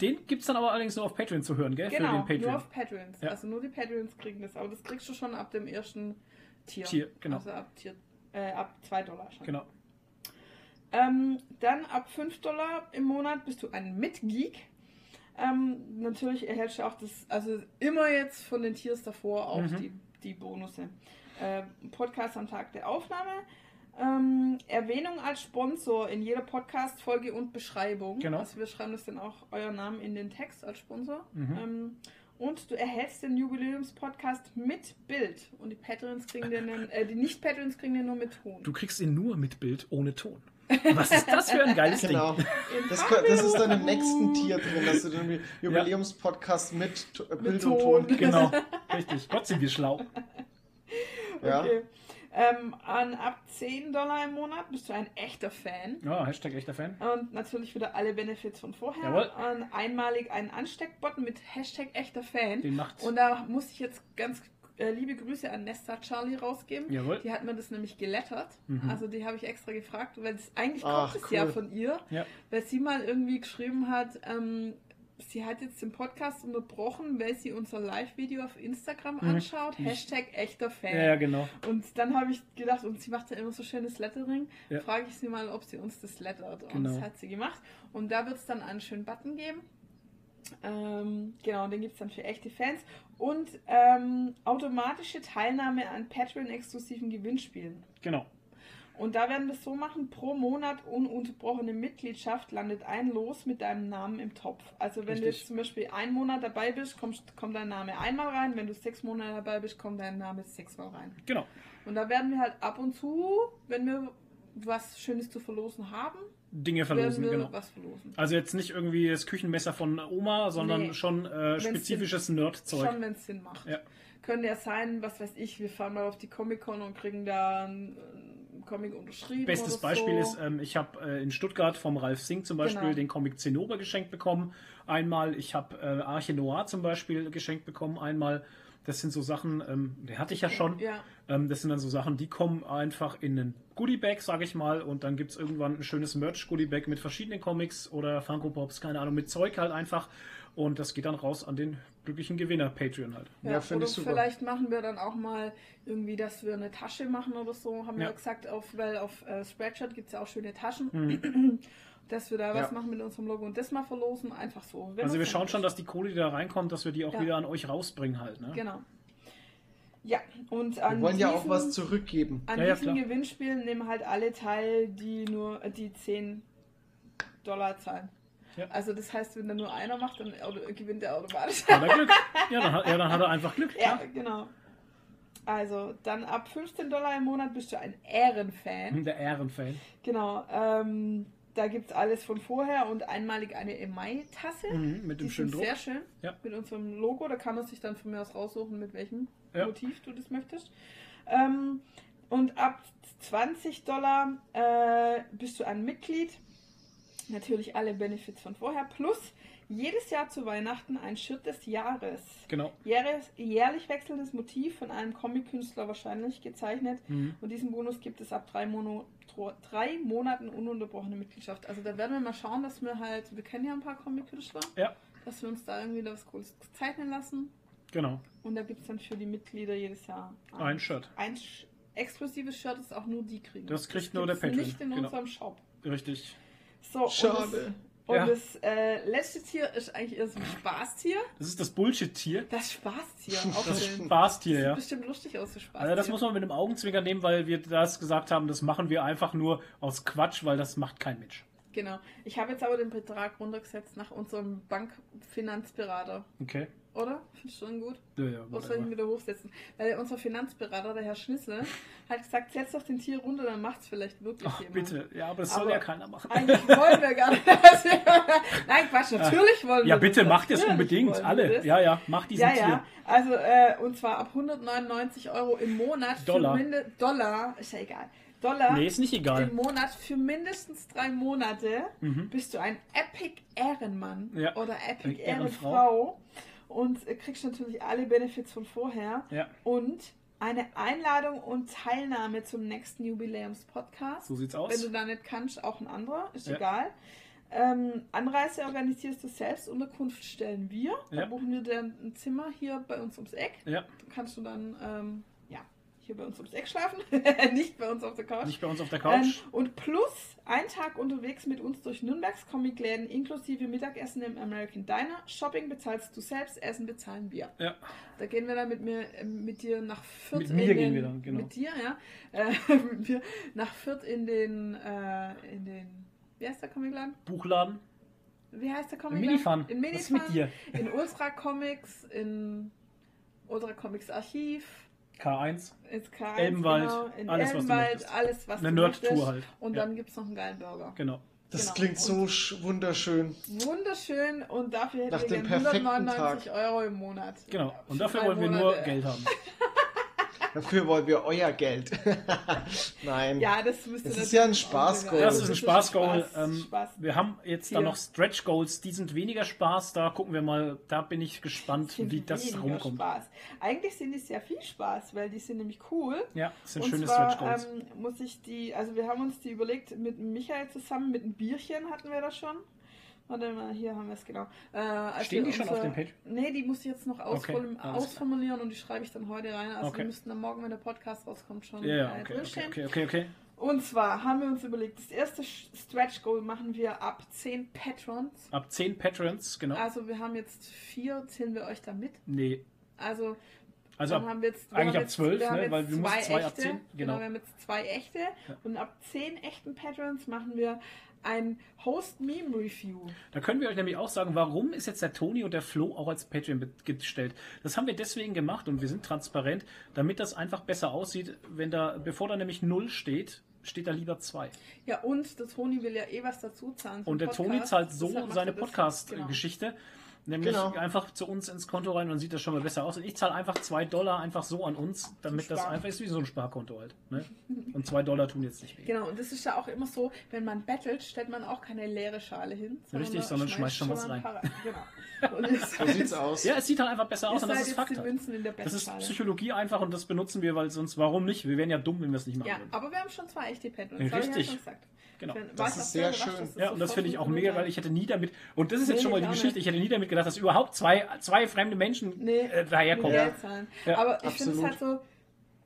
Den gibt's dann aber allerdings nur auf Patreon zu hören, gell? Genau, nur auf Patreons. Ja. Also nur die Patreons kriegen das. Aber das kriegst du schon ab dem ersten Tier. Tier, genau. Also ab, Tier, äh, ab 2 Dollar schon. Genau. Ähm, dann ab 5 Dollar im Monat bist du ein Mitgeek. Ähm, natürlich erhältst du auch das, also immer jetzt von den Tiers davor auch Mhm. die, die Bonusse. Äh, Podcast am Tag der Aufnahme. Ähm, Erwähnung als Sponsor in jeder Podcast-Folge und Beschreibung. Genau. Also wir schreiben das dann auch euren Namen in den Text als Sponsor. Mhm. Ähm, und du erhältst den Jubiläumspodcast mit Bild. Und die Patreons kriegen den, äh, die Nicht-Patreons kriegen den nur mit Ton. Du kriegst ihn nur mit Bild, ohne Ton. Was ist das für ein geiles Genau. Ding? In Das, das ist dann im nächsten Tier drin, dass du den Jubiläumspodcast mit T- Bild und Ton. Ton. Genau, richtig. Gott sind wir schlau. Ja. Ähm, an ab 10 Dollar im Monat bist du ein echter Fan. Ja, Hashtag echter Fan. Und natürlich wieder alle Benefits von vorher. Jawohl. Und einmalig einen Ansteckbutton mit Hashtag echter Fan. Den macht. Und da muss ich jetzt ganz äh, liebe Grüße an Nesta Charlie rausgeben. Jawohl. Die hat mir das nämlich gelettert. Mhm. Also die habe ich extra gefragt, weil das, eigentlich Ach, kommt es cool. ja von ihr. Ja. Weil sie mal irgendwie geschrieben hat, ähm, sie hat jetzt den Podcast unterbrochen, weil sie unser Live-Video auf Instagram Mhm. anschaut. Hashtag echter Fan. Ja, ja, genau. Und dann habe ich gedacht, und sie macht ja immer so schönes Lettering, Ja. frage ich sie mal, ob sie uns das lettert. Und Genau. das hat sie gemacht. Und da wird es dann einen schönen Button geben. Ähm, genau, und den gibt es dann für echte Fans. Und ähm, automatische Teilnahme an Patreon-exklusiven Gewinnspielen. Genau. Und da werden wir es so machen, pro Monat ununterbrochene Mitgliedschaft landet ein Los mit deinem Namen im Topf. Also wenn du Richtig. jetzt zum Beispiel einen Monat dabei bist, kommst, kommt dein Name einmal rein. Wenn du sechs Monate dabei bist, kommt dein Name sechsmal rein. Genau. Und da werden wir halt ab und zu, wenn wir was Schönes zu verlosen haben, Dinge verlosen, genau. verlosen. Also jetzt nicht irgendwie das Küchenmesser von Oma, sondern Nee. schon äh, spezifisches Nerdzeug. Schon, wenn es Sinn macht. Ja. Könnte ja sein, was weiß ich, wir fahren mal auf die Comic-Con und kriegen da einen Comic unterschrieben. Bestes oder Beispiel so. ist, ähm, ich habe äh, in Stuttgart vom Ralf Singh zum Beispiel Genau. den Comic Zinnober geschenkt bekommen. Einmal, ich habe äh, Arche Noir zum Beispiel geschenkt bekommen. Einmal, das sind so Sachen, ähm, die hatte ich ja schon. Ja, Ähm, das sind dann so Sachen, die kommen einfach in einen Goodiebag, sage ich mal, und dann gibt es irgendwann ein schönes Merch-Goodiebag mit verschiedenen Comics oder Funko Pops, keine Ahnung, mit Zeug halt einfach. Und das geht dann raus an den glücklichen Gewinner, Patreon halt. ja, Ja, finde ich super. vielleicht machen wir dann auch mal irgendwie, dass wir eine Tasche machen oder so, haben wir Ja. ja gesagt, auf, weil auf äh, Spreadshirt gibt es ja auch schöne Taschen. Mhm. Dass wir da was Ja. machen mit unserem Logo und das mal verlosen, einfach so. Wenn Also wir schauen schon, dass die Kohle, die da reinkommt, dass wir die auch Ja. wieder an euch rausbringen halt. Ne? Genau. Ja, und an Wir wollen ja auch diesen- was zurückgeben. An Ja, ja, diesen klar. Gewinnspielen nehmen halt alle teil, die nur die 10 Dollar zahlen. Ja. Also das heißt, wenn da nur einer macht, dann gewinnt er automatisch. Hat er Glück? Ja dann, hat, ja, dann hat er einfach Glück. ja, Klar. genau. Also, dann ab 15 Dollar im Monat bist du ein Ehrenfan. Der Ehrenfan. Genau. Ähm, da gibt es alles von vorher und einmalig eine Emai-Tasse. Mhm, mit Die dem schönen sind Druck. sehr schön. Ja. Mit unserem Logo. Da kann man sich dann von mir aus raussuchen, mit welchem Ja. Motiv du das möchtest. Ähm, und ab 20 Dollar äh, bist du ein Mitglied. Natürlich alle Benefits von vorher. Plus jedes Jahr zu Weihnachten ein Shirt des Jahres. Genau. Jährlich, jährlich wechselndes Motiv von einem Comic-Künstler wahrscheinlich gezeichnet. Mhm. Und diesen Bonus gibt es ab drei, Mono, drei Monaten ununterbrochene Mitgliedschaft. Also da werden wir mal schauen, dass wir halt, wir kennen ja ein paar Comic-Künstler, Ja, dass wir uns da irgendwie was Cooles zeichnen lassen. genau. Und da gibt es dann für die Mitglieder jedes Jahr Ein Shirt. ein sch- exklusives Shirt, das auch nur die kriegen. Das kriegt nur der Patron, nicht in genau. unserem Shop. Richtig. So, und Schade. das, und Ja. das äh, letzte Tier ist eigentlich eher so ein Spaßtier. Das ist das Bullshit-Tier. Das Spaßtier. Auch Das schön. Spaßtier, Sieht ja. bestimmt lustig aus, so Spaßtier. Also das muss man mit einem Augenzwinkern nehmen, weil wir das gesagt haben, das machen wir einfach nur aus Quatsch, weil das macht kein Mensch. Genau. Ich habe jetzt aber den Betrag runtergesetzt nach unserem Bankfinanzberater. Okay. Oder? Findest du schon gut? Ja, ja, Oder soll ich wieder hochsetzen? Weil unser Finanzberater, der Herr Schnissel, hat gesagt, setz doch den Tier runter, dann macht es vielleicht wirklich Ach, jemand. bitte. Ja, aber das soll Aber ja keiner machen. Eigentlich wollen wir gar nicht. Nein, Quatsch, natürlich wollen wir Ja, bitte, das. macht es unbedingt. Alle. Ja, ja, macht diesen Ja, Tier. ja. Also, äh, und zwar ab 199 Euro im Monat. Dollar. Minde Dollar, ist ja egal. Dollar Nee, ist nicht egal. im Monat für mindestens drei Monate Mhm. bist du ein Epic Ehrenmann Ja. oder Epic Epic Ehrenfrau. Ehrenfrau und äh, kriegst natürlich alle Benefits von vorher Ja, und eine Einladung und Teilnahme zum nächsten Jubiläums-Podcast. so sieht's Wenn aus. du da nicht kannst, auch ein anderer, ist Ja. egal. Ähm, Anreise organisierst du selbst, Unterkunft stellen wir. Da Ja. buchen wir dir ein Zimmer hier bei uns ums Eck. Ja, Da kannst du dann ähm, hier bei uns ums Eck schlafen, nicht bei uns auf der Couch. nicht bei uns auf der Ähm, Couch. und plus ein Tag unterwegs mit uns durch Nürnbergs Comicläden inklusive Mittagessen im American Diner. Shopping bezahlst du selbst, Essen bezahlen wir. Ja, Da gehen wir dann mit mir, äh, mit dir nach Fürth. Mit mir in gehen den, wir dann, genau. Mit dir, ja. Äh, mit mir nach Fürth in den, äh, in den, wie heißt der Comicladen? Buchladen. Wie heißt der Im Comicladen? Minifan. In Was ist Minifan. mit dir? In Ultra Comics, in Ultra Comics Archiv, K1. ins K1, Elbenwald, genau, in alles, was Elbenwald, möchtest. alles, was Eine du Nerd-Tour halt. Und Ja. dann gibt es noch einen geilen Burger. Genau. Das Genau. klingt so sch- wunderschön. Wunderschön und dafür hätten wir dem gerne perfekten 199 Euro im Monat. Genau. Und Für dafür wollen wir nur Monate. Geld haben. Dafür wollen wir euer Geld. Nein. Ja, das müsste Es ist ja ein Spaß-Goal. wieder- Das ist ein Spaß-Goal. Spaß- Ähm, Spaß. wir haben jetzt da noch Stretch Goals, die sind weniger Spaß. Da gucken wir mal, da bin ich gespannt, wie das weniger rumkommt. Spaß. Eigentlich sind die sehr viel Spaß, weil die sind nämlich cool. Ja, das sind und schöne zwar Stretch Goals. ähm, muss ich die, also wir haben uns die überlegt mit Michael zusammen, mit einem Bierchen hatten wir das schon. Warte mal, hier haben wir es genau. Äh, als Stehen wir die schon auf dem Page? Nee, die muss ich jetzt noch ausform klar. ausformulieren und die schreibe ich dann heute rein. Also Okay. wir müssten dann morgen, wenn der Podcast rauskommt, schon Ja, ja, äh, okay, okay, drinstehen. okay, okay, okay. Und zwar haben wir uns überlegt, das erste Stretch Goal machen wir ab 10 Patrons. Ab 10 Patrons, genau. Also wir haben jetzt vier, zählen wir euch da mit. Nee, Also, also ab, haben wir jetzt, wir eigentlich haben ab jetzt, 12, wir haben ne, weil du musst zwei ab 10, Genau. genau. wir haben jetzt zwei echte und ab 10 echten Patrons machen wir ein Host-Meme-Review. da können wir euch nämlich auch sagen, warum ist jetzt der Toni und der Flo auch als Patreon gestellt. Das haben wir deswegen gemacht und wir sind transparent, damit das einfach besser aussieht, wenn da, bevor da nämlich 0 steht, steht da lieber 2. Ja, und der Toni will ja eh was dazu zahlen. Und der Podcast. Toni zahlt so seine er das. Genau. Nämlich Genau. einfach zu uns ins Konto rein und dann sieht das schon mal besser aus. Und ich zahle einfach 2 Dollar einfach so an uns, damit das einfach ist wie so ein Sparkonto halt. Ne? Und 2 Dollar tun jetzt nicht weh. Genau, und das ist ja auch immer so, wenn man battelt, stellt man auch keine leere Schale hin. Richtig, man sondern schmeißt schon was rein. paar Genau. Und So sieht's aus. Ja, es sieht halt einfach besser aus und das ist Fakt. Halt. Das ist. Psychologie einfach und das benutzen wir, weil sonst warum nicht? Wir wären ja dumm, wenn wir es nicht machen Ja, würden. aber wir haben schon zwei echte ich richtig. Ja. Genau. Bin- Das ist sehr überrascht, schön. Ja, und das finde ich auch mega, weil ich hätte nie damit, und das ist Nee, jetzt schon mal die Geschichte, nicht. ich hätte nie damit gedacht, dass überhaupt zwei, zwei fremde Menschen Nee, äh, daherkommen. zahlen. Ja, aber ich finde es halt so,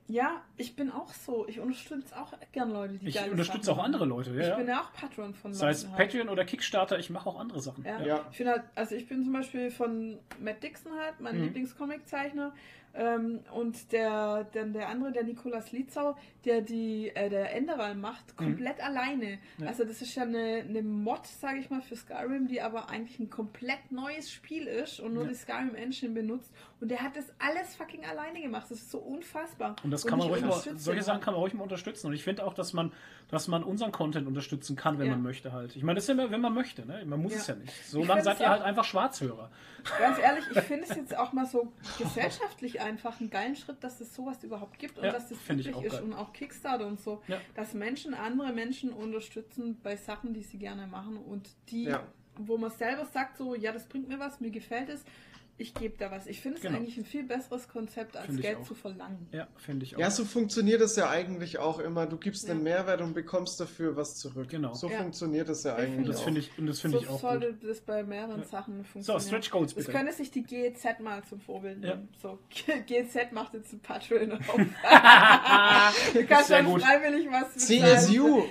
ja, ich bin auch so. Ich unterstütze auch gern Leute, die Ich unterstütze Sachen auch andere Leute, ja. Ich ja. bin ja auch Patron von Sei es Leuten halt. Patreon oder Kickstarter, ich mache auch andere Sachen. Ja. Ja. Ich finde halt, also ich bin zum Beispiel von Matt Dixon halt, mein Mhm. Lieblingscomiczeichner. Ähm, und der, der, der andere, der Nikolaus Lietzau, der die äh, der Enderal macht, komplett alleine. Ja. Also das ist ja eine, eine Mod, sage ich mal, für Skyrim, die aber eigentlich ein komplett neues Spiel ist und nur Ja. die Skyrim Engine benutzt. Und der hat das alles fucking alleine gemacht. Das ist so unfassbar. Und das kann man ich ruhig mal, solche Sachen kann man ruhig mal unterstützen. Und ich finde auch, dass man, dass man unseren Content unterstützen kann, wenn Ja. man möchte halt. Ich meine, das ist ja immer, wenn man möchte, ne? Man muss Ja. es ja nicht. So Ich lange seid ihr halt einfach Schwarzhörer. Ganz ehrlich, ich finde es jetzt auch mal so gesellschaftlich einfach einen geilen Schritt, dass es sowas überhaupt gibt und Ja, dass das find ich möglich auch ist geil. und auch Kickstarter und so, Ja. dass Menschen andere Menschen unterstützen bei Sachen, die sie gerne machen und die, Ja. wo man selber sagt so, ja, das bringt mir was, mir gefällt es, ich gebe da was. Ich finde es Genau. eigentlich ein viel besseres Konzept, als Geld auch. zu verlangen. Ja, finde ich auch. Ja, so funktioniert es ja eigentlich auch immer. Du gibst Ja. den Mehrwert und bekommst dafür was zurück. Genau. So Ja. funktioniert es ja eigentlich das auch. finde ich, und das finde so ich auch sollte gut. das bei mehreren Ja. Sachen So, funktionieren. Stretch Goals Das bitte. könnte sich die GEZ mal zum Vorbild Ja. nehmen. So, GEZ macht jetzt ein Patreon auf. du kannst dann gut. freiwillig was bezahlen. CSU!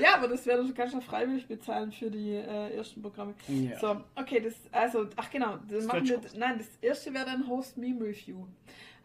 Ja, aber das wäre du kannst ja freiwillig bezahlen für die äh, ersten Programme. Ja. So, okay, das, also, ach genau, das machen wir, Nein, das erste wäre dann Host Meme Review.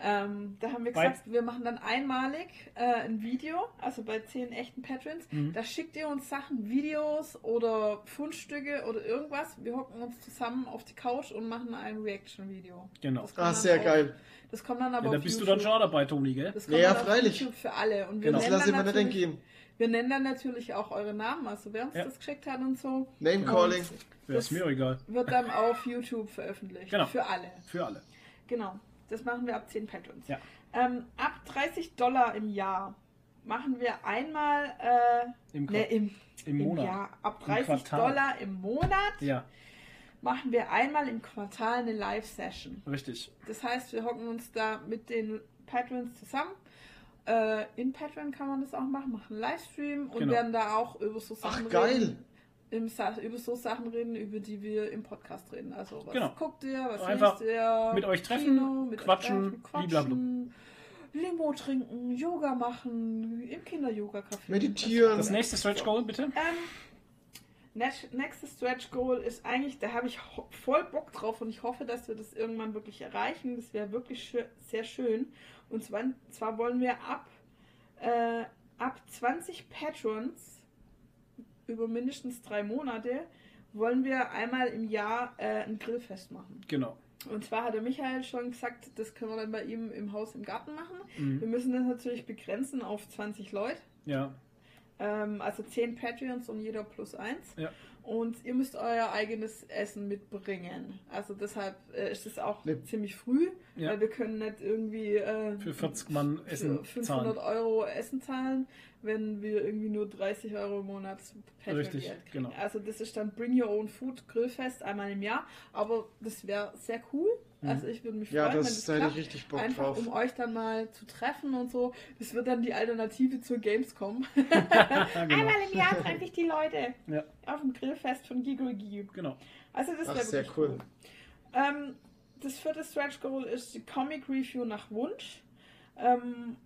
Ähm, da haben wir Bei- gesagt, wir machen dann einmalig äh, ein Video, also bei zehn echten Patrons. Mhm. Da schickt ihr uns Sachen, Videos oder Fundstücke oder irgendwas. Wir hocken uns zusammen auf die Couch und machen ein Reaction-Video. Genau. Das kommt Ah, dann sehr auf- geil. Das kommt dann Ja, aber da auf bist du YouTube. dann schon dabei, Toni, gell? Das kommt Ja, dann auf freilich. YouTube für alle. Und wir Genau. Das nennen lasse ich dann mir nicht natürlich- entgehen. wir nennen dann natürlich auch eure Namen, also wer uns Ja. das geschickt hat und so. Name Calling. Ja, ist mir egal. Wird dann auf YouTube veröffentlicht. Genau. Für alle. Für alle. Genau. Das machen wir ab 10 Patrons. Ja. Ähm, ab 30 Dollar im Jahr machen wir einmal äh, Im, ne, im, im Monat. Jahr. Ab Im 30 Quartal. Dollar im Monat Ja, machen wir einmal im Quartal eine Live-Session. richtig. Das heißt, wir hocken uns da mit den Patrons zusammen. Äh, in Patreon kann man das auch machen, machen einen Livestream und Genau. werden da auch über so Sachen Ach, geil. reden. Im, Sa- über so Sachen reden, über die wir im Podcast reden. Also was Genau. guckt ihr, was Einfach liest ihr? mit euch treffen, mit euch quatschen, treffen, quatschen. Limo trinken, Yoga machen, im Kinder-Yoga-Café. Meditieren. Das nächste Stretch Goal, bitte. Ähm, next- nächstes Stretch Goal ist eigentlich, da habe ich voll Bock drauf und ich hoffe, dass wir das irgendwann wirklich erreichen. Das wäre wirklich schö sehr schön. Und zwar, zwar wollen wir ab, äh, ab 20 Patrons über mindestens drei Monate wollen wir einmal im Jahr äh, ein Grillfest machen. Genau. Und zwar hat der Michael schon gesagt, das können wir dann bei ihm im Haus im Garten machen. Wir Mhm. müssen das natürlich begrenzen auf 20 Leute. Ja, Ähm, also 10 Patreons und jeder plus eins. Ja. Und ihr müsst euer eigenes Essen mitbringen. Also deshalb äh, ist es auch Ne. ziemlich früh, Ja. weil wir können nicht irgendwie äh, für 40 Mann Essen 500 zahlen. Euro Essen zahlen, wenn wir irgendwie nur 30 Euro im Monat Patreon Richtig, Geld kriegen. genau. Also das ist dann Bring Your Own Food Grillfest einmal im Jahr. Aber das wäre sehr cool. Mhm. Also ich würde mich Ja, freuen, wenn das das da klappt. richtig Bock Einfach drauf. um euch dann mal zu treffen und so. Das wird dann die Alternative zur Gamescom. Genau. Einmal im Jahr treffe ich die Leute Ja, auf dem Grillfest von Gigolgi. genau. Also das wäre sehr wirklich cool. cool. Ähm, das vierte Stretch Goal ist die Comic Review nach Wunsch. Ähm,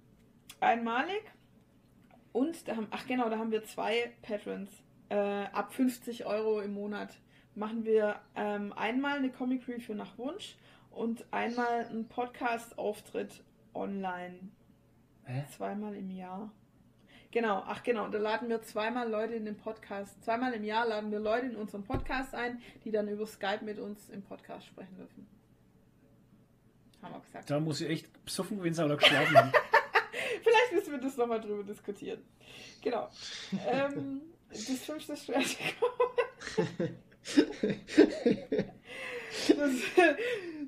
einmalig. Und da haben, ach genau, da haben wir zwei Patrons. Äh, ab 50 Euro im Monat machen wir ähm, einmal eine Comic Review nach Wunsch und einmal einen Podcast-Auftritt online. Hä? Zweimal im Jahr. Genau, ach genau, da laden wir zweimal Leute in den Podcast, zweimal im Jahr laden wir Leute in unseren Podcast ein, die dann über Skype mit uns im Podcast sprechen dürfen. Haben wir gesagt. Da muss ich echt besoffen gewesen sein oder geschlafen haben. Vielleicht müssen wir das nochmal drüber diskutieren. Genau. ähm, das fünfte Stretch das,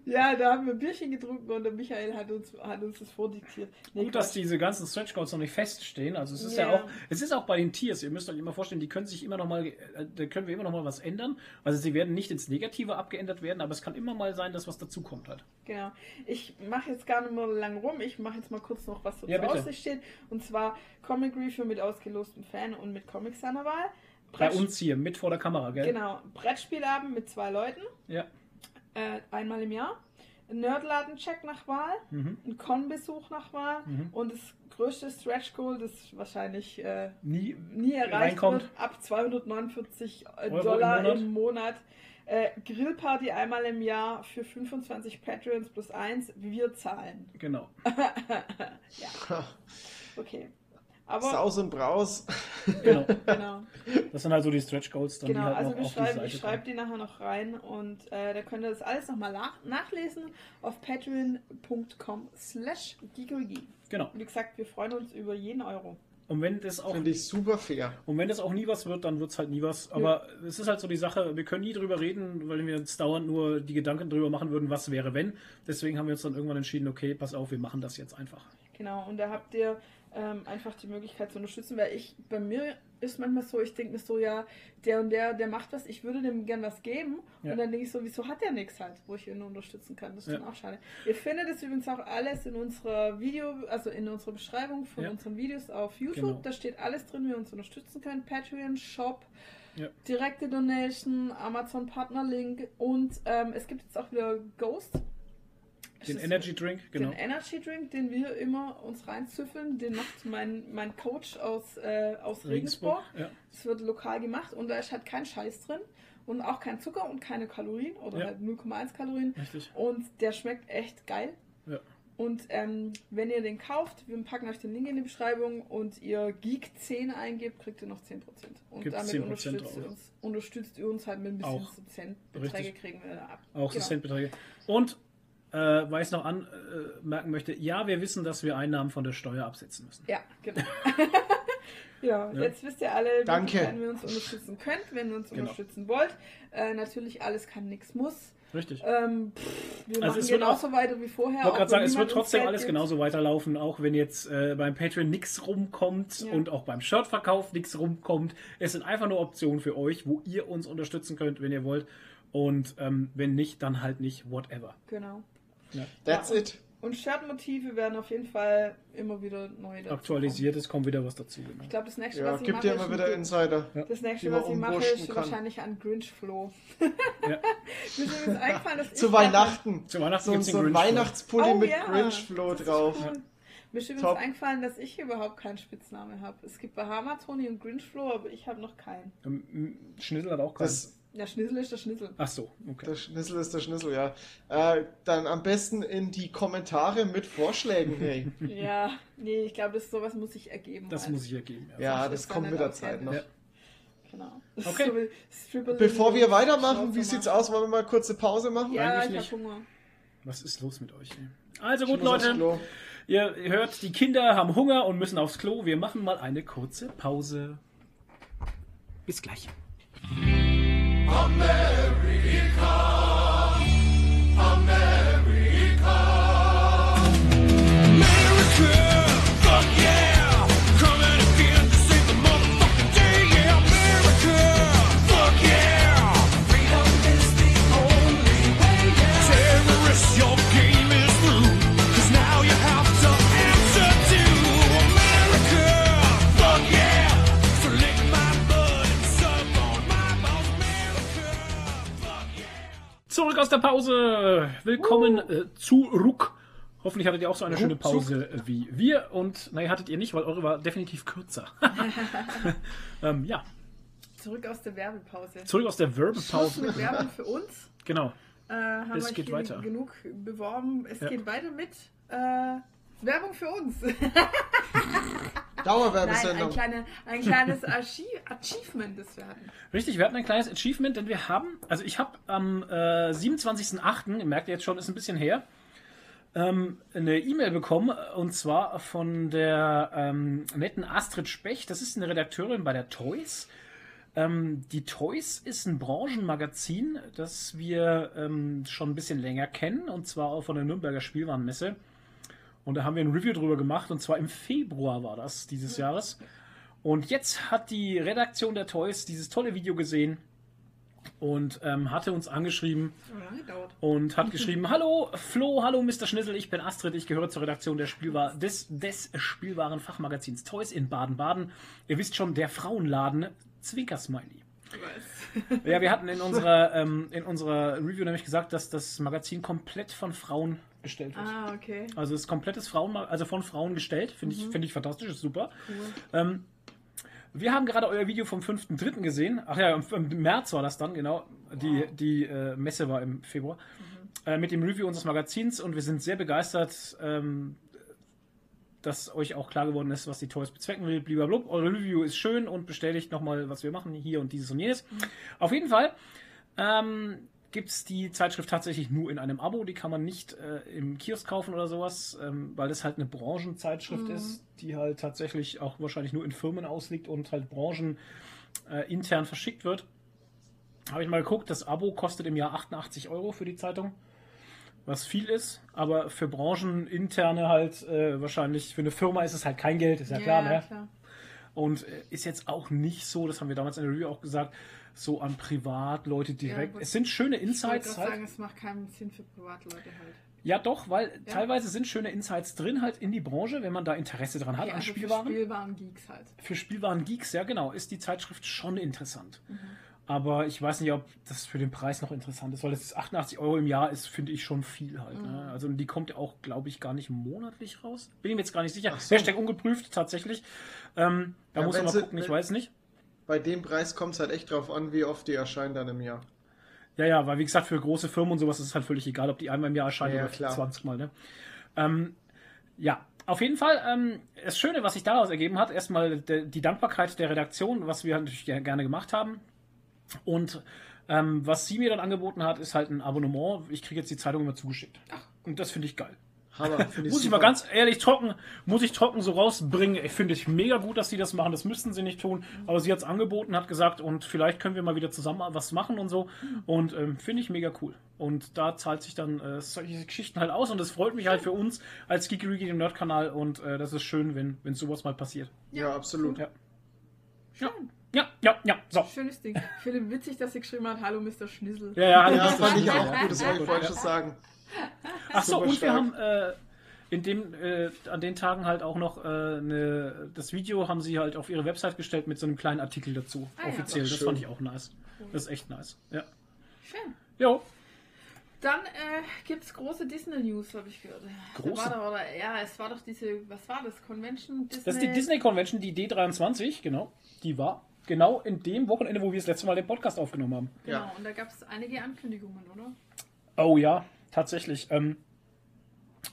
Ja, da haben wir ein Bierchen getrunken und der Michael hat uns, hat uns das vordiktiert. Nee, Gut, dass diese ganzen Stretch Goals noch nicht feststehen. Also es ist ja. Ja. auch, es ist auch bei den Tiers. Ihr müsst euch immer vorstellen, die können sich immer noch mal, äh, da können wir immer noch mal was ändern. Also sie werden nicht ins Negative abgeändert werden, aber es kann immer mal sein, dass was dazukommt halt. Genau. Ich mache jetzt gar nicht mehr lang rum. Ich mache jetzt mal kurz noch, was so Ja, zur. Aussicht steht. Und zwar Comic Review mit ausgelostem Fan und mit Comics seiner Wahl. Bei Brettsch- uns hier mit vor der Kamera, gell? Genau. Brettspielabend mit zwei Leuten. Ja. Äh, einmal im Jahr. Ein Nerdladen-Check nach Wahl. Mhm. Ein Con-Besuch nach Wahl. Mhm. Und das größte Stretch Goal, das wahrscheinlich äh, Nie. nie erreicht Reinkommt. wird, ab 249 Euro im Dollar Monat. im Monat, Äh, Grillparty einmal im Jahr für 25 Patreons plus 1. Wir zahlen. Genau. ja, okay. Aber Saus und Braus. genau. genau. Das sind halt so die Stretch Goals, dann Genau, die halt also wir schreiben, ich schreibe die nachher noch rein und äh, da könnt ihr das alles nochmal nach nachlesen auf patreon.com slash. Genau. Wie gesagt, wir freuen uns über jeden Euro. Und wenn das auch Finde ich super fair. Und wenn das auch nie was wird, dann wird es halt nie was. Aber es ist halt so die Sache, wir können nie drüber reden, weil wir uns dauernd nur die Gedanken drüber machen würden, was wäre wenn. Deswegen haben wir uns dann irgendwann entschieden, okay, pass auf, wir machen das jetzt einfach. Genau, und da habt ihr ähm, einfach die Möglichkeit zu unterstützen, weil ich, bei mir ist manchmal so, ich denke mir so, ja, der und der, der macht was, ich würde dem gern was geben. Ja. Und dann denke ich so, wieso hat der nichts halt, wo ich ihn unterstützen kann? Das ist Ja. dann auch schade. Ihr findet es übrigens auch alles in unserer Video, also in unserer Beschreibung von Ja. unseren Videos auf YouTube. Genau. Da steht alles drin, wie ihr uns unterstützen könnt. Patreon, Shop, direkte Donation, Amazon Partnerlink und ähm, es gibt jetzt auch wieder Ghost. Den Energy Drink, genau. den Energy Drink, den wir immer uns reinzüffeln, den macht mein, mein Coach aus, äh, aus Regensburg. Ja. Es wird lokal gemacht und da ist halt kein Scheiß drin und auch kein Zucker und keine Kalorien oder Ja. halt 0,1 Kalorien. Richtig. Und der schmeckt echt geil. Ja. Und ähm, wenn ihr den kauft, wir packen euch den Link in die Beschreibung und ihr Geek 10 eingebt, kriegt ihr noch 10%. Und Gibt's damit 10% unterstützt ihr, uns, unterstützt ihr uns halt mit ein bisschen Auch. so Centbeträge kriegen wir da ab. Auch so Genau. Centbeträge. Und äh, weil ich es noch anmerken möchte, ja, wir wissen, dass wir Einnahmen von der Steuer absetzen müssen. Ja, genau. ja, Ja. jetzt wisst ihr alle, wie Danke. ihr uns unterstützen könnt, wenn ihr uns Genau. unterstützen wollt. Äh, natürlich, alles kann, nichts muss. Richtig. Ähm, pff, wir Also machen es wird genauso weiter wie vorher. Ich wollte auch gerade sagen, wenn es wird trotzdem alles gibt. genauso weiterlaufen, auch wenn jetzt äh, beim Patreon nichts rumkommt Ja. und auch beim Shirtverkauf nichts rumkommt. Es sind einfach nur Optionen für euch, wo ihr uns unterstützen könnt, wenn ihr wollt. Und ähm, wenn nicht, dann halt nicht, whatever. Genau. That's Ja, it. Und Shirtmotive werden auf jeden Fall immer wieder neu dazu Aktualisiert, es kommt wieder was dazu. Genau. kommen. Ich glaube, das nächste, Ja, was ich gibt mache, ja immer ein wieder Insider. das nächste, was ich mache, ist kann. wahrscheinlich ein Grinch-Flow. Ja. Mir ist übrigens eingefallen, dass Zu ich Weihnachten. Zu Weihnachten So, gibt's den so ein Grinch-Flow. Weihnachtspulli Oh, mit ja. Ist drauf. cool. Mir ist übrigens Top. eingefallen, dass ich überhaupt keinen Spitznamen habe. Es gibt Bahama Tony und Grinchflow, aber ich habe noch keinen. Ähm, Schnitzel hat auch keinen. Das, Der Schnitzel ist der Schnitzel. Ach so, okay. der Schnitzel ist der Schnitzel, ja. Äh, dann am besten in die Kommentare mit Vorschlägen, hey. Ja, nee, ich glaube, das sowas muss ich ergeben. Das halt. muss ich ergeben. Ja. Ja, das kommt mit der Zeit noch. Ja. Genau. Okay. So Bevor wir weitermachen, wie sieht's aus? Wollen wir mal kurze Pause machen? Ja, Eigentlich ich nicht. habe Hunger. Was ist los mit euch? Also gut, Leute. Ihr hört, die Kinder haben Hunger und müssen aufs Klo. Wir machen mal eine kurze Pause. Bis gleich. Your Zurück aus der Pause. Willkommen äh, zurück. Hoffentlich hattet ihr auch so eine schöne Ruckzuck. Pause äh, wie wir. Und nein, hattet ihr nicht, weil eure war definitiv kürzer. ähm, ja, Zurück aus der Werbepause. zurück aus der Werbepause. mit Werbung für uns. Genau. Äh, haben Es wir geht weiter. genug beworben. Es Ja. geht weiter mit äh, Werbung für uns. Nein, ein, Dauerwerbesendung. kleine, ein kleines Archi Achievement, das wir hatten. Richtig, wir hatten ein kleines Achievement, denn wir haben, also ich habe am äh, 27.08., ihr merkt jetzt schon, ist ein bisschen her, ähm, eine E-Mail bekommen und zwar von der ähm, netten Astrid Specht. Das ist eine Redakteurin bei der Toys. Ähm, die Toys ist ein Branchenmagazin, das wir ähm, schon ein bisschen länger kennen und zwar auch von der Nürnberger Spielwarenmesse. Und da haben wir ein Review drüber gemacht und zwar im Februar war das dieses Jahres. Und jetzt hat die Redaktion der Toys dieses tolle Video gesehen und ähm, hatte uns angeschrieben und hat geschrieben: Hallo Flo, hallo Mr. Schnitzel, ich bin Astrid, ich gehöre zur Redaktion der Spielwar des, des Spielwarenfachmagazins Toys in Baden-Baden. Ihr wisst schon, der Frauenladen Zwinker-Smiley. Ja, wir hatten in unserer, ähm, in unserer Review nämlich gesagt, dass das Magazin komplett von Frauen gestellt wird. Ah, okay. Also es ist komplettes Frauen, also von Frauen gestellt, finde ich, finde ich fantastisch, ist super. Cool. Ähm, Wir haben gerade euer Video vom 5.3. gesehen. Ach ja, im, März war das dann, genau. Die, die äh, Messe war im Februar. Äh, mit dem Review unseres Magazins und wir sind sehr begeistert, ähm, dass euch auch klar geworden ist, was die Toys bezwecken will. Blub. Eure Review ist schön und bestätigt nochmal, was wir machen, hier und dieses und jenes. Auf jeden Fall ähm, gibt es die Zeitschrift tatsächlich nur in einem Abo. Die kann man nicht äh, im Kiosk kaufen oder sowas, ähm, weil das halt eine Branchenzeitschrift ist, die halt tatsächlich auch wahrscheinlich nur in Firmen ausliegt und halt branchen äh, intern verschickt wird. Habe ich mal geguckt, das Abo kostet im Jahr 88 Euro für die Zeitung, was viel ist, aber für Brancheninterne halt äh, wahrscheinlich, für eine Firma ist es halt kein Geld, ist ja, klar, ne? klar. Und äh, ist jetzt auch nicht so, das haben wir damals in der Review auch gesagt, so an Privatleute direkt. aber es sind schöne Ich Insights gerade halt. sagen, es macht keinen Sinn für Privatleute halt. Ja, doch, weil Ja. teilweise sind schöne Insights drin halt in die Branche, wenn man da Interesse dran hat Okay, an also Spielwaren. Für Spielwaren-Geeks halt. Für Spielwaren Geeks, ja genau, ist die Zeitschrift schon interessant. Mhm. Aber ich weiß nicht, ob das für den Preis noch interessant ist, weil das ist 88 Euro im Jahr ist, finde ich schon viel halt. Mhm. Ne? Also die kommt ja auch, glaube ich, gar nicht monatlich raus. Bin ich mir jetzt gar nicht sicher. So. Hashtag ungeprüft, tatsächlich. Ähm, da Ja, muss man mal gucken, ich weiß nicht. Bei dem Preis kommt es halt echt drauf an, wie oft die erscheinen dann im Jahr. Ja, ja, weil wie gesagt, für große Firmen und sowas ist es halt völlig egal, ob die einmal im Jahr erscheint Ja, oder klar. 20 Mal. Ne? Ähm, ja, auf jeden Fall, ähm, das Schöne, was sich daraus ergeben hat, erstmal die Dankbarkeit der Redaktion, was wir natürlich ge- gerne gemacht haben. Und ähm, was sie mir dann angeboten hat, ist halt ein Abonnement. Ich kriege jetzt die Zeitung immer zugeschickt. Und das finde ich geil. Hammer, finde ich Muss ich mal ganz ehrlich trocken, muss ich trocken so rausbringen. Ich finde ich mega gut, dass sie das machen. Das müssten sie nicht tun. Aber sie hat es angeboten, hat gesagt, und vielleicht können wir mal wieder zusammen was machen und so. Und ähm, finde ich mega cool. Und da zahlt sich dann äh, solche Geschichten halt aus. Und das freut mich halt für uns als Geeky dem Nerd-Kanal. Und äh, das ist schön, wenn, wenn sowas mal passiert. Ja, absolut. Ja. Ja, ja, ja, ja. So. Schönes Ding. Philipp, witzig, dass sie geschrieben hat, hallo Mr. Schnissel. Ja, ja, Ja, das fand ich auch ja. gut, das wollte ich vorhin schon sagen. Ach so, Super und wir haben äh, in dem, äh, an den Tagen halt auch noch äh, eine, das Video haben sie halt auf ihre Website gestellt mit so einem kleinen Artikel dazu. Ah ja. offiziell. Ach, das fand ich auch nice. Das ist echt nice. Ja. Schön. Jo. Dann äh, gibt es große Disney-News, habe ich gehört. Große? Da war da, oder, ja, es war doch diese, was war das? Convention? Disney? Das ist die Disney Convention, die D23, genau. Die war genau in dem Wochenende, wo wir das letzte Mal den Podcast aufgenommen haben. Genau, Ja. und da gab es einige Ankündigungen, oder? Oh ja, tatsächlich. Ähm,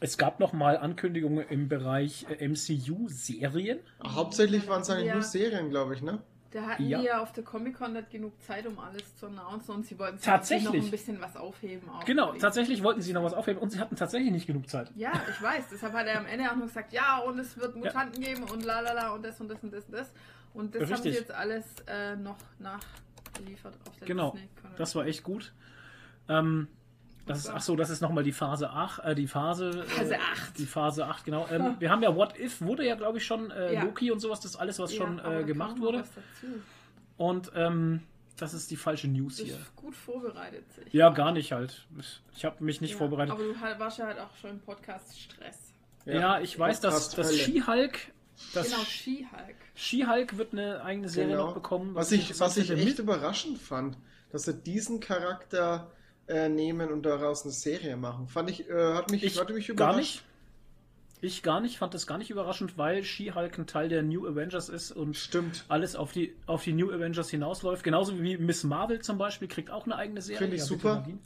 es gab noch mal Ankündigungen im Bereich äh, MCU-Serien. Hauptsächlich waren es eigentlich Ja. nur Serien, glaube ich, ne? Da hatten Ja. die ja auf der Comic-Con nicht genug Zeit, um alles zu announcen und sie wollten Tatsächlich. noch ein bisschen was aufheben. Auch Genau, die- tatsächlich wollten sie noch was aufheben und sie hatten tatsächlich nicht genug Zeit. Ja, ich weiß. Deshalb hat er am Ende auch noch gesagt, ja, und es wird Mutanten geben und la la la und das und das und das und das. Und das haben sie Richtig. jetzt alles äh, noch nachgeliefert auf der Genau, das war echt gut. Ähm, das ist, ach so, das ist nochmal die Phase 8, äh, die Phase, Phase äh, 8. Die Phase 8, genau. Ähm, wir haben ja What If, wurde ja, glaube ich, schon äh, Ja. Loki und sowas, das ist alles, was Ja, schon äh, gemacht wurde. Und ähm, das ist die falsche News hier. gut vorbereitet. Ja, gar nicht halt. Ich habe mich nicht Ja, vorbereitet. Aber du warst ja halt auch schon im Podcast Stress. Ja, ich weiß, dass das Podcast-Hölle. She-Hulk, das Genau, She-Hulk. She-Hulk wird eine eigene Serie Genau. noch bekommen. Was ich, was ich echt überraschend fand, dass sie diesen Charakter äh, nehmen und daraus eine Serie machen. Fand ich, äh, hat mich, Ich hat mich gar überrascht. nicht. Ich gar nicht, fand das gar nicht überraschend, weil She-Hulk ein Teil der New Avengers ist und Stimmt. alles auf die, auf die New Avengers hinausläuft. Genauso wie Miss Marvel zum Beispiel kriegt auch eine eigene Serie. Finde ich Ja, super. Nadine.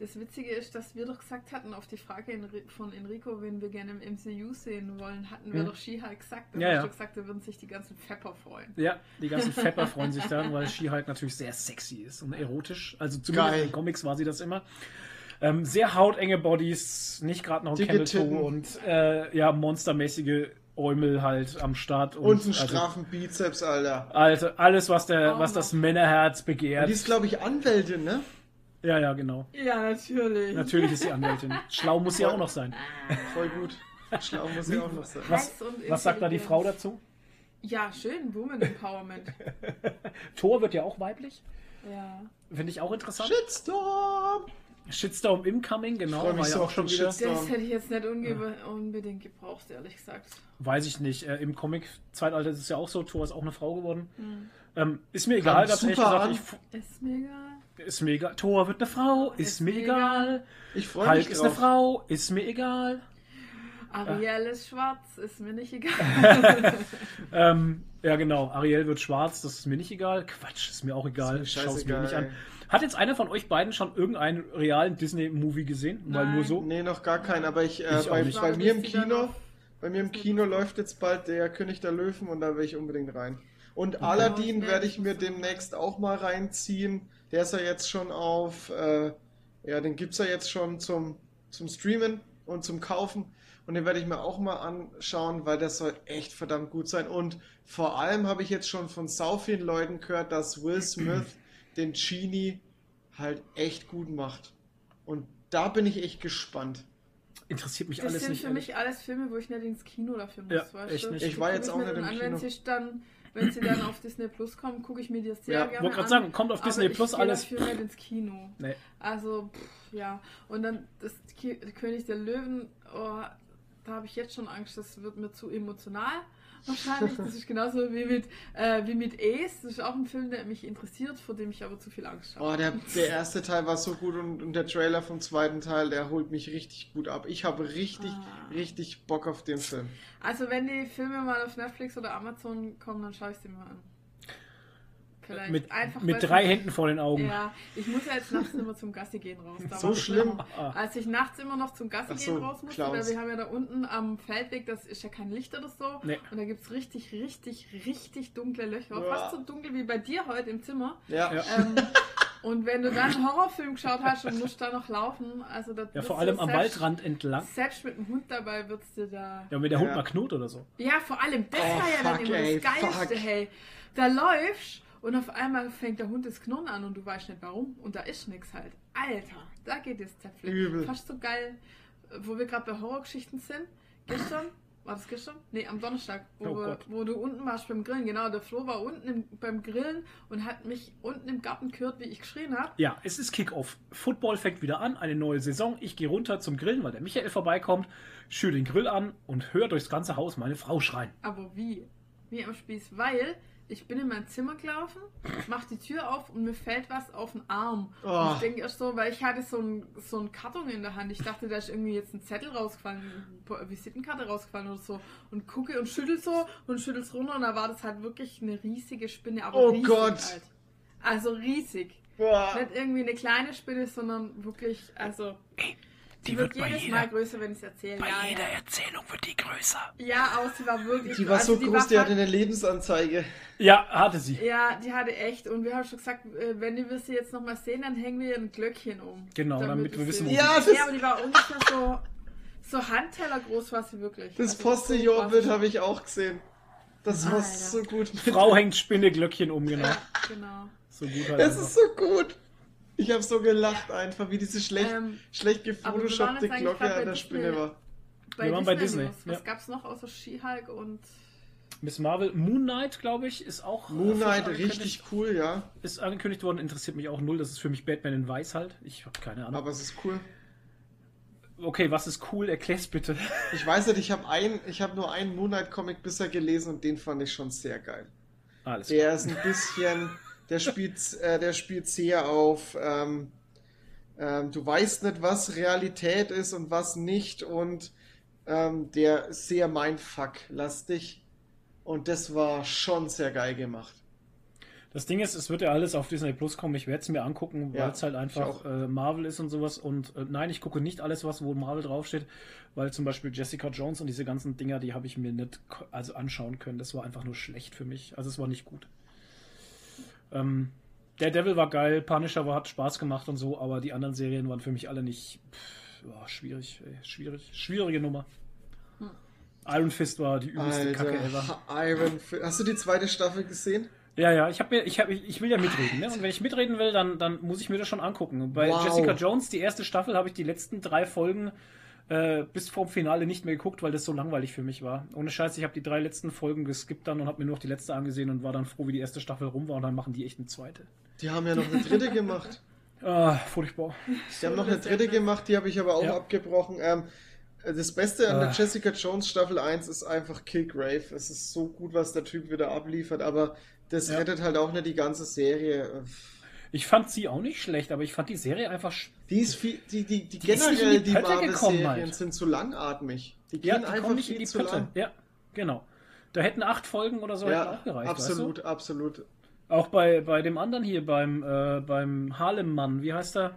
Das Witzige ist, dass wir doch gesagt hatten, auf die Frage von Enrico, wen wir gerne im MCU sehen wollen, hatten wir Mhm. doch She-Hulk gesagt. Da Ja, ja. gesagt, da würden sich die ganzen Fepper freuen. Ja, die ganzen Fepper freuen sich dann, weil She-Hulk natürlich sehr sexy ist und erotisch. Also zumindest Geil. in den Comics war sie das immer. Ähm, sehr hautenge Bodies, nicht gerade noch ein. Toe und äh, ja, monstermäßige Äumel halt am Start. Und einen also, straffen Bizeps, Alter. Alter, alles, was, der, Auch was das Männerherz Und begehrt. die ist, glaube ich, Anwältin, ne? Ja, ja, genau. Ja, natürlich. Natürlich ist sie Anwältin. Schlau muss sie auch noch sein. Voll gut. Schlau muss sie auch noch sein. Was, was sagt da die. Frau dazu? Ja, schön, Woman Empowerment. Thor wird ja auch weiblich. ja. Finde ich auch interessant. Shitstorm! Shitstorm Incoming, genau. freu mich war ja so auch auf schon. Shitstorm. Das hätte ich jetzt nicht unge unbedingt gebraucht, ehrlich gesagt. Weiß ich nicht. Äh, Im Comic-Zeitalter ist es ja auch so. Thor ist auch eine Frau geworden. Hm. Ähm, ist mir egal, ganz ehrlich gesagt. an. Ist mir egal. Ist mir egal. Thor wird eine Frau, ist, Ist mir mir egal. Ich freue Hulk mich ist eine. Frau, ist mir egal. Ariel ist schwarz, ist mir nicht egal. Ähm, ja, genau. Ariel wird schwarz, das ist mir nicht egal. Quatsch, ist mir auch egal. Ist mir Schau's mir nicht an. Hat jetzt einer von euch beiden schon irgendeinen realen Disney-Movie gesehen? Mal Nein. nur so? Nee, noch gar keinen, aber ich, äh, Ich auch bei, nicht. bei mir im Kino, bei mir im Kino läuft jetzt bald der König der Löwen und da will ich unbedingt rein. Und ich Aladdin werde ich mir demnächst auch mal reinziehen. Der ist ja jetzt schon auf, äh, ja, den gibt's ja jetzt schon zum, zum Streamen und zum Kaufen. Und den werde ich mir auch mal anschauen, weil der soll echt verdammt gut sein. Und vor allem habe ich jetzt schon von sau vielen Leuten gehört, dass Will Smith den Genie halt echt gut macht. Und da bin ich echt gespannt. Interessiert mich Das alles sind nicht. für mich alles Filme, wo ich nicht ins Kino dafür muss. Ja, weißt echt du? nicht. Ich war jetzt auch nicht im an, Kino. Dann, wenn sie dann auf Disney Plus kommen, gucke ich mir die sehr Ja, gerne wollte gerade sagen, kommt auf aber Disney ich Plus gehe alles. dafür nicht ins Kino. Nee. Also, pff, ja. Und dann das Ki König der Löwen, oh, da habe ich jetzt schon Angst, das wird mir zu emotional. Wahrscheinlich. Das ist genauso wie mit, äh, wie mit Ace. Das ist auch ein Film, der mich interessiert, vor dem ich aber zu viel Angst habe. Oh, der, der erste Teil war so gut und, und der Trailer vom zweiten Teil, der holt mich richtig gut ab. Ich habe richtig, Ah. richtig Bock auf den Film. Also, wenn die Filme mal auf Netflix oder Amazon kommen, dann schaue ich sie mir an. Vielleicht Mit, einfach mit drei Händen vor den Augen. Ja, ich muss ja jetzt nachts immer zum Gassi gehen raus. Da So schlimm? immer- Ah. Als ich nachts immer noch zum Gassi Ach so, gehen raus musste, Clowns. weil wir haben ja da unten am Feldweg, das ist ja kein Licht oder so. Nee. Und da gibt es richtig, richtig, richtig dunkle Löcher. Ja. Fast so dunkel wie bei dir heute im Zimmer. Ja. Ja. Ähm, und wenn du dann einen Horrorfilm geschaut hast und musst da noch laufen, also das Ja, vor du allem am Waldrand entlang. Selbst mit dem Hund dabei wird's dir da. Ja, wenn der Hund Ja. mal knurrt oder so. Ja, vor allem, das Oh, war ja dann immer ey, das Geilste, fuck. hey. Da läufst und auf einmal fängt der Hund das Knurren an und du weißt nicht warum und da ist nix halt. Alter, da geht es zerpflückt. Übel. Fast so geil, wo wir gerade bei Horrorgeschichten sind. Gestern, war das gestern? Nee, am Donnerstag, wo, Oh wir, wo du unten warst beim Grillen. Genau, der Flo war unten im, beim Grillen und hat mich unten im Garten gehört, wie ich geschrien habe. Ja, es ist Kickoff. Football fängt wieder an, eine neue Saison. Ich gehe runter zum Grillen, weil der Michael vorbeikommt, schüre den Grill an und höre durchs ganze Haus meine Frau schreien. Aber wie? Wie am Spieß, weil ich bin in mein Zimmer gelaufen, mach die Tür auf und mir fällt was auf den Arm. Oh. Ich denke erst so, weil ich hatte so einen so einen Karton in der Hand. Ich dachte, da ist irgendwie jetzt ein Zettel rausgefallen, eine Visitenkarte rausgefallen oder so. Und gucke und schüttel so und schüttel's runter und da war das halt wirklich eine riesige Spinne. Aber Oh riesig Gott. Halt. Also riesig. Boah. Nicht irgendwie eine kleine Spinne, sondern wirklich, also. Die Die wird wird bei jedes jeder- Mal größer, wenn ich es erzähle. Bei Ja, jeder ja. Erzählung wird die größer. ja, aber sie war wirklich. Die war also so groß, die fast- hatte eine Lebensanzeige. Ja, hatte sie. Ja, die hatte echt. Und wir haben schon gesagt, äh, wenn wir sie jetzt nochmal sehen, dann hängen wir ihr ein Glöckchen um. Genau, damit wir es wissen, wo sie ja, ist. ja, aber die war ungefähr so, so Handteller groß war sie wirklich. Das Also Postillon-Bild habe ich auch gesehen. Das war so gut. Frau hängt Spinne, Glöckchen um, genau. Genau. So gut halt Es einfach. ist so gut. Ich habe so gelacht einfach, wie diese schlecht, Ähm, schlecht gefotoshoppte Glocke an der. Spinne war. Bei Wir waren bei Disney. Disney, News. Was ja. gab's noch außer She-Hulk und. Miss Marvel, Moon Knight, glaube ich, ist auch. Moon Knight, richtig cool, ja. Ist angekündigt worden, interessiert mich auch null. Das ist für mich Batman in Weiß halt. Ich habe keine Ahnung. Aber es ist cool. Okay, was ist cool? Erklär's bitte. Ich weiß nicht, ich habe ein, ich habe nur einen Moon Knight Comic bisher gelesen und den fand ich schon sehr geil. Alles Der ist ein bisschen, der spielt, äh, der spielt sehr auf, ähm, ähm, du weißt nicht, was Realität ist und was nicht und ähm, der ist sehr Mindfuck-lastig und das war schon sehr geil gemacht. Das Ding ist, es wird ja alles auf Disney Plus kommen. Ich werde es mir angucken, weil Ja, es halt ich einfach äh, Marvel ist und sowas. Und äh, nein, ich gucke nicht alles, was wo Marvel draufsteht, weil zum Beispiel Jessica Jones und diese ganzen Dinger, die habe ich mir nicht also anschauen können. Das war einfach nur schlecht für mich. Also es war nicht gut. Ähm, der Devil war geil, Punisher war, hat Spaß gemacht und so, aber die anderen Serien waren für mich alle nicht pff, ja, schwierig, ey, schwierig, schwierige Nummer. Iron Fist war die übelste Kacke ever. Alter, Iron Fist. Hast du die zweite Staffel gesehen? Ja, ja, ich, hab mir, ich, hab, ich will ja mitreden. Ne? Und wenn ich mitreden will, dann, dann muss ich mir das schon angucken. Bei Wow. Jessica Jones, die erste Staffel, habe ich die letzten drei Folgen äh, bis vorm Finale nicht mehr geguckt, weil das so langweilig für mich war. Ohne Scheiß, ich habe die drei letzten Folgen geskippt dann und habe mir nur noch die letzte angesehen und war dann froh, wie die erste Staffel rum war und dann machen die echt eine zweite. Die haben ja noch eine dritte gemacht. Ah, furchtbar. Die haben noch eine dritte gemacht, die habe ich aber auch Ja. abgebrochen. Ähm, das Beste an der Ah. Jessica Jones Staffel 1 ist einfach Killgrave. Es ist so gut, was der Typ wieder abliefert, aber das Ja. rettet halt auch nicht die ganze Serie. Ich fand sie auch nicht schlecht, aber ich fand die Serie einfach. Die ist viel, die, die, die Die generell die die Marvel-Serien halt. sind zu langatmig. Die Ja, gehen die einfach nicht in viel die zu Pötte. lang. Ja, genau. Da hätten acht Folgen oder so Ja, auch gereicht. absolut, absolut. Weißt du? Auch bei, bei dem anderen hier, beim, äh, beim Harlem-Mann, wie heißt er?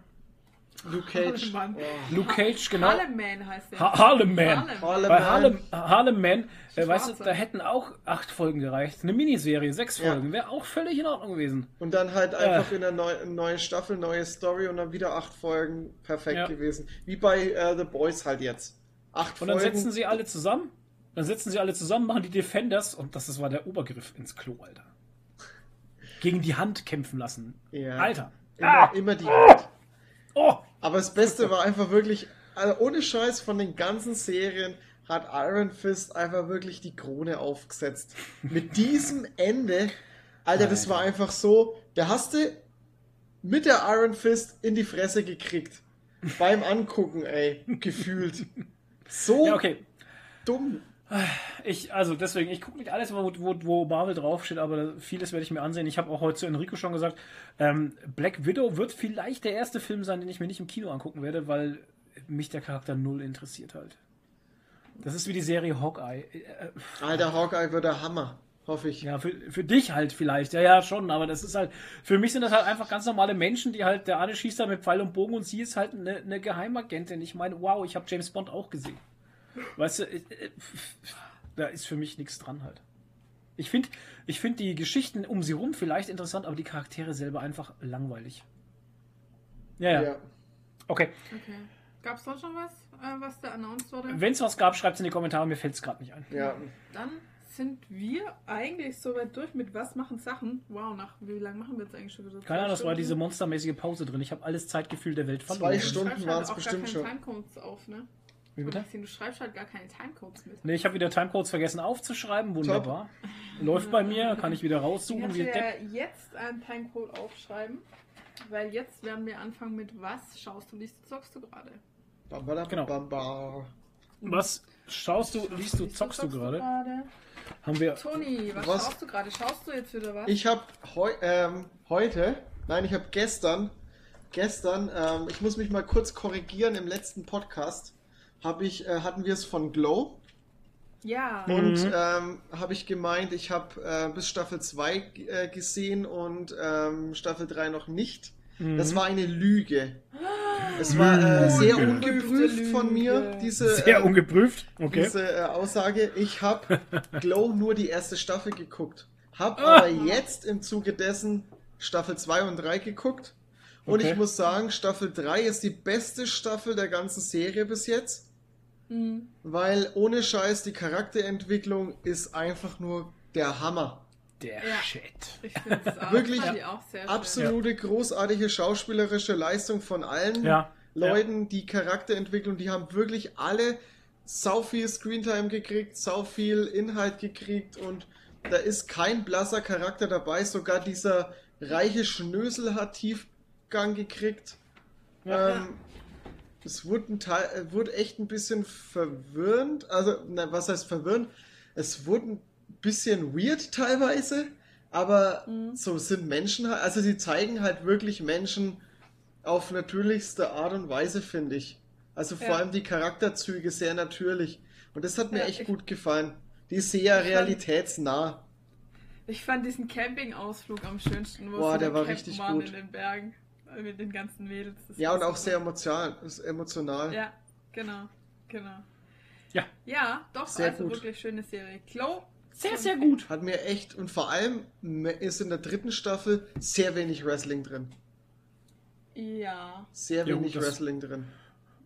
Luke Cage. Oh. Luke Cage, genau. Harlem Man heißt der. Ha Harlem Man. Harlem. Bei Man. Harlem, Harlem Man, äh, weißt du, da hätten auch acht Folgen gereicht. Eine Miniserie, sechs Ja. Folgen, wäre auch völlig in Ordnung gewesen. Und dann halt einfach in einer neu, neue Staffel, neue Story und dann wieder acht Folgen perfekt Ja. gewesen. Wie bei äh, The Boys halt jetzt. Acht Und dann Folgen. setzen sie alle zusammen. Dann setzen sie alle zusammen, machen die Defenders und das war der Obergriff ins Klo, Alter. Gegen die Hand kämpfen lassen. Ja. Alter. immer, Ah! immer die Hand. Oh! Aber das Beste war einfach wirklich, also ohne Scheiß von den ganzen Serien hat Iron Fist einfach wirklich die Krone aufgesetzt. Mit diesem Ende, Alter, das war einfach so, da hast du mit der Iron Fist in die Fresse gekriegt. Beim Angucken, ey, gefühlt. So Ja, okay. dumm. Ich, also deswegen, ich gucke nicht alles, wo, wo, wo Marvel draufsteht, aber vieles werde ich mir ansehen. Ich habe auch heute zu Enrico schon gesagt, ähm, Black Widow wird vielleicht der erste Film sein, den ich mir nicht im Kino angucken werde, weil mich der Charakter null interessiert halt. Das ist wie die Serie Hawkeye. Äh, äh, Alter, Hawkeye wird der Hammer. Hoffe ich. Ja, für, für dich halt vielleicht. Ja, ja, schon. Aber das ist halt, für mich sind das halt einfach ganz normale Menschen, die halt, der eine schießt da mit Pfeil und Bogen und sie ist halt eine, eine Geheimagentin. Ich meine, wow, ich habe James Bond auch gesehen. Weißt du, da ist für mich nichts dran halt. Ich finde ich find die Geschichten um sie rum vielleicht interessant, aber die Charaktere selber einfach langweilig. Ja, ja. Ja. Okay. Okay. Gab es sonst noch was, äh, was da announced wurde? Wenn es was gab, schreibt es in die Kommentare. Mir fällt es gerade nicht ein. ja. Dann sind wir eigentlich soweit durch mit Was machen Sachen. Wow, nach wie lange machen wir jetzt eigentlich schon wieder? Keine Ahnung, das war diese monstermäßige Pause drin. Ich habe alles Zeitgefühl der Welt Zwei verloren. Du Stunden halt auch bestimmt gar schon. auf, ne? Wie bitte? Maxim, Du schreibst halt gar keine Timecodes mit. Nee, ich habe wieder Timecodes vergessen aufzuschreiben. Wunderbar. Läuft bei mir, kann ich wieder Ich raussuchen. dir Depp. jetzt einen Timecode aufschreiben, weil jetzt werden wir anfangen mit Was schaust du, liest du, zockst du gerade? Bam, bam, Genau. bam, bam. Was schaust du, liest du, zockst du gerade? Haben wir. Toni, was, Was? schaust du gerade? Schaust du jetzt wieder was? Ich habe heu ähm, heute, nein, ich habe gestern, gestern, ähm, ich muss mich mal kurz korrigieren, im letzten Podcast hab ich, äh, hatten wir es von Glow ja. und Mhm. ähm, habe ich gemeint, ich habe äh, bis Staffel 2 äh, gesehen und ähm, Staffel 3 noch nicht. Mhm. Das war eine Lüge. Es war äh, sehr ungeprüft von mir, diese, Sehr ähm, ungeprüft. Okay. diese äh, Aussage. Ich habe Glow nur die erste Staffel geguckt. Hab Ah. aber jetzt im Zuge dessen Staffel 2 und 3 geguckt. Und Okay. ich muss sagen, Staffel 3 ist die beste Staffel der ganzen Serie bis jetzt. Hm. Weil ohne Scheiß die Charakterentwicklung ist einfach nur der Hammer. Der Ja. Shit. Ich finde es auch, Wirklich auch sehr schön. Absolute großartige schauspielerische Leistung von allen Ja. Leuten, die Charakterentwicklung, die haben wirklich alle sau viel Screentime gekriegt, sau viel Inhalt gekriegt und da ist kein blasser Charakter dabei, sogar dieser reiche Schnösel hat Tiefgang gekriegt. Ja. ähm, es wurde, ein Teil, äh, wurde echt ein bisschen verwirrend, also, na, was heißt verwirrend? Es wurde ein bisschen weird teilweise, aber Mhm. so sind Menschen halt, also sie zeigen halt wirklich Menschen auf natürlichste Art und Weise, finde ich. Also vor Ja. allem die Charakterzüge sehr natürlich. Und das hat mir Ja, echt gut gefallen. Die ist sehr Ich fand- realitätsnah. Ich fand diesen Campingausflug am schönsten, wo Boah, sie der war richtig gut. in den Bergen mit den ganzen Mädels. Das Ja, und auch sehr emotional. ist emotional. Ja, genau, genau. Ja. Ja, doch, Sehr also gut. wirklich schöne Serie. Chloe. Sehr, sehr gut. Hat mir echt, und vor allem ist in der dritten Staffel sehr wenig Wrestling drin. Ja. Sehr Ja, wenig gut, Wrestling drin.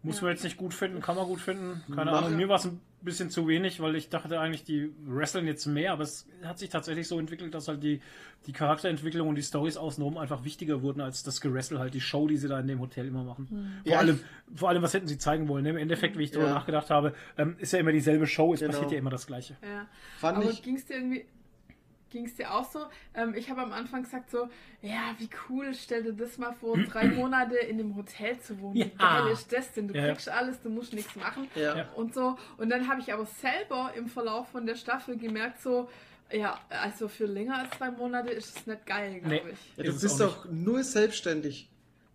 Muss man jetzt nicht gut finden, kann man gut finden. Keine Mach- Ahnung. Mir war es ein bisschen zu wenig, weil ich dachte eigentlich, die wresteln jetzt mehr, aber es hat sich tatsächlich so entwickelt, dass halt die, die Charakterentwicklung und die Stories außenrum einfach wichtiger wurden als das Geressel, halt die Show, die sie da in dem Hotel immer machen. Vor, Ja, allem, vor allem, was hätten sie zeigen wollen? ne? Im Endeffekt, wie ich darüber Ja. nachgedacht habe, ähm, ist ja immer dieselbe Show, es Genau. passiert ja immer das Gleiche. ja. Fand Aber ging es dir irgendwie. Ging es dir auch so? Ähm, ich habe am Anfang gesagt so, ja, wie cool, stell dir das mal vor, drei Monate in einem Hotel zu wohnen. Wie Ja. geil ist das denn? Du Ja. kriegst alles, du musst nichts machen. Ja. Und so. Und dann habe ich aber selber im Verlauf von der Staffel gemerkt so, ja, also für länger als zwei Monate ist es nicht geil, glaube Nee. ich. Ja, du bist auch nur selbstständig.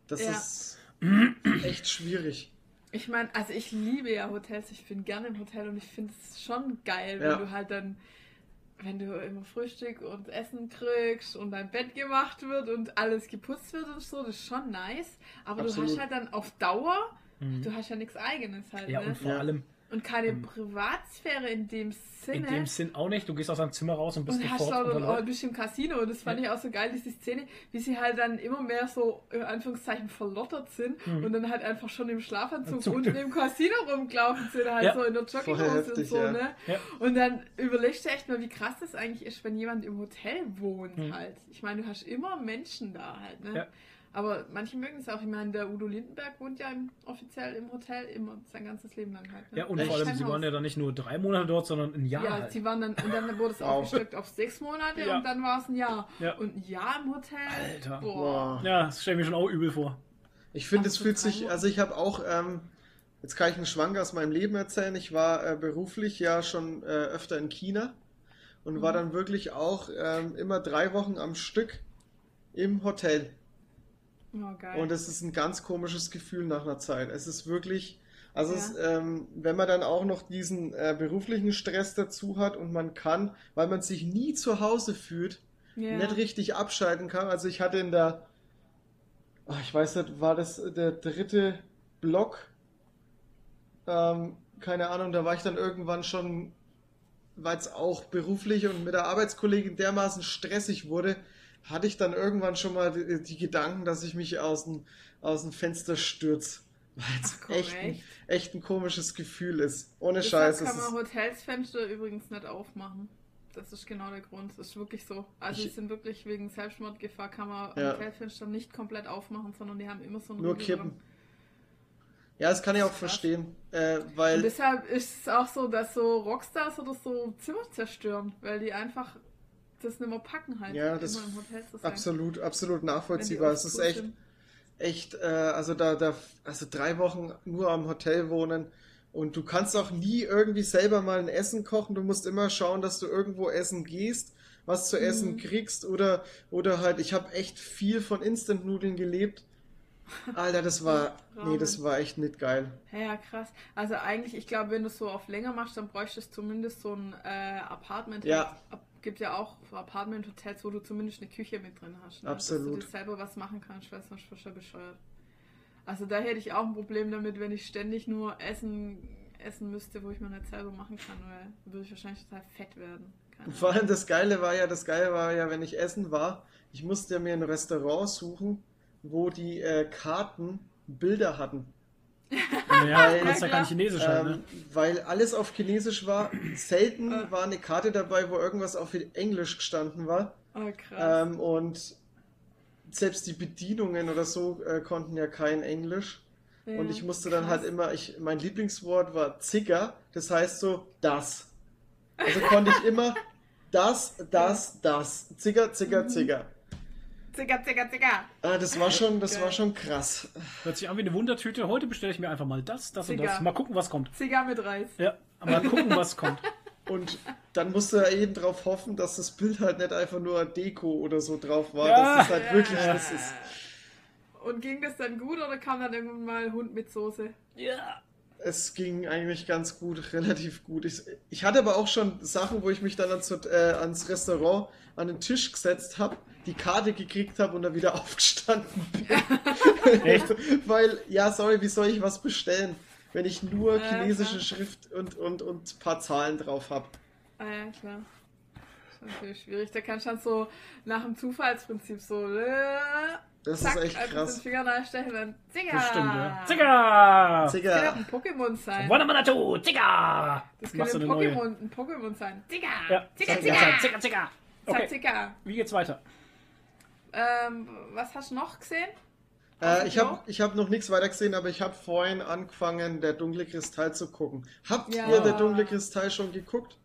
Das Ja. ist echt schwierig. Ich meine, also ich liebe ja Hotels, ich bin gerne im Hotel und ich finde es schon geil, wenn du halt dann, wenn du immer Frühstück und Essen kriegst und dein Bett gemacht wird und alles geputzt wird und so, das ist schon nice. Aber Absolut. du hast halt dann auf Dauer, Mhm. du hast ja nichts eigenes halt, Ja, ne? und vor Ja. allem Und keine Mhm. Privatsphäre in dem Sinne. in dem Sinn auch nicht. Du gehst aus deinem Zimmer raus und bist und hast sofort unter Leuten. du bist im Casino und das fand ich auch so geil, diese Szene, wie sie halt dann immer mehr so, in Anführungszeichen, verlottert sind Mhm. und dann halt einfach schon im Schlafanzug Anzug. unten im Casino rumgelaufen sind, halt Ja. so in der Jogginghose und so, ja. ne? Ja. Und dann überlegst du echt mal, wie krass das eigentlich ist, wenn jemand im Hotel wohnt Mhm. halt. Ich meine, du hast immer Menschen da halt, ne? Aber manche mögen es auch. Ich meine, der Udo Lindenberg wohnt ja im, offiziell im Hotel immer sein ganzes Leben lang halt. Ne? Ja, und Echt? vor allem, sie waren ja dann nicht nur drei Monate dort, sondern ein Jahr Ja, halt. sie waren dann, und dann wurde es aufgestockt auf sechs Monate Ja. und dann war es ein Jahr. Ja. Und ein Jahr im Hotel. Alter. Boah. Boah. Ja, das stelle ich mir schon auch übel vor. Ich finde, es fühlt sich, also ich habe auch, ähm, jetzt kann ich einen Schwank aus meinem Leben erzählen. Ich war äh, beruflich ja schon äh, öfter in China und war Mhm. dann wirklich auch ähm, immer drei Wochen am Stück im Hotel. Oh, geil. Und es ist ein ganz komisches Gefühl nach einer Zeit. Es ist wirklich, also Ja. es, ähm, wenn man dann auch noch diesen äh, beruflichen Stress dazu hat und man kann, weil man sich nie zu Hause fühlt, ja. nicht richtig abschalten kann. Also ich hatte in der, ah, ich weiß nicht, war das der dritte Block? Ähm, keine Ahnung, da war ich dann irgendwann schon, weil es auch beruflich und mit der Arbeitskollegin dermaßen stressig wurde, hatte ich dann irgendwann schon mal die, die Gedanken, dass ich mich aus dem, aus dem Fenster stürze. Weil es Ach, komm, echt, ein, echt? echt ein komisches Gefühl ist. Ohne Deshalb Scheiß. kann man Hotelsfenster übrigens nicht aufmachen. Das ist genau der Grund. Das ist wirklich so. Also Ich- die sind wirklich wegen Selbstmordgefahr kann man Ja. Hotelfenster nicht komplett aufmachen, sondern die haben immer so einen nur Riegel kippen. Ja, das kann ich auch verstehen. Äh, Und weil deshalb ist es auch so, dass so Rockstars oder so Zimmer zerstören, weil die einfach das nicht mehr packen halt. Ja, das im Hotel zu sein. Absolut, absolut nachvollziehbar. Es ist echt, sind. echt, äh, also da, da, also drei Wochen nur am Hotel wohnen und du kannst auch nie irgendwie selber mal ein Essen kochen. Du musst immer schauen, dass du irgendwo essen gehst, was zu essen Mhm. kriegst oder, oder halt, ich habe echt viel von Instant-Nudeln gelebt. Alter, das war, nee, das war echt nicht geil. Ja, ja, krass. Also eigentlich, ich glaube, wenn du es so auf länger machst, dann bräuchtest du zumindest so ein äh, Apartment. Ja. Ab- Gibt ja auch Apartment-Hotels, wo du zumindest eine Küche mit drin hast. Ne? Absolut. Dass du dir selber was machen kannst, weil sonst wirst du ja bescheuert. Also da hätte ich auch ein Problem damit, wenn ich ständig nur Essen essen müsste, wo ich mir nicht selber machen kann, weil dann würde ich wahrscheinlich total fett werden. Keine Vor allem das Geile war ja, das Geile war ja, wenn ich essen war, ich musste mir ein Restaurant suchen, wo die äh, Karten Bilder hatten. Ja, Weil- das ist ja kein Chinesisch halt, ne? Ähm, weil alles auf Chinesisch war. Selten Äh. war eine Karte dabei, wo irgendwas auf Englisch gestanden war. Oh, krass. Ähm, und selbst die Bedienungen oder so äh, konnten ja kein Englisch. Ja, Und ich musste dann krass. halt immer, ich, mein Lieblingswort war Zigger, das heißt so das. Also konnte ich immer das, das, das. Zigger, Zigger, Mhm. Zigger. Zicker, zicker, zicker. Ah, das war schon, das war schon krass. Hört sich an wie eine Wundertüte. Heute bestelle ich mir einfach mal das, das und das. Mal gucken, was kommt. Zicker mit Reis. Ja, mal gucken, was kommt. Und dann musste er eben darauf hoffen, dass das Bild halt nicht einfach nur Deko oder so drauf war, Ja. dass es halt Ja. wirklich das ist. Und ging das dann gut oder kam dann irgendwann mal Hund mit Soße? Ja. Es ging eigentlich ganz gut, relativ gut. Ich, ich hatte aber auch schon Sachen, wo ich mich dann ans, äh, ans Restaurant an den Tisch gesetzt habe, die Karte gekriegt habe und dann wieder aufgestanden bin. Echt? Weil, ja, sorry, wie soll ich was bestellen, wenn ich nur chinesische. Schrift und, und, und ein paar Zahlen drauf habe? Ah ja, klar. Das ist natürlich schwierig. Da kannst du dann so nach dem Zufallsprinzip so. Äh, Das zack, ist echt krass. Den Finger reinstechen und dann. Zigga! Das stimmt, ja. Zigga! Das kann auch ein Pokémon sein. Wanamanatu! Zigga! Das könnte ein. Pokémon, ein Pokémon sein. Zigga! Ja, Zigga, Zigga, Zigga! Zigga, Zigga. Okay, Zigga! wie geht's weiter? Ähm, was hast du noch gesehen? Äh, ich habe ich hab noch nichts weiter gesehen, aber ich habe vorhin angefangen, der dunkle Kristall zu gucken. Habt Ja. ihr der dunkle Kristall schon geguckt?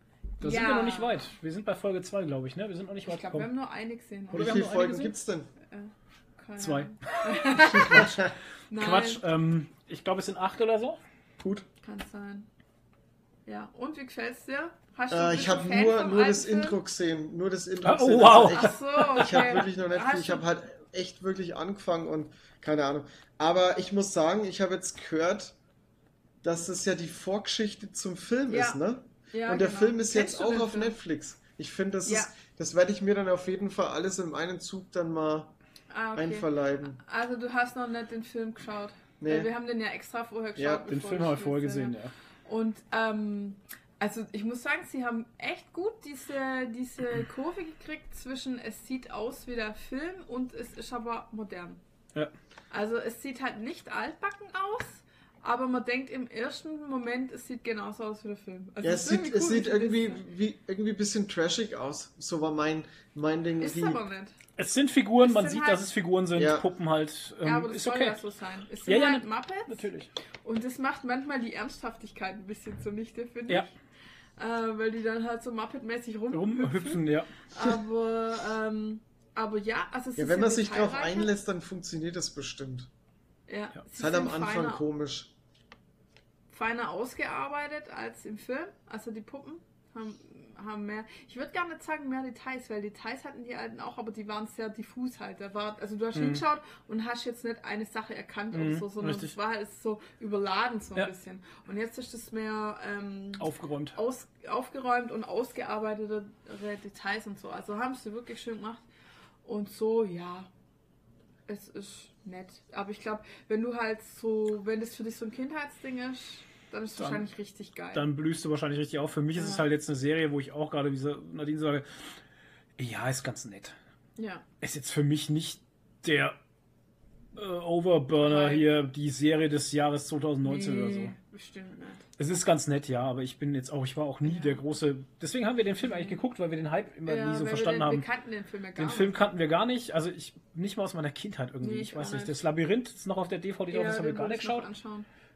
Da sind Ja. wir noch nicht weit. Wir sind bei Folge 2, glaube ich, ne? Wir sind noch nicht Ich weit glaube, wir haben gekommen. nur eine gesehen. Oder Wie viele Folgen gesehen? gibt's denn? Keine Zwei. Nein, Quatsch, ähm, ich glaube, es sind acht oder so. Gut. Kann sein. Ja, und wie gefällt's dir? Hast du- Äh, ich habe nur, nur das? Intro gesehen. Nur das Intro Ah, oh, gesehen. wow. Also Ach so, okay. ich ich habe wirklich noch nicht viel. Ich habe halt echt wirklich angefangen und keine Ahnung. Aber ich muss sagen, ich habe jetzt gehört, dass es ja die Vorgeschichte zum Film Ja. ist, ne? Ja, Und der genau. Film ist Kennst jetzt auch auf Film? Netflix. Ich finde, das Ja. ist, das werde ich mir dann auf jeden Fall alles in einem Zug dann mal Ah, okay. einverleiben. Also du hast noch nicht den Film geschaut. Nee. Wir haben den ja extra vorher geschaut. Ja, Den Film habe ich vorher gesehen, ja. Und ähm, also ich muss sagen, sie haben echt gut diese, diese Kurve gekriegt zwischen es sieht aus wie der Film und es ist aber modern. Ja. Also es sieht halt nicht altbacken aus, aber man denkt im ersten Moment, es sieht genauso aus wie der Film. Also Ja, es es sieht, es cool, sieht wie irgendwie wie irgendwie ein bisschen trashig aus. So war mein, mein Ding. Ist wie, aber nicht. Es sind Figuren, Es man sind sieht, halt- dass es Figuren sind, Ja. Puppen halt. Ähm, ja, aber das ist soll okay. ja so sein. Es sind Ja, ja, halt Muppets Natürlich. und das macht manchmal die Ernsthaftigkeit ein bisschen zunichte, finde Ja. ich. Äh, weil die dann halt so Muppet-mäßig rumhüpfen. Rumhüpfen, ja. Aber, ähm, aber ja, also es ja, ist wenn man sich drauf detailreicher. einlässt, dann funktioniert das bestimmt. Ja, Ja. Ist halt am Anfang feiner, komisch. Feiner ausgearbeitet als im Film. Also die Puppen haben, haben mehr, ich würde gar nicht sagen mehr Details, weil Details hatten die alten auch, aber die waren sehr diffus halt. Da war, also du hast Mhm. hingeschaut und hast jetzt nicht eine Sache erkannt oder Mhm, so, sondern richtig. es war halt so überladen so ein Ja. bisschen. Und jetzt ist es mehr ähm, Aufgeräumt. aus, aufgeräumt und ausgearbeitetere Details und so. Also haben sie wirklich schön gemacht. Und so, ja, es ist nett. Aber ich glaube, wenn du halt so, wenn das für dich so ein Kindheitsding ist, dann ist es Dann- wahrscheinlich richtig geil. Dann blühst du wahrscheinlich richtig auf. Für mich ist es Ja. halt jetzt eine Serie, wo ich auch gerade, wie Nadine sage, ja, ist ganz nett. ja. Ist jetzt für mich nicht der äh, Overburner Nein. hier, die Serie des Jahres 2019 oder so. Bestimmt nicht. Es ist ganz nett, ja, aber ich bin jetzt auch, ich war auch nie Ja. der große. Deswegen haben wir den Film eigentlich geguckt, weil wir den Hype immer ja, nie so verstanden wir den, haben. Wir kannten den Film ja gar Den nicht. Film kannten wir gar nicht, also ich nicht mal aus meiner Kindheit irgendwie. Nee, ich ich weiß nicht. Das Labyrinth ist noch auf der DVD drauf, ja, das haben wir den gar nicht geschaut.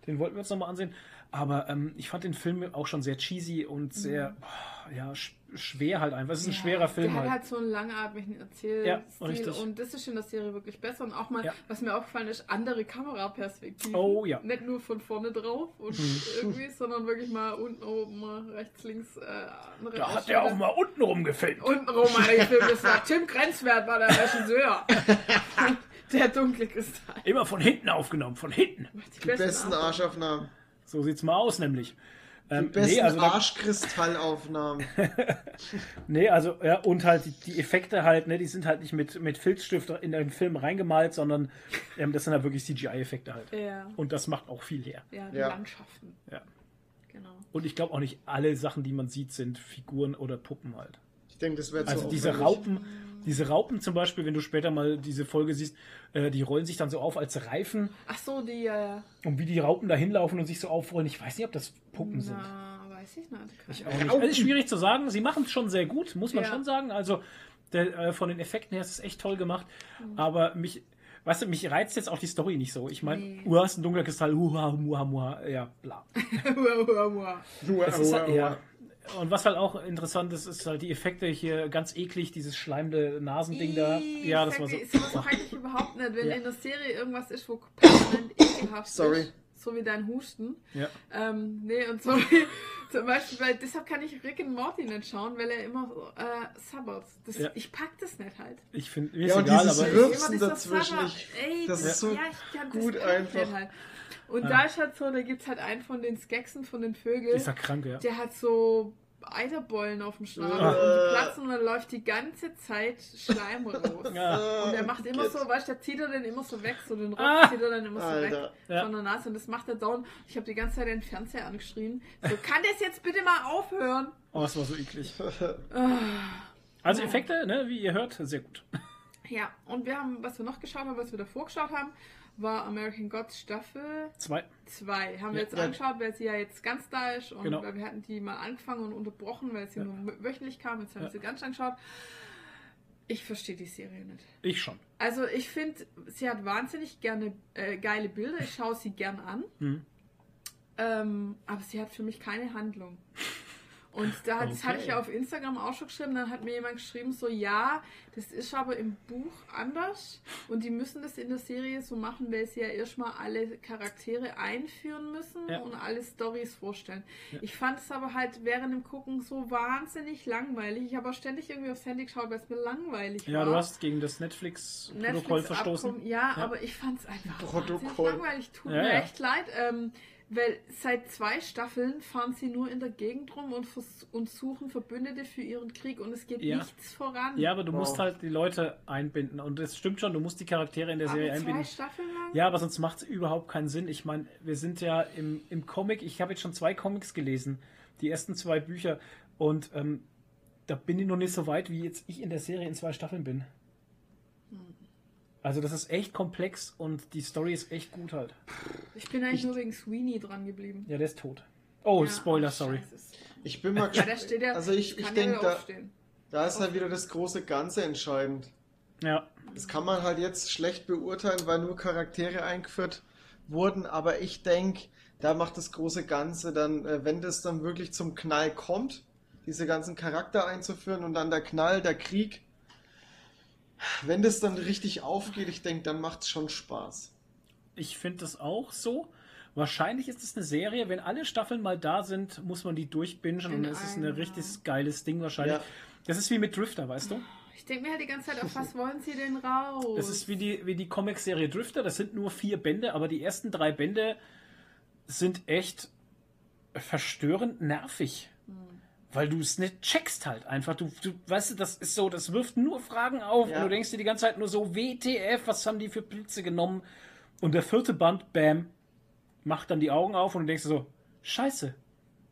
Den wollten wir uns nochmal ansehen. Aber ähm, ich fand den Film auch schon sehr cheesy und sehr, boah, ja, sch schwer halt einfach. Es ist ein. Ja, schwerer Film Der hat halt. halt so einen langatmigen Ja, Erzählstil richtig. und das ist in der Serie wirklich besser. Und auch mal, Ja. was mir aufgefallen ist, andere Kameraperspektiven. Oh, ja. Nicht nur von vorne drauf und Mhm. irgendwie, sondern wirklich mal unten, oben, mal rechts, links. Äh, Da hat er auch mal unten rumgefilmt. Unten rum, hat er gefilmt. Das war Tim Grenzwert, war der Regisseur. der dunkle Kristall. Immer von hinten aufgenommen, von hinten. Die, Die besten Arsch- Arschaufnahmen. So sieht's mal aus, nämlich. Die Ähm, besten nee, also Arschkristallaufnahmen. nee, also, ja, und halt die, die Effekte halt, ne, die sind halt nicht mit, mit Filzstift in den Film reingemalt, sondern ähm, das sind halt wirklich CGI-Effekte halt. Ja, Und das macht auch viel her. ja, die Ja. Landschaften. Ja. Genau. Und ich glaube auch nicht alle Sachen, die man sieht, sind Figuren oder Puppen halt. Ich denke, das wäre zu Also diese. Raupen, diese Raupen zum Beispiel, wenn du später mal diese Folge siehst, äh, die rollen sich dann so auf als Reifen Ach so, die. Äh, und wie die Raupen da hinlaufen und sich so aufrollen. Ich weiß nicht, ob das Puppen sind. na, weiß ich nicht. Ich auch nicht. Also ist schwierig zu sagen. Sie machen es schon sehr gut, muss man Ja. schon sagen. Also der, äh, von den Effekten her ist es echt toll gemacht. Mhm. Aber mich, weißt du, mich reizt jetzt auch die Story nicht so. Ich meine, Nee. du hast ein dunkler Kristall, huha, muha, muha, ja, bla. Das ist halt, ja. Und was halt auch interessant ist, ist halt die Effekte hier ganz eklig, dieses schleimende Nasending da. Ja, das war so. dir, Sowas mag ich überhaupt nicht. Wenn Ja. in der Serie irgendwas ist, wo permanent ekelhaft Sorry. ist, so wie dein Husten. Ja. Ähm, nee, und so wie zum Beispiel, weil deshalb kann ich Rick and Morty nicht schauen, weil er immer so, äh, sabbert. Das, Ja. Ich pack das nicht halt. Ich finde, mir Ja, ist und egal, dieses aber. Rü- Rülpsen dazwischen, Ey, das ist so ja, ich kann, das gut ich einfach. Halt. Und Ja. da ist halt so, da gibt es halt einen von den Skeksen von den Vögeln. Dieser Kranke, ja. Der hat so Eiterbollen auf dem Schnabel Ah. und die platzen und dann läuft die ganze Zeit Schleim raus. Ja. Und er macht immer Geht. so, weißt du, der zieht er den immer so weg, so den Rock Ah. zieht er dann immer so weg Alter. Ja. von der Nase und das macht er dauernd. Ich habe die ganze Zeit den Fernseher angeschrien. So, kann das jetzt bitte mal aufhören? Oh, es war so eklig. Ah. Also Effekte, ne, wie ihr hört, sehr gut. Ja, und wir haben, was wir noch geschaut haben, was wir davor geschaut haben, war American Gods Staffel Zwei. 2. Haben wir Ja. jetzt Ja. angeschaut, weil sie ja jetzt ganz da ist und Genau. weil wir hatten die mal angefangen und unterbrochen, weil sie Ja. nur wöchentlich kam. Jetzt haben wir sie ganz angeschaut. Ich verstehe die Serie nicht. Ich schon. Also ich finde, sie hat wahnsinnig gerne äh, geile Bilder. Ich schaue sie gern an. Hm. Ähm, aber sie hat für mich keine Handlung. Und da, das Okay. hatte ich ja auf Instagram auch schon geschrieben, dann hat mir jemand geschrieben, so ja, das ist aber im Buch anders und die müssen das in der Serie so machen, weil sie ja erstmal alle Charaktere einführen müssen Ja. und alle Stories vorstellen. Ja. Ich fand es aber halt während dem Gucken so wahnsinnig langweilig. Ich habe auch ständig irgendwie aufs Handy geschaut, weil es mir langweilig war. Ja, du hast gegen das Netflix-Protokoll verstoßen. Abkommen. Ja, Ja. aber ich fand es einfach Protokoll. wahnsinnig langweilig. Tut Ja, mir ja. echt leid. Ähm, Weil seit zwei Staffeln fahren sie nur in der Gegend rum und, vers und suchen Verbündete für ihren Krieg und es geht Ja. nichts voran. Ja, aber du Wow. musst halt die Leute einbinden. Und es stimmt schon, du musst die Charaktere in der aber Serie zwei einbinden. Staffeln lang? Ja, aber sonst macht es überhaupt keinen Sinn. Ich meine, wir sind ja im, im Comic, ich habe jetzt schon zwei Comics gelesen, die ersten zwei Bücher. Und ähm, da bin ich noch nicht so weit, wie jetzt ich in der Serie in zwei Staffeln bin. Also das ist echt komplex und die Story ist echt gut halt. Ich bin eigentlich Ich- nur wegen Sweeney dran geblieben. Ja, der ist tot. Oh, Ja, Spoiler, sorry. scheiße. Ich bin mal Ja, gespannt. steht ja. Also ich, ich denke, da, da ist halt wieder das große Ganze entscheidend. Ja, Das kann man halt jetzt schlecht beurteilen, weil nur Charaktere eingeführt wurden, aber ich denke, da macht das große Ganze dann, äh, wenn das dann wirklich zum Knall kommt, diese ganzen Charakter einzuführen und dann der Knall, der Krieg, wenn das dann richtig aufgeht, ich denke, dann macht es schon Spaß. ich finde das auch so. Wahrscheinlich ist es eine Serie, wenn alle Staffeln mal da sind, muss man die durchbingen und es ist ein richtig geiles Ding wahrscheinlich. Ja. Das ist wie mit Drifter, weißt du? Ich denke mir halt die ganze Zeit, auf was wollen sie denn raus? Das ist wie die, wie die Comic-Serie Drifter. Das sind nur vier Bände, aber die ersten drei Bände sind echt verstörend nervig. Weil du es nicht checkst halt einfach. Du, du weißt du, das ist so, das wirft nur Fragen auf Ja. und du denkst dir die ganze Zeit nur so, WTF, was haben die für Pilze genommen? Und der vierte Band, bam, macht dann die Augen auf und du denkst dir so, scheiße,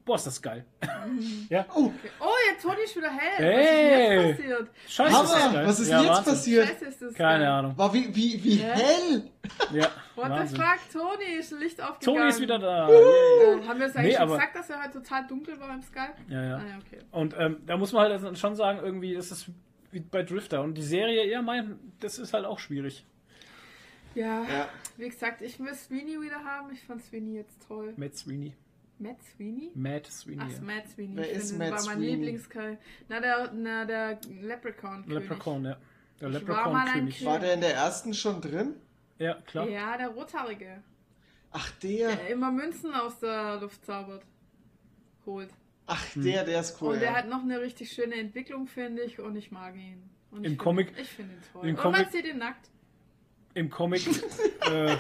boah, ist das geil. ja, Oh, Oh, jetzt Toni ist wieder hell. Hey. Was ist denn jetzt passiert? scheiße, ist das Hammer! geil. Was ist ja, jetzt Wahnsinn. passiert? Scheiße ist das. Keine geil. Ahnung. War wie, wie, wie Hä? hell! Ja, What the fuck, Toni ist Licht aufgegangen. Toni ist wieder da. Äh, haben wir es eigentlich Nee, schon aber- gesagt, dass er heute total dunkel war beim Skype? Ja, ja. Ah, ja, okay. Und ähm, da muss man halt schon sagen, irgendwie ist es wie bei Drifter. Und die Serie, ja, mein, das ist halt auch schwierig. Ja, Ja, wie gesagt, ich will Sweeney wieder haben. Ich fand Sweeney jetzt toll. Matt Sweeney. Matt Sweeney? Matt Sweeney. Ach. Matt Sweeney. Wer ist finde, Matt war mein Sweeney? Lieblingskerl. Na, der, na, der Leprechaun. Leprechaun, ja. Der war Leprechaun-König. War der in der ersten schon drin? Ja, klar. Ja, der Rothaarige. Ach, der. Der immer Münzen aus der Luft zaubert. Holt. Ach, der, der ist cool. und der ja. hat noch eine richtig schöne Entwicklung, finde ich, und ich mag ihn. Und Im ich Comic- Find, ich finde ihn toll. im und man Comic- sieht ihn nackt. Im Comic. äh,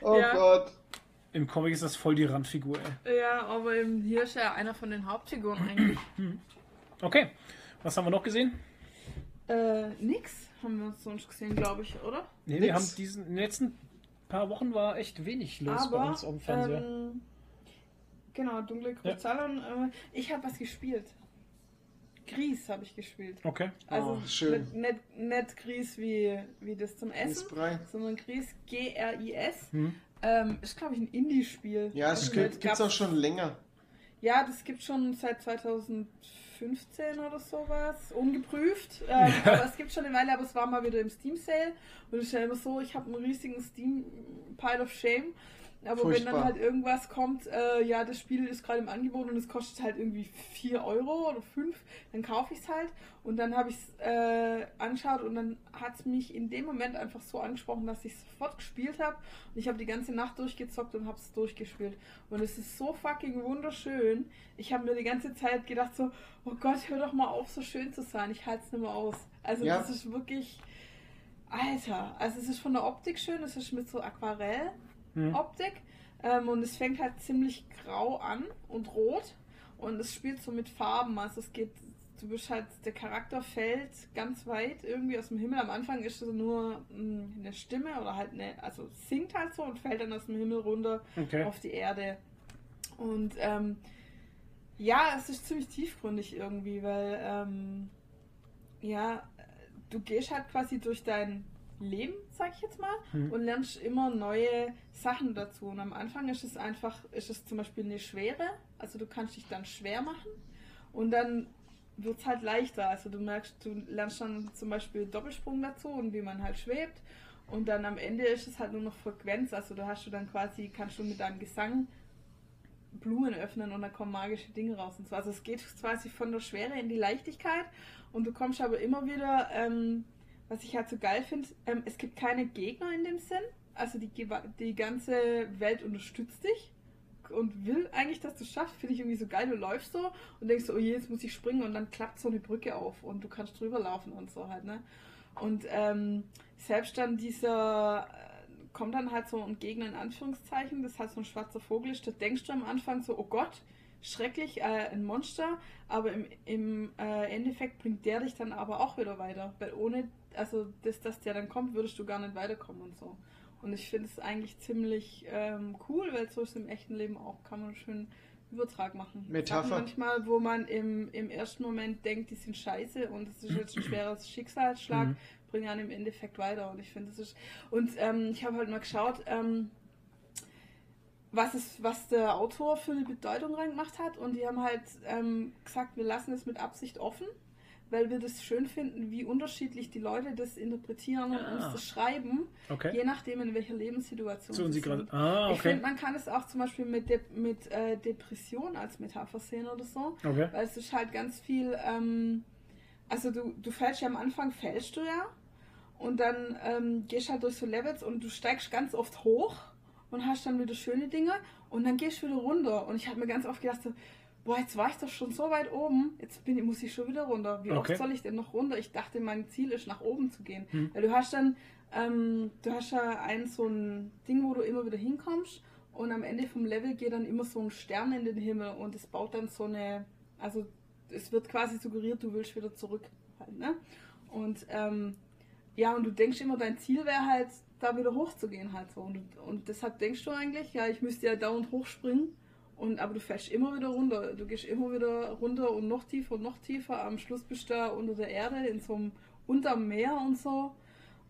Oh Ja. Gott. Im Comic ist das voll die Randfigur, ey. Ja, aber im, hier ist er einer von den Hauptfiguren eigentlich. Okay. Was haben wir noch gesehen? äh, nix haben wir sonst gesehen, glaube ich, oder? Nee, Nix. wir haben diesen in den letzten paar Wochen war echt wenig los bei aber, uns auf dem Fernseher. ähm, genau, Dunkle Ja. Kristallon. Äh, ich habe was gespielt. Gries habe ich gespielt. okay. Also Oh, schön. Nicht, nicht, nicht Grieß wie, wie das zum Essen, Grießbrei. sondern Grieß G-R-I-S. Hm. Ähm, ist, glaube ich, ein Indie-Spiel. Ja, es gibt, gab's- auch schon länger. Ja, das gibt schon seit 2015 oder sowas. Ungeprüft. Ähm, aber es gibt schon eine Weile, aber es war mal wieder im Steam Sale. Und es ist ja immer so, ich habe einen riesigen Steam Pile of Shame. Aber wenn Furchtbar. dann halt irgendwas kommt, äh, ja, das Spiel ist gerade im Angebot und es kostet halt irgendwie 4 Euro oder 5, dann kaufe ich es halt. Und dann habe ich es äh, angeschaut und dann hat es mich in dem Moment einfach so angesprochen, dass ich sofort gespielt habe. Und ich habe die ganze Nacht durchgezockt und habe es durchgespielt. Und es ist so fucking wunderschön. Ich habe mir die ganze Zeit gedacht so, oh Gott, hör doch mal auf, so schön zu sein. Ich halte es nicht mehr aus. Also Ja. das ist wirklich, Alter. Also es ist von der Optik schön. Es ist mit so Aquarell-Optik. Hm. Ähm, und es fängt halt ziemlich grau an und rot. Und es spielt so mit Farben. Also es geht, du bist halt, der Charakter fällt ganz weit irgendwie aus dem Himmel. Am Anfang ist es nur mh, eine Stimme oder halt eine, also singt halt so und fällt dann aus dem Himmel runter Okay. auf die Erde. Und ähm, ja, es ist ziemlich tiefgründig irgendwie, weil ähm, ja, du gehst halt quasi durch dein Leben, sag ich jetzt mal, Hm. und lernst immer neue Sachen dazu. Und am Anfang ist es einfach, ist es zum Beispiel eine Schwere, also du kannst dich dann schwer machen und dann wird es halt leichter. Also du merkst, du lernst dann zum Beispiel Doppelsprung dazu und wie man halt schwebt. Und dann am Ende ist es halt nur noch Frequenz. Also da hast du dann quasi, kannst du mit deinem Gesang Blumen öffnen und dann kommen magische Dinge raus und so. Also es geht quasi von der Schwere in die Leichtigkeit und du kommst aber immer wieder, ähm, was ich halt so geil finde, ähm, es gibt keine Gegner in dem Sinn. Also die, die ganze Welt unterstützt dich und will eigentlich, dass du es schaffst. Finde ich irgendwie so geil. Du läufst so und denkst so, oh je, jetzt muss ich springen und dann klappt so eine Brücke auf und du kannst drüber laufen und so halt, ne? Und ähm, selbst dann dieser äh, kommt dann halt so ein Gegner in Anführungszeichen, das halt so ein schwarzer Vogel ist. Da denkst du am Anfang so, oh Gott, schrecklich, äh, ein Monster, aber im, im äh, Endeffekt bringt der dich dann aber auch wieder weiter. Weil ohne, also das, dass der dann kommt, würdest du gar nicht weiterkommen und so. Und ich finde es eigentlich ziemlich ähm, cool, weil so ist es im echten Leben auch, kann man schön Übertrag machen. Metapher. Sachen manchmal, wo man im, im ersten Moment denkt, die sind scheiße und das ist jetzt ein schweres Schicksalsschlag, Mhm. bringen einen im Endeffekt weiter. Und ich finde, das ist. Und ähm, ich habe halt mal geschaut, ähm, was, es, was der Autor für eine Bedeutung reingemacht hat. Und die haben halt ähm, gesagt, wir lassen es mit Absicht offen, weil wir das schön finden, wie unterschiedlich die Leute das interpretieren und Ah. uns das schreiben, Okay. je nachdem, in welcher Lebenssituation So, sie sind. Ah, Ich okay. finde, man kann es auch zum Beispiel mit, De mit äh, Depression als Metapher sehen oder so. Okay. Weil es ist halt ganz viel, ähm, also du, du fällst ja am Anfang, fällst du ja und dann ähm, gehst halt durch so Levels und du steigst ganz oft hoch und hast dann wieder schöne Dinge und dann gehst du wieder runter. Und ich habe mir ganz oft gedacht, so, boah, jetzt war ich doch schon so weit oben, jetzt bin, ich- muss ich schon wieder runter. Wie Okay. oft soll ich denn noch runter? Ich dachte, mein Ziel ist, nach oben zu gehen. Hm. Weil du hast dann, ähm, du hast ja ein so ein Ding, wo du immer wieder hinkommst und am Ende vom Level geht dann immer so ein Stern in den Himmel und es baut dann so eine, also es wird quasi suggeriert, du willst wieder zurück. Halt, ne? Und ähm, ja, und du denkst immer, dein Ziel wäre halt, da wieder hochzugehen halt so. Und, und deshalb denkst du eigentlich, ja, ich müsste ja dauernd hochspringen. Und, aber du fällst immer wieder runter. Du gehst immer wieder runter und noch tiefer und noch tiefer. Am Schluss bist du da unter der Erde in so einem unterm Meer und so.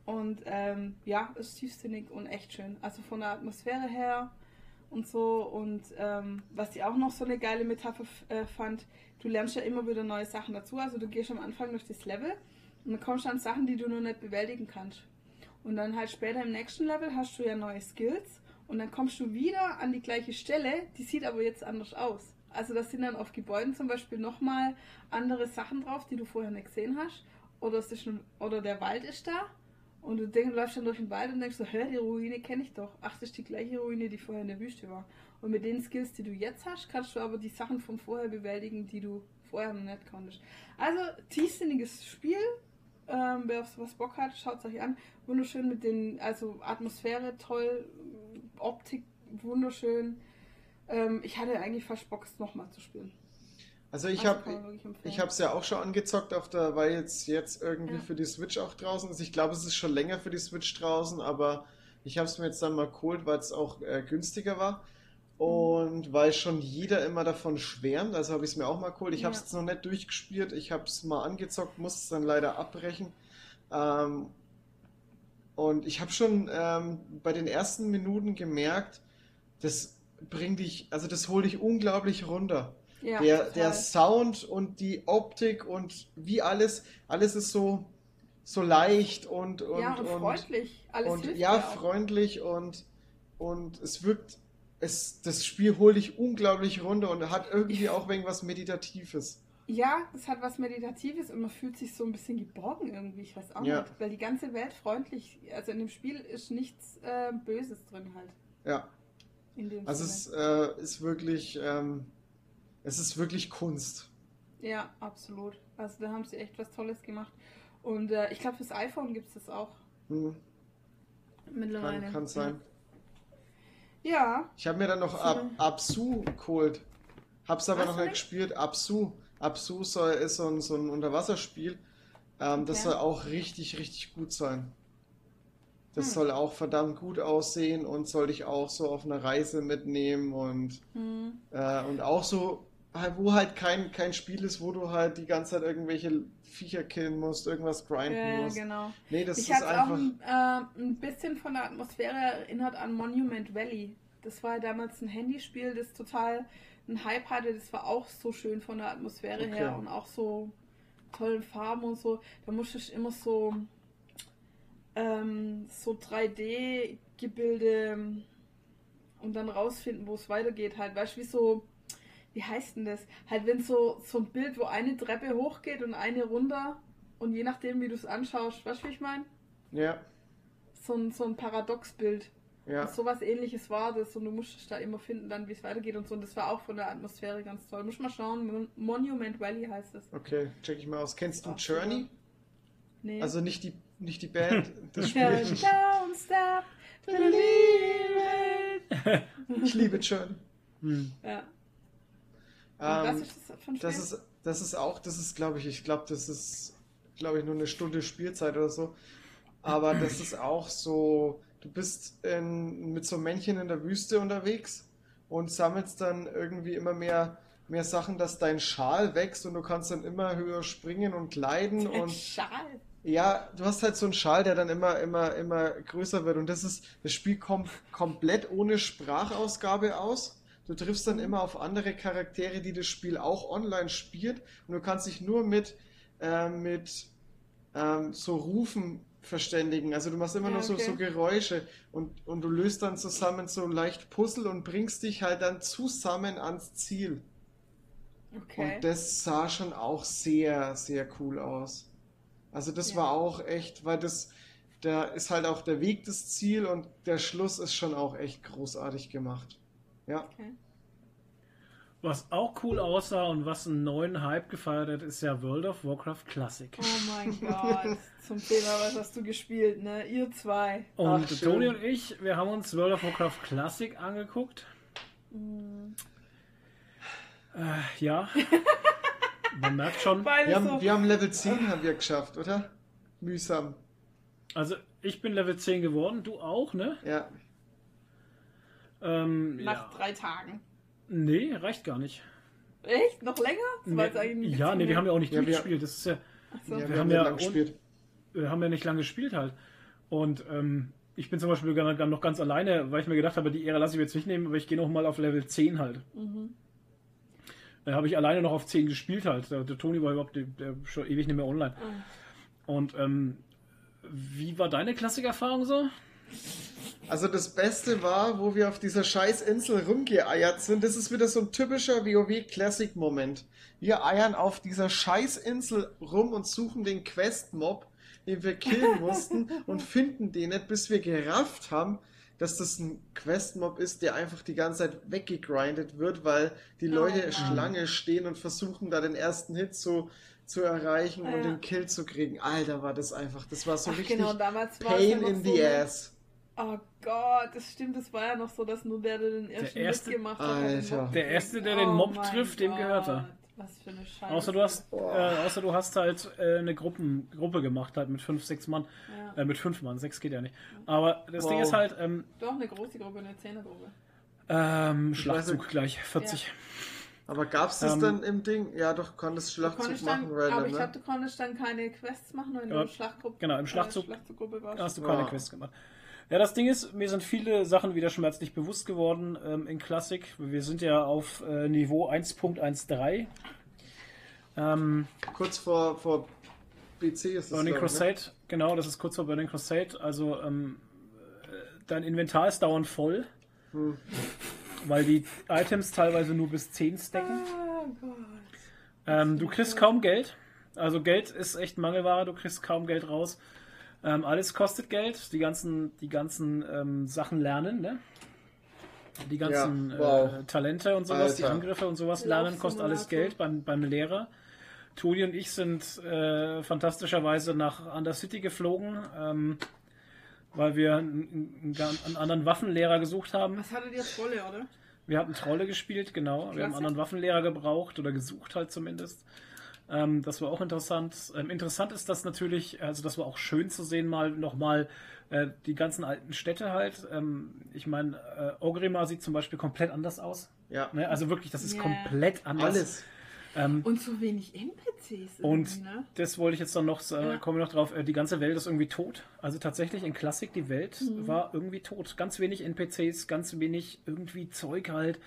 Und ähm, ja, ist tiefsinnig und echt schön. Also von der Atmosphäre her und so. Und ähm, was ich auch noch so eine geile Metapher äh, fand, du lernst ja immer wieder neue Sachen dazu. Also du gehst am Anfang durch das Level und dann kommst du an Sachen, die du noch nicht bewältigen kannst. Und dann halt später im nächsten Level hast du ja neue Skills und dann kommst du wieder an die gleiche Stelle, die sieht aber jetzt anders aus. Also das sind dann auf Gebäuden zum Beispiel nochmal andere Sachen drauf, die du vorher nicht gesehen hast. Oder, es ist ein, oder der Wald ist da und du denk, läufst dann durch den Wald und denkst so, hä, die Ruine kenne ich doch. Ach, das ist die gleiche Ruine, die vorher in der Wüste war. Und mit den Skills, die du jetzt hast, kannst du aber die Sachen von vorher bewältigen, die du vorher noch nicht konntest. Also, tiefsinniges Spiel. Ähm, wer auf sowas Bock hat, schaut es euch an. Wunderschön mit den, also Atmosphäre toll, Optik wunderschön. Ähm, ich hatte eigentlich fast Bock, es nochmal zu spielen. Also ich Also habe ich es ja auch schon angezockt auf der, weil jetzt jetzt irgendwie Ja. für die Switch auch draußen ist. Ich glaube, es ist schon länger für die Switch draußen, aber ich habe es mir jetzt dann mal geholt, weil es auch äh, günstiger war. Und weil schon jeder immer davon schwärmt, also habe ich es mir auch mal geholt. Ich habe es Ja. jetzt noch nicht durchgespielt, ich habe es mal angezockt, muss es dann leider abbrechen. Ähm, und ich habe schon ähm, bei den ersten Minuten gemerkt, das bringt dich, also das holt dich unglaublich runter. ja, Der, total. der Sound und die Optik und wie alles, alles ist so, so leicht und, und, ja, und, freundlich. Alles und ja, freundlich und, und es wirkt, es, das Spiel holt dich unglaublich runter und hat irgendwie auch irgendwas Meditatives. Ja, das hat was Meditatives und man fühlt sich so ein bisschen geborgen irgendwie, ich weiß auch Ja. nicht. Weil die ganze Welt freundlich, also in dem Spiel ist nichts äh, Böses drin halt. Ja, In dem also es äh, ist wirklich, ähm, es ist wirklich Kunst. Ja, absolut. Also da haben sie echt was Tolles gemacht. Und äh, ich glaube, fürs iPhone gibt es das auch Hm, mittlerweile. kann, kann sein. Ja, Ich habe mir dann noch Ab Absu geholt. Hab's aber Was noch nicht gespielt. Absu. Absu soll, ist so ein, so ein Unterwasserspiel. Ähm, Das Okay. soll auch richtig, richtig gut sein. Das Hm. soll auch verdammt gut aussehen und soll dich auch so auf eine Reise mitnehmen und, hm. äh, und auch so, halt, wo halt kein, kein Spiel ist, wo du halt die ganze Zeit irgendwelche Viecher killen musst, irgendwas grinden ja musst. genau. Nee, das Ich ist habe auch einfach. ein, äh, ein bisschen von der Atmosphäre erinnert an Monument Valley. Das war ja damals ein Handyspiel, das total einen Hype hatte. Das war auch so schön von der Atmosphäre Okay. her und auch so tollen Farben und so. Da musste ich immer so, ähm, so 3D-Gebilde und dann rausfinden, wo es weitergeht. Halt, weißt du, wie so, wie heißt denn das? Halt, wenn so, so ein Bild, wo eine Treppe hochgeht und eine runter und je nachdem, wie du es anschaust, weißt du, wie ich meine? Ja, So ein, so ein Paradoxbild. Ja. So was ähnliches war das und du musstest da immer finden, dann wie es weitergeht und so. Und das war auch von der Atmosphäre ganz toll. Muss mal schauen, Mon Monument Valley heißt es. Okay, check ich mal aus. Kennst du Ach, Journey? Nee. Also nicht die, nicht die Band, das ja, Spiel. don't stop. Ich liebe Journey. Ja. Und Ähm, was ist das Spiel? Das ist, das ist auch, das ist, glaube ich, ich glaube, das ist, glaube ich, nur eine Stunde Spielzeit oder so. Aber das ist auch so, du bist in, mit so Männchen in der Wüste unterwegs und sammelst dann irgendwie immer mehr, mehr Sachen, dass dein Schal wächst und du kannst dann immer höher springen und gleiten Ein und Schal. ja, du hast halt so einen Schal, der dann immer, immer, immer größer wird. Und das ist, das Spiel kommt komplett ohne Sprachausgabe aus. Du triffst dann immer auf andere Charaktere, die das Spiel auch online spielt. Und du kannst dich nur mit, äh, mit ähm, so Rufen verständigen. Also du machst immer Ja, nur so, okay. so Geräusche und, und du löst dann zusammen so leicht Puzzle und bringst dich halt dann zusammen ans Ziel. Okay. Und das sah schon auch sehr, sehr cool aus. Also das Ja. war auch echt, weil das, da ist halt auch der Weg das Ziel und der Schluss ist schon auch echt großartig gemacht. Ja, okay. Was auch cool aussah und was einen neuen Hype gefeiert hat, ist ja World of Warcraft Classic. Oh mein Gott. Zum Thema, was hast du gespielt, ne? Ihr zwei. Und Ach. Toni und ich, wir haben uns World of Warcraft Classic angeguckt. Äh, ja. Man merkt schon. Wir haben, so. wir haben Level 10 haben wir geschafft, oder? Mühsam. Also ich bin Level 10 geworden, du auch, ne? Ja. Ähm, nach ja. drei Tagen. Nee, reicht gar nicht. Echt? Noch länger? Nee, ja, nee, wir haben ja auch nicht Ja, wir- durchgespielt. Das ist ja, so. ja wir haben ja lang gespielt. wir haben ja nicht lange gespielt halt. Und ähm, ich bin zum Beispiel noch ganz alleine, weil ich mir gedacht habe, die Ehre lasse ich mir jetzt nicht nehmen, aber ich gehe noch mal auf Level 10 halt. Mhm. Da habe ich alleine noch auf 10 gespielt halt. Der, der Toni war überhaupt der, der schon ewig nicht mehr online. Ah. Und ähm, wie war deine Klassikerfahrung so? Also das Beste war, wo wir auf dieser scheiß Insel rumgeeiert sind. Das ist wieder so ein typischer WoW-Classic-Moment. Wir eiern auf dieser scheiß Insel rum und suchen den Quest-Mob, den wir killen mussten und finden den nicht, bis wir gerafft haben, dass das ein Quest-Mob ist, der einfach die ganze Zeit weggegrindet wird, weil die Oh Leute Mann. Schlange stehen und versuchen da den ersten Hit zu, zu erreichen Ja. und den Kill zu kriegen. Alter, war das einfach, das war so Ach, richtig genau, Pain in so the eine- ass. Oh Gott, das stimmt, das war ja noch so, dass nur der, der den ersten erste- mitgemacht hat, Alter. Der Erste, der den Mob Oh trifft, dem gehört er. Was für eine Scheiße. Außer du hast, äh, außer du hast halt äh, eine Gruppen, Gruppe gemacht halt mit fünf, sechs Mann. Ja. Äh, mit fünf Mann, sechs geht ja nicht. Aber das Wow. Ding ist halt, ähm, Doch, eine große Gruppe, eine Zehnergruppe. ähm, Schlachtzug nicht. gleich, 40. Aber gab's das Ähm, dann im Ding? Ja, doch, konntest Du Schlachtzug konntest machen, dann, random, aber ich ne? glaube, du konntest dann keine Quests machen, wenn Ja, du in Schlachtgruppe, genau, im Schlachtzug- äh, Schlachtzuggruppe warst. Da hast du keine Ja. Quests gemacht. Ja, das Ding ist, mir sind viele Sachen wieder schmerzlich bewusst geworden ähm, in Classic. Wir sind ja auf äh, Niveau 1.13. Ähm, Kurz vor, vor BC ist es. Burning ne? Crusade, genau, das ist kurz vor Burning Crusade. Also ähm, äh, dein Inventar ist dauernd voll, Hm. weil die Items teilweise nur bis 10 stacken. Oh du kriegst kaum Geld. Also Geld ist echt Mangelware, du kriegst kaum Geld raus. Ähm, alles kostet Geld, die ganzen, die ganzen ähm, Sachen lernen, ne? Die ganzen Ja, wow. äh, Talente und sowas, die Alter. Angriffe und sowas lernen, kostet alles. Geld beim, beim Lehrer. Toni und ich sind äh, fantastischerweise nach Undercity geflogen, ähm, weil wir einen, einen, anderen Waffenlehrer gesucht haben. Was hattet ihr Trolle, oder? Wir hatten Trolle gespielt, genau. Wir haben einen Klasse. anderen Waffenlehrer gebraucht oder gesucht halt zumindest. Ähm, das war auch interessant. Ähm, interessant ist das natürlich, also das war auch schön zu sehen, mal nochmal äh, die ganzen alten Städte halt. Ähm, ich meine, äh, Orgrimmar sieht zum Beispiel komplett anders aus. Ja, Ne? Also wirklich, das ist Ja. komplett anders. alles. Ähm, Und so wenig NPCs und ne? das wollte ich jetzt dann noch, äh, Ja. kommen wir noch drauf, äh, die ganze Welt ist irgendwie tot. Also tatsächlich in Klassik, die Welt Mhm. war irgendwie tot. Ganz wenig NPCs, ganz wenig irgendwie Zeug halt.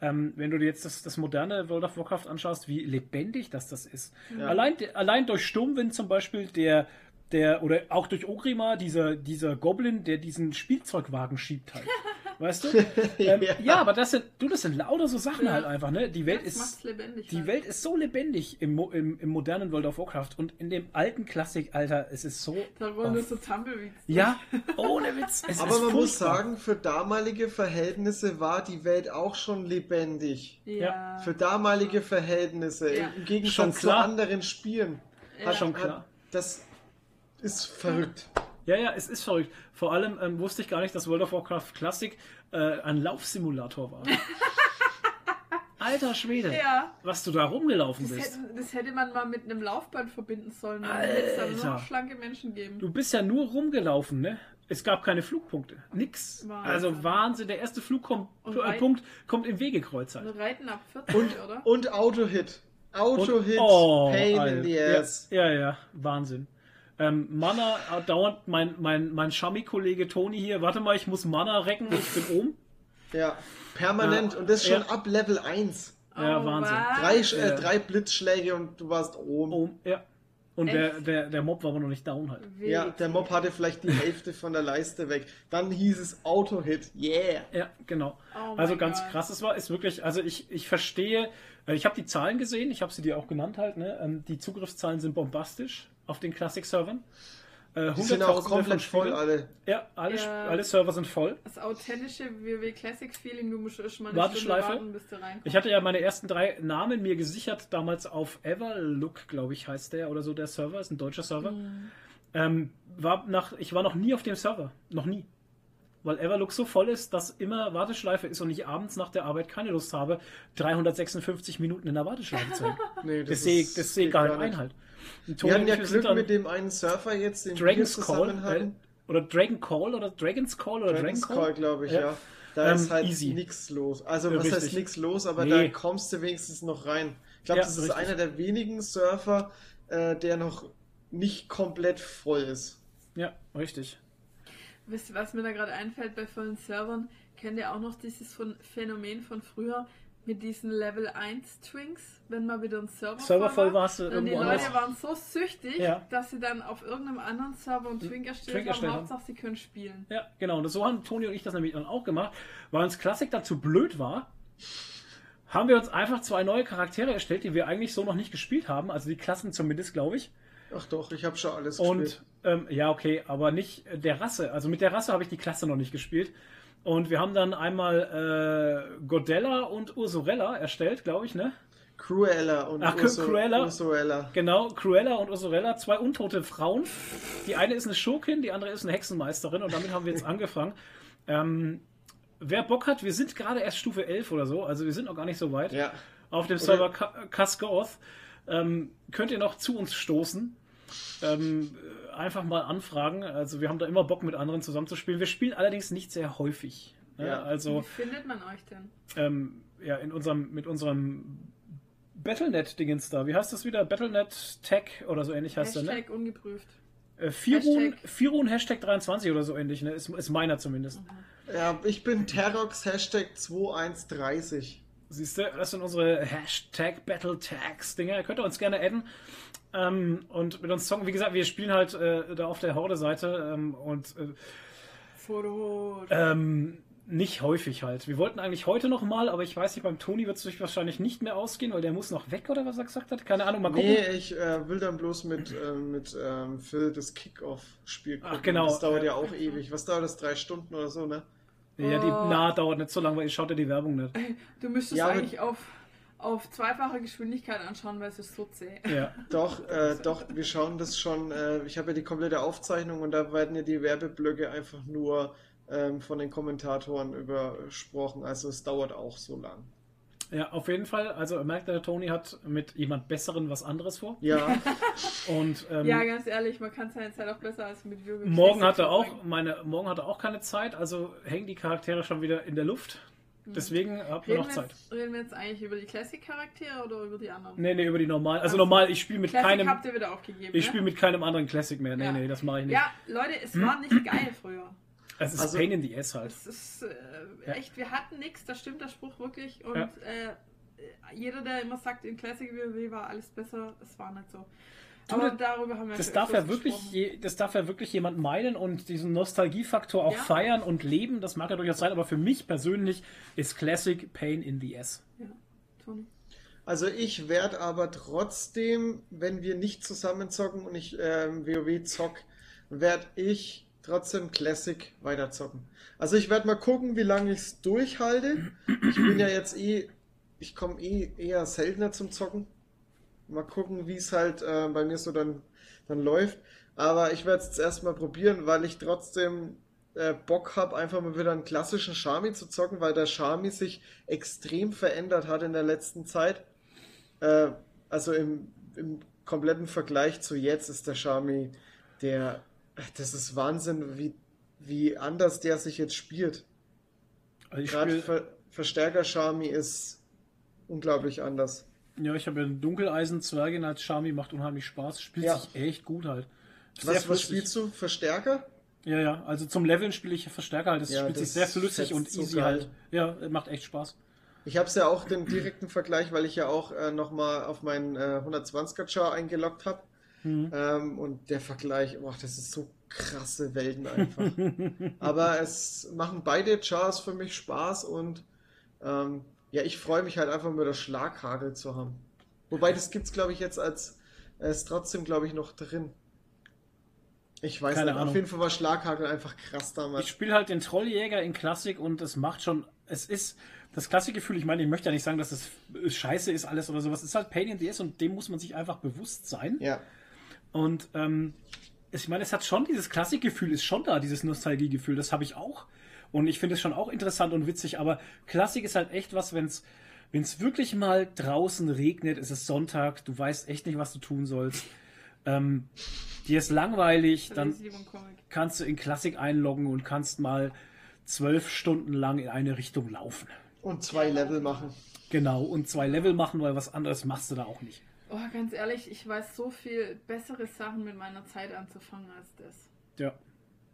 Ähm, wenn du dir jetzt das, das moderne World of Warcraft anschaust, wie lebendig das das ist. Ja. Allein, allein durch Sturmwind zum Beispiel, der, der, oder auch durch Ogrimmar, dieser, dieser Goblin, der diesen Spielzeugwagen schiebt halt. Weißt du? ähm, ja. Ja. aber das sind, du, das sind lauter so Sachen Ja. halt einfach, ne? Die Welt Das ist. lebendig. Die halt. Welt ist so lebendig im, im, im modernen World of Warcraft und in dem alten Klassik, Alter, es ist so. Da wollen nur so Tumbleweeds. ja, ohne Witz. Es Aber ist man muss sagen, für damalige Verhältnisse war die Welt auch schon lebendig. Ja. Für damalige Verhältnisse, Ja. im Schon Gegensatz zu anderen Spielen. Ja. Schon klar. Das ist verrückt. Ja, ja, es ist verrückt. Vor allem ähm, wusste ich gar nicht, dass World of Warcraft Classic äh, ein Laufsimulator war. Alter Schwede, Ja. was du da rumgelaufen Das bist. hätte, das hätte man mal mit einem Laufband verbinden sollen. Dann hätte es dann nur schlanke Menschen geben. Du bist ja nur rumgelaufen, ne? Es gab keine Flugpunkte. Nix. Wahnsinn. Also Wahnsinn. Der erste Flugpunkt Und äh, kommt im Wegekreuz halt. Und Reiten ab 40, Und, oder? und Auto-Hit. Auto-Hit, Oh, Pain Alter. in the ass. Ja, ja, ja. Wahnsinn. Ähm, Mana, äh, dauernd mein, mein, mein Schami-Kollege Toni hier. Warte mal, ich muss Mana recken, ich bin oben. Ja, permanent. Ja. Und das schon Ja. ab Level 1. Ja, Oh, Wahnsinn. Drei, äh, drei Blitzschläge und du warst oben. oben. Ja. Und Echt? der, der, der Mob war aber noch nicht down halt. Ja, der Mob hatte vielleicht die Hälfte von der Leiste weg. Dann hieß es Auto-Hit. Yeah. Ja, genau. Oh also ganz Gott. krass, es war, ist wirklich, also ich, ich verstehe, äh, ich habe die Zahlen gesehen, ich habe sie dir auch genannt halt, ne? Ähm, Die Zugriffszahlen sind bombastisch auf den Classic-Servern. Äh, Die sind auch komplett voll alle. Ja, alle, Ja. alle Server sind voll. Das authentische WoW Classic Feeling, du musst erst mal eine Warteschleife. Warten, bis du reinkommst. Ich hatte ja meine ersten drei Namen mir gesichert, damals auf Everlook, glaube ich, heißt der oder so der Server, ist ein deutscher Server. Mhm. Ähm, war nach, ich war noch nie auf dem Server. Noch nie. Weil Everlook so voll ist, dass immer Warteschleife ist und ich abends nach der Arbeit keine Lust habe, 356 Minuten in der Warteschleife zu hängen. Nee, Das das sehe geht gar nicht. ein halt. Wir hatten ja Glück mit dem einen Surfer jetzt, den Dragon's wir Call zusammen äh, hatten. oder Dragon Call oder Dragon's Call oder Dragon's Dragon Call, Call. glaube ich, Ja. ja. Da Ähm, ist halt easy. nichts los. Also, Ja, was heißt richtig. nichts los, aber Nee. da kommst du wenigstens noch rein. Ich glaube, Ja, das ist richtig. einer der wenigen Surfer, äh, der noch nicht komplett voll ist. Ja, richtig. Wisst ihr, was mir da gerade einfällt bei vollen Servern? Kennt ihr auch noch dieses von Phänomen von früher mit diesen Level 1 Twinks, wenn mal wieder ein Server, Server voll war, hast du Und die Leute anders. waren so süchtig, Ja. dass sie dann auf irgendeinem anderen Server einen Twink erstellt Twink haben. erstellt haben. Hauptsache, sie können spielen. Ja, genau. Und so haben Toni und ich das nämlich dann auch gemacht. Weil uns Classic dazu blöd war, haben wir uns einfach zwei neue Charaktere erstellt, die wir eigentlich so noch nicht gespielt haben. Also die Klassen zumindest, glaube ich. Ach doch, ich habe schon alles Und gespielt. ähm, ja, okay, aber nicht der Rasse. Also mit der Rasse habe ich die Klasse noch nicht gespielt. Und wir haben dann einmal äh, Godella und Ursurella erstellt, glaube ich, ne? Cruella und Ach, Ursu- Cruella. Ursuella. Genau, Cruella und Ursurella, zwei untote Frauen. Die eine ist eine Schurkin, die andere ist eine Hexenmeisterin und damit haben wir jetzt angefangen. Ähm, wer Bock hat, wir sind gerade erst Stufe 11 oder so, also wir sind noch gar nicht so weit. Ja. Auf dem Server Ka- Kaskoth ähm, könnt ihr noch zu uns stoßen. Ähm, äh, einfach mal anfragen. Also wir haben da immer Bock mit anderen zusammenzuspielen. Wir spielen allerdings nicht sehr häufig. Ne? Ja. Also Wie findet man euch denn? ähm, ja, in unserem, mit unserem Battlenet-Dingens da. Wie heißt das wieder? Battlenet Tech oder so ähnlich heißt der, ne? Hashtag ungeprüft. Äh, Firun, Hashtag. Firun Hashtag 23 oder so ähnlich, ne? Ist, ist meiner zumindest. Ja, ich bin Terrox Hashtag 2130. Siehst du, das sind unsere Hashtag Battle Tags Dinger. Ihr könnt uns gerne adden ähm, und mit uns zocken. Wie gesagt, wir spielen halt äh, da auf der Horde-Seite ähm, und äh, Foto. ähm, nicht häufig halt. Wir wollten eigentlich heute noch mal, aber ich weiß nicht, beim Toni wird es sich wahrscheinlich nicht mehr ausgehen, weil der muss noch weg oder was er gesagt hat. Keine Ahnung, mal gucken. Nee, ich äh, will dann bloß mit, äh, mit ähm, Phil das Kickoff-Spiel gucken. Ach, genau. Das dauert ja auch ewig. Was dauert das? Drei Stunden oder so, ne? Ja, die Oh. na, dauert nicht so lange, weil ihr schaut ja die Werbung nicht. Du müsstest Ja, eigentlich auf, auf zweifache Geschwindigkeit anschauen, weil es ist so zäh. Ja. Doch, äh, doch, wir schauen das schon. Äh, ich habe ja die komplette Aufzeichnung und da werden ja die Werbeblöcke einfach nur ähm, von den Kommentatoren übersprochen. Also es dauert auch so lang. ja, auf jeden Fall. Also merkt der Toni hat mit jemand Besseren was anderes vor. Ja, Und ähm, Ja, ganz ehrlich, man kann seine Zeit auch besser als mit WoW. morgen hat er verbringen. auch meine morgen hat er auch keine Zeit, also hängen die Charaktere schon wieder in der Luft. Deswegen habt ihr Reden noch wir, Zeit. jetzt, reden wir jetzt eigentlich über die Classic-Charaktere oder über die anderen? Nee, nee, über die normalen. Also Also, normal, ich spiele mit Classic keinem habt ihr wieder aufgegeben. ich ne? spiele mit keinem anderen Classic mehr. Nee, Ja. nee, das mache ich nicht. Ja, Leute, es war nicht geil früher. Es ist Also- Pain in the Ass halt. Es ist äh, Ja. echt, wir hatten nichts, da stimmt der Spruch wirklich. Und Ja. äh, jeder, der immer sagt, in Classic WoW war alles besser, es war nicht so. Du, Aber das- darüber haben wir Das darf ja wirklich, je, das darf ja wirklich jemand meinen und diesen Nostalgiefaktor auch Ja. feiern und leben. Das mag ja durchaus sein, aber für mich persönlich ist Classic Pain in the Ass. Ja, Toni. also ich werde aber trotzdem, wenn wir nicht zusammen zocken und ich ähm, WoW zock, werde ich trotzdem Classic weiter zocken. Also ich werde mal gucken, wie lange ich es durchhalte. Ich bin ja jetzt eh, ich komme eh eher seltener zum Zocken. Mal gucken, wie es halt äh, bei mir so dann, dann läuft. Aber ich werde es jetzt erstmal probieren, weil ich trotzdem äh, Bock habe, einfach mal wieder einen klassischen Shami zu zocken, weil der Shami sich extrem verändert hat in der letzten Zeit. Äh, also im, im kompletten Vergleich zu jetzt ist der Shami, der, das ist Wahnsinn, wie, wie anders der sich jetzt spielt. Also Gerade spiel, Ver Verstärker Shami ist unglaublich anders. Ja, ich habe ja einen Dunkeleisen Zwergin als Shami, macht unheimlich Spaß, spielt Ja. sich echt gut halt. Sehr Was, was spielst du? Verstärker? Ja, ja, also zum Leveln spiele ich Verstärker halt. Das Ja, spielt sich das sehr flüssig und so easy geil. halt. Ja, macht echt Spaß. Ich habe es ja auch den direkten Vergleich, weil ich ja auch äh, nochmal auf meinen äh, 120er Char eingeloggt habe. Mhm. Ähm, und der Vergleich, boah, das ist so krasse Welten einfach. Aber es machen beide Chars für mich Spaß und ähm, ja, ich freue mich halt einfach mal das Schlaghagel zu haben. Wobei das gibt's glaube ich jetzt als äh, ist trotzdem glaube ich noch drin. Ich weiß Keine nicht, Ahnung. auf jeden Fall war Schlaghagel einfach krass Ich damals. spiele halt den Trolljäger in Klassik und es macht schon, es ist das Klassikgefühl, ich meine, ich möchte ja nicht sagen, dass es scheiße ist alles oder sowas. Es ist halt Pain in the Ass und dem muss man sich einfach bewusst sein. Ja, Und ähm, ich meine, es hat schon dieses Klassikgefühl, ist schon da, dieses Nostalgiegefühl, das habe ich auch. Und ich finde es schon auch interessant und witzig, aber Klassik ist halt echt was, wenn es wenn es wirklich mal draußen regnet, es ist Sonntag, du weißt echt nicht, was du tun sollst. Ähm, dir ist langweilig, Dann kannst du in Klassik einloggen und kannst mal zwölf Stunden lang in eine Richtung laufen. und zwei Level machen. Genau, und zwei Level machen, weil was anderes machst du da auch nicht. Oh, ganz ehrlich, ich weiß so viel bessere Sachen mit meiner Zeit anzufangen als das. Ja.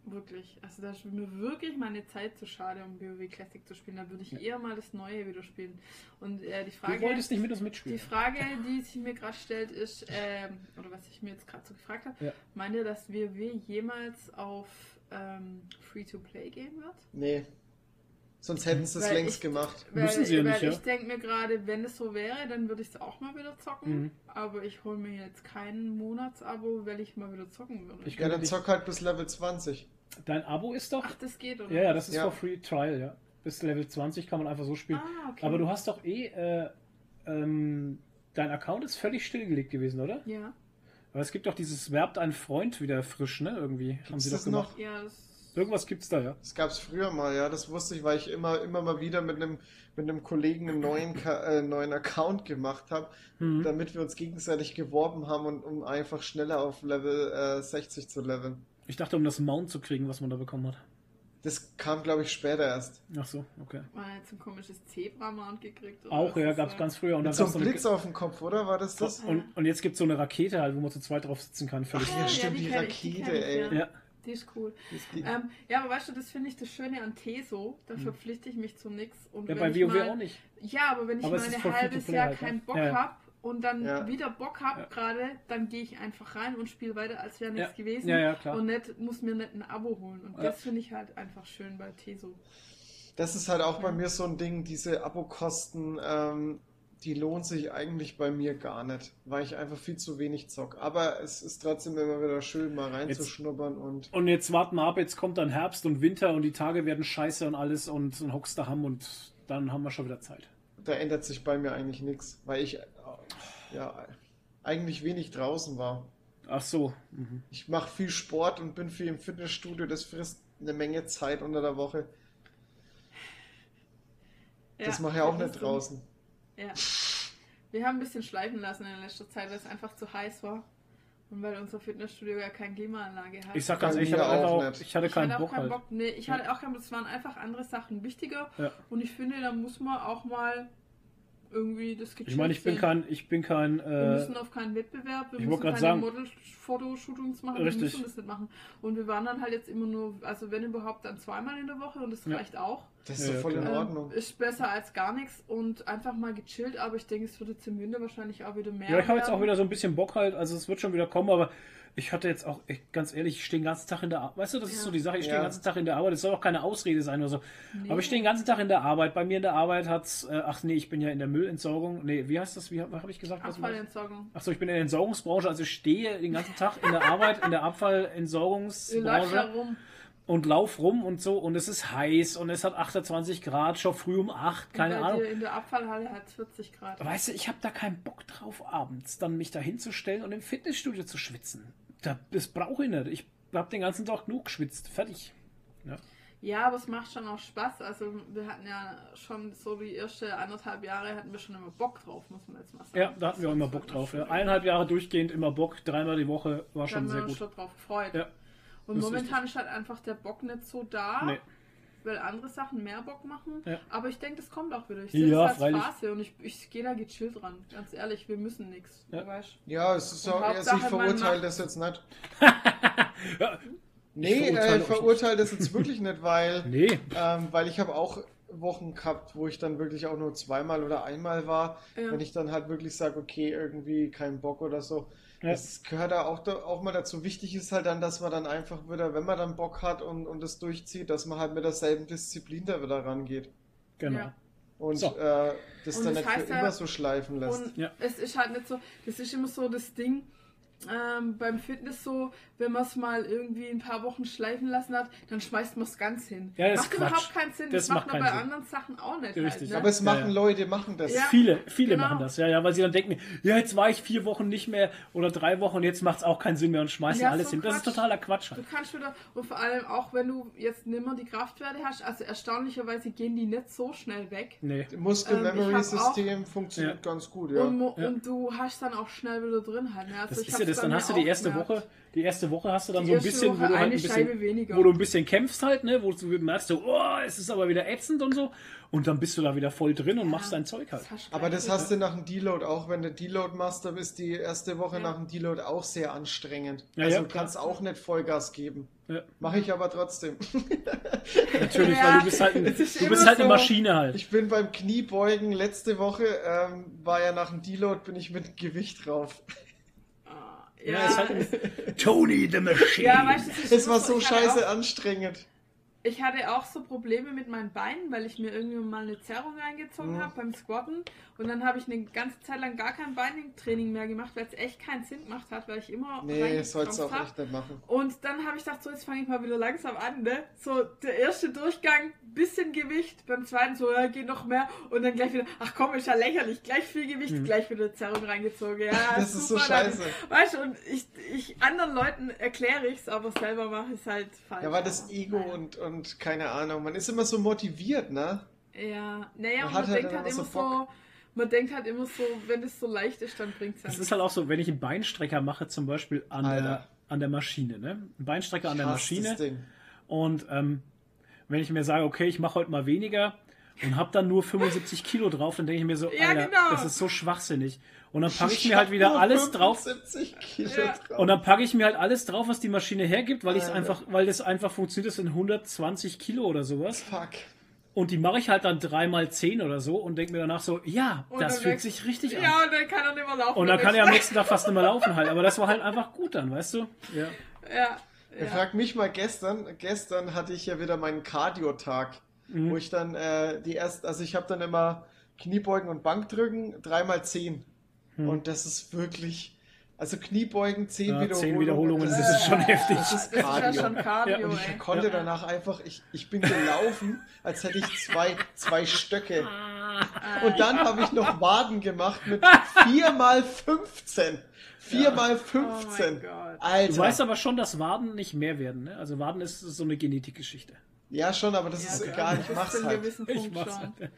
Wirklich. Also da ist mir wirklich meine Zeit zu schade, um WoW Classic zu spielen. Da würde ich eher mal das Neue wieder spielen. Und äh, die Du Frage. wolltest nicht mit uns Die mitspielen. Frage, die sich mir gerade stellt, ist, ähm, oder was ich mir jetzt gerade so gefragt habe, Ja. meint ihr, dass WoW jemals auf ähm, Free-to-Play gehen wird? Nee. Sonst hätten sie es Weil längst ich- gemacht. Müssen sie ja weil nicht, ja? ich denke mir gerade, wenn es so wäre, dann würde ich es auch mal wieder zocken. Mhm. Aber ich hole mir jetzt kein Monatsabo, weil ich mal wieder zocken würde. Ich- Ja, dann zock halt bis Level 20. Dein Abo ist doch. Ach, das geht, oder? Ja, ja, das ist Ja. for free trial, ja. Bis Level 20 kann man einfach so spielen. Ah, okay. Aber du hast doch eh, äh, ähm, dein Account ist völlig stillgelegt gewesen, oder? Ja. Aber es gibt doch dieses Werbt einen Freund wieder frisch, ne? Irgendwie. Haben Gibt's sie das doch gemacht. noch? Ja, das. Irgendwas gibt's da, ja. Das gab es früher mal, ja, das wusste ich, weil ich immer, immer mal wieder mit einem, mit einem Kollegen einen neuen, äh, neuen Account gemacht habe, Mhm. damit wir uns gegenseitig geworben haben und um einfach schneller auf Level äh, 60 zu leveln. Ich dachte, um das Mount zu kriegen, was man da bekommen hat. Das kam, glaube ich, später erst. Ach so, okay. Man hat jetzt ein komisches Zebra-Mount gekriegt. oder Auch, ja, gab's das? ganz früher. Und dann so gab's so Blitz auf dem Kopf, oder? War das das? eine, und, und jetzt gibt's so eine Rakete halt, wo man zu zweit drauf sitzen kann. Völlig. Ach ja, stimmt, die kenn ich, Rakete, ich, ey. Ja. ja. Die ist cool. Die- Ähm, ja, aber weißt du, das finde ich das Schöne an Teso. Da verpflichte ich mich zu nichts. Und ja, wenn bei ich WoW mal, auch nicht. Ja, aber wenn ich Aber mal ein halbes Jahr halt, ne? keinen Bock Ja, ja. hab und dann Ja. wieder Bock hab Ja. gerade, dann gehe ich einfach rein und spiele weiter, als wäre nichts Ja. gewesen. Ja, ja, klar. Und nicht, muss mir nicht ein Abo holen. Und Ja. das finde ich halt einfach schön bei Teso. Das ist halt auch bei mir so ein Ding, diese Abokosten, ähm, die lohnt sich eigentlich bei mir gar nicht, weil ich einfach viel zu wenig zock. Aber es ist trotzdem immer wieder schön, mal reinzuschnuppern und Und jetzt warten wir ab, jetzt kommt dann Herbst und Winter und die Tage werden scheiße und alles und, und hockst da ham und dann haben wir schon wieder Zeit. da ändert sich bei mir eigentlich nichts, weil ich ja eigentlich wenig draußen war. Ach so. Mhm. Ich mache viel Sport und bin viel im Fitnessstudio, das frisst eine Menge Zeit unter der Woche. Das mache ich auch nicht draußen. Ja. Wir haben ein bisschen schleifen lassen in letzter Zeit, weil es einfach zu heiß war. Und weil unser Fitnessstudio ja keine Klimaanlage hat. Ich sag ganz ehrlich, ich hatte, auch nicht. ich hatte Ich keinen hatte auch Bock keinen halt. Bock. Nee, ich hatte auch keinen Bock. Es waren einfach andere Sachen wichtiger. Ja. Und ich finde, da muss man auch mal irgendwie das Ich meine, ich bin kein, ich bin kein, Wir äh, müssen auf keinen Wettbewerb, wir ich müssen keine sagen- Model-Fotoshootings machen, Richtig. wir müssen das nicht machen. Und wir waren dann halt jetzt immer nur, also wenn überhaupt, dann zweimal in der Woche und das Ja. reicht auch. Das ist Ja, so voll in. Ordnung. Ähm, ist besser als gar nichts und einfach mal gechillt, aber ich denke, es wird jetzt im Winter wahrscheinlich auch wieder mehr. ja, ich habe jetzt auch wieder so ein bisschen Bock halt, also es wird schon wieder kommen, aber ich hatte jetzt auch, echt, ganz ehrlich, ich stehe den ganzen Tag in der Arbeit. Weißt du, das ist Ja. so die Sache, ich stehe Ja. den ganzen Tag in der Arbeit. Das soll auch keine Ausrede sein oder so. Nee. Aber ich stehe den ganzen Tag in der Arbeit. Bei mir in der Arbeit hat's, äh, ach nee, ich bin ja in der Müllentsorgung. Nee, wie heißt das? Wie habe ich gesagt? Abfallentsorgung. Achso, ich bin in der Entsorgungsbranche, also ich stehe den ganzen Tag in der Arbeit, in der Ihr Abfallentsorgungsbranche. rum. Und lauf rum und so und es ist heiß und es hat 28 Grad, schon früh um 8, keine Und bei Ahnung. dir In der Abfallhalle hat es 40 Grad. Weißt du, ich habe da keinen Bock drauf, abends dann mich da hinzustellen und im Fitnessstudio zu schwitzen. Da, das brauche ich nicht. Ich habe den ganzen Tag genug geschwitzt. Fertig. Ja. Ja, aber es macht schon auch Spaß. Also wir hatten ja schon so die erste anderthalb Jahre hatten wir schon immer Bock drauf, muss man jetzt mal sagen. ja, da hatten wir auch immer Bock drauf. Ja. Eineinhalb Jahre durchgehend immer Bock, dreimal die Woche war Da schon sehr gut. schon drauf gefreut. Ja, Und das ist momentan ist halt einfach der Bock nicht so da, Nee. weil andere Sachen mehr Bock machen. Ja. Aber ich denke, das kommt auch wieder. Ich Ja, sehe das als freilich. Phase und ich, ich gehe da gechillt dran. Ganz ehrlich, wir müssen nichts. Ja. Du weißt. Ja, es ist auch, also Hauptsache, ich verurteile das jetzt nicht. Ja, Nee, verurteile äh, ich verurteile das jetzt wirklich nicht, weil, Nee, ähm, weil ich habe auch Wochen gehabt, wo ich dann wirklich auch nur zweimal oder einmal war. Ja. Wenn ich dann halt wirklich sage, okay, irgendwie kein Bock oder so. Ja. Das gehört da auch, auch mal dazu. Wichtig ist halt dann, dass man dann einfach wieder, wenn man dann Bock hat und, und das durchzieht, dass man halt mit derselben Disziplin da wieder rangeht. genau. Ja. Und So. äh, das Und dann das nicht für ja- immer so schleifen lässt. Und Ja. es ist halt nicht so, das ist immer so das Ding, ähm, beim Fitness so, wenn man es mal irgendwie ein paar Wochen schleifen lassen hat, dann schmeißt man es ganz hin. Ja, das macht Quatsch. überhaupt keinen Sinn. Das, Das macht man bei Sinn. anderen Sachen auch nicht. Richtig. Halt, ne? Aber es machen ja. Leute, machen das. Ja. Viele, viele Genau. machen das, ja, ja, weil sie dann denken, ja, jetzt war ich vier Wochen nicht mehr oder drei Wochen und jetzt macht es auch keinen Sinn mehr und schmeißen Ja, alles so hin. Das ist Quatsch. totaler Quatsch Du halt. kannst wieder, und vor allem auch wenn du jetzt nimmer die Kraftwerte hast, also erstaunlicherweise gehen die nicht so schnell weg. Nee. Das Ähm, Muskel-Memory-System funktioniert Ja. ganz gut, ja. Und, und du hast dann auch schnell wieder drin halt. Ne? Also Das ich ist ja das, dann hast du die erste gemerkt. Woche, die erste Woche hast du dann Die so ein bisschen, Woche wo du halt eine ein bisschen, weniger. wo du ein bisschen kämpfst halt, ne, wo du merkst so, oh, es ist aber wieder ätzend und so und dann bist du da wieder voll drin und machst dein Zeug halt. Das Aber das hast du nach dem Deload auch, wenn du Deload machst, dann ist die erste Woche Ja. nach dem Deload auch sehr anstrengend. Ja, also ja, du kannst auch nicht Vollgas geben. Ja, Mache ich aber trotzdem. natürlich, Ja, weil du bist halt, ein, du bist halt eine so. Maschine halt. Ich bin beim Kniebeugen letzte Woche, ähm, war ja nach dem Deload, bin ich mit Gewicht drauf. Ja, Ja, halt Tony the Machine. ja, weißt du, es war so ich hatte scheiße Auch, anstrengend. ich hatte auch so Probleme mit meinen Beinen, weil ich mir irgendwie mal eine Zerrung reingezogen Mhm. habe beim Squatten. Und dann habe ich eine ganze Zeit lang gar kein Beintraining mehr gemacht, weil es echt keinen Sinn gemacht hat, weil ich immer Nee, sollst du auch hab. echt nicht machen. Und dann habe ich gedacht, so jetzt fange ich mal wieder langsam an, ne? So der erste Durchgang, bisschen Gewicht, beim zweiten so, ja, geht noch mehr und dann gleich wieder, ach komm, ist ja lächerlich, gleich viel Gewicht, gleich wieder Zerrung reingezogen. Ja, Mhm. Das ist so super, scheiße. Dann, weißt du, und ich, ich anderen Leuten erkläre ich es, aber selber mache ich es halt falsch. Ja, war das Ego naja. und, und keine Ahnung. Man ist immer so motiviert, ne? Ja, naja, Man man halt denkt immer halt so immer so, man denkt halt immer so, wenn es so leicht ist, dann bringt es ja Es ist halt auch so, wenn ich einen Beinstrecker mache, zum Beispiel an, der, an der Maschine, ne? Ein Beinstrecker an der Maschine. Das Ding. Und ähm, wenn ich mir sage, okay, ich mache heute mal weniger und habe dann nur 75 Kilo drauf, dann denke ich mir so, Ja, Alter, genau. das ist so schwachsinnig. Und dann packe ich mir hab halt wieder alles drauf. 75 Kilo Ja. drauf. Und dann packe ich mir halt alles drauf, was die Maschine hergibt, weil ich einfach, weil das einfach funktioniert, das sind 120 Kilo oder sowas. Fuck. Und die mache ich halt dann dreimal 10 oder so und denke mir danach so, ja, Und das fühlt wächst- sich richtig an. Ja, und dann kann er nicht mehr laufen. Und dann kann ich- er am nächsten Tag fast nicht mehr laufen halt. Aber das war halt einfach gut dann, weißt du? Ja. Ja, Ja. Frag mich mal gestern, gestern hatte ich ja wieder meinen Cardio-Tag, wo ich dann äh, die erst, also ich habe dann immer Kniebeugen und Bankdrücken, dreimal zehn. Und das ist wirklich, also Kniebeugen, zehn Ja, Wiederholungen. 10 Wiederholungen, das ist schon heftig. Das ist Das ist ja Cardio. schon Cardio, Ja, Und ich ey. konnte Ja. danach einfach, ich, ich bin gelaufen, als hätte ich zwei, zwei Stöcke. Und dann habe ich noch Waden gemacht mit 4 mal 15. 4 mal 15. Oh mein Gott. Alter. Du weißt aber schon, dass Waden nicht mehr werden, ne? Also Waden ist so eine Genetikgeschichte. ja, schon, aber das Ja, ist okay. egal, ich mach's halt. gewissen Ich Punkt mach's schon. halt.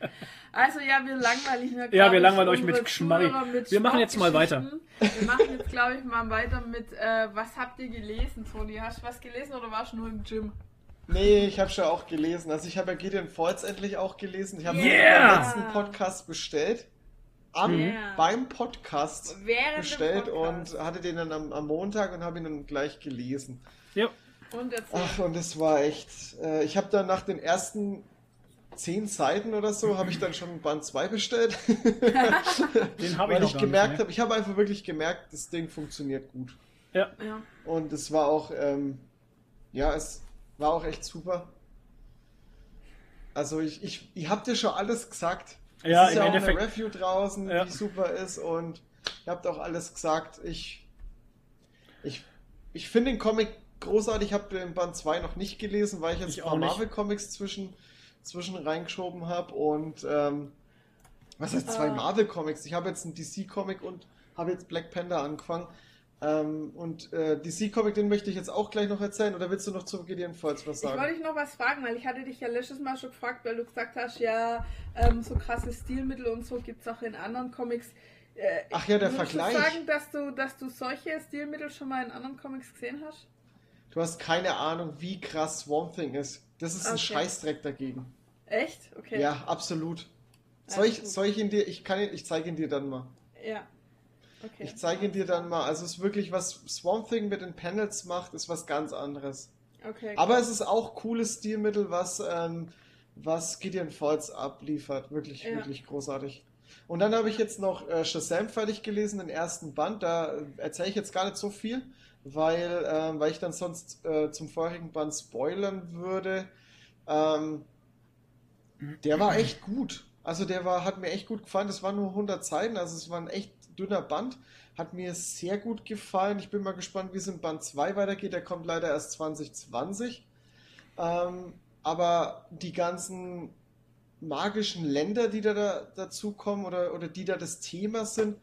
Also ja, wir langweilen ja, Ja, wir langweilen euch mit Geschmarri. Mit Wir machen jetzt mal weiter. Wir machen jetzt, glaube ich, mal weiter mit, äh, was habt ihr gelesen, Toni? Hast du was gelesen oder warst du nur im Gym? Nee, ich habe schon auch gelesen. Also ich habe ja Gideon Falls endlich auch gelesen. Ich habe Yeah! den letzten Podcast bestellt. Am, Yeah. Beim Podcast Während bestellt Podcast. und hatte den dann am, am Montag und habe ihn dann gleich gelesen. Ja. Und erzähl. Ach, und es war echt. Äh, ich habe dann nach den ersten zehn Seiten oder so, habe ich dann schon Band 2 bestellt. Den habe ich weil ich gemerkt habe, ich habe einfach wirklich gemerkt, das Ding funktioniert gut. Ja. ja. Und es war auch, ähm, ja, es war auch echt super. Also ich, ich, ihr habt ja schon alles gesagt. Ja, es ist im ja auch Endeffekt- eine Review draußen, Ja. die super ist und ihr habt auch alles gesagt. Ich, ich, ich finde den Comic großartig. Ich habe den Band 2 noch nicht gelesen, weil ich jetzt Ich ein paar. Marvel-Comics zwischen, zwischen reingeschoben habe. Und ähm, was heißt zwei Ah. Marvel-Comics? Ich habe jetzt einen DC-Comic und habe jetzt Black Panther angefangen. Ähm, und äh, DC-Comic, den möchte ich jetzt auch gleich noch erzählen. Oder willst du noch zu Gideon Falls was Ich wollte sagen? dich noch was fragen, weil ich hatte dich ja letztes Mal schon gefragt, weil du gesagt hast, ja, ähm, so krasse Stilmittel und so gibt es auch in anderen Comics. Äh, Ach ja, der würdest Vergleich. Du sagen, dass du, dass du solche Stilmittel schon mal in anderen Comics gesehen hast? Du hast keine Ahnung, wie krass Swamp Thing ist. Das ist ein Okay. Scheißdreck dagegen. Echt? Okay. Ja, absolut. Soll ich, soll ich ihn dir, ich kann ihn, ich zeige ihn dir dann mal. Ja. Okay. Ich zeige ihn dir dann mal. Also es ist wirklich, was Swamp Thing mit den Panels macht, ist was ganz anderes. Okay. Aber es ist auch cooles Stilmittel, was, ähm, was Gideon Falls abliefert. Wirklich, Ja. wirklich großartig. Und dann habe ich jetzt noch äh, Shazam fertig gelesen, den ersten Band. Da äh, erzähle ich jetzt gar nicht so viel, weil, ähm, weil ich dann sonst äh, zum vorherigen Band spoilern würde. Ähm, der war echt gut. Also der war, hat mir echt gut gefallen. Das waren nur 100 Seiten, also es war ein echt dünner Band. Hat mir sehr gut gefallen. Ich bin mal gespannt, wie es in Band 2 weitergeht. Der kommt leider erst 2020. Ähm, aber die ganzen magischen Länder, die da, da dazukommen oder, oder die da das Thema sind,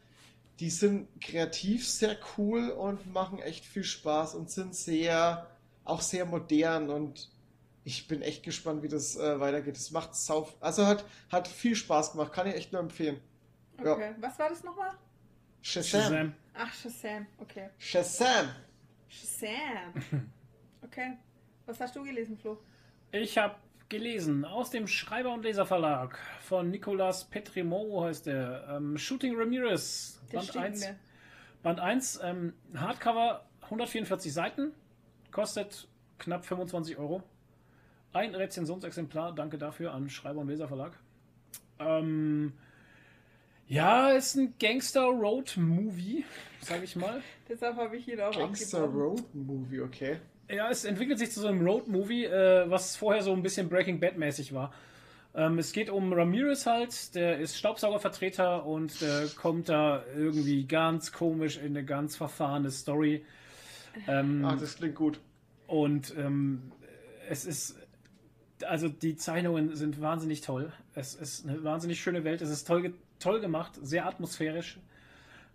die sind kreativ sehr cool und machen echt viel Spaß und sind sehr, auch sehr modern und ich bin echt gespannt, wie das äh, weitergeht. Es macht sau, also hat, hat viel Spaß gemacht, kann ich echt nur empfehlen. ja. okay. Was war das nochmal? Shazam. Shazam. Ach, Shazam. Okay. Shazam. Shazam. Okay. Was hast du gelesen, Flo? Ich habe gelesen aus dem Schreiber- und Leserverlag von Nicolas Petremont heißt der. Ähm, Shooting Ramirez, Der Band steht 1. mir. Band 1, ähm, Hardcover, 144 Seiten, kostet knapp 25 Euro. Ein Rezensionsexemplar, danke dafür an Schreiber- und Leserverlag. Ähm, ja, ist ein Gangster-Road-Movie, sage ich mal. Deshalb habe ich ihn auch Gangster. Road Movie, okay. Ja, es entwickelt sich zu so einem Road-Movie, äh, was vorher so ein bisschen Breaking Bad-mäßig war. Ähm, es geht um Ramirez halt, der ist Staubsaugervertreter und der kommt da irgendwie ganz komisch in eine ganz verfahrene Story. Ähm, Ah, das klingt gut. und ähm, es ist, also die Zeichnungen sind wahnsinnig toll. Es ist eine wahnsinnig schöne Welt. Es ist toll, toll gemacht, sehr atmosphärisch.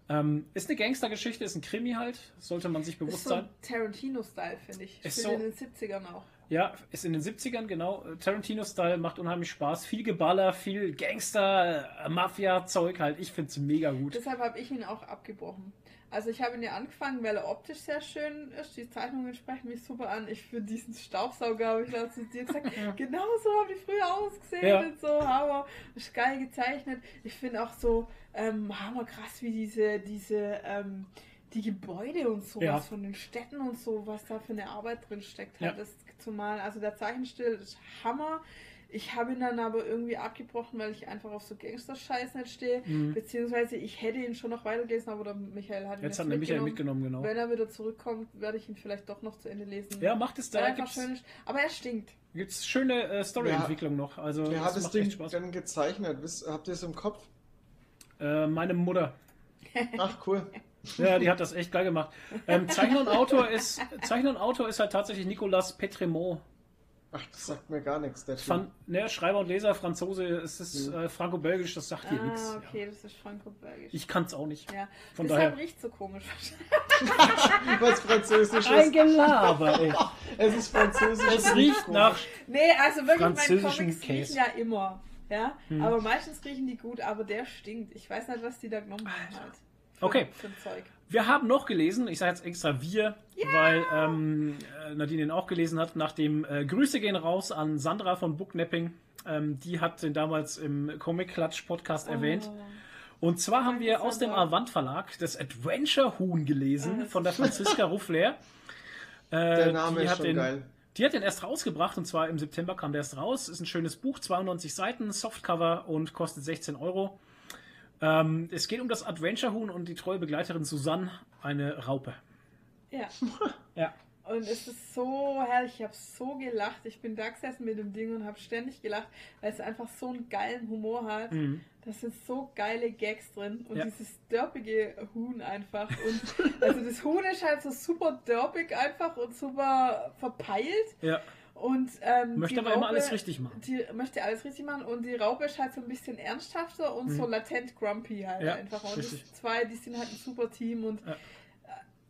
Ähm, ist eine Gangstergeschichte, ist ein Krimi halt, sollte man sich Ist bewusst so sein. Tarantino-Style, finde ich. Ist so- in den 70ern auch. Ja, ist in den 70ern, genau. Tarantino-Style macht unheimlich Spaß. Viel Geballer, viel Gangster, äh, Mafia-Zeug halt. Ich finde es mega gut. Deshalb habe ich ihn auch abgebrochen. Also ich habe ihn ja angefangen, weil er optisch sehr schön ist. Die Zeichnungen sprechen mich super an. Ich für diesen Staubsauger habe ich laut zu dir gesagt, genau so haben die früher ausgesehen Ja. und so, hammer, ist geil gezeichnet. Ich finde auch so ähm, hammer krass, wie diese, diese, ähm, die Gebäude und sowas Ja. von den Städten und so, was da für eine Arbeit drin steckt. Ja. Halt, das zumal, also der Zeichenstil ist Hammer. Ich habe ihn dann aber irgendwie abgebrochen, weil ich einfach auf so Gangster-Scheiß nicht stehe. Mhm. Beziehungsweise ich hätte ihn schon noch weitergelesen, aber der Michael hat ihn Jetzt jetzt hat der Michael mitgenommen. mitgenommen, genau. Wenn er wieder zurückkommt, werde ich ihn vielleicht doch noch zu Ende lesen. Ja, macht es da. schön. Aber er stinkt. gibt's schöne äh, Storyentwicklung noch. Also, Wer hat das macht Ding echt Spaß. dann gezeichnet? Wisst, habt ihr es im Kopf? Äh, meine Mutter. Ach, cool. Ja, die hat das echt geil gemacht. Ähm, Zeichner und Autor ist Zeichner und Autor ist halt tatsächlich Nicolas Petremont. Ach, das sagt mir gar nichts. Der. Fan, ne, Schreiber und Leser, Franzose, es ist äh, franco-belgisch, das sagt dir nichts. ah, okay, Ja. das ist franco-belgisch. Ich kann's auch nicht. Ja, Von deshalb daher. riecht so komisch. Was Französisch Ein ist. Gelaber, ey. Es ist Französisch. Es riecht komisch. nach. nee, also wirklich, meine Französischen Comics Käse. riechen ja immer. Ja, Hm. aber meistens riechen die gut, aber der stinkt. Ich weiß nicht, was die da genommen haben halt. Für, Okay. Für ein Zeug. Wir haben noch gelesen, ich sage jetzt extra wir, weil ähm, äh, Nadine ihn auch gelesen hat, nachdem äh, Grüße gehen raus an Sandra von Booknapping. Ähm, die hat den damals im Comic Klatsch Podcast erwähnt. Oh. Und zwar haben Danke, wir aus dem. Avant Verlag das Adventure Huhn gelesen von der Franziska Ruffler. Äh, Der Name die ist hat schon den, geil. Die hat den erst rausgebracht und zwar im September kam der erst raus. Ist ein schönes Buch, 92 Seiten, Softcover und kostet 16 Euro. Ähm, es geht um das Adventure Huhn und die treue Begleiterin Susanne, eine Raupe. Ja. Ja. Und es ist so herrlich, ich habe so gelacht. Ich bin da gesessen mit dem Ding und habe ständig gelacht, weil es einfach so einen geilen Humor hat. Mhm. Da sind so geile Gags drin und Ja. dieses dörpige Huhn einfach. Und also das Huhn ist halt so super dörpig einfach und super verpeilt. Ja. Und ähm, Möchte aber immer Raupe- alles richtig machen. Die möchte alles richtig machen und die Raupe ist halt so ein bisschen ernsthafter und so latent grumpy halt Mhm. Ja, einfach. Und richtig. die zwei, die sind halt ein super Team und Ja.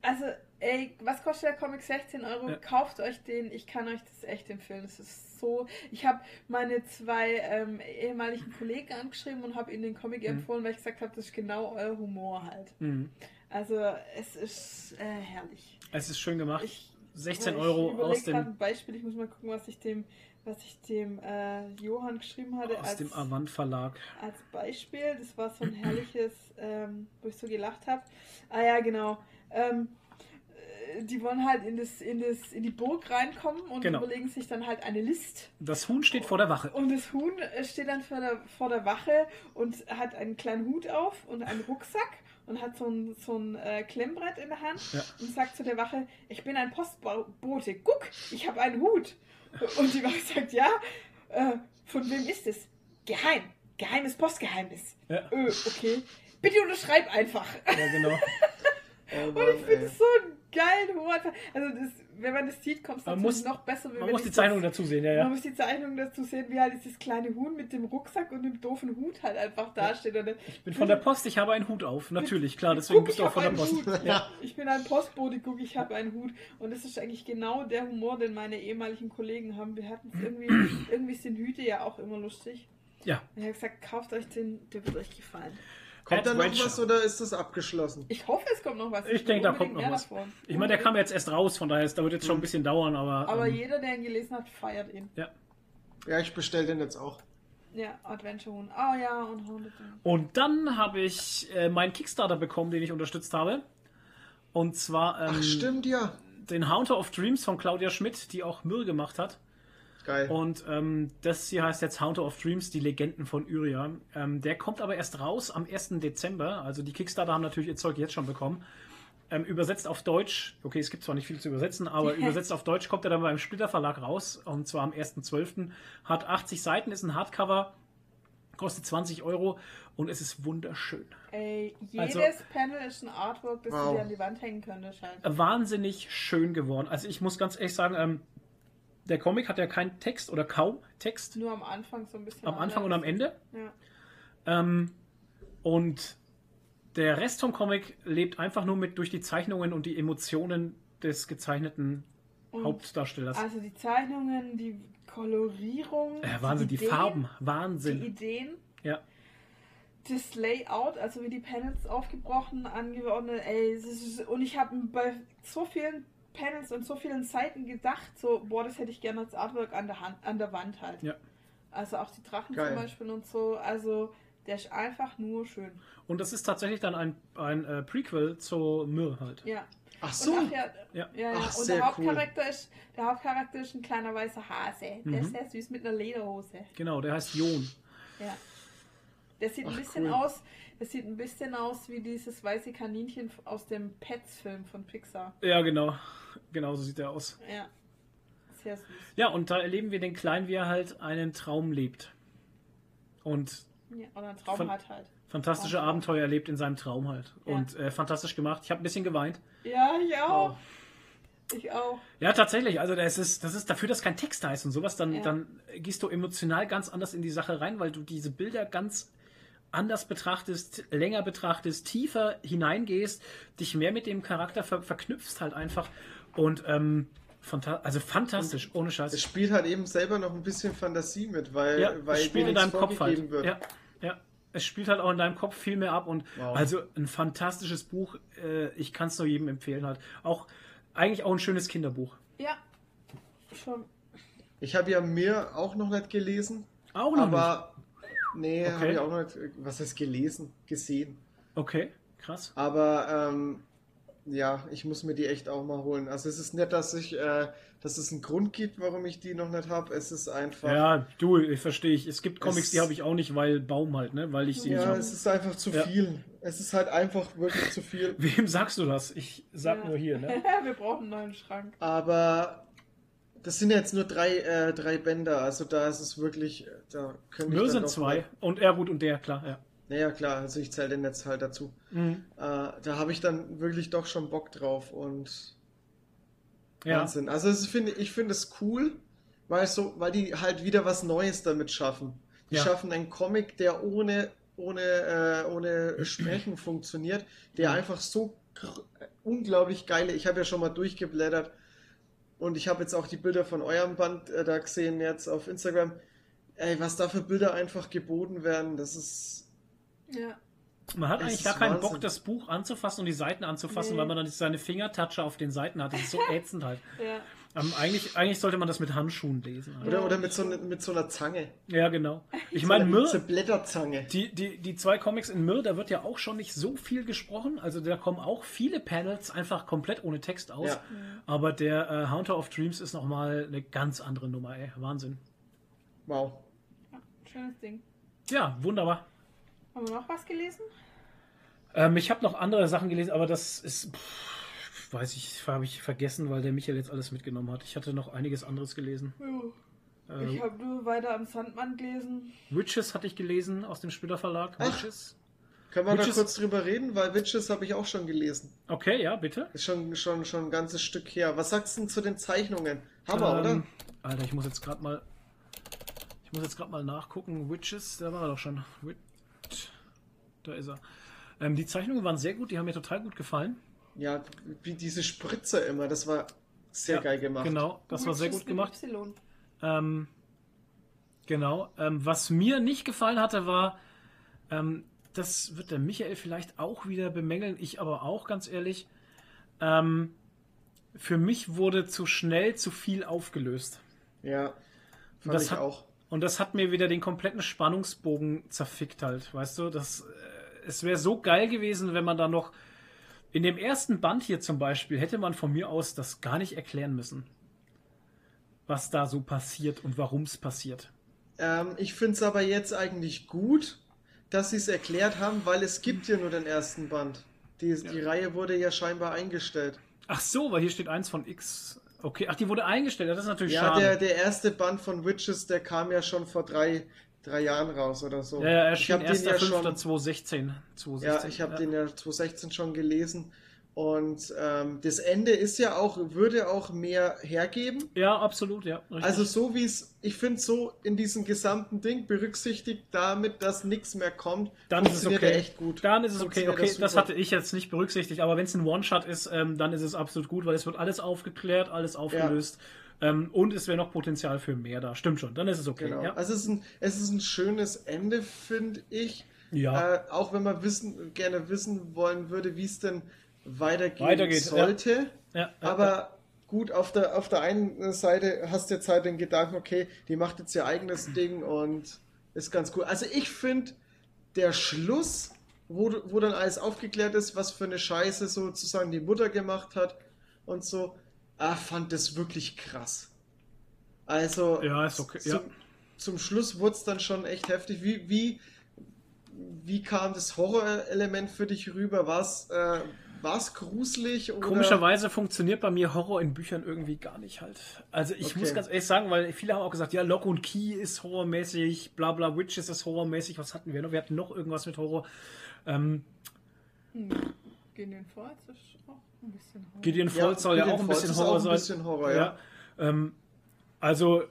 also, ey, was kostet der Comic? 16 Euro. Ja. Kauft euch den. Ich kann euch das echt empfehlen. Es ist so. Ich habe meine zwei ähm, ehemaligen Kollegen angeschrieben und habe ihnen den Comic empfohlen, weil ich gesagt habe, das ist genau euer Humor halt. Mhm. Also, es ist äh, herrlich. Es ist schön gemacht. Ich, 16 ich Euro aus dem, ein Beispiel. Ich muss mal gucken, was ich dem, was ich dem äh, Johann geschrieben hatte. aus als, dem Avant Verlag. als Beispiel. Das war so ein herrliches, ähm, wo ich so gelacht habe. Ah ja, genau. Ähm, äh, die wollen halt in, das, in, das, in die Burg reinkommen und Genau. überlegen sich dann halt eine List. Das Huhn steht vor der Wache. Und das Huhn äh, steht dann vor der, vor der Wache und hat einen kleinen Hut auf und einen Rucksack und hat so ein, so ein äh, Klemmbrett in der Hand Ja. und sagt zu der Wache, ich bin ein Postbote, guck, ich habe einen Hut. Und die Wache sagt, ja, äh, von wem ist es? Geheim, geheimes Postgeheimnis. Ja, Ö, okay. Bitte unterschreib einfach. ja genau. Oh Und Mann, ich finde es so geilen einfach. Also das, wenn man das sieht, kommt es Man natürlich muss- noch besser. Man man muss die Zeichnung dazu sehen, ja, Man ja. muss die Zeichnung dazu sehen, wie halt dieses kleine Huhn mit dem Rucksack und dem doofen Hut halt einfach dasteht. Und Ich bin von der Post, ich habe einen Hut auf. Natürlich, klar, deswegen Guck, bist du auch von der Post. Ja. Ich bin ein Postbote, guck, ich habe einen Hut. Und das ist eigentlich genau der Humor, den meine ehemaligen Kollegen haben. Wir hatten es irgendwie, irgendwie sind Hüte ja auch immer lustig. ja. Und ich habe gesagt, kauft euch den, der wird euch gefallen. Kommt da noch was oder ist das abgeschlossen? Ich hoffe, es kommt noch was. Ich will denke, da kommt noch was. davon. Ich meine, der kam jetzt erst raus, von daher, es dauert jetzt schon ein bisschen dauern, aber. Aber ähm, jeder, der ihn gelesen hat, feiert ihn. ja. Ja, ich bestelle den jetzt auch. Ja, Adventure Huhn. Ah ja, und Haunted Huhn. Und dann habe ich äh, meinen Kickstarter bekommen, den ich unterstützt habe. Und zwar ähm, Ach, stimmt ja. den Haunter of Dreams von Claudia Schmidt, die auch Myrrh gemacht hat. Geil. Und ähm, das hier heißt jetzt Haunter of Dreams, die Legenden von Uria. Ähm, der kommt aber erst raus am 1. Dezember. Also die Kickstarter haben natürlich ihr Zeug jetzt schon bekommen. Ähm, übersetzt auf Deutsch, okay, es gibt zwar nicht viel zu übersetzen, aber übersetzt auf Deutsch kommt er dann beim Splitter Verlag raus. Und zwar am 1.12. Hat 80 Seiten, ist ein Hardcover, kostet 20 Euro und es ist wunderschön. Ey, jedes Also- Panel ist ein Artwork, das Wow. du dir an die Wand hängen könntest. Halt. Wahnsinnig schön geworden. Also ich muss ganz ehrlich sagen, ähm, der Comic hat ja keinen Text oder kaum Text. Nur am Anfang so ein bisschen. Am Anfang und am anders. Ende. Ja. Ähm, und der Rest vom Comic lebt einfach nur mit durch die Zeichnungen und die Emotionen des gezeichneten Und Hauptdarstellers. Also die Zeichnungen, die Kolorierung, äh, Wahnsinn, die Ideen, Farben, die Wahnsinn. Ideen, Ja. das Layout, also wie die Panels aufgebrochen, angeordnet, ey, ist, und ich habe bei so vielen Panels und so vielen Seiten gedacht, so, boah, das hätte ich gerne als Artwork an der, Hand, an der Wand halt. Ja. Also auch die Drachen Geil. zum Beispiel und so, also der ist einfach nur schön. Und das ist tatsächlich dann ein, ein äh, Prequel zu Myrrh halt. Ja. Ach Und so. ach ja, Ja. ja, ja. Ach, und der Hauptcharakter ist der Hauptcharakter ist ein kleiner weißer Hase. Der Mhm. ist sehr süß mit einer Lederhose. Genau, der heißt Jon. Ja. Der sieht ein Ach, bisschen cool. aus, der sieht ein bisschen aus wie dieses weiße Kaninchen aus dem Pets-Film von Pixar. Ja, genau. Genau so sieht er aus. Ja. Sehr süß. Ja, und da erleben wir den Kleinen, wie er halt einen Traum lebt. Und Ja, oder ein Traum hat halt. fantastische Traum. Abenteuer erlebt in seinem Traum halt. Ja. Und äh, fantastisch gemacht. Ich habe ein bisschen geweint. Ja, ich auch. Wow. Ich auch. Ja, tatsächlich. Also das ist, das ist dafür, dass kein Text da ist und sowas, dann, Ja. dann gehst du emotional ganz anders in die Sache rein, weil du diese Bilder ganz anders betrachtest, länger betrachtest, tiefer hineingehst, dich mehr mit dem Charakter ver verknüpfst halt einfach. Und ähm, fanta also fantastisch, ohne Es Scheiß. spielt halt eben selber noch ein bisschen Fantasie mit, weil, Ja, weil es spielt in deinem Kopf halt. wird. Ja, ja. Es spielt halt auch in deinem Kopf viel mehr ab und Wow. also ein fantastisches Buch. Äh, ich kann es nur jedem empfehlen halt. Auch eigentlich auch ein schönes Kinderbuch. Ja. Schon. Ich habe ja mir auch noch nicht gelesen, Auch noch aber nee, Okay. habe ich auch noch nicht, was heißt gelesen, gesehen. Okay, krass. Aber ähm, ja, ich muss mir die echt auch mal holen. Also es ist nicht, dass ich, äh, dass es einen Grund gibt, warum ich die noch nicht habe. Es ist einfach. Ja, du, ich verstehe ich. Es gibt Comics, Es- die habe ich auch nicht, weil Baum halt, ne? Weil ich sie nicht Ja, es ist einfach zu Ja. viel. Es ist halt einfach wirklich zu viel. Wem sagst du das? Ich sag Ja. nur hier, ne? Wir brauchen einen neuen Schrank. Aber das sind jetzt nur drei, äh, drei Bänder. Also da ist es wirklich, äh, da dann sind zwei. mal- Und gut, und der, klar, ja. Naja, klar, also ich zähle den jetzt halt dazu. Mhm. Äh, da habe ich dann wirklich doch schon Bock drauf und Ja. Wahnsinn. Also es finde ich finde es cool, weil so, weil die halt wieder was Neues damit schaffen. Die Ja. schaffen einen Comic, der ohne ohne äh, ohne Sprechen funktioniert, der Mhm. einfach so unglaublich geile. Ich habe ja schon mal durchgeblättert und ich habe jetzt auch die Bilder von eurem Band äh, da gesehen jetzt auf Instagram. Ey, was da für Bilder einfach geboten werden, das ist Ja. Man hat eigentlich gar keinen Wahnsinn. Bock, das Buch anzufassen und die Seiten anzufassen, Nee. weil man dann seine Fingertoucher auf den Seiten hat. Das ist so ätzend halt. Ja. Ähm, eigentlich, eigentlich sollte man das mit Handschuhen lesen. Halt. oder oder mit so ne- mit so einer Zange. Ja, genau. Ich So meine, eine Mir, Blätterzange. die, die, die zwei Comics in Mir, da wird ja auch schon nicht so viel gesprochen. Also da kommen auch viele Panels einfach komplett ohne Text aus. Ja. Aber der äh, Haunter of Dreams ist nochmal eine ganz andere Nummer, ey. Wahnsinn. Wow. ja. Schönes Ding. Ja, wunderbar. Haben wir noch was gelesen? Ähm, ich habe noch andere Sachen gelesen, aber das ist, pff, weiß ich, habe ich vergessen, weil der Michael jetzt alles mitgenommen hat. Ich hatte noch einiges anderes gelesen. Ich Äh, habe nur weiter am Sandmann gelesen. Witches hatte ich gelesen aus dem Spieler Verlag. Ach. Witches. Können wir da Witches- kurz drüber reden? Weil Witches habe ich auch schon gelesen. Okay, ja, bitte. Ist schon, schon, schon ein ganzes Stück her. Was sagst du denn zu den Zeichnungen? Hammer, Ähm, oder? Alter, ich muss jetzt gerade mal. Ich muss jetzt gerade mal nachgucken. Witches, da war er doch schon. Wit da ist er. Ähm, die Zeichnungen waren sehr gut, die haben mir total gut gefallen. Ja, wie diese Spritzer immer, das war sehr Ja, geil gemacht. Genau, das war sehr gut gemacht. Ähm, genau. Ähm, was mir nicht gefallen hatte, war, ähm, das wird der Michael vielleicht auch wieder bemängeln, ich aber auch, ganz ehrlich. Ähm, für mich wurde zu schnell zu viel aufgelöst. Ja, fand Das ich hat- auch. Und das hat mir wieder den kompletten Spannungsbogen zerfickt halt, weißt du? Das, äh, es wäre so geil gewesen, wenn man da noch in dem ersten Band hier zum Beispiel hätte man von mir aus das gar nicht erklären müssen, was da so passiert und warum es passiert. Ähm, ich finde es aber jetzt eigentlich gut, dass sie es erklärt haben, weil es gibt ja nur den ersten Band. Die, die Reihe wurde ja scheinbar eingestellt. Ach so, weil hier steht eins von X. Okay, ach, die wurde eingestellt. Das ist natürlich Ja, schade. der, der erste Band von Witches, der kam ja schon vor drei, drei Jahren raus oder so. ja, ja, ich erschien habe den ja schon, 1.5.2016. 2016. ja, ich habe den ja 2016 schon gelesen. Und ähm, das Ende ist ja auch, würde auch mehr hergeben. Ja, absolut, ja. Richtig. Also so wie es, ich finde so in diesem gesamten Ding berücksichtigt damit, dass nichts mehr kommt, dann ist es okay. er echt gut. Dann ist es okay. Okay, er das super. hatte ich jetzt nicht berücksichtigt. Aber wenn es ein One-Shot ist, ähm, dann ist es absolut gut, weil es wird alles aufgeklärt, alles aufgelöst. Ähm, und es wäre noch Potenzial für mehr da. Stimmt schon. Dann ist es okay. Genau. Ja. Also es ist ein, es ist ein schönes Ende, finde ich. ja. Äh, auch wenn man wissen, gerne wissen wollen würde, wie es denn weitergehen Weitergeht, sollte. ja, ja, Aber gut, auf der, auf der einen Seite hast du jetzt halt den Gedanken, okay, die macht jetzt ihr eigenes Ding und ist ganz cool. Also ich finde, der Schluss, wo, wo dann alles aufgeklärt ist, was für eine Scheiße sozusagen die Mutter gemacht hat und so, ah, fand das wirklich krass. Also, Ja, ist okay, Zum, ja. zum Schluss wurde es dann schon echt heftig. Wie, wie, wie kam das Horrorelement für dich rüber? War es äh, war's gruselig? Oder? Komischerweise funktioniert bei mir Horror in Büchern irgendwie gar nicht halt. Also ich Okay. muss ganz ehrlich sagen, weil viele haben auch gesagt, ja, Lock und Key ist horrormäßig, bla bla Witches ist horrormäßig. Was hatten wir noch? Wir hatten noch irgendwas mit Horror. Ähm, Gideon Falls ist auch ein bisschen Horror. Gideon Ja, Falls soll ja auch ein bisschen Horror auch ein sein. bisschen Horror, ja. ähm, also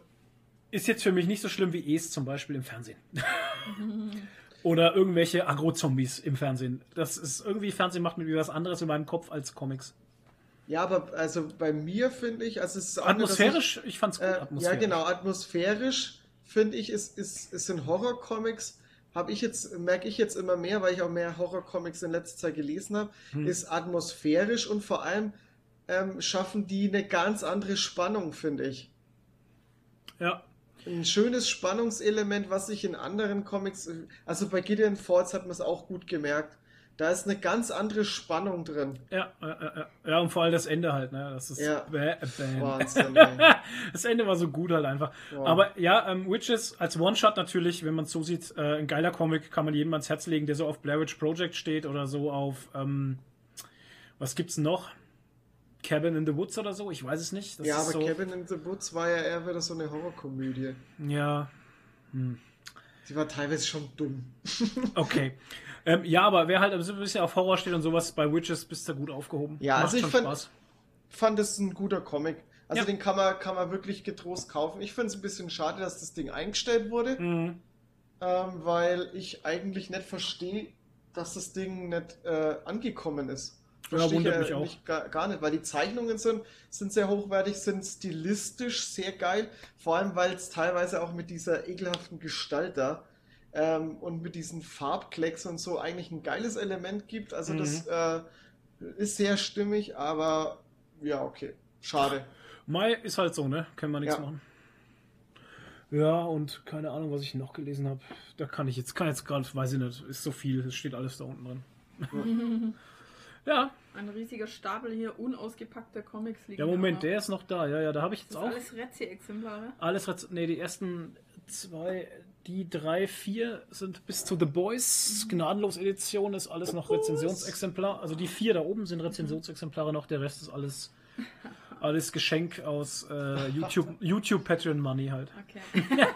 ist jetzt für mich nicht so schlimm wie Es zum Beispiel im Fernsehen. Oder irgendwelche Agro-Zombies im Fernsehen. Das ist irgendwie, Fernsehen macht mir was anderes in meinem Kopf als Comics. Ja, aber also bei mir finde ich, also es ist auch Atmosphärisch, ich, fand's Ich, gut. äh, ja, atmosphärisch. genau, atmosphärisch finde ich, ist, ist, ist in Horrorcomics, habe ich jetzt, merke ich jetzt immer mehr, weil ich auch mehr Horrorcomics in letzter Zeit gelesen habe, Hm. ist atmosphärisch und vor allem ähm, schaffen die eine ganz andere Spannung, finde ich. Ja, ein schönes Spannungselement, was sich in anderen Comics, also bei Gideon Falls hat man es auch gut gemerkt, Da ist eine ganz andere Spannung drin. Ja, ja, ja, und vor allem das Ende halt, ne? Das ist Ja. bäh, bäh. Wahnsinn. Das Ende war so gut halt einfach. Wow. Aber ja, ähm, Witches als One-Shot natürlich, wenn man es so sieht, äh, ein geiler Comic, kann man jedem ans Herz legen, der so auf Blair Witch Project steht oder so auf, ähm, was gibt's noch? Cabin in the Woods oder so? Ich weiß es nicht. Das ja, aber so, Cabin in the Woods war ja eher wieder so eine Horrorkomödie. Ja, Die war teilweise schon dumm. okay. ähm, ja, aber wer halt ein bisschen auf Horror steht und sowas, bei Witches bist du gut aufgehoben. Ja, Macht also ich fand- Spaß. fand es ein guter Comic. Also Ja. den kann man, kann man wirklich getrost kaufen. Ich finde es ein bisschen schade, dass das Ding eingestellt wurde, Mhm. ähm, weil ich eigentlich nicht verstehe, dass das Ding nicht äh, angekommen ist. Ja, Verstehe wundert ich mich auch. nicht, gar, gar nicht, weil die Zeichnungen sind, sind sehr hochwertig, sind stilistisch sehr geil, vor allem weil es teilweise auch mit dieser ekelhaften Gestalt da ähm, und mit diesen Farbklecks und so eigentlich ein geiles Element gibt. Also das äh, ist sehr stimmig, aber ja, okay. Schade. Mai ist halt so, ne? Können wir nichts Ja. machen. Ja, und keine Ahnung, was ich noch gelesen habe. Da kann ich jetzt, kann jetzt gerade, weiß ich nicht, ist so viel, es steht alles da unten drin. ja, Ein riesiger Stapel hier unausgepackter Comics liegen. ja, Moment, da. der ist noch da. Ja, ja, da habe ich jetzt Das auch alles Rezi-Exemplare. alles. Rez- Nee, die ersten zwei, die drei, vier sind bis zu The Boys. Gnadenlos Edition ist alles noch Rezensionsexemplar. Also die vier da oben sind Rezensionsexemplare noch, der Rest ist alles. Alles Geschenk aus äh, YouTube, YouTube Patreon Money halt. Okay.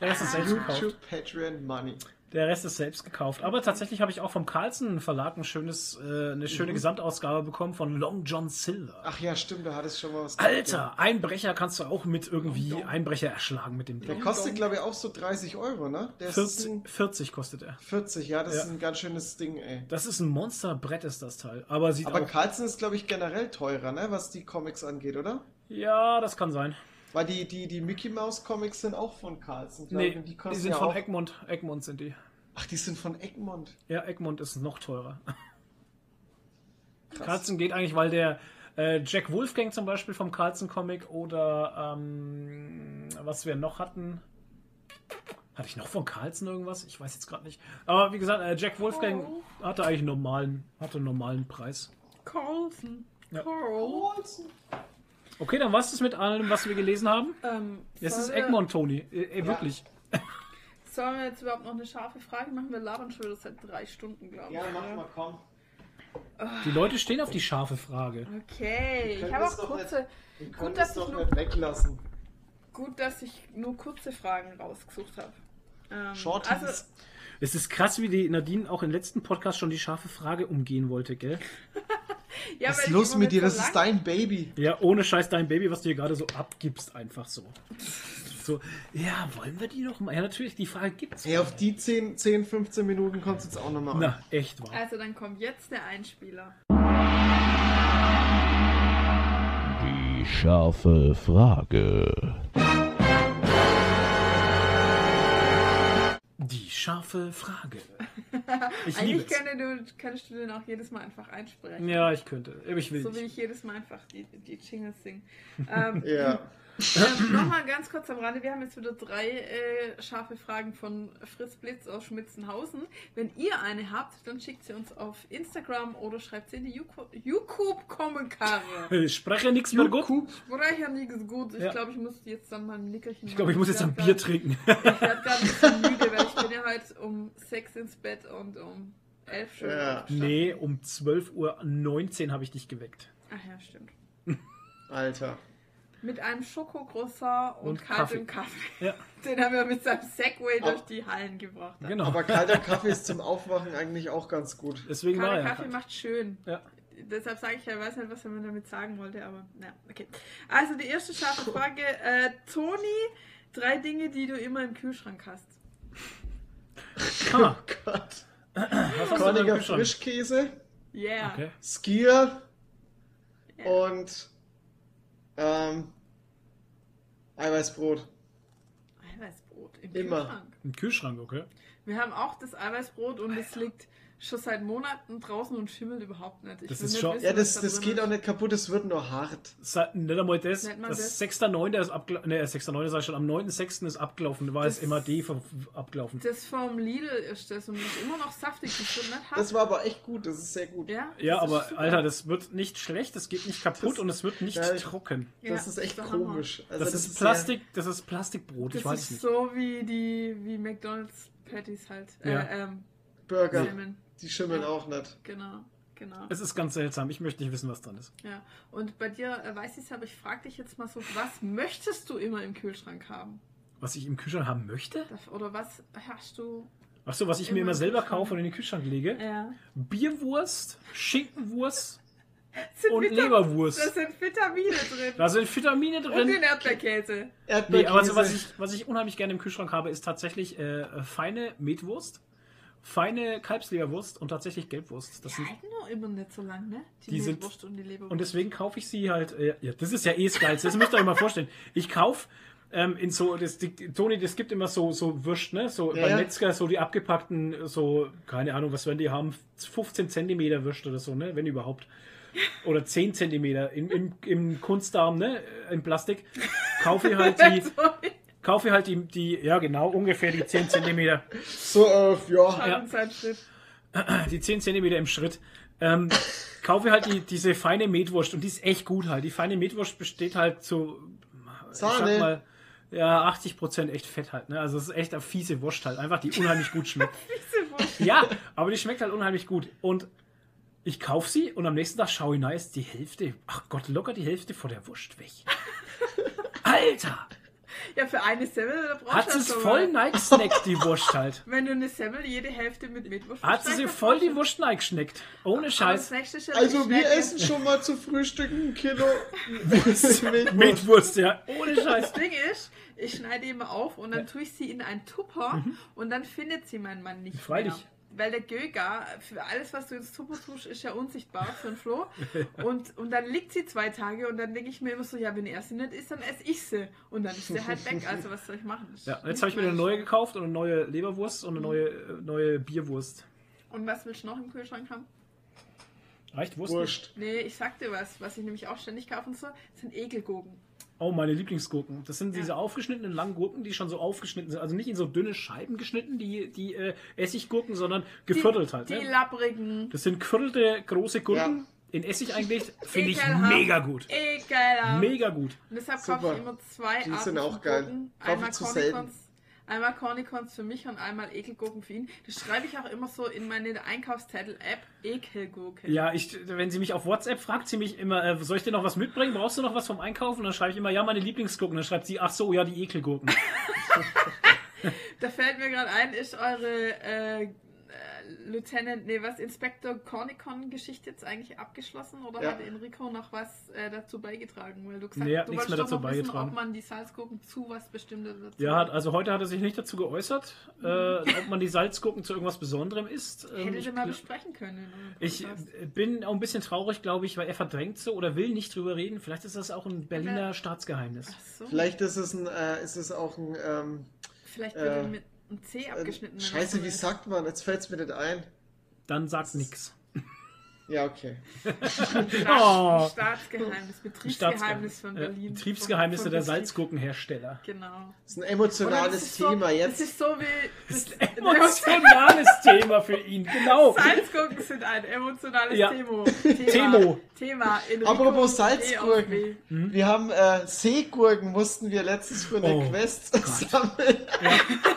Der Rest ist gekauft. YouTube, Patreon, Money. Der Rest ist selbst gekauft. Aber tatsächlich habe ich auch vom Carlsen Verlag ein schönes, äh, eine schöne Gesamtausgabe bekommen von Long John Silver. Ach ja, stimmt, da hattest schon mal was. Alter, Einbrecher kannst du auch mit irgendwie Einbrecher erschlagen mit dem Der Ding. kostet, glaube ich, auch so 30 Euro, ne? Der ist 40, ein 40 kostet er. 40, ja, das Ja. ist ein ganz schönes Ding, ey. Das ist ein Monsterbrett, ist das Teil. Aber sieht Aber. Carlsen ist, glaube ich, generell teurer, ne? Was die Comics angeht, oder? Ja, das kann sein. Weil die, die, die Mickey Mouse Comics sind auch von Carlsen, glaube Nee, die, kosten sind ja von auch... Egmont. Egmont sind die. Ach, die sind von Egmont. Ja, Egmont ist noch teurer. Krass. Carlsen geht eigentlich, weil der äh, Jack Wolfgang zum Beispiel vom Carlsen Comic oder ähm, was wir noch hatten. Hatte ich noch von Carlsen irgendwas? Ich weiß jetzt gerade nicht. Aber wie gesagt, äh, Jack Wolfgang Oh. hatte eigentlich einen normalen, hatte einen normalen Preis. Carlson. Ja. Carl. Okay, dann war es das mit allem, was wir gelesen haben. Ähm, Es ist Egmont, Toni. Äh, äh, wirklich. Sollen wir jetzt überhaupt noch eine scharfe Frage machen? Wir labern schon wieder seit drei Stunden, glaube ich. Ja, mach mal, komm. Die Leute stehen auf die scharfe Frage. Okay, ich habe das auch doch kurze. Können Gut, das dass doch ich nur- nicht weglassen. Gut, dass ich nur kurze Fragen rausgesucht habe. Ähm, Shorties. also, Es ist krass, wie die Nadine auch im letzten Podcast schon die scharfe Frage umgehen wollte, gell? ja, Was ist los mit dir? so Das ist dein Baby. Ja, ohne Scheiß dein Baby, was du hier gerade so abgibst, einfach so. So, ja, wollen wir die noch mal? Ja, natürlich, die Frage gibt's. Hey, auf die 10, 10 15 Minuten kommt es jetzt auch nochmal an. Na, echt wahr. Also, dann kommt jetzt der Einspieler. Die scharfe Frage. Die scharfe Frage. Ich liebe Eigentlich könnte du, könntest du den auch jedes Mal einfach einsprechen. Ja, ich könnte. Aber ich will So wie nicht. ich jedes Mal einfach die, die Jingles singe. Ähm, Ja. ähm, Nochmal ganz kurz am Rande. Wir haben jetzt wieder drei äh, scharfe Fragen von Fritz Blitz aus Schmitzenhausen. Wenn ihr eine habt, dann schickt sie uns auf Instagram oder schreibt sie in die YouTube-Kommentare. Ich spreche nichts mehr gut. Sprecher nichts gut. Ich Ja. glaube, ich muss jetzt dann mal ein Nickerchen Ich glaube, ich muss jetzt ein Bier grad- trinken. Ich werde gerade ein bisschen müde, weil ich bin ja heute um sechs ins Bett und um elf schon Ja. Nee, um 12.19 Uhr habe ich dich geweckt. Ach ja, stimmt. Alter. Mit einem Schokocroissant und, Und kaltem Kaffee. Ja, Den haben wir mit seinem Segway Ab- durch die Hallen gebracht. genau. Aber kalter Kaffee ist zum Aufwachen eigentlich auch ganz gut. Deswegen war Kalter er. Kaffee macht schön. Ja. Deshalb sage ich, ich weiß nicht, was man damit sagen wollte, aber na, okay. Also die erste scharfe Frage. Äh, Toni, drei Dinge, die du immer im Kühlschrank hast. Ah, Gott. was Korniger? Frischkäse, Yeah. Okay. Skier und ähm, Eiweißbrot. Eiweißbrot im Immer. Kühlschrank. Im Kühlschrank, okay. Wir haben auch das Eiweißbrot und es liegt schon seit Monaten draußen und schimmelt überhaupt nicht. Ich Das ist nicht schon- wissen, Ja, das, da das geht ist. auch nicht kaputt, es wird nur hart. Sa- Nicht einmal das. Das das? 6.9. ist abgelaufen. Ne, 6.9. sag ich schon. Am 9.6. ist abgelaufen. Da war Das- das MAD ver- abgelaufen. Das vom Lidl ist das und ist immer noch saftig. Das wird nicht hart. Das war aber echt gut, das ist sehr gut. ja, Ja, das ist aber. Alter, das wird nicht schlecht, das geht nicht kaputt Das- und es wird nicht Ja, trocken. Das Ja, ist echt komisch. Also Das, ist sehr- Plastik, das ist Plastikbrot, ich Das weiß ist nicht. so wie die wie McDonalds Patties halt. Ja. Äh, ähm, Burger, Salmon. Die schimmeln Ja. auch nicht. Genau, genau. Es ist ganz seltsam, ich möchte nicht wissen, was dran ist. Ja. Und bei dir äh, weiß ich es, aber ich frage dich jetzt mal so, was möchtest du immer im Kühlschrank haben? Was ich im Kühlschrank haben möchte? Das- Oder was hast du? Achso, was ich mir Immer immer im selber kaufe und in den Kühlschrank lege. Ja. Bierwurst, Schinkenwurst und Vita- Leberwurst. Da sind Vitamine drin. Da sind Vitamine Und drin. den Erdbeerkäse. Nee, aber also, was, Erdbeerkäse. ich, was ich unheimlich gerne im Kühlschrank habe, ist tatsächlich äh, feine Metwurst, feine Kalbsleberwurst und tatsächlich Gelbwurst. Das Die sind, halten nur immer nicht so lang, ne? Die, Die sind- Mehlwurst und die Leberwurst. und deswegen kaufe ich sie halt. Äh, ja, das ist ja eh das Geilste. Das müsst ihr euch mal vorstellen. Ich kaufe ähm, in so, das, die, Toni, das gibt immer so, so Würst, ne? So Ja, beim ja. Metzger, so die abgepackten, so, keine Ahnung, was werden die haben? 15 Zentimeter Würst oder so, ne? Wenn überhaupt. Oder 10 Zentimeter im, im, im Kunstdarm, ne? Im Plastik. Kaufe ich halt die. Kaufe ich halt die, die, ja genau, ungefähr die 10 Zentimeter, So, äh, ja. Ja. Die 10 Zentimeter im Schritt. Ähm, kaufe ich halt die, diese feine Metwurst und die ist echt gut halt. Die feine Metwurst besteht halt zu, ich sag Sahne. mal, ja, 80% echt Fett halt. Ne? Also es ist echt eine fiese Wurst halt. Einfach, die unheimlich gut schmeckt. ja, aber die schmeckt halt unheimlich gut. Und ich kaufe sie und am nächsten Tag schaue ich, na, ist die Hälfte, ach Gott, locker die Hälfte von der Wurst weg. Alter! Ja, für eine Semmel da brauchst Hat sie es voll neigesnackt, die Wurst halt. Wenn du eine Semmel jede Hälfte mit Mehlwurst Hat sie sie voll die Wurst geschneckt. Ohne Scheiß. Also wir essen schon mal zu Frühstück ein Kilo Wurst mit Mit Wurst, ja. Ohne Scheiß. Das Ding ist, ich schneide die immer auf und dann tue ich sie in einen Tupper und dann findet sie mein Mann nicht Mhm. Freilich. mehr. Weil der Göger, für alles, was du ins Tupper tust, ist ja unsichtbar für den Flo. Und, und dann liegt sie zwei Tage und dann denke ich mir immer so, ja, wenn er sie nicht isst, dann esse ich sie. Und dann ist sie halt weg. Also was soll ich machen? Das ist Ja, jetzt habe ich mir eine neue gekauft und eine neue Leberwurst und eine neue, äh, neue Bierwurst. Und was willst du noch im Kühlschrank haben? Reicht Wurst? Wurst. Nee, ich sag dir was, was ich nämlich auch ständig kaufen soll, sind Ekelgurken. Oh, meine Lieblingsgurken. Das sind Ja. diese aufgeschnittenen langen Gurken, die schon so aufgeschnitten sind. Also nicht in so dünne Scheiben geschnitten, die, die äh, Essiggurken, sondern geviertelt die, halt. Die Ne? lapprigen. Das sind geviertelte große Gurken Ja. in Essig eingelegt. Finde ich mega gut. Ekelhaft. Mega gut. Und deshalb kaufe ich immer zwei Die Arten sind auch geil. Einmal ich zu selten. Cornicons, einmal Cornicons für mich und einmal Ekelgurken für ihn. Das schreibe ich auch immer so in meine Einkaufszettel-App. Ekelgurken. Ja, ich, wenn sie mich auf WhatsApp fragt, sie mich immer, äh, soll ich dir noch was mitbringen? Brauchst du noch was vom Einkaufen? Dann schreibe ich immer, ja, meine Lieblingsgurken. Dann schreibt sie, ach so, ja, die Ekelgurken. Da fällt mir gerade ein, ist eure äh, äh, Lieutenant, nee, was, Inspektor Cornicon-Geschichte jetzt eigentlich abgeschlossen oder Ja. hat Enrico noch was äh, dazu beigetragen? Weil du gesagt Nee, er hat du nichts wolltest mehr doch dazu noch wissen, beigetragen. ob man die Salzgurken zu was Bestimmtes dazu Ja, hat, also heute hat er sich nicht dazu geäußert, äh, ob man die Salzgurken zu irgendwas Besonderem isst. Ähm, Hätte ich sie mal besprechen können. Ich äh, bin auch ein bisschen traurig, glaube ich, weil er verdrängt so oder will nicht drüber reden. Vielleicht ist das auch ein Berliner Aber- Staatsgeheimnis. Ach so. Vielleicht ist es ein, äh, ist es auch ein, ähm, Vielleicht Äh, wird er mit einem C abgeschnitten. äh, wenn Scheiße, wie sagt man? Jetzt fällt es mir nicht ein. Dann sagt nix. Ja, okay. ist. Oh. Staatsgeheimnis, Betriebsgeheimnis von äh, Berlin. Betriebsgeheimnisse Von- der von Betrieb- Salzgurkenhersteller. Genau. Das ist ein emotionales das ist so, Thema Das jetzt. ist so wie. Das, Emotionales Thema für ihn, genau. Salzgurken sind ein emotionales Ja. Thema. Temo. Thema. Enrico Apropos E Salzgurken. Wir haben äh, Seegurken mussten wir letztens für eine Oh, Quest sammeln.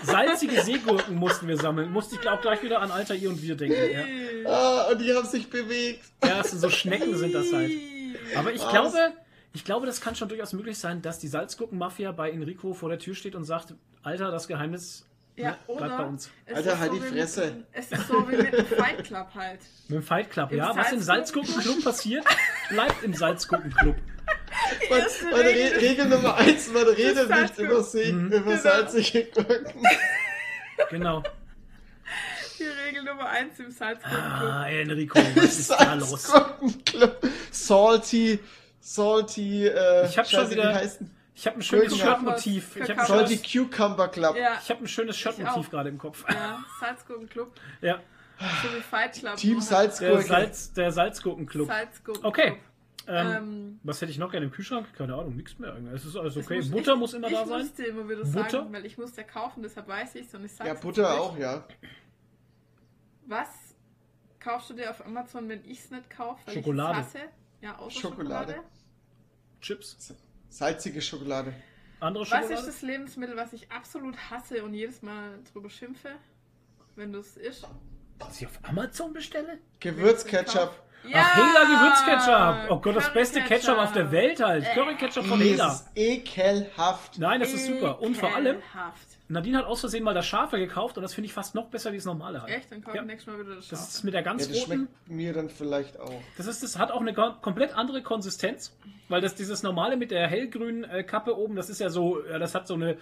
Salzige Seegurken mussten wir sammeln. Musste ich auch gleich wieder an Alter I und wir denken. Ja, Ah, und die haben sich bewegt. Ja das sind so Schnecken sind das halt. Aber ich Was? glaube, ich glaube, das kann schon durchaus möglich sein, dass die Salzgurkenmafia bei Enrico vor der Tür steht und sagt, Alter, das Geheimnis Ja, ne, bleibt bei uns. Alter, halt so die Fresse. Mit, es ist so wie mit dem Fight Club halt. Mit dem Fight Club, Im ja. Was im Salzgurken- Salzgurkenclub passiert, bleibt im Salzgurkenclub. Man, meine Re Regel- Regel Nummer eins, man redet nicht über, See, Mhm. über Genau. salzige Gurken. Genau. Die Regel Nummer 1 im Salzgurkenclub. Ah, Enrico, was ist da los? Salzgurkenclub. Salty, salty, äh, Ich hab schon scheiße, wieder- wie heißt denn? Ich habe ein schönes Shirtmotiv. Ich habe ein, Kakao- Salty schönes- Cucumber Club. Ja, ich hab ein schönes Ich Shirtmotiv gerade im Kopf. ja, Salzgurkenclub. Ja. So wie Fight Club. Team halt Der, Salzgurke. Salz, der Salzgurkenclub. Salzgurken. Okay. Ähm, Ähm, was hätte ich noch gerne im Kühlschrank? Keine Ahnung, nichts mehr. Es ist alles okay. muss- Butter ich, muss immer ich da sein. musste immer wieder Butter? sagen, weil ich musste kaufen, deshalb weiß ich es und ich sag's Ja, Butter auch, ja. Was kaufst du dir auf Amazon, wenn ich es nicht kaufe? Schokolade. Hasse? Ja, außer Schokolade. Schokolade. Chips. Salzige Schokolade. Andere Was Schokolade. ist das Lebensmittel, was ich absolut hasse und jedes Mal drüber schimpfe, wenn du es isst? Was ich auf Amazon bestelle? Gewürzketchup. Ach, Hela Gewürzketchup. Oh Gott, das beste Ketchup auf der Welt halt. Äh. Curry-Ketchup von Das Hela. ist ekelhaft. Nein, das ist super. Und vor allem, Ekelhaft. Nadine hat aus Versehen mal das Scharfe gekauft und das finde ich fast noch besser wie das normale halt. Echt? Dann kaufe Ja. ich nächstes Mal wieder das Das Scharfe. ist mit der Ja, ganz das roten. schmeckt mir dann vielleicht auch. Das ist, das hat auch eine komplett andere Konsistenz, weil das dieses normale mit der hellgrünen äh, Kappe oben, das ist ja so, ja, das hat so eine,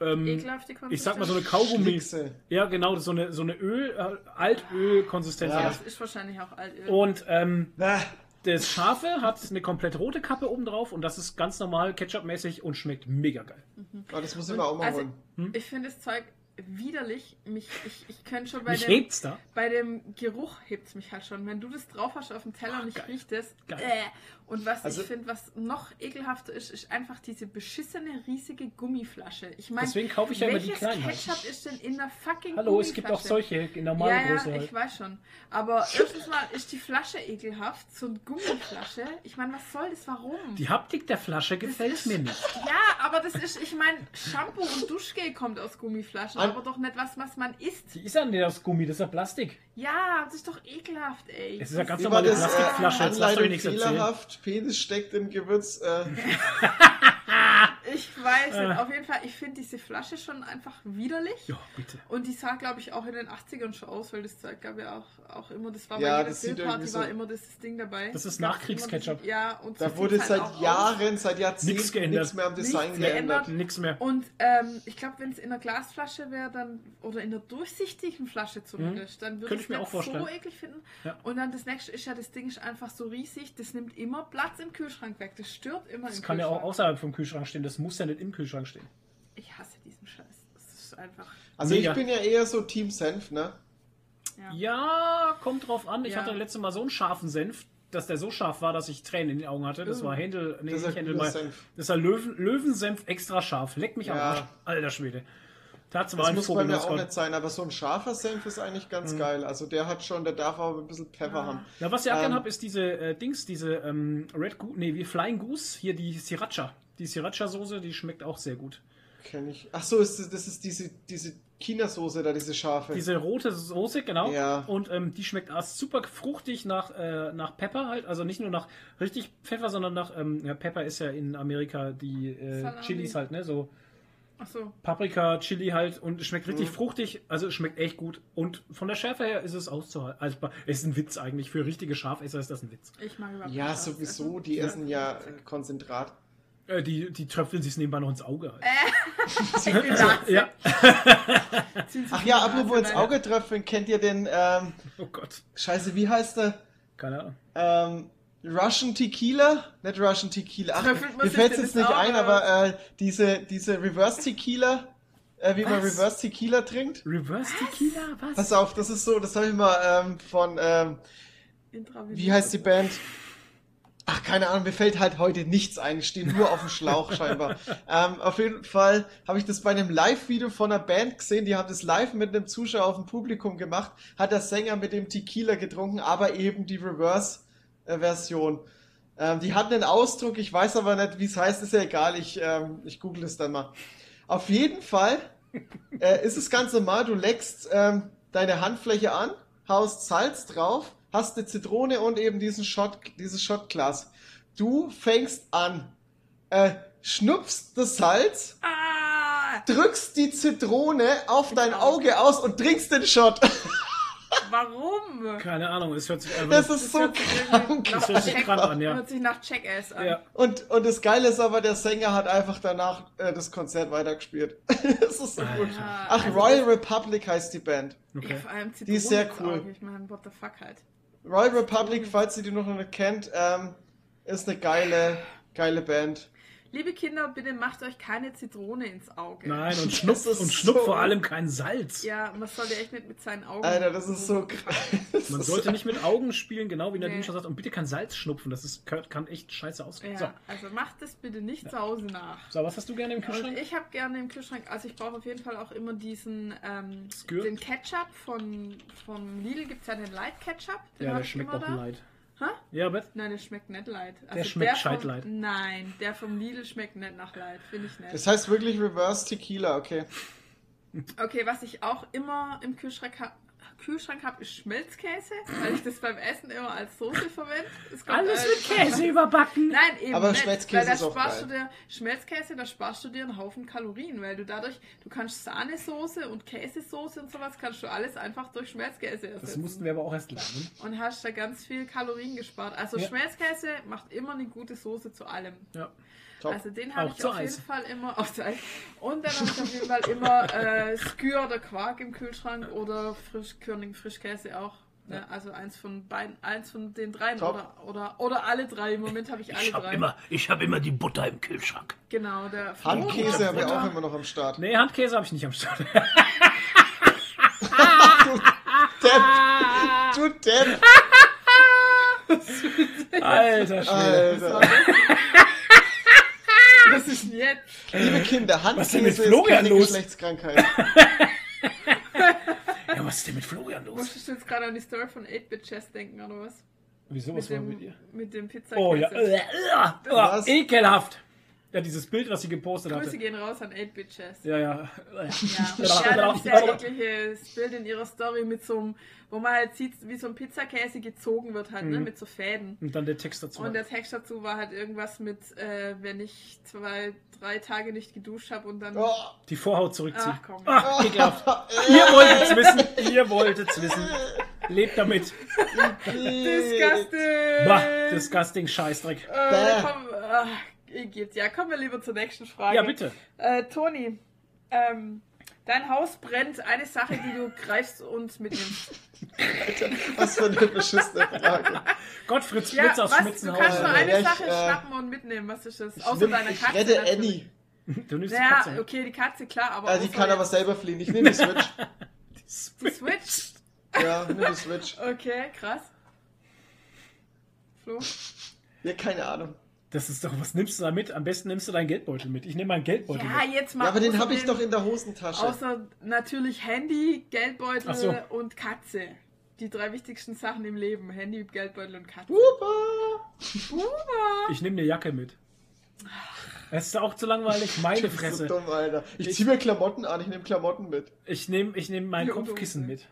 ähm, Ekelhaft die Konsistenz. ich sag mal so eine Kaugummi. Schlickse. Ja, genau, das so eine so eine Öl, äh, Altöl-Konsistenz. Ja. hat Das das. ist wahrscheinlich auch Altöl. Und ähm, Ah, das Scharfe hat eine komplett rote Kappe oben drauf und das ist ganz normal Ketchup-mäßig und schmeckt mega geil. oh, das muss ich mir auch mal also, holen. Hm? ich finde das Zeug widerlich. Mich, ich, ich könnte schon bei Mich dem, hebt's da. bei dem Geruch hebt es mich halt schon. Wenn du das drauf hast auf dem Teller und ich geil. riech das. Geil. Äh. Und was Also- ich finde, was noch ekelhafter ist, ist einfach diese beschissene riesige Gummiflasche. Ich meine, Deswegen kaufe ich ja immer die kleinen. Ketchup ist denn in der fucking Hallo, es gibt auch Gummiflasche? solche in normaler ja, ja, Größe. ich Halt. weiß schon. Aber erstens mal ist die Flasche ekelhaft, so eine Gummiflasche. Ich meine, was soll das? Warum? Die Haptik der Flasche gefällt ist- mir nicht. Ja, aber das ist, ich meine, Shampoo und Duschgel kommt aus Gummiflaschen, An- aber doch nicht was, was man isst. Die ist ja nicht aus Gummi, das ist ja Plastik. Ja, das ist doch ekelhaft, ey. Es ist ja ganz normale das? Plastikflasche. Äh, Jetzt lasst euch Anleitung nichts erzählen. Penis steckt im Gewürz. Äh, Ich weiß Äh. nicht, auf jeden Fall, ich finde diese Flasche schon einfach widerlich. Ja, bitte. Und die sah, glaube ich, auch in den 80ern schon aus, weil das Zeug gab ja auch, auch immer, das war Ja, bei jeder das Grillparty irgendwie so- war immer dieses Ding dabei. Das ist Nachkriegsketchup. Ja, und so da wurde halt seit. Jahren, seit Jahrzehnten Nichts geändert. nichts mehr am Design Nichts geändert. Nix mehr. Und ähm, ich glaube, wenn es in einer Glasflasche wäre, dann oder in einer durchsichtigen Flasche zumindest, dann würde Mhm. Ich ich mir nicht auch vorstellen. so eklig finden. Ja. Und dann das nächste ist ja, das Ding ist einfach so riesig, das nimmt immer Platz im Kühlschrank weg. Das stört immer Das im kann ja auch Kühlschrank. außerhalb vom Kühlschrank stehen. Das muss ja nicht im Kühlschrank stehen. Ich hasse diesen Scheiß. Das ist einfach. Also Mega. ich bin ja eher so Team Senf, ne? Ja. Ja, kommt drauf an. Ich Ja. hatte letztes Mal so einen scharfen Senf, dass der so scharf war, dass ich Tränen in den Augen hatte. Das war Händel, nee, Das nicht Händel, mal. Das war Löwen, Löwensenf extra scharf. Leck mich am Ja. Arsch. Alter Schwede. Das ein muss bei mir das auch nicht sein, aber so ein scharfer Senf ist eigentlich ganz geil. Also der hat schon, der darf auch ein bisschen Pfeffer haben. Na, was ich auch Ähm, gerne habe, ist diese äh, Dings, diese ähm, Red Goose, nee, wie Flying Goose, hier die Sriracha. Die Sriracha-Soße, die schmeckt auch sehr gut. Kenn ich. Ach so, ist das, das ist diese, diese China-Soße da, diese scharfe. Diese rote Soße, genau. Ja. Und ähm, die schmeckt super fruchtig nach, äh, nach Pepper halt. Also nicht nur nach richtig Pfeffer, sondern nach, ähm, ja, Pepper ist ja in Amerika die äh. Chilis halt, ne? So Ach so. Paprika, Chili halt und es schmeckt richtig Mhm. fruchtig. Also es schmeckt echt gut. Und von der Schärfe her ist es auszuhalten. Also es ist ein Witz eigentlich. Für richtige Scharfesser ist das ein Witz. Ich mag überhaupt ja, sowieso, Also, die essen ja äh, Konzentrat. Äh, die, die tröpfeln sich nebenbei noch ins Auge halt. Bin Nazi. ja. Ach ja, apropos ins. Auge treffen, kennt ihr den, ähm, Oh Gott. scheiße, wie heißt der? Keine Ahnung. Ähm, Russian Tequila? Nicht Russian Tequila. Ach, man mir fällt denn jetzt nicht ein, aber äh, diese, diese Reverse Tequila, äh, wie man Was? Reverse Tequila trinkt. Reverse Tequila? Was? Pass auf, das ist so, das habe ich mal ähm, von, ähm, wie heißt die Band? Ach, keine Ahnung, mir fällt halt heute nichts ein. Ich stehe nur auf dem Schlauch scheinbar. ähm, auf jeden Fall habe ich das bei einem Live-Video von einer Band gesehen. Die haben das live mit einem Zuschauer auf dem Publikum gemacht. Hat der Sänger mit dem Tequila getrunken, aber eben die Reverse-Version. Ähm, die hatten einen Ausdruck, ich weiß aber nicht, wie es heißt, ist ja egal. Ich, ähm, ich google es dann mal. Auf jeden Fall äh, ist es ganz normal, du leckst ähm, deine Handfläche an, haust Salz drauf, hast eine Zitrone und eben diesen Shot, dieses Shotglas. Du fängst an, äh, schnupfst das Salz, Ah! drückst die Zitrone auf dein Auge. Aus und trinkst den Shot. Warum? Keine Ahnung, es hört sich einfach. Das ist so sich irgendwie krank. nach hört sich krank an, ja. Hört sich nach Check-Ass an. ja. Und, und das Geile ist aber, der Sänger hat einfach danach äh, das Konzert weitergespielt. das ist so gut. Ja, Ach, also Royal Republic heißt die Band. Ja, Okay. vor allem Die ist sehr cool. Ich meine, what the fuck halt. Royal Republic, falls ihr die noch nicht kennt, ähm, ist eine geile, geile Band. Liebe Kinder, bitte macht euch keine Zitrone ins Auge. Nein, und Schnupf, ist und Schnupf so- vor allem kein Salz. Ja, man sollte echt nicht mit seinen Augen. Alter, das ist so krass. Man sollte nicht mit Augen spielen, genau wie Nadine Nee. schon sagt. Und bitte kein Salz schnupfen, das ist, kann echt scheiße ausgehen. Ja, So. also macht das bitte nicht zu Hause nach. so, was hast du gerne im Kühlschrank? ich habe gerne im Kühlschrank, also ich brauche auf jeden Fall auch immer diesen, ähm, den Ketchup von, von Lidl gibt es ja den Light Ketchup. Den Ja, der schmeckt auch da. leid. Hä? Ja, aber Nein, der schmeckt nicht light. Also schmeckt vom- gescheit light. Nein, der vom Lidl schmeckt nicht nach light, finde ich nicht. Das heißt wirklich Reverse Tequila, okay. Okay, was ich auch immer im Kühlschrank habe, Kühlschrank habe, ist Schmelzkäse, weil ich das beim Essen immer als Soße verwende. Alles äh, mit Käse überbacken. Nein, eben Aber nicht, Schmelzkäse weil da ist auch sparst du geil. dir Schmelzkäse, da sparst du dir einen Haufen Kalorien, weil du dadurch, du kannst Sahnesoße und Käsesoße und sowas kannst du alles einfach durch Schmelzkäse Das ersetzen. mussten wir aber auch erst lernen. und hast da ganz viel Kalorien gespart. Also Ja. Schmelzkäse macht immer eine gute Soße zu allem. Ja. Top. Also den habe ich auf Eis. jeden Fall immer auf Eis. Und dann habe ich auf jeden Fall immer äh, Skür oder Quark im Kühlschrank oder Frischkörnigen Frischkäse auch. Ne? Also eins von beiden, eins von den dreien Top. oder, oder, oder alle drei. Im Moment habe ich alle Ich habe drei. immer, ich hab immer die Butter im Kühlschrank. Genau, der Handkäse habe ich auch immer noch am Start. Nee, Handkäse habe ich nicht am Start. Depp! Du Depp! Alter Schwede. Alter. Jetzt? Liebe Kinder, Was ist denn mit Handkäse ist Florian keine los? Geschlechtskrankheit. Ja, was ist denn mit Florian los? Musstest du jetzt gerade an die Story von 8-Bit Chess denken, oder was? Wieso, was Mit war dem, mit ihr? mit dem Pizza Oh ja, äh, äh, Was? äh, ekelhaft. Ja, dieses Bild, was sie gepostet Grüße hatte. gehen raus an 8-Bit Chess. Ja, ja. Ja, Ja, sie hat ja, ekliges Bild in ihrer Story mit so einem, wo man halt sieht, wie so ein Pizzakäse gezogen wird halt, ne, Mhm. mit so Fäden. Und dann der Text dazu. Und der Text dazu war halt irgendwas mit, äh, wenn ich zwei, drei Tage nicht geduscht habe und dann... Oh, Die Vorhaut zurückziehen. Ach komm. Ach, ekelhaft. Ihr wolltet's wissen. Ihr wolltet's wissen. Lebt damit. Disgusting! Bah, disgusting Scheißdreck. Äh, komm, ach, Igitt. Ja, kommen wir lieber zur nächsten Frage. Ja, bitte. Äh, Toni, ähm, dein Haus brennt. Eine Sache, die du greifst und mitnimmst. was für eine beschissene Frage. Gottfried Ja, Spritz aus was, du kannst nur eine Ja, ich, Sache äh, schnappen und mitnehmen. Was ist das? Ich, Außer nehm, deiner ich Katze. rette natürlich. Annie. Du nimmst die Ja, Katze. okay, die Katze, klar, aber. Ah, die kann aber selber fliehen. Ich nehme die Switch. Die Switch. Ja, nimm die Switch. Okay, krass. Flo? Ja, keine Ahnung. Das ist doch, was nimmst du da mit? Am besten nimmst du deinen Geldbeutel mit. Ich nehme meinen Geldbeutel Ja, mit. jetzt mal. Ja, aber den habe ich doch in der Hosentasche. Außer natürlich Handy, Geldbeutel so. und Katze. Die drei wichtigsten Sachen im Leben. Handy, Geldbeutel und Katze. Hupa! Uber. Ich nehme eine Jacke mit. Es ist auch zu langweilig. Meine Fresse. So dumm, Alter. Ich Ich- zieh mir Klamotten an, ich nehme Klamotten mit. Ich nehme ich nehm mein Kopfkissen mit.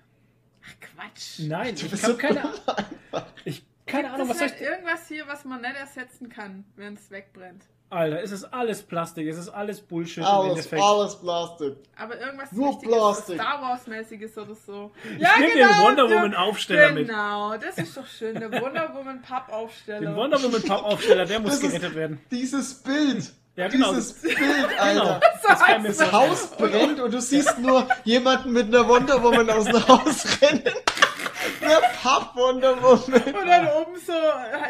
Ach, Quatsch. Nein, Du ich bist habe so keine Ahnung. einfach. Ich, keine Ahnung, was das soll ich. halt irgendwas hier, was man nicht ersetzen kann, wenn es wegbrennt. Alter, es ist alles Plastik, es ist alles Bullshit im Alles, Endeffekt. alles Plastik. Aber irgendwas Nur Plastik. Star Wars-mäßiges oder so. Ich nehme den Wonder Woman Aufsteller mit. Genau, das ist doch schön. Der Wonder Woman Pappaufsteller. Den Wonder Woman Pappaufsteller, der muss Das ist- gerettet werden. Dieses Bild. Ja, genau. Dieses Bild, Alter. Genau. Das Das Haus brennt und du siehst nur jemanden mit einer Wonder Woman aus dem Haus rennen. Der Papp-Wonder Woman. Und dann oben so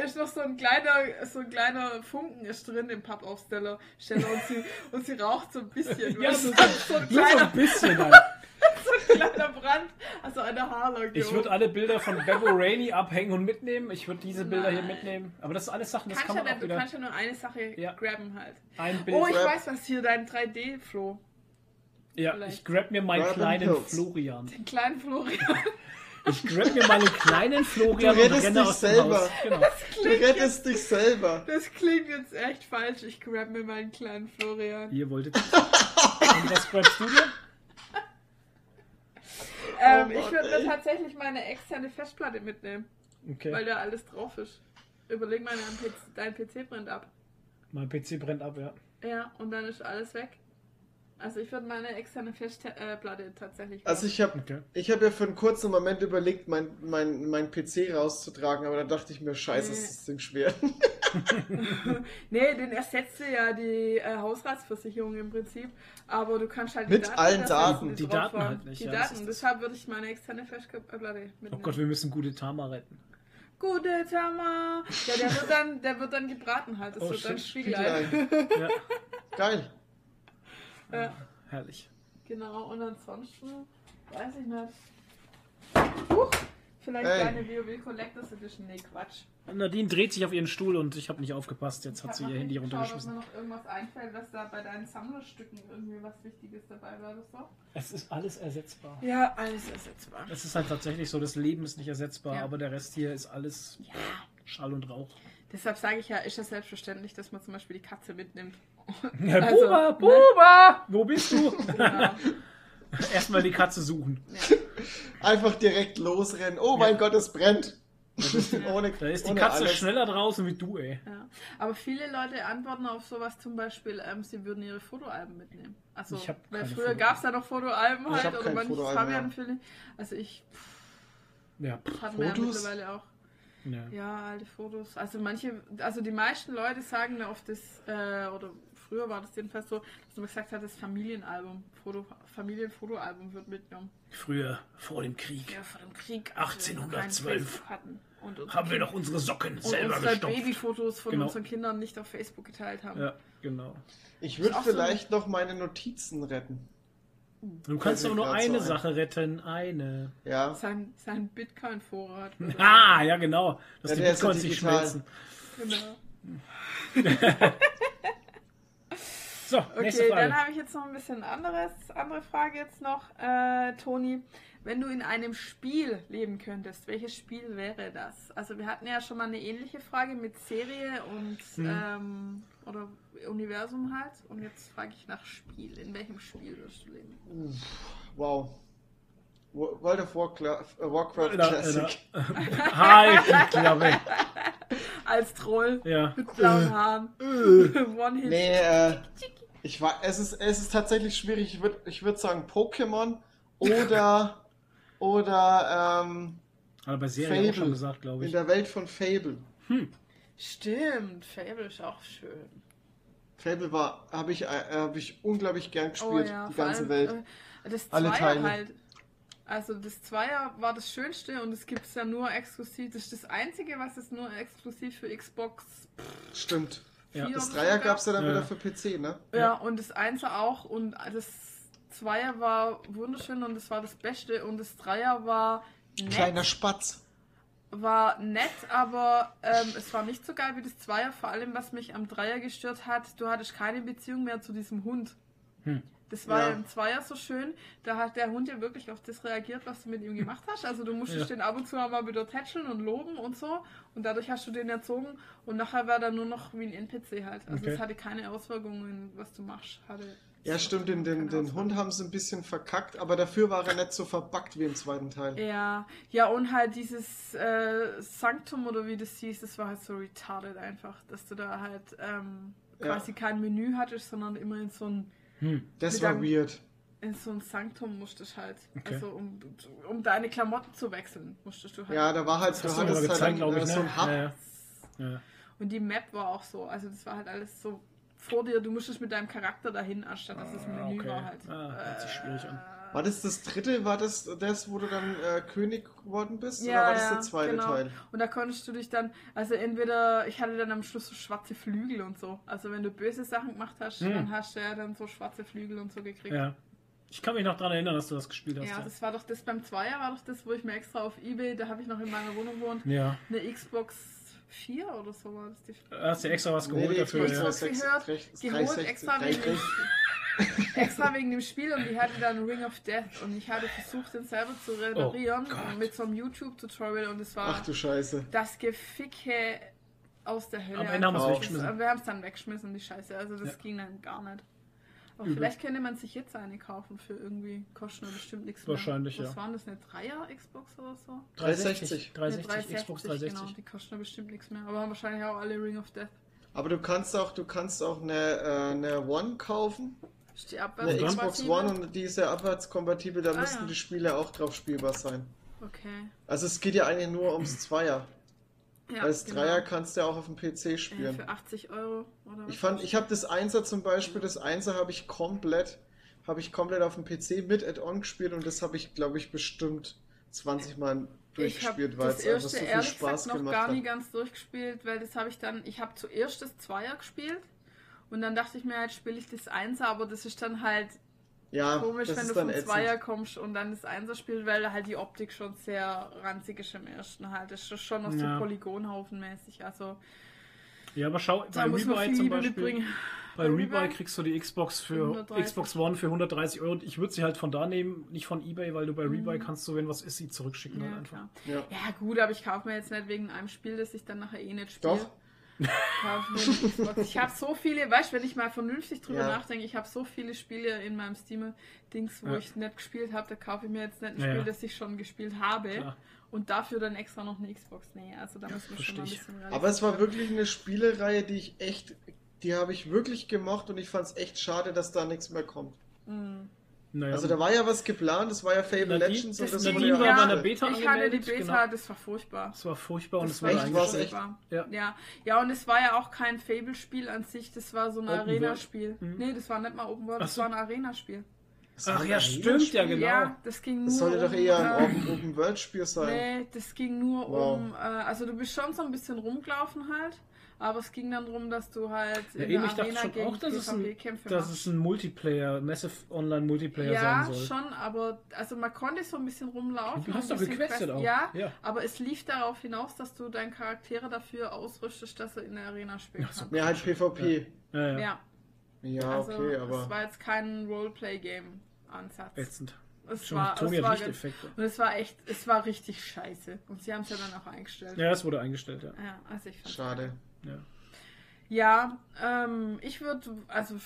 ist noch so ein kleiner, so ein kleiner Funken ist drin im Pappaufsteller Steller und sie und sie raucht so ein bisschen. Ja, so, so, so ein nur so kleiner, ein bisschen, Alter. so ein kleiner Brand, also der Haarlocke. Ich würde alle Bilder von Bebo Rainey abhängen und mitnehmen. Ich würde diese Bilder hier Nein. mitnehmen. Aber das sind alles Sachen, das kannst kann ja man auch nicht, du kannst ja nur eine Sache Ja. grabben halt. Ein Bild. Oh, ich Grab. weiß was hier, dein 3D-Flo. ja, vielleicht. ich grab mir meinen Grab kleinen. Florian. Den kleinen Florian. Ich grab mir meinen kleinen Florian Du und rettest renne dich aus dem selber. Haus. Genau. Du Klingt jetzt, rettest dich selber. das klingt jetzt echt falsch. Ich grab mir meinen kleinen Florian. Ihr wolltet. Und was grabst du dir? Ähm, Oh ich würde mir tatsächlich meine externe Festplatte mitnehmen, Okay. weil da alles drauf ist. Überleg mal, dein PC, dein PC brennt ab. Mein PC brennt ab, ja. Ja, und dann ist alles weg. Also ich würde meine externe Festplatte tatsächlich. Also ich habe Okay. ich hab ja für einen kurzen Moment überlegt, mein, mein, mein PC rauszutragen, aber da dachte ich mir, scheiße, ist das Ding schwer. nee, den ersetzt ja die äh, Hausratsversicherung im Prinzip. Aber du kannst halt Mit allen ersetzen, Daten. Die Daten waren. halt nicht, Die ja, Daten. Deshalb würde ich meine externe Festplatte mitnehmen. Oh Gott, wir müssen gute Tama retten. Gute Tama. Ja, der wird dann, der wird dann gebraten halt. Das Oh, wird dann shit, Spiegelei. Spiegelei. Ja, Geil. Ja, herrlich. genau. Und ansonsten, weiß ich nicht. Huch, vielleicht Ey. eine WoW Collectors Edition. Nee, Quatsch. Nadine dreht sich auf ihren Stuhl und ich habe nicht aufgepasst. Jetzt hat sie ihr Handy geschaut, ob runtergeschmissen. mir noch irgendwas einfällt, was da bei deinen Sammlerstücken irgendwie was Wichtiges dabei war oder so. Es ist alles ersetzbar. Ja, alles ersetzbar. Es ist halt tatsächlich so, das Leben ist nicht ersetzbar, Ja. aber der Rest hier ist alles Schall und Rauch. Deshalb sage ich ja, ist es selbstverständlich, dass man zum Beispiel die Katze mitnimmt. Ja, Also, Buba, ne? Buba! Wo bist du? Genau. Erstmal die Katze suchen. Ja. Einfach direkt losrennen. Oh mein Gott, es brennt. ohne, Da ist die ohne Katze alles. schneller draußen wie du, ey. Ja. Aber viele Leute antworten auf sowas zum Beispiel, ähm, sie würden ihre Fotoalben mitnehmen. Also, Ich weil früher gab es ja noch Fotoalben halt hab oder kein manche Fotoalben Fabian-Filme. Also ich Ja, pff, hatten wir ja Fotos? mittlerweile auch. Ja. Ja, alte Fotos. Also manche, also die meisten Leute sagen mir oft das, äh, oder früher war das jedenfalls so, dass man gesagt hat, das Familienalbum, Foto, Familienfotoalbum wird mitgenommen. Früher, vor dem Krieg, Ja, vor dem Krieg. als wir noch kein 1812 Facebook hatten. Und unsere Haben wir noch unsere Socken und selber unsere gestopft. Babyfotos von Genau. unseren Kindern nicht auf Facebook geteilt haben. Ja, genau. Ich würde vielleicht noch meine Notizen retten. Du kannst aber nur eine so ein. Sache retten. Eine. Ja. Sein, sein Bitcoin-Vorrat. Ah, ja, genau. Dass Ja, die Bitcoins nicht schmelzen. Genau. So, nächste Okay, Frage. dann habe ich jetzt noch ein bisschen anderes, andere Frage jetzt noch. Äh, Toni, wenn du in einem Spiel leben könntest, welches Spiel wäre das? Also wir hatten ja schon mal eine ähnliche Frage mit Serie und Hm. ähm, oder Universum halt. Und jetzt frage ich nach Spiel. In welchem Spiel würdest du leben? Wow. Wo- World of Warcraft, äh, Warcraft Alter, Classic. Alter. Die Klappe. Als Troll Ja. mit blauen Haaren. One-Hit. Nee, äh, ich war, es ist, es ist tatsächlich schwierig. Ich würde ich würd sagen Pokémon oder, oder ähm, Aber bei Serie auch Fable. schon gesagt, glaube in ich. der Welt von Fable. Stimmt, Fable ist auch schön. Fable war, habe ich, äh, hab ich unglaublich gern gespielt, die vor ganze allem, Welt. äh, Das Alle Zweier Teile. halt. Also das Zweier war das Schönste und es gibt es ja nur exklusiv. Das ist das Einzige, was es nur exklusiv für Xbox Stimmt. Ja. 4 Das Dreier gab es ja dann Ja. wieder für PC, ne? Ja, und das Einser auch und das Zweier war wunderschön und das war das Beste und das Dreier war nett, Kleiner Spatz. war nett, aber ähm, es war nicht so geil wie das Zweier. Vor allem, was mich am Dreier gestört hat, du hattest keine Beziehung mehr zu diesem Hund. Hm. Das war Ja. ja im Zweier so schön, da hat der Hund ja wirklich auf das reagiert, was du mit ihm gemacht hast. Also du musstest Ja. den ab und zu mal wieder tätscheln und loben und so. Und dadurch hast du den erzogen und nachher war er nur noch wie ein NPC halt. Also Okay. es hatte keine Auswirkungen, was du machst. Hatte Ja, stimmt, den, den, den. Hund haben sie ein bisschen verkackt, aber dafür war er nicht so verbackt wie im zweiten Teil. Ja, ja und halt dieses äh, Sanctum oder wie das hieß, das war halt so retarded einfach, dass du da halt ähm, Ja. quasi kein Menü hattest, sondern immer in so ein Hm. Das war einem- weird. in so ein Sanktum musstest halt, Okay. also um, um deine Klamotten zu wechseln, musstest du halt. Ja, da war halt, Das du hattest halt gezeigt, glaube äh, ich, so ne? ein Hub. Ja, ja. Ja. Und die Map war auch so, also das war halt alles so vor dir, du musstest mit deinem Charakter dahin, anstatt dass es ein Ah, Menü okay. war halt. Ah, hört sich schwierig an. War das das dritte? War das das, wo du dann äh, König geworden bist? Ja, oder war das ja, der zweite genau. Teil? Und da konntest du dich dann, also entweder, ich hatte dann am Schluss so schwarze Flügel und so. Also wenn du böse Sachen gemacht hast, Hm. dann hast du ja dann so schwarze Flügel und so gekriegt. ja. Ich kann mich noch daran erinnern, dass du das gespielt hast. Ja, das war doch das beim Zweier, war doch das, wo ich mir extra auf Ebay, da habe ich noch in meiner Wohnung gewohnt, ja. eine Xbox 4 oder so war das die. Hast du extra was Nee, geholt die dafür? Xbox 360, gehört, 360, geholt 360, extra wegen, dem, 360. extra wegen dem Spiel und die hatte dann Ring of Death und ich hatte versucht, den selber zu reparieren Oh mit so einem YouTube-Tutorial und es war Ach du Scheiße. das Geficke aus der Hölle. Am Ende haben wir es weggeschmissen. Wir haben es dann weggeschmissen, die Scheiße. Also das Ja. ging dann gar nicht. Aber vielleicht könnte man sich jetzt eine kaufen für irgendwie, kostet nur bestimmt nichts mehr. Wahrscheinlich, Was ja. waren das, eine Dreier Xbox oder so? 360. 360. 360, Eine Xbox 360, 360. Genau, die kosten ja bestimmt nichts mehr. Aber haben wahrscheinlich auch alle Ring of Death. Aber du kannst auch, du kannst auch eine, äh, eine One kaufen, Ist die eine abwärts Xbox One und die ist ja abwärtskompatibel, da Ah, müssten ja. die Spiele auch drauf spielbar sein. Okay. Also es geht ja eigentlich nur ums Zweier. Ja, Als genau. Dreier kannst du ja auch auf dem PC äh, spielen. Für 80 Euro oder was? Ich fand, ich habe das Einser zum Beispiel, das Einser habe ich komplett, habe ich komplett auf dem PC mit Add-on gespielt und das habe ich, glaube ich, bestimmt 20 Mal Ich habe durchgespielt, weil das es einfach so viel Spaß gesagt noch gemacht gar nie hat. ganz durchgespielt, weil das habe ich dann, ich habe zuerst das Zweier gespielt und dann dachte ich mir, jetzt spiele ich das Einser, aber das ist dann halt Ja, komisch, das wenn ist du vom ätzend. Zweier kommst und dann das Einser spielst, weil halt die Optik schon sehr ranzig ist im ersten halt. Das ist schon noch so Ja. Polygonhaufenmäßig, also Ja, aber schau, da bei Rebuy zum Beispiel. mitbringen. Bei Rebuy kriegst du die Xbox für 130. Xbox One für 130 Euro. Ich würde sie halt von da nehmen, nicht von EBay, weil du bei Rebuy kannst du, wenn was ist, sie zurückschicken halt Mhm. Ja, einfach. klar. Ja. ja gut, aber ich kaufe mir jetzt nicht wegen einem Spiel, das ich dann nachher eh nicht spiele. Doch. Ich habe so viele, weißt du, wenn ich mal vernünftig drüber Ja. nachdenke, ich habe so viele Spiele in meinem Steam-Dings, wo Ja. ich nicht gespielt habe, da kaufe ich mir jetzt nicht ein Spiel, ja. das ich schon gespielt habe Klar. und dafür dann extra noch eine Xbox. Nee, also da müssen wir schon mal ein bisschen Aber es war wirklich eine Spielereihe, die ich echt, die habe ich wirklich gemocht und ich fand es echt schade, dass da nichts mehr kommt. werden. Naja, Also da war ja was geplant, das war ja Fable Nadine- Legends und das- Nadine wurde ja war Ja, auch- Beta Ich hatte die Beta, genau. das war furchtbar. Das war furchtbar und Das es war echt eingestellt. echt? Ja. Ja. ja, und es war ja auch kein Fable-Spiel an sich, das war so ein Arena-Spiel. Mhm. Nee, das war nicht mal Open World, Ach das so. war ein Arena-Spiel. Das Ach ja, stimmt, ja genau. Ja, das ging nur Das sollte doch um, eher äh, ein Open, Open World Spiel sein. Nee, das ging nur Wow. um, äh, also du bist schon so ein bisschen rumgelaufen halt, aber es ging dann darum, dass du halt Ja, in eben, der ich dachte Arena schon gegen auch, dass es, ein, dass es ein Multiplayer, Massive Online Multiplayer Ja, sein soll. schon, aber also man konnte so ein bisschen rumlaufen. Du hast doch gequestet Quest- auch. Ja, Ja. aber es lief darauf hinaus, dass du deinen Charaktere dafür ausrüstest, dass er in der Arena spielen Ach so. kann. Ja, halt PvP. Ja, ja. Ja, Ja, also okay, es aber. war jetzt kein Roleplay-Game-Ansatz. Ätzend. Es Schon, war, Toni es hat war, Lichteffekte. und es war echt, es war richtig scheiße. Und sie haben es ja dann auch eingestellt. Ja, das wurde eingestellt, ja. Ja, also ich Schade. ja. Ja, ähm, ich würde, also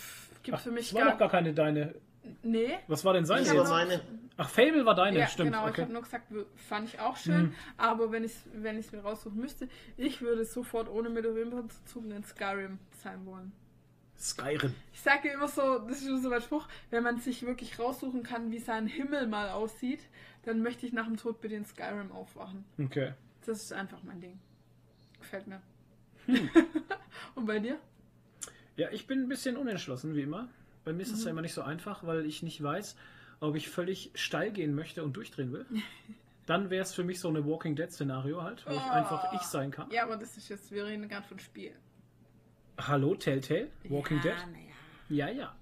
gibt Ach, für mich das war gar noch gar keine deine. Nee. Was war denn seine Das Ich war meine. Ach, Fable war deine, Ja, stimmt. genau, ich okay. habe nur gesagt, fand ich auch schön, Mhm. aber wenn ich es wenn ich's mir raussuchen müsste, ich würde sofort ohne mit der Wimpern zu zucken in Skyrim sein wollen. Skyrim. Ich sage immer so, das ist schon so mein Spruch, wenn man sich wirklich raussuchen kann, wie sein Himmel mal aussieht, dann möchte ich nach dem Tod bitte in Skyrim aufwachen. Okay. Das ist einfach mein Ding. Gefällt mir. Hm. Und bei dir? Ja, ich bin ein bisschen unentschlossen, wie immer. Bei mir ist es ja immer nicht so einfach, weil ich nicht weiß, ob ich völlig steil gehen möchte und durchdrehen will. Dann wäre es für mich so eine Walking Dead-Szenario halt, wo ich Oh. einfach ich sein kann. Ja, aber das ist jetzt, wir reden gerade von Spiel. Hallo, Telltale? Walking ja, Dead? Naja. Ja, ja.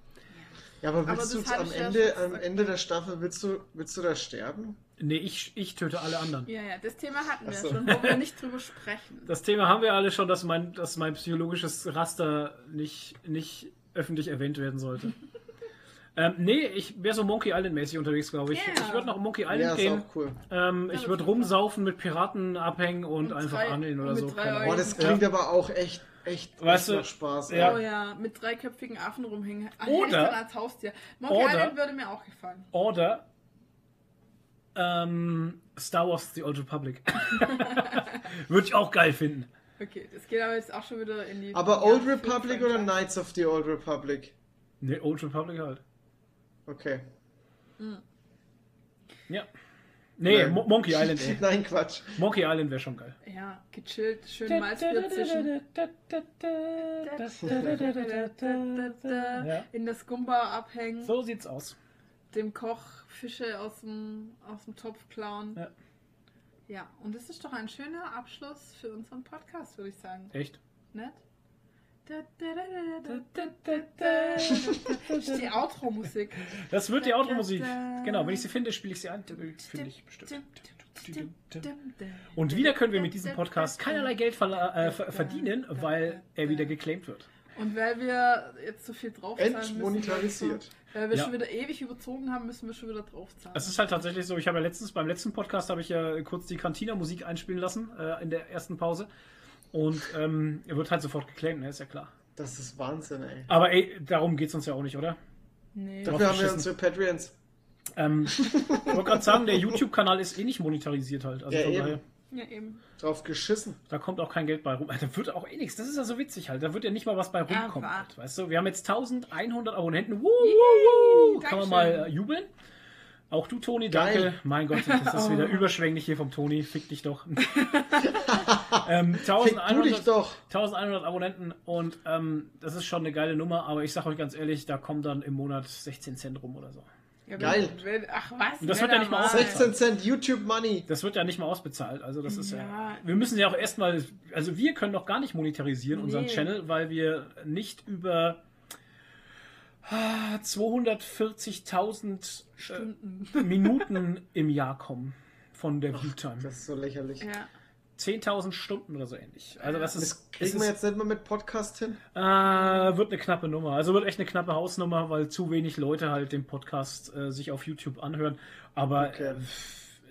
Ja, aber Aber willst du am ja Ende, am. Ende der Staffel, willst du, willst du da sterben? Nee, ich, ich töte alle anderen. Ja, ja, das Thema hatten wir so. schon, wollen wir nicht drüber sprechen. Das Thema haben wir alle schon, dass mein, dass mein psychologisches Raster nicht, nicht öffentlich erwähnt werden sollte. ähm, nee, ich wäre so Monkey Island-mäßig unterwegs, glaube ich. Ja. Ich würde noch Monkey Island Ja, ist gehen. auch cool. Ähm, Ja, ich würde rumsaufen, mit Piraten abhängen und, Und einfach drei- angeln oder so. Boah, das klingt aber auch echt, echt, Weißt echt du, Spaß. ja. Oh ja, mit dreiköpfigen Affen rumhängen. Ah, Oder- als Haustier. Monkey oder- Island würde mir auch gefallen. Oder ähm, Star Wars The Old Republic. würde ich auch geil finden. Okay, das geht aber jetzt auch schon wieder in die. Aber Old Republic oder. Knights of the Old Republic? Nee, Old Republic halt. Okay. Ja. Nee, Nein. Mo Monkey Island, ey. Nein, Quatsch. Monkey Island wäre schon geil. Ja, gechillt, schön Malzbier zischen. Ja. In der Skumba abhängen, So sieht's aus. dem Koch Fische aus dem, aus dem Topf klauen. Ja. Ja, und das ist doch ein schöner Abschluss für unseren Podcast, würde ich sagen. Echt? Nett? Das ist die Outro-Musik. Das wird die Automusik. Genau, wenn ich sie finde, spiele ich sie ein. Finde ich bestimmt. Und wieder können wir mit diesem Podcast keinerlei Geld äh, ver- verdienen, weil er wieder geclaimed wird. Und weil wir jetzt so viel draufzahlen müssen, Entmonetarisiert. weil wir Ja. schon wieder ewig überzogen haben, müssen wir schon wieder draufzahlen. Es ist halt tatsächlich so, ich habe ja letztens beim letzten Podcast habe ich ja kurz die Cantina-Musik einspielen lassen äh, in der ersten Pause. Und ähm, er wird halt sofort geclaimed, ne? ist ja klar. Das ist Wahnsinn, ey. Aber ey, darum geht's uns ja auch nicht, oder? nee. Dafür haben wir unsere Patreons. Ähm, ich wollte gerade sagen, der YouTube-Kanal ist eh nicht monetarisiert halt. Also Ja, von eben. daher, Ja, eben. Drauf geschissen. da kommt auch kein Geld bei rum. Da wird auch eh nichts. Das ist ja so witzig halt. Da wird ja nicht mal was bei rumkommen. Aber- Halt, weißt du, wir haben jetzt 1100 Abonnenten. Yay, wuh, wuh. Kann man mal äh, jubeln? Auch du, Toni, Geil. danke. Mein Gott, das ist wieder überschwänglich hier vom Toni. Fick dich doch. ähm, Fick du 1100, dich doch. 1100 Abonnenten und ähm, das ist schon eine geile Nummer, aber ich sag euch ganz ehrlich, da kommen dann im Monat 16 Cent rum oder so. Ja, Geil. Wenn, ach was? Und das wird ja nicht mal mal- 16 Cent YouTube Money. Das wird ja nicht mal ausbezahlt. Also das ist ja. Ja. Wir müssen ja auch erstmal. Also wir können noch gar nicht monetarisieren unseren Nee. Channel, weil wir nicht über 240.000 Stunden. äh, Minuten im Jahr kommen von der Viewtime. Das ist so lächerlich. Ja. 10.000 Stunden oder so ähnlich. Also das ist, kriegen wir jetzt nicht mal mit Podcast hin. äh, wird eine knappe Nummer. Also wird echt eine knappe Hausnummer, weil zu wenig Leute halt den Podcast äh, sich auf YouTube anhören. Aber Okay. äh,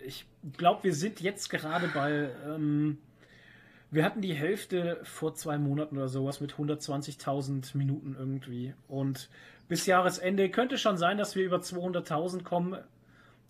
ich glaube, wir sind jetzt gerade bei. Ähm, wir hatten die Hälfte vor zwei Monaten oder sowas mit 120.000 Minuten irgendwie. Und bis Jahresende könnte schon sein, dass wir über 200.000 kommen.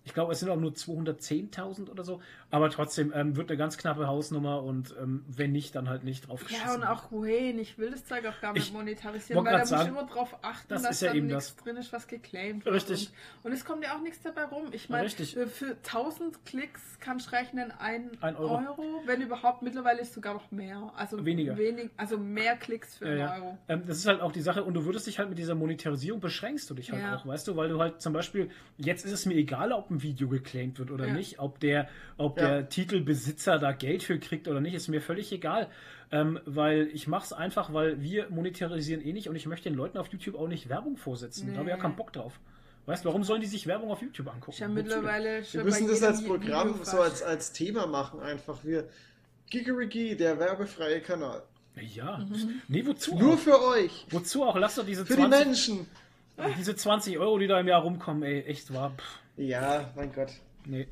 Ich glaube, es sind auch nur 210.000 oder so. Aber trotzdem ähm, wird eine ganz knappe Hausnummer und ähm, wenn nicht, dann halt nicht drauf Ja, und auch wohin, ich will das Zeug auch gar Ich nicht monetarisieren, wollt weil da muss ich immer drauf achten, das dass ja eben nichts das. drin ist, was geclaimed wird. Richtig. Und, und es kommt ja auch nichts dabei rum. Ich meine, Richtig. für, für 1000 Klicks kannst du rechnen ein, Ein Euro. Euro. wenn überhaupt. Mittlerweile ist sogar noch mehr. Also Weniger. Wenig, also mehr Klicks für Ja, einen ja. Euro. Ähm, das ist halt auch die Sache, und du würdest dich halt mit dieser Monetarisierung beschränkst du dich halt auch, weißt du, weil du halt zum Beispiel, jetzt ist es mir egal, ob ein Video geclaimed wird oder Ja. nicht, ob der, ob Ja. der Titelbesitzer da Geld für kriegt oder nicht, ist mir völlig egal. Ähm, weil ich mach's einfach, weil wir monetarisieren eh nicht und ich möchte den Leuten auf YouTube auch nicht Werbung vorsetzen. Da habe ich ja Nee. keinen Bock drauf. Weißt du, warum sollen die sich Werbung auf YouTube angucken? Ja mittlerweile Wir schon müssen bei das als Programm Video so als, als Thema machen einfach. Wir Gigerigi, der werbefreie Kanal. Ja. Mhm. Nee, wozu? Nur auch? für euch. Wozu auch? Lass doch diese Für die 20, Menschen. diese 20 Euro, die da im Jahr rumkommen, ey, echt wahr. Pff, Ja, mein Gott. nee.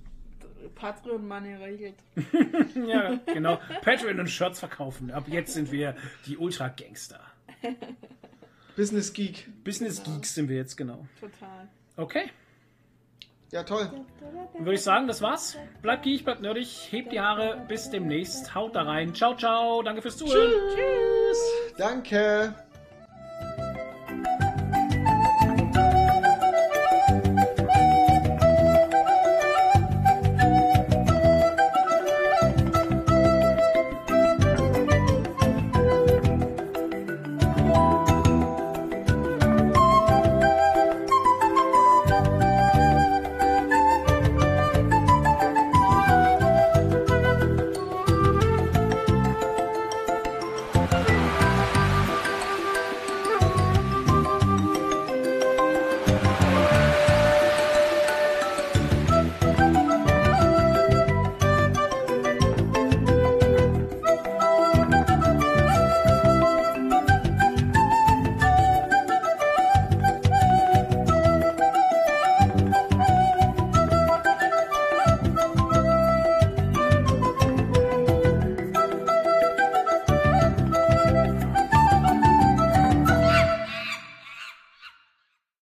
Patreon Money regelt. Ja, genau. Patreon und Shirts verkaufen. Ab jetzt sind wir die Ultra-Gangster. Business Geek. Business Geeks sind wir jetzt, genau. Total. Okay. Ja, toll. Dann würde ich sagen, das war's. Bleibt geek, bleibt nerdig, hebt die Haare. Bis demnächst. Haut da rein. Ciao, ciao. Danke fürs Zuhören. Danke.